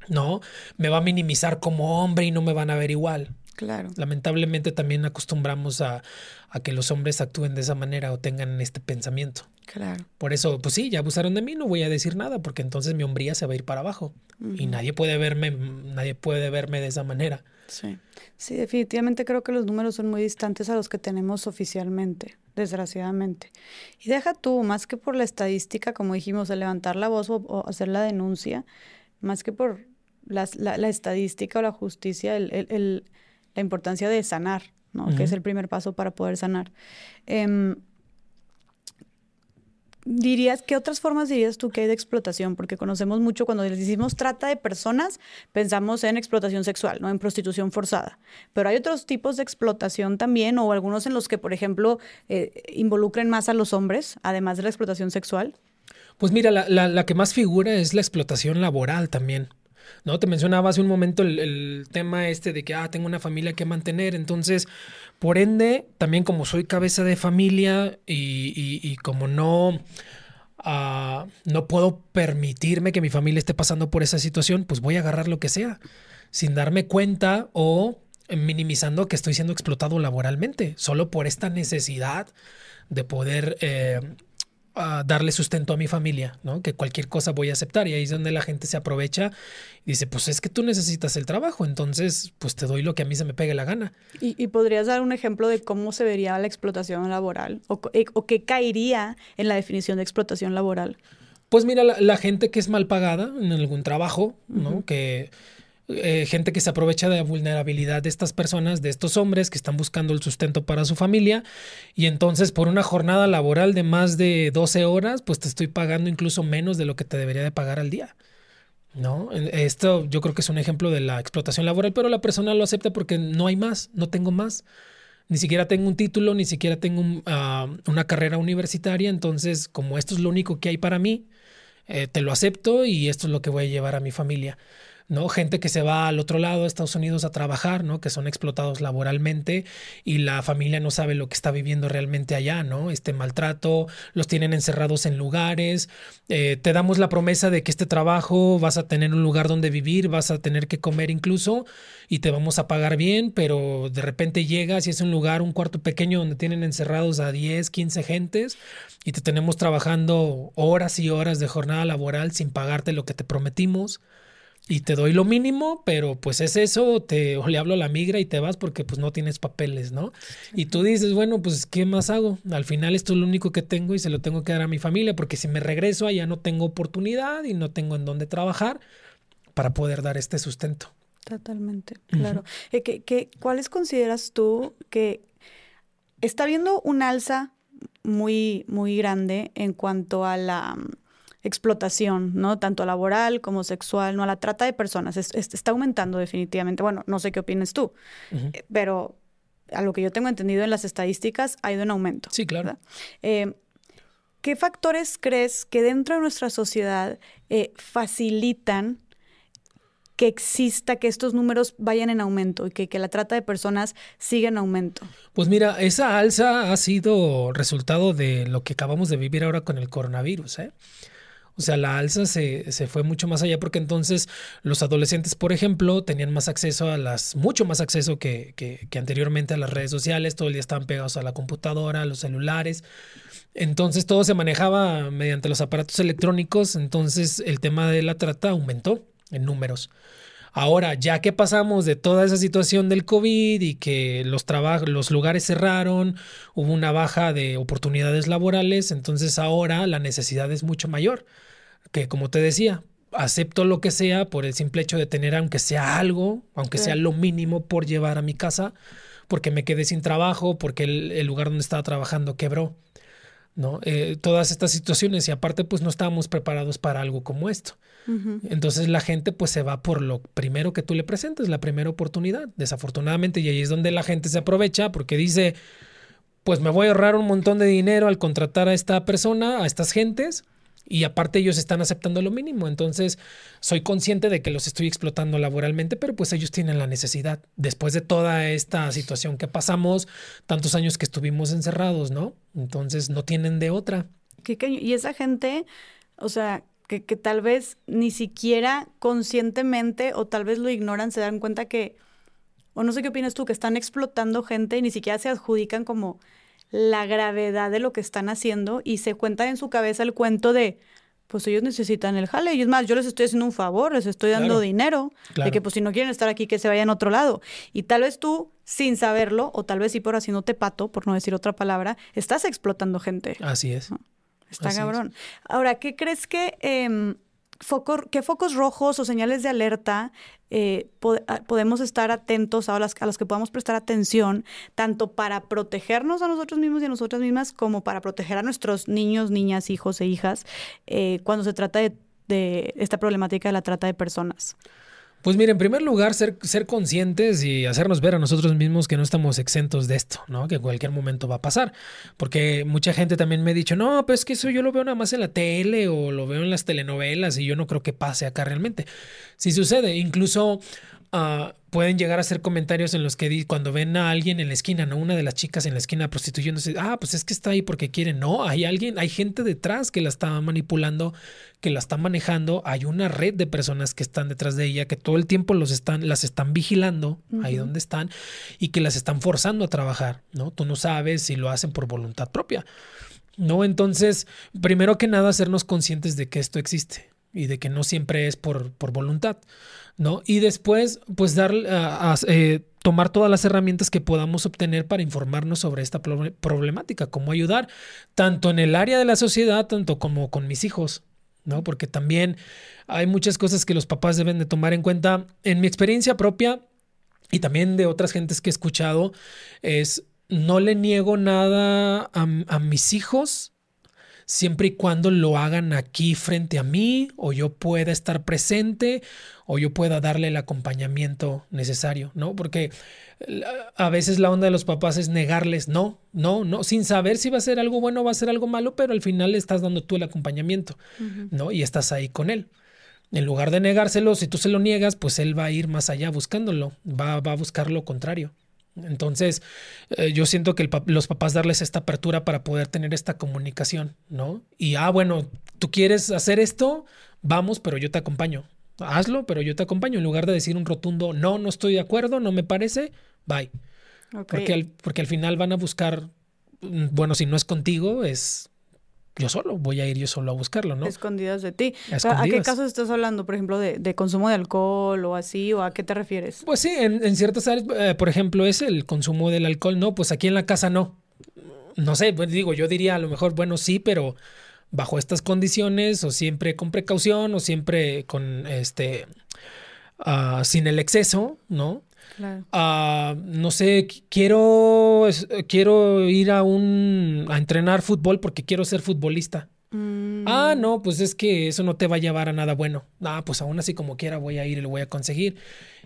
¿no? Me va a minimizar como hombre y no me van a ver igual. Claro. Lamentablemente también acostumbramos a, a, que los hombres actúen de esa manera o tengan este pensamiento. Claro. Por eso, pues sí, ya abusaron de mí, no voy a decir nada, porque entonces mi hombría se va a ir para abajo. Y nadie puede verme, nadie puede verme de esa manera. Sí. Sí, definitivamente creo que los números son muy distantes a los que tenemos oficialmente, desgraciadamente. Y deja tú, más que por la estadística, como dijimos, de levantar la voz o, hacer la denuncia, más que por la, la, estadística o la justicia, el, el la importancia de sanar, ¿no? Que es el primer paso para poder sanar. Em, dirías, ¿qué otras formas dirías tú que hay de explotación? Porque conocemos mucho cuando decimos trata de personas, pensamos en explotación sexual, ¿no? En prostitución forzada. Pero hay otros tipos de explotación también, o algunos en los que, por ejemplo, eh, involucren más a los hombres, además de la explotación sexual. Pues mira, la, la que más figura es la explotación laboral también. ¿No? Te mencionaba hace un momento el, tema este de que, ah, tengo una familia que mantener, entonces, por ende, también como soy cabeza de familia y, como no, ah, no puedo permitirme que mi familia esté pasando por esa situación, pues voy a agarrar lo que sea, sin darme cuenta o minimizando que estoy siendo explotado laboralmente, solo por esta necesidad de poder... Eh, a darle sustento a mi familia, ¿no? Que cualquier cosa voy a aceptar y ahí es donde la gente se aprovecha y dice, pues es que tú necesitas el trabajo, entonces pues te doy lo que a mí se me pegue la gana. ¿Y, podrías dar un ejemplo de cómo se vería la explotación laboral o, eh, o qué caería en la definición de explotación laboral? Pues mira, la, gente que es mal pagada en algún trabajo, ¿no? Que eh, gente que se aprovecha de la vulnerabilidad de estas personas, de estos hombres que están buscando el sustento para su familia y entonces por una jornada laboral de más de 12 horas, pues te estoy pagando incluso menos de lo que te debería de pagar al día. ¿No? Esto yo creo que es un ejemplo de la explotación laboral, pero la persona lo acepta porque no hay más, no tengo más. Ni siquiera tengo un título, ni siquiera tengo ah, una carrera universitaria, entonces como esto es lo único que hay para mí, eh, te lo acepto y esto es lo que voy a llevar a mi familia. ¿No? Gente que se va al otro lado de Estados Unidos a trabajar, ¿no? Que son explotados laboralmente y la familia no sabe lo que está viviendo realmente allá, ¿no? Este maltrato, los tienen encerrados en lugares, eh, te damos la promesa de que este trabajo vas a tener un lugar donde vivir, vas a tener que comer incluso y te vamos a pagar bien, pero de repente llegas y es un lugar, un cuarto pequeño donde tienen encerrados a 10, 15 gentes y te tenemos trabajando horas y horas de jornada laboral sin pagarte lo que te prometimos y te doy lo mínimo, pero pues es eso, te, o le hablo a la migra y te vas porque pues no tienes papeles, ¿no? Y tú dices, bueno, pues ¿qué más hago? Al final esto es lo único que tengo y se lo tengo que dar a mi familia porque si me regreso allá no tengo oportunidad y no tengo en dónde trabajar para poder dar este sustento. Totalmente, claro. Eh, ¿qué, cuáles consideras tú que está habiendo un alza muy, muy grande en cuanto a la explotación, ¿no? Tanto laboral como sexual, ¿no? A la trata de personas. está aumentando definitivamente. Bueno, no sé qué opinas tú, eh, pero a lo que yo tengo entendido en las estadísticas ha ido en aumento. Sí, claro. Eh, ¿Qué factores crees que dentro de nuestra sociedad eh, facilitan que exista, que estos números vayan en aumento y que, que, la trata de personas siga en aumento? Pues mira, esa alza ha sido resultado de lo que acabamos de vivir ahora con el coronavirus. ¿eh? O sea, la alza se, se, fue mucho más allá porque entonces los adolescentes, por ejemplo, tenían más acceso a las, mucho más acceso que, que, que, anteriormente a las redes sociales, todo el día estaban pegados a la computadora, a los celulares. Entonces todo se manejaba mediante los aparatos electrónicos, entonces el tema de la trata aumentó en números. Ahora, ya que pasamos de toda esa situación del COVID y que los, los lugares cerraron, hubo una baja de oportunidades laborales, entonces ahora la necesidad es mucho mayor. Que como te decía, acepto lo que sea por el simple hecho de tener aunque sea algo, aunque sea lo mínimo por llevar a mi casa, porque me quedé sin trabajo, porque el lugar donde estaba trabajando quebró. ¿no? Eh, todas estas situaciones y aparte pues no estábamos preparados para algo como esto. Entonces la gente pues se va por lo primero que tú le presentes, la primera oportunidad, desafortunadamente, y ahí es donde la gente se aprovecha porque dice, pues me voy a ahorrar un montón de dinero al contratar a esta persona, a estas gentes, y aparte ellos están aceptando lo mínimo. Entonces, soy consciente de que los estoy explotando laboralmente, pero pues ellos tienen la necesidad. Después de toda esta situación que pasamos, tantos años que estuvimos encerrados, ¿no? Entonces, no tienen de otra. ¿Qué Y esa gente, o sea, que, tal vez ni siquiera conscientemente o tal vez lo ignoran, se dan cuenta que, o no sé qué opinas tú, que están explotando gente y ni siquiera se adjudican como la gravedad de lo que están haciendo y se cuentan en su cabeza el cuento de, pues ellos necesitan el jale. Y es más, yo les estoy haciendo un favor, les estoy dando dinero. De que pues si no quieren estar aquí, que se vayan a otro lado. Y tal vez tú, sin saberlo, o tal vez sí por te pato, por no decir otra palabra, estás explotando gente. Así es. Está cabrón. Ahora, ¿qué crees que... Em, ¿Qué focos rojos o señales de alerta eh, ah, podemos estar atentos a las, a las que podamos prestar atención, tanto para protegernos a nosotros mismos y a nosotras mismas, como para proteger a nuestros niños, niñas, hijos e hijas, eh, cuando se trata de esta problemática de la trata de personas? Pues mire, en primer lugar, ser, ser conscientes y hacernos ver a nosotros mismos que no estamos exentos de esto, ¿no? Que en cualquier momento va a pasar. Porque mucha gente también me ha dicho, no, pues es que eso yo lo veo nada más en la tele o lo veo en las telenovelas y yo no creo que pase acá realmente. Sí sucede, incluso uh, pueden llegar a hacer comentarios en los que cuando ven a alguien en la esquina, ¿no? Una de las chicas en la esquina prostituyéndose, ah, pues es que está ahí porque quiere. No, hay alguien, hay gente detrás que la está manipulando, que la está manejando. Hay una red de personas que están detrás de ella, que todo el tiempo los están, las están vigilando ahí donde están y que las están forzando a trabajar, ¿no? Tú no sabes si lo hacen por voluntad propia. ¿No? Entonces, primero que nada, hacernos conscientes de que esto existe y de que no siempre es por, por voluntad. ¿No? Y después, pues dar, a, eh, tomar todas las herramientas que podamos obtener para informarnos sobre esta problemática, cómo ayudar, tanto en el área de la sociedad, tanto como con mis hijos, ¿no? Porque también hay muchas cosas que los papás deben de tomar en cuenta. En mi experiencia propia y también de otras gentes que he escuchado, es no le niego nada a mis hijos siempre y cuando lo hagan aquí frente a mí o yo pueda estar presente o yo pueda darle el acompañamiento necesario, ¿no? Porque a veces la onda de los papás es negarles, no, no, no, sin saber si va a ser algo bueno o va a ser algo malo, pero al final le estás dando tú el acompañamiento, ¿no? Y estás ahí con él. En lugar de negárselo, si tú se lo niegas, pues él va a ir más allá buscándolo, va, va a buscar lo contrario. Entonces, eh, yo siento que los papás darles esta apertura para poder tener esta comunicación, ¿no? Y, ah, bueno, tú quieres hacer esto, vamos, pero yo te acompaño. Hazlo, pero yo te acompaño. En lugar de decir un rotundo, no, no estoy de acuerdo, no me parece, bye. Porque, al, porque al final van a buscar, mm, bueno, si no es contigo, es yo solo, voy a ir yo solo a buscarlo, ¿no? Escondidas de ti. ¿A qué casos estás hablando, por ejemplo, de, consumo de alcohol o así, o a qué te refieres? Pues sí, en, ciertas áreas, eh, por ejemplo, es el consumo del alcohol, no, pues aquí en la casa no. No sé, pues digo, yo diría a lo mejor, bueno, sí, pero bajo estas condiciones, o siempre con precaución, o siempre con este, ah, sin el exceso, ¿no? Ah, no sé, quiero, quiero ir a un a entrenar fútbol porque quiero ser futbolista. Mm. Ah, no, pues es que eso no te va a llevar a nada bueno. Ah, pues aún así como quiera voy a ir y lo voy a conseguir.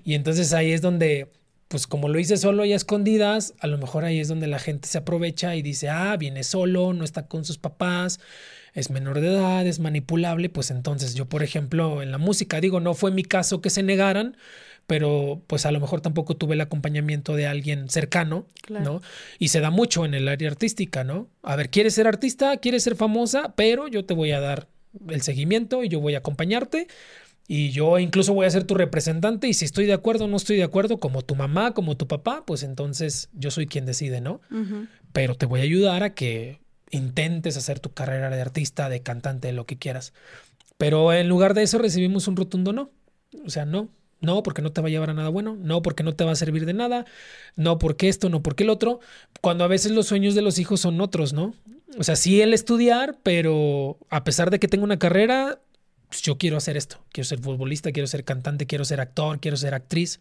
Y entonces ahí es donde, pues como lo hice solo y a escondidas, a lo mejor ahí es donde la gente se aprovecha y dice, ah, viene solo, no está con sus papás, es menor de edad, es manipulable. Pues entonces yo, por ejemplo, en la música, digo, no fue mi caso que se negaran, pero pues a lo mejor tampoco tuve el acompañamiento de alguien cercano, ¿no? Y se da mucho en el área artística, ¿no? A ver, ¿quieres ser artista? ¿Quieres ser famosa? Pero yo te voy a dar el seguimiento y yo voy a acompañarte y yo incluso voy a ser tu representante y si estoy de acuerdo o no estoy de acuerdo, como tu mamá, como tu papá, pues entonces yo soy quien decide, ¿no? Pero te voy a ayudar a que intentes hacer tu carrera de artista, de cantante, de lo que quieras. Pero en lugar de eso recibimos un rotundo no. O sea, no, no, porque no te va a llevar a nada bueno. No, porque no te va a servir de nada. No, porque esto, no, porque el otro. Cuando a veces los sueños de los hijos son otros, ¿no? O sea, sí el estudiar, pero a pesar de que tengo una carrera, pues yo quiero hacer esto. Quiero ser futbolista, quiero ser cantante, quiero ser actor, quiero ser actriz.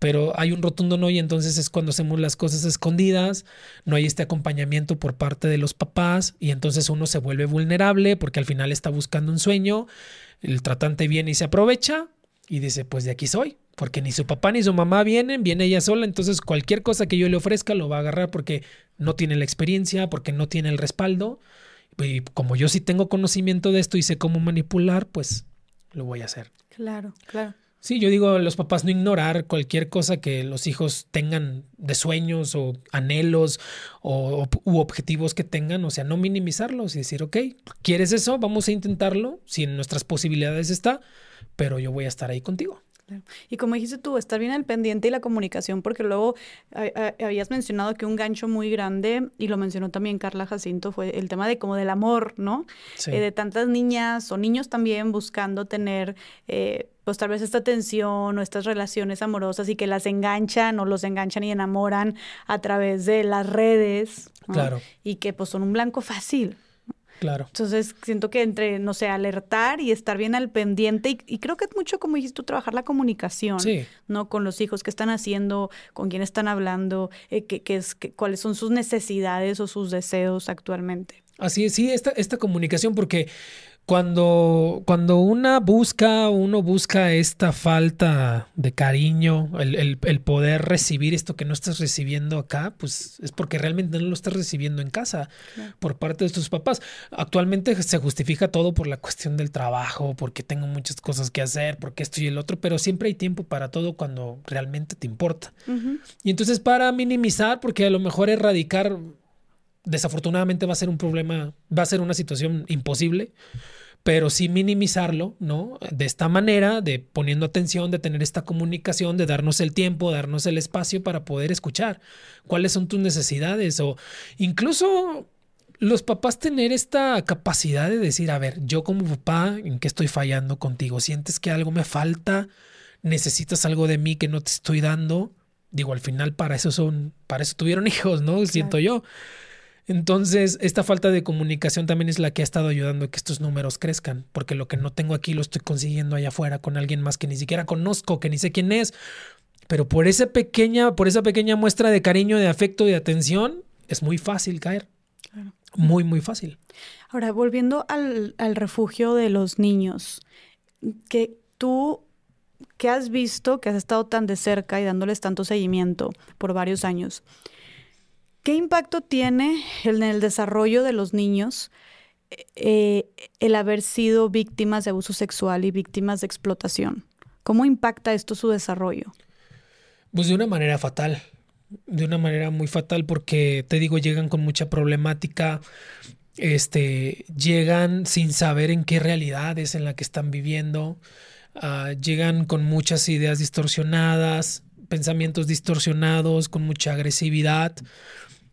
Pero hay un rotundo no y entonces es cuando hacemos las cosas escondidas, no hay este acompañamiento por parte de los papás y entonces uno se vuelve vulnerable porque al final está buscando un sueño, el tratante viene y se aprovecha y dice, pues de aquí soy, porque ni su papá ni su mamá vienen, viene ella sola, entonces cualquier cosa que yo le ofrezca lo va a agarrar porque no tiene la experiencia, porque no tiene el respaldo. Y como yo sí tengo conocimiento de esto y sé cómo manipular, pues lo voy a hacer. Claro, claro. Sí, yo digo a los papás no ignorar cualquier cosa que los hijos tengan de sueños o anhelos o, u objetivos que tengan, o sea, no minimizarlos y decir, ok, ¿quieres eso? Vamos a intentarlo, si en nuestras posibilidades está, pero yo voy a estar ahí contigo. Y como dijiste tú, estar bien al pendiente y la comunicación, porque luego habías mencionado que un gancho muy grande, y lo mencionó también Carla Jacinto, fue el tema de como del amor, ¿no? Eh, de tantas niñas o niños también buscando tener, eh, pues tal vez esta atención o estas relaciones amorosas y que las enganchan o los enganchan y enamoran a través de las redes. Claro. Y que pues son un blanco fácil. Claro. Entonces, siento que entre, no sé, alertar y estar bien al pendiente, y, creo que es mucho, como dijiste tú, trabajar la comunicación, ¿no? Con los hijos, qué están haciendo, con quién están hablando, eh, qué, es, cuáles son sus necesidades o sus deseos actualmente. Así es, sí, esta, esta comunicación, porque cuando, cuando una busca, uno busca esta falta de cariño, el, poder recibir esto que no estás recibiendo acá, pues es porque realmente no lo estás recibiendo en casa por parte de tus papás. Actualmente se justifica todo por la cuestión del trabajo, porque tengo muchas cosas que hacer, porque esto y el otro, pero siempre hay tiempo para todo cuando realmente te importa. Y entonces para minimizar, porque a lo mejor erradicar desafortunadamente va a ser un problema, va a ser una situación imposible, pero sí minimizarlo, ¿no? De esta manera, de poniendo atención, de tener esta comunicación, de darnos el tiempo, darnos el espacio para poder escuchar cuáles son tus necesidades o incluso los papás tener esta capacidad de decir, a ver, yo como papá, ¿en qué estoy fallando contigo? ¿Sientes que algo me falta? ¿Necesitas algo de mí que no te estoy dando? Digo, al final para eso son, para eso tuvieron <laughs> hijos, ¿no? Siento yo. Entonces, esta falta de comunicación también es la que ha estado ayudando a que estos números crezcan, porque lo que no tengo aquí lo estoy consiguiendo allá afuera con alguien más que ni siquiera conozco, que ni sé quién es, pero por esa pequeña, por esa pequeña muestra de cariño, de afecto, de atención, es muy fácil caer. Muy, muy fácil. Ahora, volviendo al, al refugio de los niños, que tú que has visto, que has estado tan de cerca y dándoles tanto seguimiento por varios años, ¿Qué impacto tiene en el desarrollo de los niños eh, el haber sido víctimas de abuso sexual y víctimas de explotación? ¿Cómo impacta esto su desarrollo? Pues de una manera fatal, de una manera muy fatal porque te digo, llegan con mucha problemática, este, llegan sin saber en qué realidad es en la que están viviendo, ah, llegan con muchas ideas distorsionadas, pensamientos distorsionados, con mucha agresividad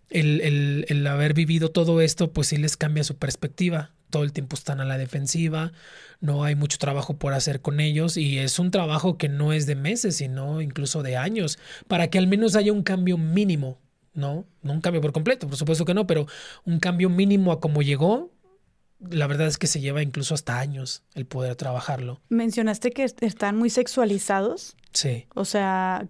el, el, haber vivido todo esto, pues sí les cambia su perspectiva. Todo el tiempo están a la defensiva, no hay mucho trabajo por hacer con ellos y es un trabajo que no es de meses, sino incluso de años, para que al menos haya un cambio mínimo, ¿no? No un cambio por completo, por supuesto que no, pero un cambio mínimo a como llegó, la verdad es que se lleva incluso hasta años el poder trabajarlo. Mencionaste que están muy sexualizados. Sí. O sea,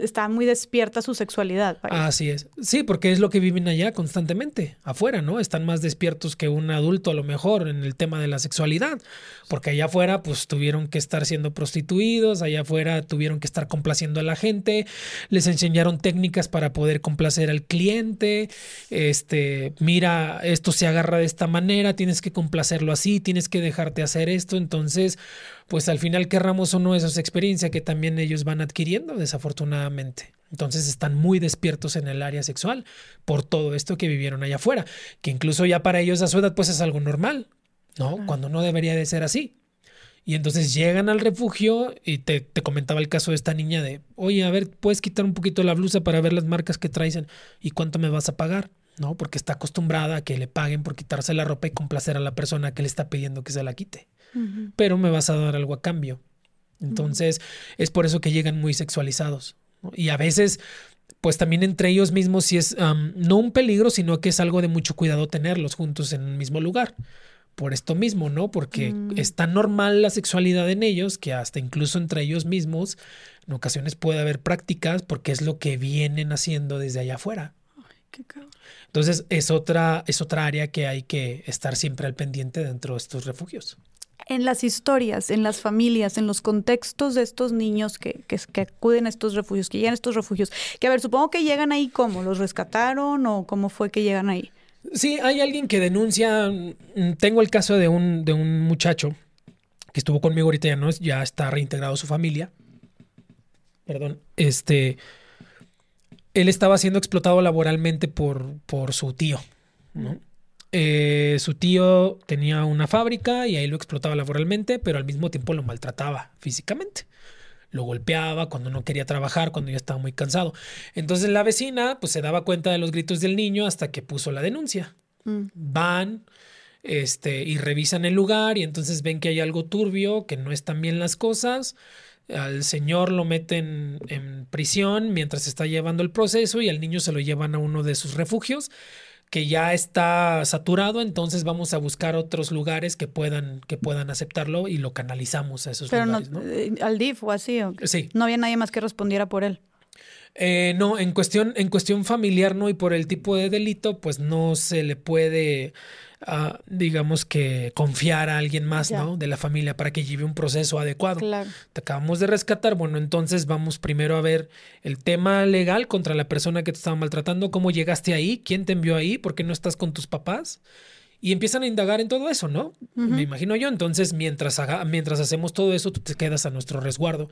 está, muy despierta su sexualidad. Así es. Sí, porque es lo que viven allá constantemente, afuera, ¿no? Están más despiertos que un adulto a lo mejor en el tema de la sexualidad, porque allá afuera pues tuvieron que estar siendo prostituidos, allá afuera tuvieron que estar complaciendo a la gente, les enseñaron técnicas para poder complacer al cliente, este, mira, esto se agarra de esta manera, tienes que complacerlo así, tienes que dejarte hacer esto, entonces pues al final querramos o no, esa experiencia que también ellos van adquiriendo, desafortunadamente. Entonces están muy despiertos en el área sexual por todo esto que vivieron allá afuera, que incluso ya para ellos a su edad pues es algo normal, ¿no? Cuando no debería de ser así. Y entonces llegan al refugio y te, te, comentaba el caso de esta niña de, oye, a ver, ¿puedes quitar un poquito la blusa para ver las marcas que traes y cuánto me vas a pagar? ¿No? Porque está acostumbrada a que le paguen por quitarse la ropa y complacer a la persona que le está pidiendo que se la quite pero me vas a dar algo a cambio. Entonces, es por eso que llegan muy sexualizados. Y a veces, pues también entre ellos mismos, si es no un peligro, sino que es algo de mucho cuidado tenerlos juntos en un mismo lugar. Por esto mismo, ¿no? Porque mm. es tan normal la sexualidad en ellos que hasta incluso entre ellos mismos, en ocasiones puede haber prácticas porque es lo que vienen haciendo desde allá afuera. Entonces, es otra, es otra área que hay que estar siempre al pendiente dentro de estos refugios en las historias, en las familias, en los contextos de estos niños que, que, acuden a estos refugios, que llegan a estos refugios, que a ver, supongo que llegan ahí cómo, ¿los rescataron o cómo fue que llegan ahí? Sí, hay alguien que denuncia, mm, tengo el caso de un, de un muchacho que estuvo conmigo ahorita ya no ya está reintegrado su familia. Perdón, este, él estaba siendo explotado laboralmente por, por su tío, ¿no? Eh, su tío tenía una fábrica y ahí lo explotaba laboralmente, pero al mismo tiempo lo maltrataba físicamente. Lo golpeaba cuando no quería trabajar, cuando ya estaba muy cansado. Entonces la vecina pues se daba cuenta de los gritos del niño hasta que puso la denuncia. Mm. Van este, y revisan el lugar y entonces ven que hay algo turbio, que no están bien las cosas. Al señor lo meten en prisión mientras está llevando el proceso y al niño se lo llevan a uno de sus refugios que ya está saturado, entonces vamos a buscar otros lugares que puedan, que puedan aceptarlo y lo canalizamos a esos Pero lugares. no, ¿no? eh, al DIF o así. ¿o? Sí. No había nadie más que respondiera por él. Eh, no, en cuestión, en cuestión familiar, no, y por el tipo de delito, pues no se le puede, digamos que confiar a alguien más, Ya. ¿no? De la familia para que lleve un proceso adecuado. Claro. Te acabamos de rescatar, bueno, entonces vamos primero a ver el tema legal contra la persona que te estaba maltratando, cómo llegaste ahí, quién te envió ahí, por qué no estás con tus papás. Y empiezan a indagar en todo eso, ¿no? Me imagino yo. Entonces, mientras, haga- mientras hacemos todo eso, tú te quedas a nuestro resguardo.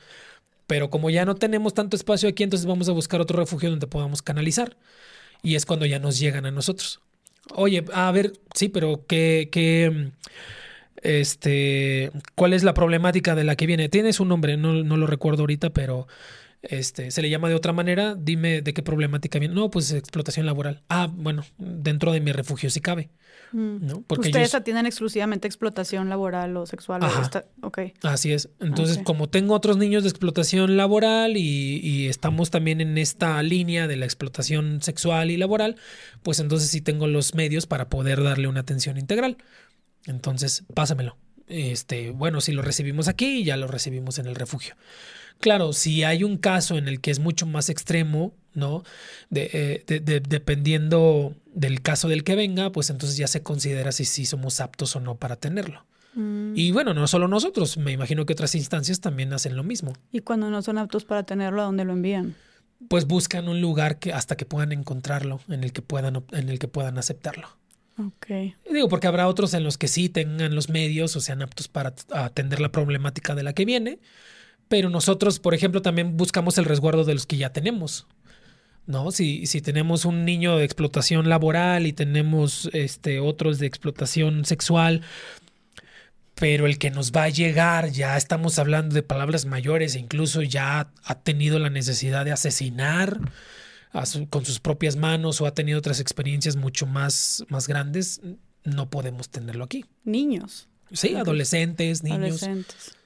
Pero como ya no tenemos tanto espacio aquí, entonces vamos a buscar otro refugio donde podamos canalizar. Y es cuando ya nos llegan a nosotros. Oye, a ver, sí, pero ¿qué, qué, mm, este, cuál es la problemática de la que viene? Tienes un nombre, no, no lo recuerdo ahorita, pero este, se le llama de otra manera. Dime de qué problemática viene. No, pues explotación laboral. Ah, bueno, dentro de mi refugio sí cabe. ¿No? Porque Ustedes ellos- atienden exclusivamente explotación laboral o sexual. o Ajá. esta- ok. Así es. Entonces, Ok. como tengo otros niños de explotación laboral y, y estamos también en esta línea de la explotación sexual y laboral, pues entonces sí tengo los medios para poder darle una atención integral. Entonces, pásamelo. Este, bueno, si lo recibimos aquí, ya lo recibimos en el refugio. Claro, si hay un caso en el que es mucho más extremo, ¿no? De, eh, de- de- dependiendo del caso del que venga, pues entonces ya se considera si, si somos aptos o no para tenerlo. Mm. Y bueno, no solo nosotros, me imagino que otras instancias también hacen lo mismo. Y cuando no son aptos para tenerlo, ¿a dónde lo envían? Pues buscan un lugar que hasta que puedan encontrarlo, en el que puedan, en el que puedan aceptarlo. Ok. Y digo, porque habrá otros en los que sí tengan los medios o sean aptos para atender la problemática de la que viene. Pero nosotros, por ejemplo, también buscamos el resguardo de los que ya tenemos. ¿No? Si, si tenemos un niño de explotación laboral y tenemos este, otros de explotación sexual, pero el que nos va a llegar, ya estamos hablando de palabras mayores, e incluso ya ha tenido la necesidad de asesinar a su- con sus propias manos o ha tenido otras experiencias mucho más, más grandes, no podemos tenerlo aquí. Niños. Sí, adolescentes, niños. Adolescentes.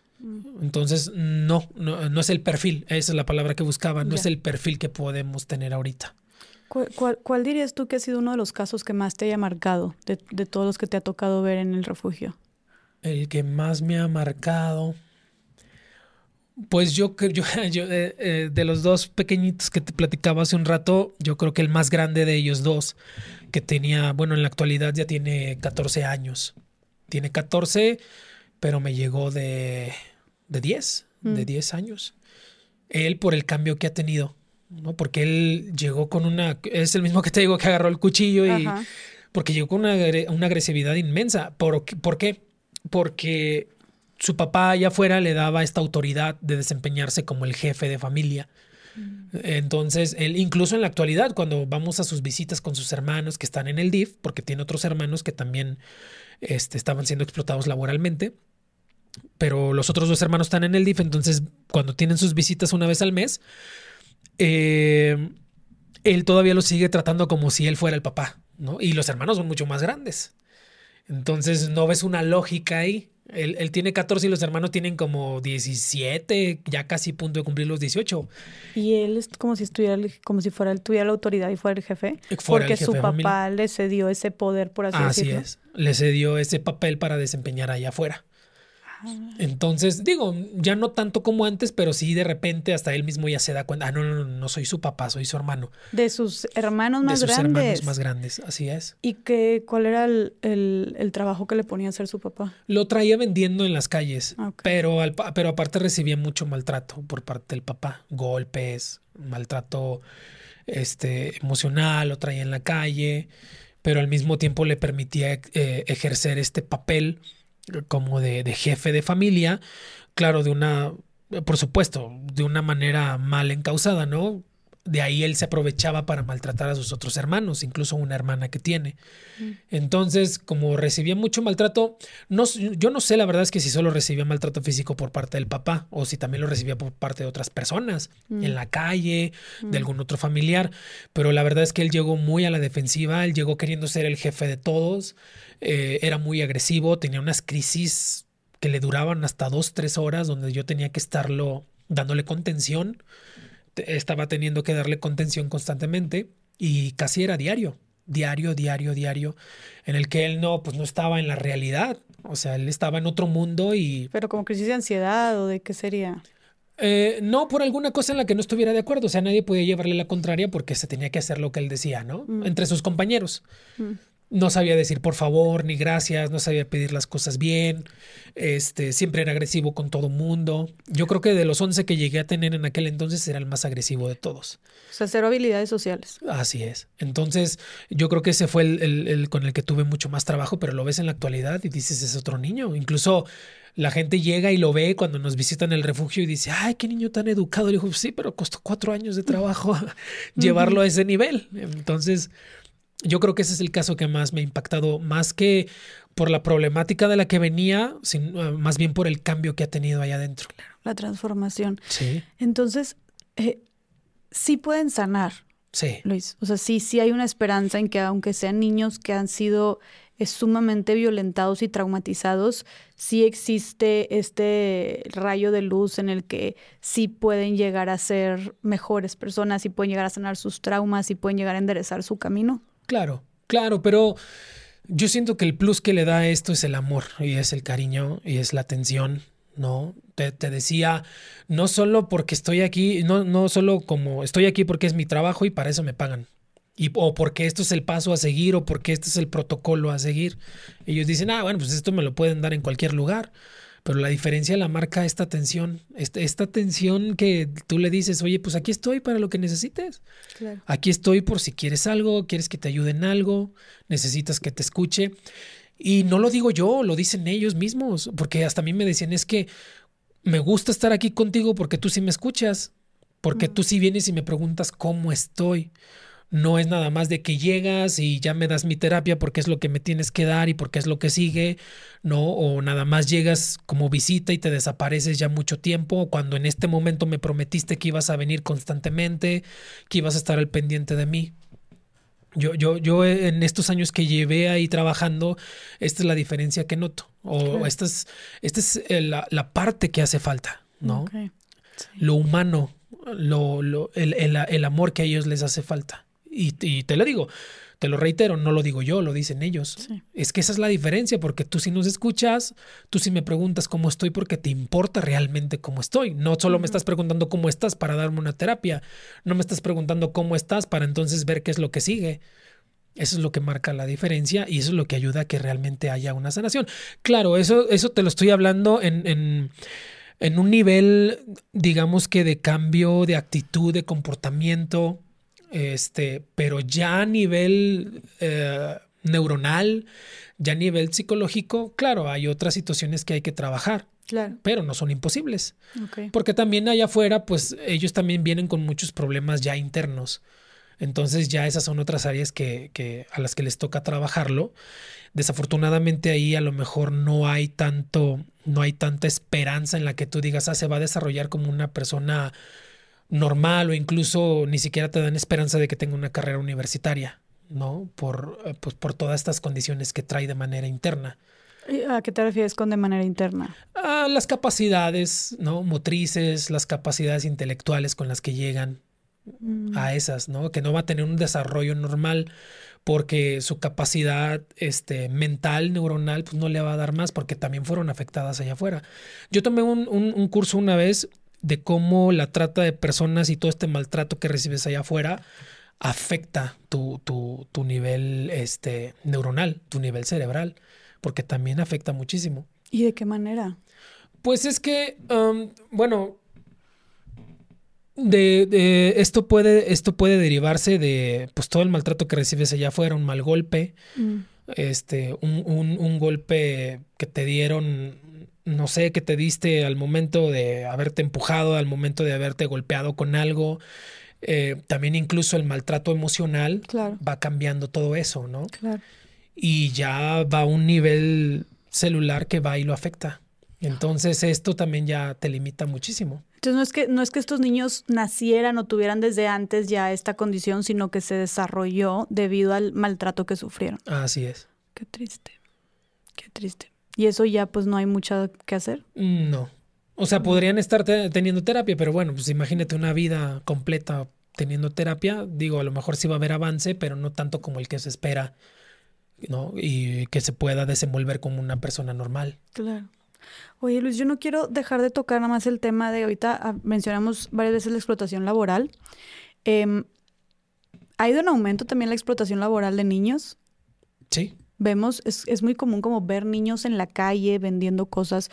Entonces, no, no, no es el perfil, esa es la palabra que buscaba, no es el perfil que podemos tener ahorita. ¿Cuál, cuál, cuál dirías tú que ha sido uno de los casos que más te haya marcado de, de todos los que te ha tocado ver en el refugio? El que más me ha marcado. Pues yo creo, <laughs> yo, yo, eh, eh, de los dos pequeñitos que te platicaba hace un rato, yo creo que el más grande de ellos dos, que tenía, bueno, en la actualidad ya tiene 14 años. Tiene 14, pero me llegó de, de 10, de Mm. 10 años. Él por el cambio que ha tenido, ¿no? Porque él llegó con una, es el mismo que te digo que agarró el cuchillo y, Ajá. porque llegó con una, una agresividad inmensa. ¿Por, qué- ¿Por qué? Porque su papá allá afuera le daba esta autoridad de desempeñarse como el jefe de familia. Entonces, él incluso en la actualidad, cuando vamos a sus visitas con sus hermanos que están en el DIF, porque tiene otros hermanos que también este, estaban siendo explotados laboralmente, pero los otros dos hermanos están en el DIF, entonces cuando tienen sus visitas una vez al mes, eh, él todavía lo sigue tratando como si él fuera el papá, ¿no? Y los hermanos son mucho más grandes. Entonces no ves una lógica ahí. Él, él tiene 14 y los hermanos tienen como 17, ya casi punto de cumplir los 18. Y él es como si estuviera, como si fuera, tuviera la autoridad y fuera el jefe. Fuera el porque jefe su familia. papá le cedió ese poder, por así, Así decirlo. es. Le cedió ese papel para desempeñar allá afuera. Ah. Entonces, digo, ya no tanto como antes, pero sí de repente hasta él mismo ya se da cuenta, ah, no, no, no, no soy su papá, soy su hermano. De sus hermanos de más sus grandes. hermanos más grandes, así es. ¿Y qué, cuál era el, el- el trabajo que le ponía a hacer su papá? Lo traía vendiendo en las calles, Ok. pero, al pero aparte recibía mucho maltrato por parte del papá, golpes, maltrato este, emocional, lo traía en la calle, pero al mismo tiempo le permitía eh, ejercer este papel como de, de jefe de familia, claro, de una, por supuesto, de una manera mal encausada, ¿no? de ahí él se aprovechaba para maltratar a sus otros hermanos, incluso una hermana que tiene. Mm. Entonces, como recibía mucho maltrato, no, yo no sé la verdad es que si solo recibía maltrato físico por parte del papá o si también lo recibía por parte de otras personas, en mm. la calle, de mm. algún otro familiar, pero la verdad es que él llegó muy a la defensiva, él llegó queriendo ser el jefe de todos, eh, era muy agresivo, tenía unas crisis que le duraban hasta dos, tres horas donde yo tenía que estarlo dándole contención estaba teniendo que darle contención constantemente y casi era diario, diario, diario, diario, en el que él no, pues no estaba en la realidad, o sea, él estaba en otro mundo y... Pero como crisis de ansiedad o de qué sería. Eh, no por alguna cosa en la que no estuviera de acuerdo, o sea, nadie podía llevarle la contraria porque se tenía que hacer lo que él decía, ¿no? Mm. Entre sus compañeros. Mm no sabía decir por favor ni gracias, no sabía pedir las cosas bien, este, siempre era agresivo con todo mundo. Yo creo que de los 11 que llegué a tener en aquel entonces era el más agresivo de todos. O sea, cero habilidades sociales. Así es. Entonces, yo creo que ese fue el, el, con el que tuve mucho más trabajo, pero lo ves en la actualidad y dices, es otro niño. Incluso la gente llega y lo ve cuando nos visitan el refugio y dice, ay, qué niño tan educado. Le digo, sí, pero costó cuatro años de trabajo <laughs> llevarlo a ese nivel. Entonces, yo creo que ese es el caso que más me ha impactado, más que por la problemática de la que venía, sino, eh, más bien por el cambio que ha tenido allá adentro. la transformación. Sí. Entonces, eh, sí pueden sanar. Sí. Luis. O sea, sí, sí hay una esperanza en que aunque sean niños que han sido eh, sumamente violentados y traumatizados, sí existe este rayo de luz en el que sí pueden llegar a ser mejores personas, y pueden llegar a sanar sus traumas, y pueden llegar a enderezar su camino. Claro, claro, pero yo siento que el plus que le da esto es el amor y es el cariño y es la atención, ¿no? Te, decía, no solo porque estoy aquí, no, no solo como estoy aquí porque es mi trabajo y para eso me pagan. Y, o porque esto es el paso a seguir o porque este es el protocolo a seguir. Ellos dicen, ah, bueno, pues esto me lo pueden dar en cualquier lugar. Pero la diferencia la marca esta atención, esta, esta atención que tú le dices, oye, pues aquí estoy para lo que necesites. Aquí estoy por si quieres algo, quieres que te ayude en algo, necesitas que te escuche. Y no lo digo yo, lo dicen ellos mismos, porque hasta a mí me decían, es que me gusta estar aquí contigo porque tú sí me escuchas, porque tú sí vienes y me preguntas cómo estoy. No es nada más de que llegas y ya me das mi terapia porque es lo que me tienes que dar y porque es lo que sigue, ¿no? O nada más llegas como visita y te desapareces ya mucho tiempo, cuando en este momento me prometiste que ibas a venir constantemente, que ibas a estar al pendiente de mí. Yo, yo, yo en estos años que llevé ahí trabajando, esta es la diferencia que noto. O esta es, esta es eh, la, la, parte que hace falta, ¿no? Lo humano, lo, lo, el, el, el amor que a ellos les hace falta. Y, te lo digo, te lo reitero, no lo digo yo, lo dicen ellos. Es que esa es la diferencia, porque tú si nos escuchas, tú si me preguntas cómo estoy porque te importa realmente cómo estoy. No solo me estás preguntando cómo estás para darme una terapia, no me estás preguntando cómo estás para entonces ver qué es lo que sigue. Eso es lo que marca la diferencia y eso es lo que ayuda a que realmente haya una sanación. Claro, eso, eso te lo estoy hablando en, en, en un nivel, digamos que de cambio de actitud, de comportamiento, este, pero ya a nivel eh, neuronal, ya a nivel psicológico, claro, hay otras situaciones que hay que trabajar. Claro. Pero no son imposibles. Porque también allá afuera, pues ellos también vienen con muchos problemas ya internos. Entonces ya esas son otras áreas que, que, a las que les toca trabajarlo. Desafortunadamente ahí a lo mejor no hay tanto, no hay tanta esperanza en la que tú digas, ah, se va a desarrollar como una persona normal o incluso ni siquiera te dan esperanza de que tenga una carrera universitaria, ¿no? Por, eh, pues, por todas estas condiciones que trae de manera interna. ¿A qué te refieres con de manera interna? A las capacidades, ¿no? Motrices, las capacidades intelectuales con las que llegan mm. a esas, ¿no? Que no va a tener un desarrollo normal porque su capacidad este, mental, neuronal, pues no le va a dar más porque también fueron afectadas allá afuera. Yo tomé un, un curso una vez de cómo la trata de personas y todo este maltrato que recibes allá afuera afecta tu, tu, tu nivel este, neuronal, tu nivel cerebral, porque también afecta muchísimo. ¿Y de qué manera? Pues es que, um, bueno, de, esto puede esto puede derivarse de pues todo el maltrato que recibes allá afuera, un mal golpe, mm. este, un, un, un golpe que te dieron, no sé, que te diste al momento de haberte empujado, al momento de haberte golpeado con algo. Eh, también incluso el maltrato emocional Claro. va cambiando todo eso, ¿no? Claro. Y ya va a un nivel celular que va y lo afecta. Entonces esto también ya te limita muchísimo. Entonces no es que no es que estos niños nacieran o tuvieran desde antes ya esta condición, sino que se desarrolló debido al maltrato que sufrieron. Así es. Qué triste. Qué triste. Y eso ya pues no hay mucho que hacer. No. O sea, podrían estar te- teniendo terapia, pero bueno, pues imagínate una vida completa teniendo terapia. Digo, a lo mejor sí va a haber avance, pero no tanto como el que se espera, ¿no? Y que se pueda desenvolver como una persona normal. Claro. Oye, Luis, yo no quiero dejar de tocar nada más el tema de ahorita ah, mencionamos varias veces la explotación laboral. Em, ha ido en aumento también la explotación laboral de niños. Sí. Vemos, es, es muy común como ver niños en la calle vendiendo cosas.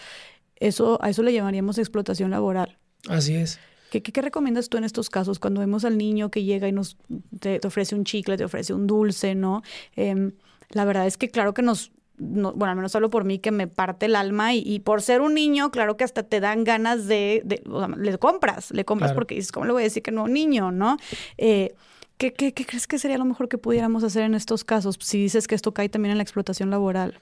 Eso, a eso le llamaríamos explotación laboral. Así es. ¿Qué, qué, qué recomiendas tú en estos casos cuando vemos al niño que llega y nos te, te ofrece un chicle, te ofrece un dulce, ¿no? Em, la verdad es que claro que nos, no- bueno, al menos hablo por mí, que me parte el alma y, y por ser un niño, claro que hasta te dan ganas de, de- o sea, le compras, le compras Claro. porque dices, ¿cómo le voy a decir que no niño, no? Eh, ¿qué, qué, crees que sería lo mejor que pudiéramos hacer en estos casos? Si dices que esto cae también en la explotación laboral.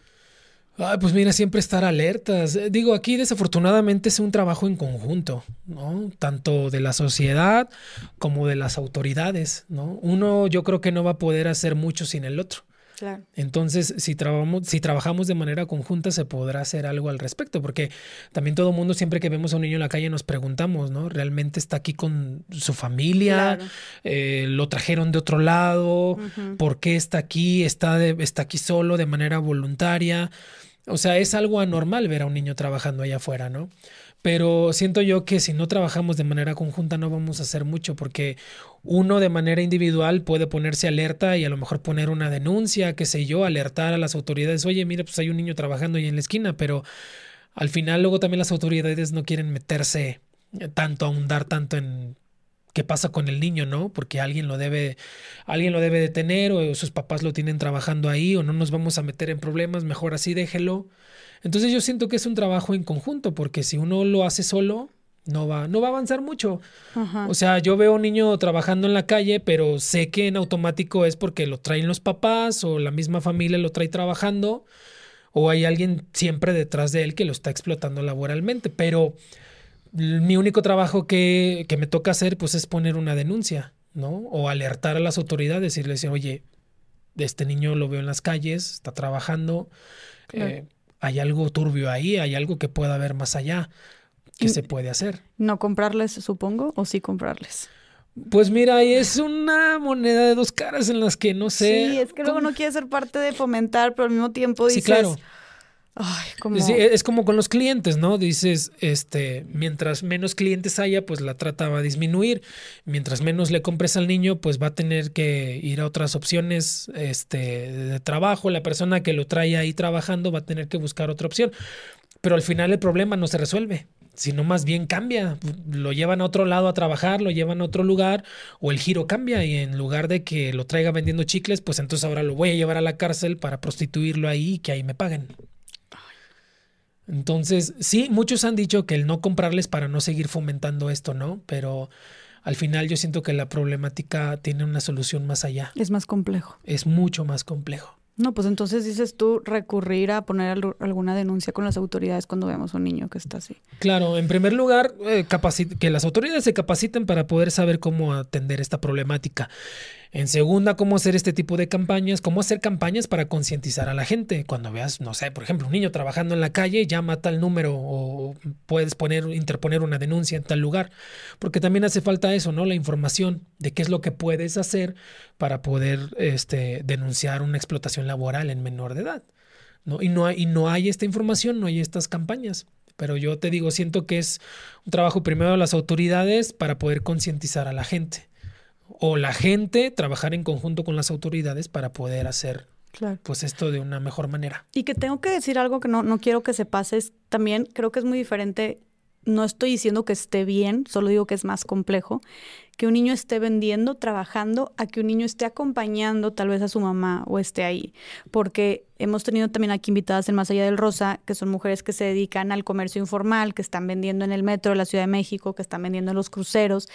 Ay, pues mira, siempre estar alertas. Eh, Digo, aquí desafortunadamente es un trabajo en conjunto, ¿no? Tanto de la sociedad como de las autoridades, ¿no? Uno yo creo que no va a poder hacer mucho sin el otro. Claro. Entonces, si trabajamos, si trabajamos de manera conjunta, se podrá hacer algo al respecto, porque también todo mundo, siempre que vemos a un niño en la calle, nos preguntamos, ¿no? ¿Realmente está aquí con su familia? Claro. Eh, ¿Lo trajeron de otro lado? ¿Por qué está aquí? ¿Está, de- ¿Está aquí solo de manera voluntaria? O sea, es algo anormal ver a un niño trabajando allá afuera, ¿no? Pero siento yo que si no trabajamos de manera conjunta no vamos a hacer mucho porque uno de manera individual puede ponerse alerta y a lo mejor poner una denuncia, qué sé yo, alertar a las autoridades, oye, mira, pues hay un niño trabajando ahí en la esquina, pero al final luego también las autoridades no quieren meterse eh, tanto, ahondar tanto en qué pasa con el niño, ¿no? Porque alguien lo debe, alguien lo debe detener o sus papás lo tienen trabajando ahí o no nos vamos a meter en problemas, mejor así déjelo. Entonces yo siento que es un trabajo en conjunto, porque si uno lo hace solo, no va, no va a avanzar mucho. Ajá. O sea, yo veo a un niño trabajando en la calle, pero sé que en automático es porque lo traen los papás o la misma familia lo trae trabajando o hay alguien siempre detrás de él que lo está explotando laboralmente. Pero mi único trabajo que, que me toca hacer pues es poner una denuncia, ¿no? O alertar a las autoridades y decir, oye, este niño lo veo en las calles, está trabajando, Claro. eh, hay algo turbio ahí, hay algo que pueda haber más allá que Y- se puede hacer. No comprarles, supongo, o sí comprarles. Pues mira, es una moneda de dos caras en las que no sé. Sí, es que luego cómo- no quiere ser parte de fomentar, pero al mismo tiempo Sí, dices, claro. ay, como Sí, es como con los clientes, ¿no? Dices, este, mientras menos clientes haya, pues la trata va a disminuir. Mientras menos le compres al niño, pues va a tener que ir a otras opciones, este, de trabajo. La persona que lo trae ahí trabajando va a tener que buscar otra opción. Pero al final el problema no se resuelve, sino más bien cambia. Lo llevan a otro lado a trabajar, lo llevan a otro lugar, o el giro cambia y en lugar de que lo traiga vendiendo chicles, pues entonces ahora lo voy a llevar a la cárcel para prostituirlo ahí y que ahí me paguen. Entonces, sí, muchos han dicho que el no comprarles para no seguir fomentando esto, ¿no? Pero al final yo siento que la problemática tiene una solución más allá. es más complejo. Es mucho más complejo. No, pues entonces dices tú recurrir a poner al- alguna denuncia con las autoridades cuando veamos a un niño que está así. Claro, en primer lugar, eh, que las autoridades se capaciten para poder saber cómo atender esta problemática. En segunda, cómo hacer este tipo de campañas, cómo hacer campañas para concientizar a la gente. Cuando veas, no sé, por ejemplo, un niño trabajando en la calle, llama a tal número o puedes poner, interponer una denuncia en tal lugar. Porque también hace falta eso, ¿no? La información de qué es lo que puedes hacer para poder este, denunciar una explotación laboral en menor de edad. Y, no hay, y no hay esta información, no hay estas campañas. Pero yo te digo, siento que es un trabajo primero de las autoridades para poder concientizar a la gente. O la gente trabajar en conjunto con las autoridades para poder hacer Claro. pues esto de una mejor manera. Y que tengo que decir algo que no, no quiero que se pase, es también creo que es muy diferente no estoy diciendo que esté bien, solo digo que es más complejo, que un niño esté vendiendo, trabajando, a que un niño esté acompañando tal vez a su mamá o esté ahí. Porque hemos tenido también aquí invitadas en Más Allá del Rosa, que son mujeres que se dedican al comercio informal, que están vendiendo en el metro de la Ciudad de México, que están vendiendo en los cruceros,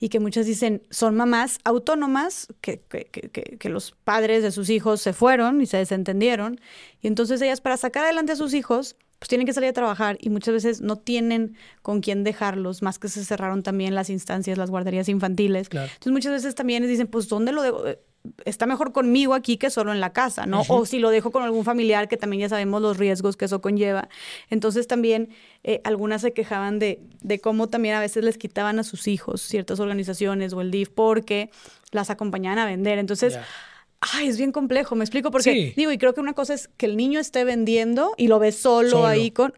y que muchas dicen, son mamás autónomas, que, que, los padres de sus hijos se fueron y se desentendieron, y entonces ellas para sacar adelante a sus hijos, pues tienen que salir a trabajar y muchas veces no tienen con quién dejarlos, más que se cerraron también las instancias, las guarderías infantiles. Entonces muchas veces también dicen, pues ¿dónde lo dejo? Está mejor conmigo aquí que solo en la casa, ¿no? O si lo dejo con algún familiar, que también ya sabemos los riesgos que eso conlleva. Entonces también eh, algunas se quejaban de, de cómo también a veces les quitaban a sus hijos ciertas organizaciones o el DIF porque las acompañaban a vender. Entonces ay, es bien complejo, me explico, porque digo, y creo que una cosa es que el niño esté vendiendo y lo ve solo, ahí con,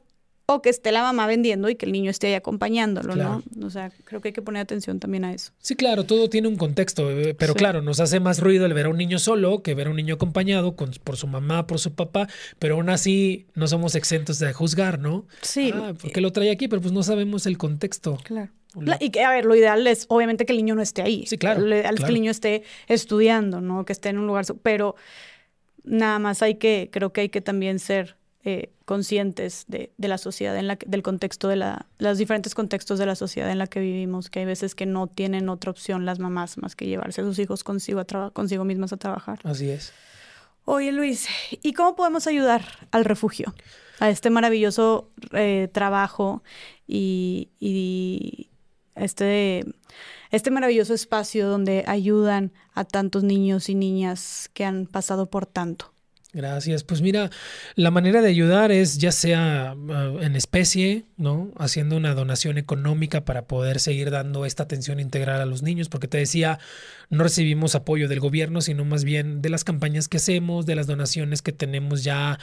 o que esté la mamá vendiendo y que el niño esté ahí acompañándolo, ¿no? O sea, creo que hay que poner atención también a eso. Sí, claro, todo tiene un contexto, pero claro, nos hace más ruido el ver a un niño solo que ver a un niño acompañado con, por su mamá, por su papá, pero aún así no somos exentos de juzgar, ¿no? Sí. Ah, porque lo trae aquí, pero pues no sabemos el contexto. Claro. Y que, a ver, lo ideal es obviamente que el niño no esté ahí. Sí, claro. Lo ideal es que el niño esté estudiando, ¿no? Que esté en un lugar. Pero nada más hay que, creo que hay que también ser eh, conscientes de, de, la sociedad, en la del contexto de la, los diferentes contextos de la sociedad en la que vivimos, que hay veces que no tienen otra opción las mamás más que llevarse a sus hijos consigo, a consigo mismas a trabajar. Así es. Oye, Luis, ¿y cómo podemos ayudar al refugio? A este maravilloso eh, trabajo y, y este, este maravilloso espacio donde ayudan a tantos niños y niñas que han pasado por tanto. Gracias. Pues mira, la manera de ayudar es ya sea uh, en especie, ¿no? Haciendo una donación económica para poder seguir dando esta atención integral a los niños, porque te decía, no recibimos apoyo del gobierno, sino más bien de las campañas que hacemos, de las donaciones que tenemos ya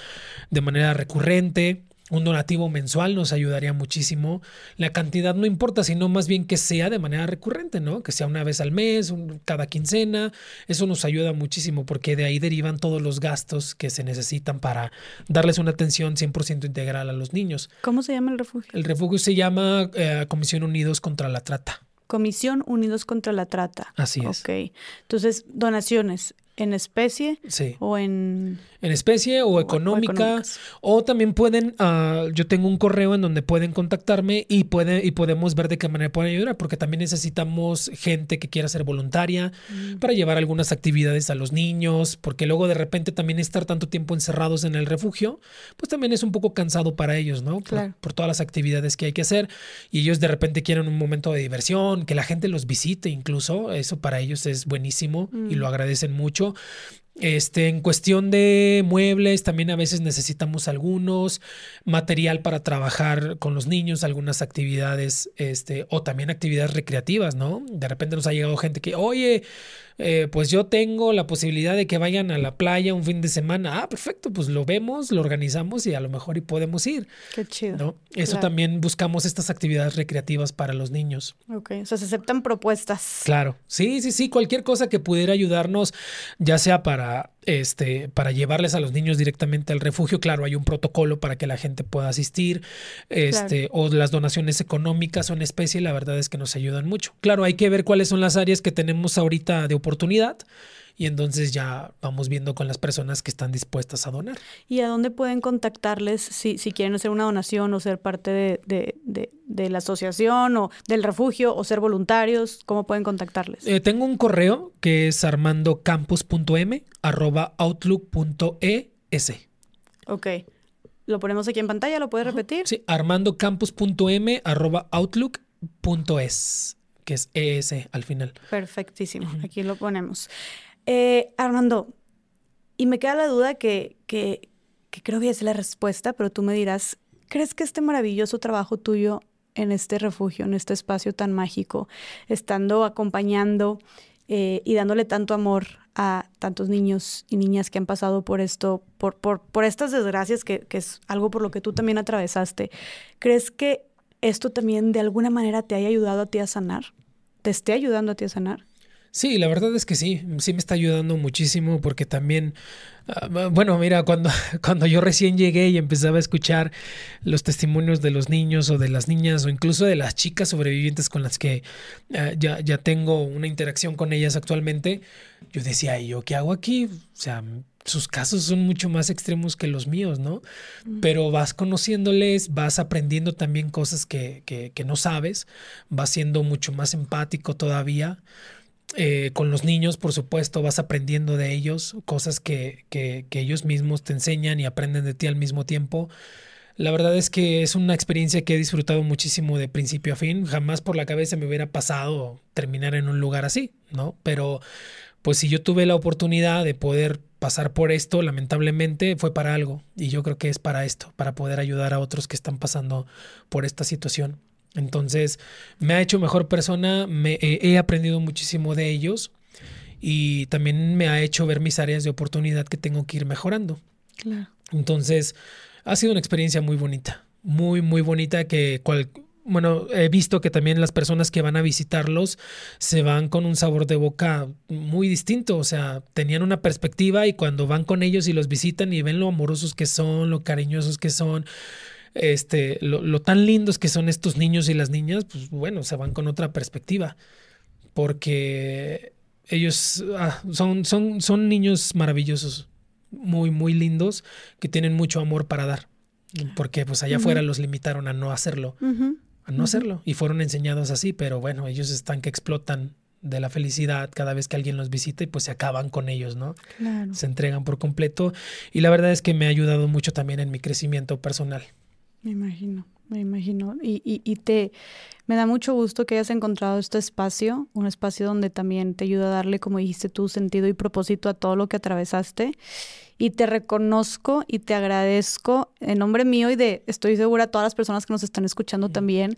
de manera recurrente. Un donativo mensual nos ayudaría muchísimo. La cantidad no importa, sino más bien que sea de manera recurrente, ¿no? Que sea una vez al mes, cada quincena. Eso nos ayuda muchísimo porque de ahí derivan todos los gastos que se necesitan para darles una atención 100% integral a los niños. ¿Cómo se llama el refugio? El refugio se llama eh, Comisión Unidos contra la Trata. Comisión Unidos contra la Trata. Así es. Ok. Entonces, donaciones en especie sí. o en en especie o, económica o, también pueden uh, yo tengo un correo en donde pueden contactarme y puede y podemos ver de qué manera pueden ayudar porque también necesitamos gente que quiera ser voluntaria mm. para llevar algunas actividades a los niños porque luego de repente también estar tanto tiempo encerrados en el refugio pues también es un poco cansado para ellos no claro. por, por, todas las actividades que hay que hacer y ellos de repente quieren un momento de diversión que la gente los visite incluso eso para ellos es buenísimo mm. y lo agradecen mucho este, en cuestión de muebles, también a veces necesitamos algunos, material para trabajar con los niños, algunas actividades, este, o también actividades recreativas, ¿no? De repente nos ha llegado gente que, oye, eh, pues yo tengo la posibilidad de que vayan a la playa un fin de semana. Ah, perfecto, pues lo vemos, lo organizamos y a lo mejor y podemos ir. Qué chido. ¿no? Eso Claro. también buscamos estas actividades recreativas para los niños. Ok, o sea, se aceptan propuestas. Claro, sí, sí, sí, cualquier cosa que pudiera ayudarnos, ya sea para este, para llevarles a los niños directamente al refugio, claro, hay un protocolo para que la gente pueda asistir, este, o las donaciones económicas en especie, la verdad es que nos ayudan mucho. Claro, hay que ver cuáles son las áreas que tenemos ahorita de oportunidad y entonces ya vamos viendo con las personas que están dispuestas a donar. ¿Y a dónde pueden contactarles si, si quieren hacer una donación o ser parte de, de, de, de, la asociación o del refugio o ser voluntarios? ¿Cómo pueden contactarles? Eh, tengo un correo que es armandocampus.m arroba outlook.es. Ok. ¿Lo ponemos aquí en pantalla? ¿Lo puedes repetir? Sí, armandocampus.m arroba outlook.es, que es ES al final. Perfectísimo. Uh -huh. Aquí lo ponemos. Eh, Armando, y me queda la duda que, que, que creo que es la respuesta, pero tú me dirás, ¿crees que este maravilloso trabajo tuyo en este refugio, en este espacio tan mágico, estando acompañando eh, y dándole tanto amor a tantos niños y niñas que han pasado por esto, por, por, por estas desgracias, que, que es algo por lo que tú también atravesaste, ¿crees que esto también de alguna manera te haya ayudado a ti a sanar? ¿Te esté ayudando a ti a sanar? Sí, la verdad es que sí, sí me está ayudando muchísimo porque también, ah, bueno, mira, cuando, <laughs> cuando yo recién llegué y empezaba a escuchar los testimonios de los niños o de las niñas o incluso de las chicas sobrevivientes con las que ah, ya, ya tengo una interacción con ellas actualmente, yo decía, ¿y yo qué hago aquí? O sea, sus casos son mucho más extremos que los míos, ¿no? Pero vas conociéndoles, vas aprendiendo también cosas que, que, que no sabes, vas siendo mucho más empático todavía. Eh, con los niños, por supuesto, vas aprendiendo de ellos, cosas que, que, que, ellos mismos te enseñan y aprenden de ti al mismo tiempo. La verdad es que es una experiencia que he disfrutado muchísimo de principio a fin. Jamás por la cabeza me hubiera pasado terminar en un lugar así, ¿no? Pero pues si yo tuve la oportunidad de poder pasar por esto, lamentablemente fue para algo. Y yo creo que es para esto, para poder ayudar a otros que están pasando por esta situación. Entonces, me ha hecho mejor persona, me, he aprendido muchísimo de ellos y también me ha hecho ver mis áreas de oportunidad que tengo que ir mejorando. Claro. Entonces, ha sido una experiencia muy bonita, muy, muy bonita que cual, bueno, he visto que también las personas que van a visitarlos se van con un sabor de boca muy distinto, o sea, tenían una perspectiva y cuando van con ellos y los visitan y ven lo amorosos que son, lo cariñosos que son, este, lo, tan lindos que son estos niños y las niñas, pues bueno, se van con otra perspectiva. Porque ellos ah, son, son, son niños maravillosos, muy, muy lindos, que tienen mucho amor para dar. Porque pues allá afuera los limitaron a no hacerlo, a no hacerlo. Y fueron enseñados así, pero bueno, ellos están que explotan de la felicidad cada vez que alguien los visita y pues se acaban con ellos, ¿no? Se entregan por completo. Y la verdad es que me ha ayudado mucho también en mi crecimiento personal. Me imagino, me imagino. Y, y, y, te, me da mucho gusto que hayas encontrado este espacio, un espacio donde también te ayuda a darle, como dijiste tú, sentido y propósito a todo lo que atravesaste. Y te reconozco y te agradezco en nombre mío y de, estoy segura, todas las personas que nos están escuchando también,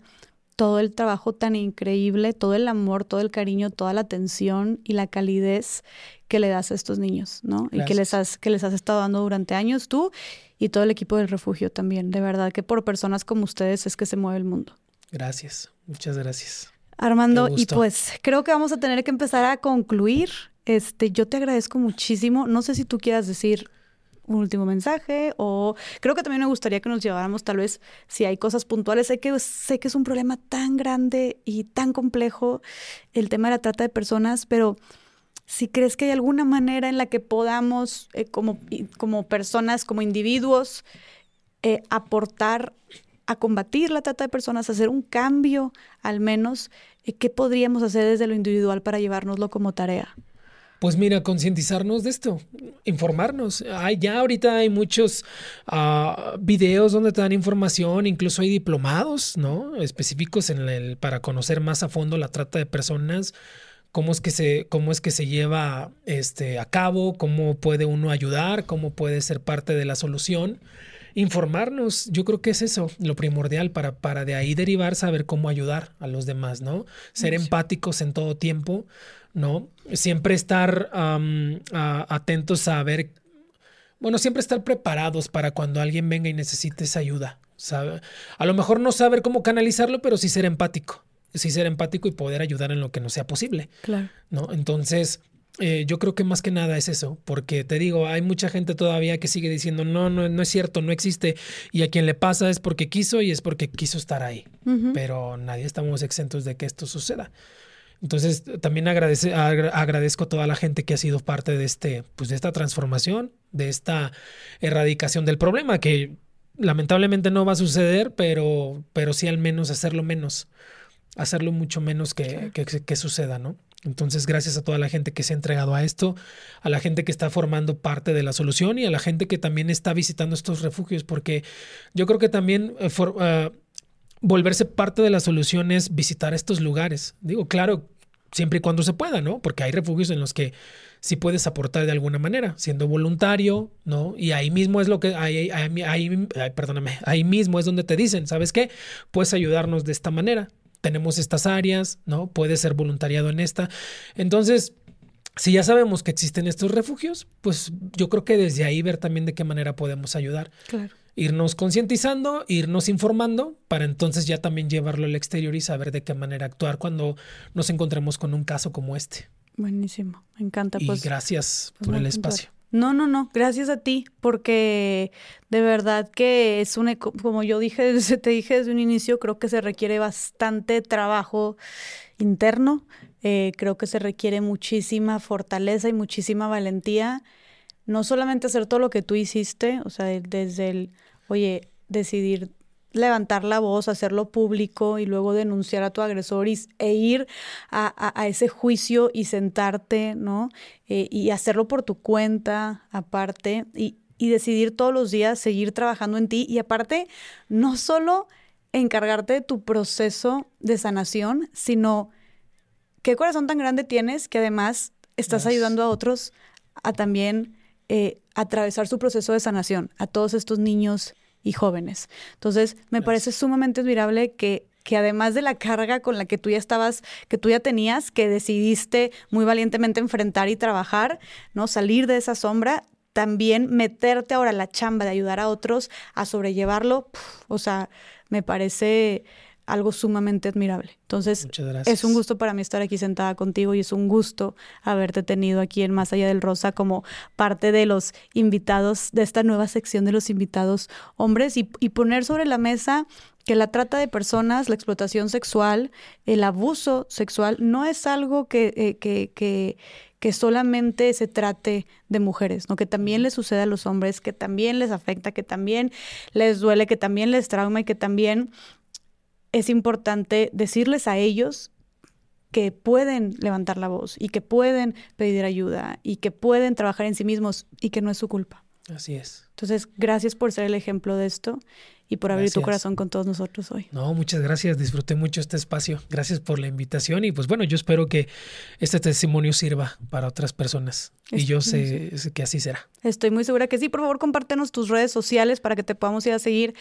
todo el trabajo tan increíble, todo el amor, todo el cariño, toda la atención y la calidez que le das a estos niños, ¿no? Y que les, has, que les has estado dando durante años tú y todo el equipo del refugio también. De verdad que por personas como ustedes es que se mueve el mundo. Gracias, muchas gracias. Armando, y pues creo que vamos a tener que empezar a concluir. Este, yo te agradezco muchísimo. No sé si tú quieras decir un último mensaje o creo que también me gustaría que nos lleváramos tal vez si hay cosas puntuales. Sé que, sé que es un problema tan grande y tan complejo el tema de la trata de personas, pero si crees que hay alguna manera en la que podamos eh, como, como personas, como individuos, eh, aportar a combatir la trata de personas, hacer un cambio al menos, eh, ¿qué podríamos hacer desde lo individual para llevárnoslo como tarea? Pues mira, concientizarnos de esto, informarnos. Hay, ya ahorita hay muchos uh, videos donde te dan información, incluso hay diplomados, ¿no? Específicos en el, para conocer más a fondo la trata de personas, cómo es que se, cómo es que se lleva este, a cabo, cómo puede uno ayudar, cómo puede ser parte de la solución. Informarnos, yo creo que es eso, lo primordial para, para de ahí derivar, saber cómo ayudar a los demás, ¿no? Ser empáticos en todo tiempo ¿no? Siempre estar atentos a ver, bueno, siempre estar preparados para cuando alguien venga y necesite esa ayuda. A lo mejor no saber cómo canalizarlo, pero sí ser empático. Sí ser empático y poder ayudar en lo que no sea posible. Claro. ¿no? Entonces, eh, yo creo que más que nada es eso, porque te digo, hay mucha gente todavía que sigue diciendo, no, no, no es cierto, no existe, y a quien le pasa es porque quiso y es porque quiso estar ahí, pero nadie estamos exentos de que esto suceda. Entonces, también agradece, agradezco a toda la gente que ha sido parte de, este, pues, de esta transformación, de esta erradicación del problema, que lamentablemente no va a suceder, pero, pero sí al menos hacerlo menos, hacerlo mucho menos que, que, que suceda, ¿no? Entonces, gracias a toda la gente que se ha entregado a esto, a la gente que está formando parte de la solución y a la gente que también está visitando estos refugios, porque yo creo que también eh, ah, volverse parte de la solución es visitar estos lugares. Digo, claro, siempre y cuando se pueda, ¿no? Porque hay refugios en los que sí puedes aportar de alguna manera, siendo voluntario, ¿no? Y ahí mismo es lo que, ahí, ahí, ahí, perdóname, ahí mismo es donde te dicen, ¿sabes qué? Puedes ayudarnos de esta manera. Tenemos estas áreas, ¿no? Puedes ser voluntariado en esta. Entonces, si ya sabemos que existen estos refugios, pues yo creo que desde ahí ver también de qué manera podemos ayudar. Claro irnos concientizando, irnos informando, para entonces ya también llevarlo al exterior y saber de qué manera actuar cuando nos encontremos con un caso como este. Buenísimo, me encanta. Y pues, gracias pues por el puntual. espacio. No, no, no, gracias a ti, porque de verdad que es un, eco- como yo dije, <laughs> te dije desde un inicio, creo que se requiere bastante trabajo interno, eh, creo que se requiere muchísima fortaleza y muchísima valentía, no solamente hacer todo lo que tú hiciste, o sea, desde el, oye, decidir levantar la voz, hacerlo público y luego denunciar a tu agresor y, e ir a, a- a ese juicio y sentarte, ¿no? Eh, y hacerlo por tu cuenta, aparte, y, y decidir todos los días seguir trabajando en ti y aparte, no solo encargarte de tu proceso de sanación, sino qué corazón tan grande tienes que además estás ayudando a otros a también eh, atravesar su proceso de sanación, a todos estos niños y jóvenes. Entonces, me Gracias. parece sumamente admirable que, que además de la carga con la que tú ya estabas, que tú ya tenías, que decidiste muy valientemente enfrentar y trabajar, ¿no? Salir de esa sombra, también meterte ahora a la chamba de ayudar a otros a sobrellevarlo, puf, o sea, me parece algo sumamente admirable. Entonces, es un gusto para mí estar aquí sentada contigo y es un gusto haberte tenido aquí en Más Allá del Rosa como parte de los invitados de esta nueva sección de los invitados hombres y, y poner sobre la mesa que la trata de personas, la explotación sexual, el abuso sexual no es algo que, eh, que, que, que solamente se trate de mujeres, ¿no? que también les sucede a los hombres, que también les afecta, que también les duele, que también les trauma y que también es importante decirles a ellos que pueden levantar la voz y que pueden pedir ayuda y que pueden trabajar en sí mismos y que no es su culpa. Así es. Entonces, gracias por ser el ejemplo de esto y por abrir tu corazón con todos nosotros hoy. No, muchas gracias. Disfruté mucho este espacio. Gracias por la invitación. Y pues bueno, yo espero que este testimonio sirva para otras personas. Y yo sé, sé que así será. Estoy muy segura que sí. Por favor, compártenos tus redes sociales para que te podamos ir a seguir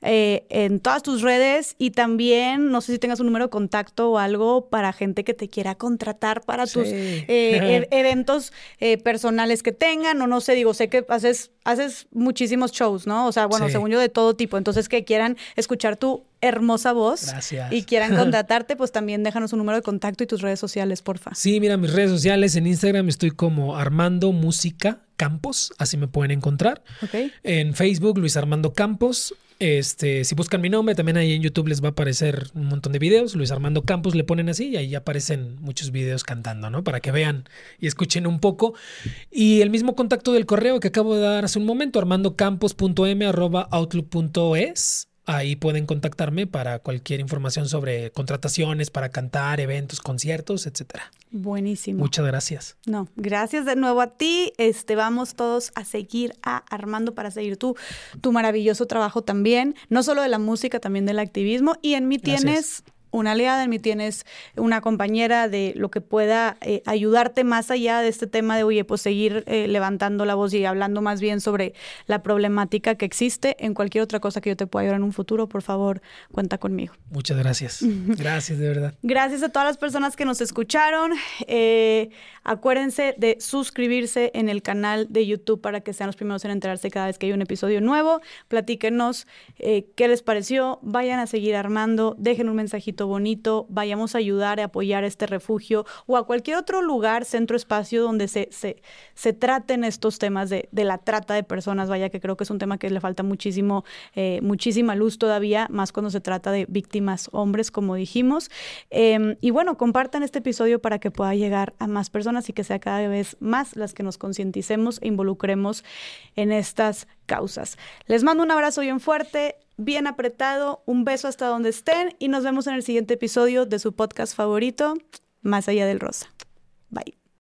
eh, en todas tus redes y también, no sé si tengas un número de contacto o algo para gente que te quiera contratar para tus eh, <laughs> e- eventos eh, personales que tengan o no sé, digo, sé que haces, haces muchísimos shows, ¿no? O sea, bueno, Sí. según yo, de todo tipo. Entonces, que quieran escuchar tu hermosa voz Gracias. y quieran <laughs> contratarte, pues también déjanos un número de contacto y tus redes sociales, porfa. Sí, mira, mis redes sociales en Instagram estoy como Armando Música Campos, así me pueden encontrar. ¿Ok? En Facebook, Luis Armando Campos. Este, si buscan mi nombre, también ahí en YouTube les va a aparecer un montón de videos. Luis Armando Campos le ponen así y ahí aparecen muchos videos cantando, ¿no? Para que vean y escuchen un poco. Y el mismo contacto del correo que acabo de dar hace un momento, armandocampos.m@outlook.es. Ahí pueden contactarme para cualquier información sobre contrataciones para cantar, eventos, conciertos, etcétera. Buenísimo. Muchas gracias. No, gracias de nuevo a ti. Este, vamos todos a seguir a Armando para seguir tu, tu maravilloso trabajo también, no solo de la música, también del activismo. Y en mí Gracias. Una aliada, en mí tienes una compañera de lo que pueda eh, ayudarte más allá de este tema de, oye, pues seguir eh, levantando la voz y hablando más bien sobre la problemática que existe en cualquier otra cosa que yo te pueda ayudar en un futuro, por favor, cuenta conmigo. Muchas gracias. <laughs> Gracias, de verdad. Gracias a todas las personas que nos escucharon. Eh, acuérdense de suscribirse en el canal de YouTube para que sean los primeros en enterarse cada vez que hay un episodio nuevo. Platíquenos qué les pareció. Vayan a seguir armando. Dejen un mensajito bonito. Vayamos a ayudar a apoyar este refugio o a cualquier otro lugar, centro, espacio donde se, se, se traten estos temas de, de la trata de personas. Vaya que creo que es un tema que le falta muchísimo, eh, muchísima luz todavía, más cuando se trata de víctimas hombres, como dijimos. Eh, y bueno, compartan este episodio para que pueda llegar a más personas y que sea cada vez más las que nos concienticemos e involucremos en estas causas. Les mando un abrazo bien fuerte, bien apretado, un beso hasta donde estén y nos vemos en el siguiente episodio de su podcast favorito, Más allá del rosa. Bye.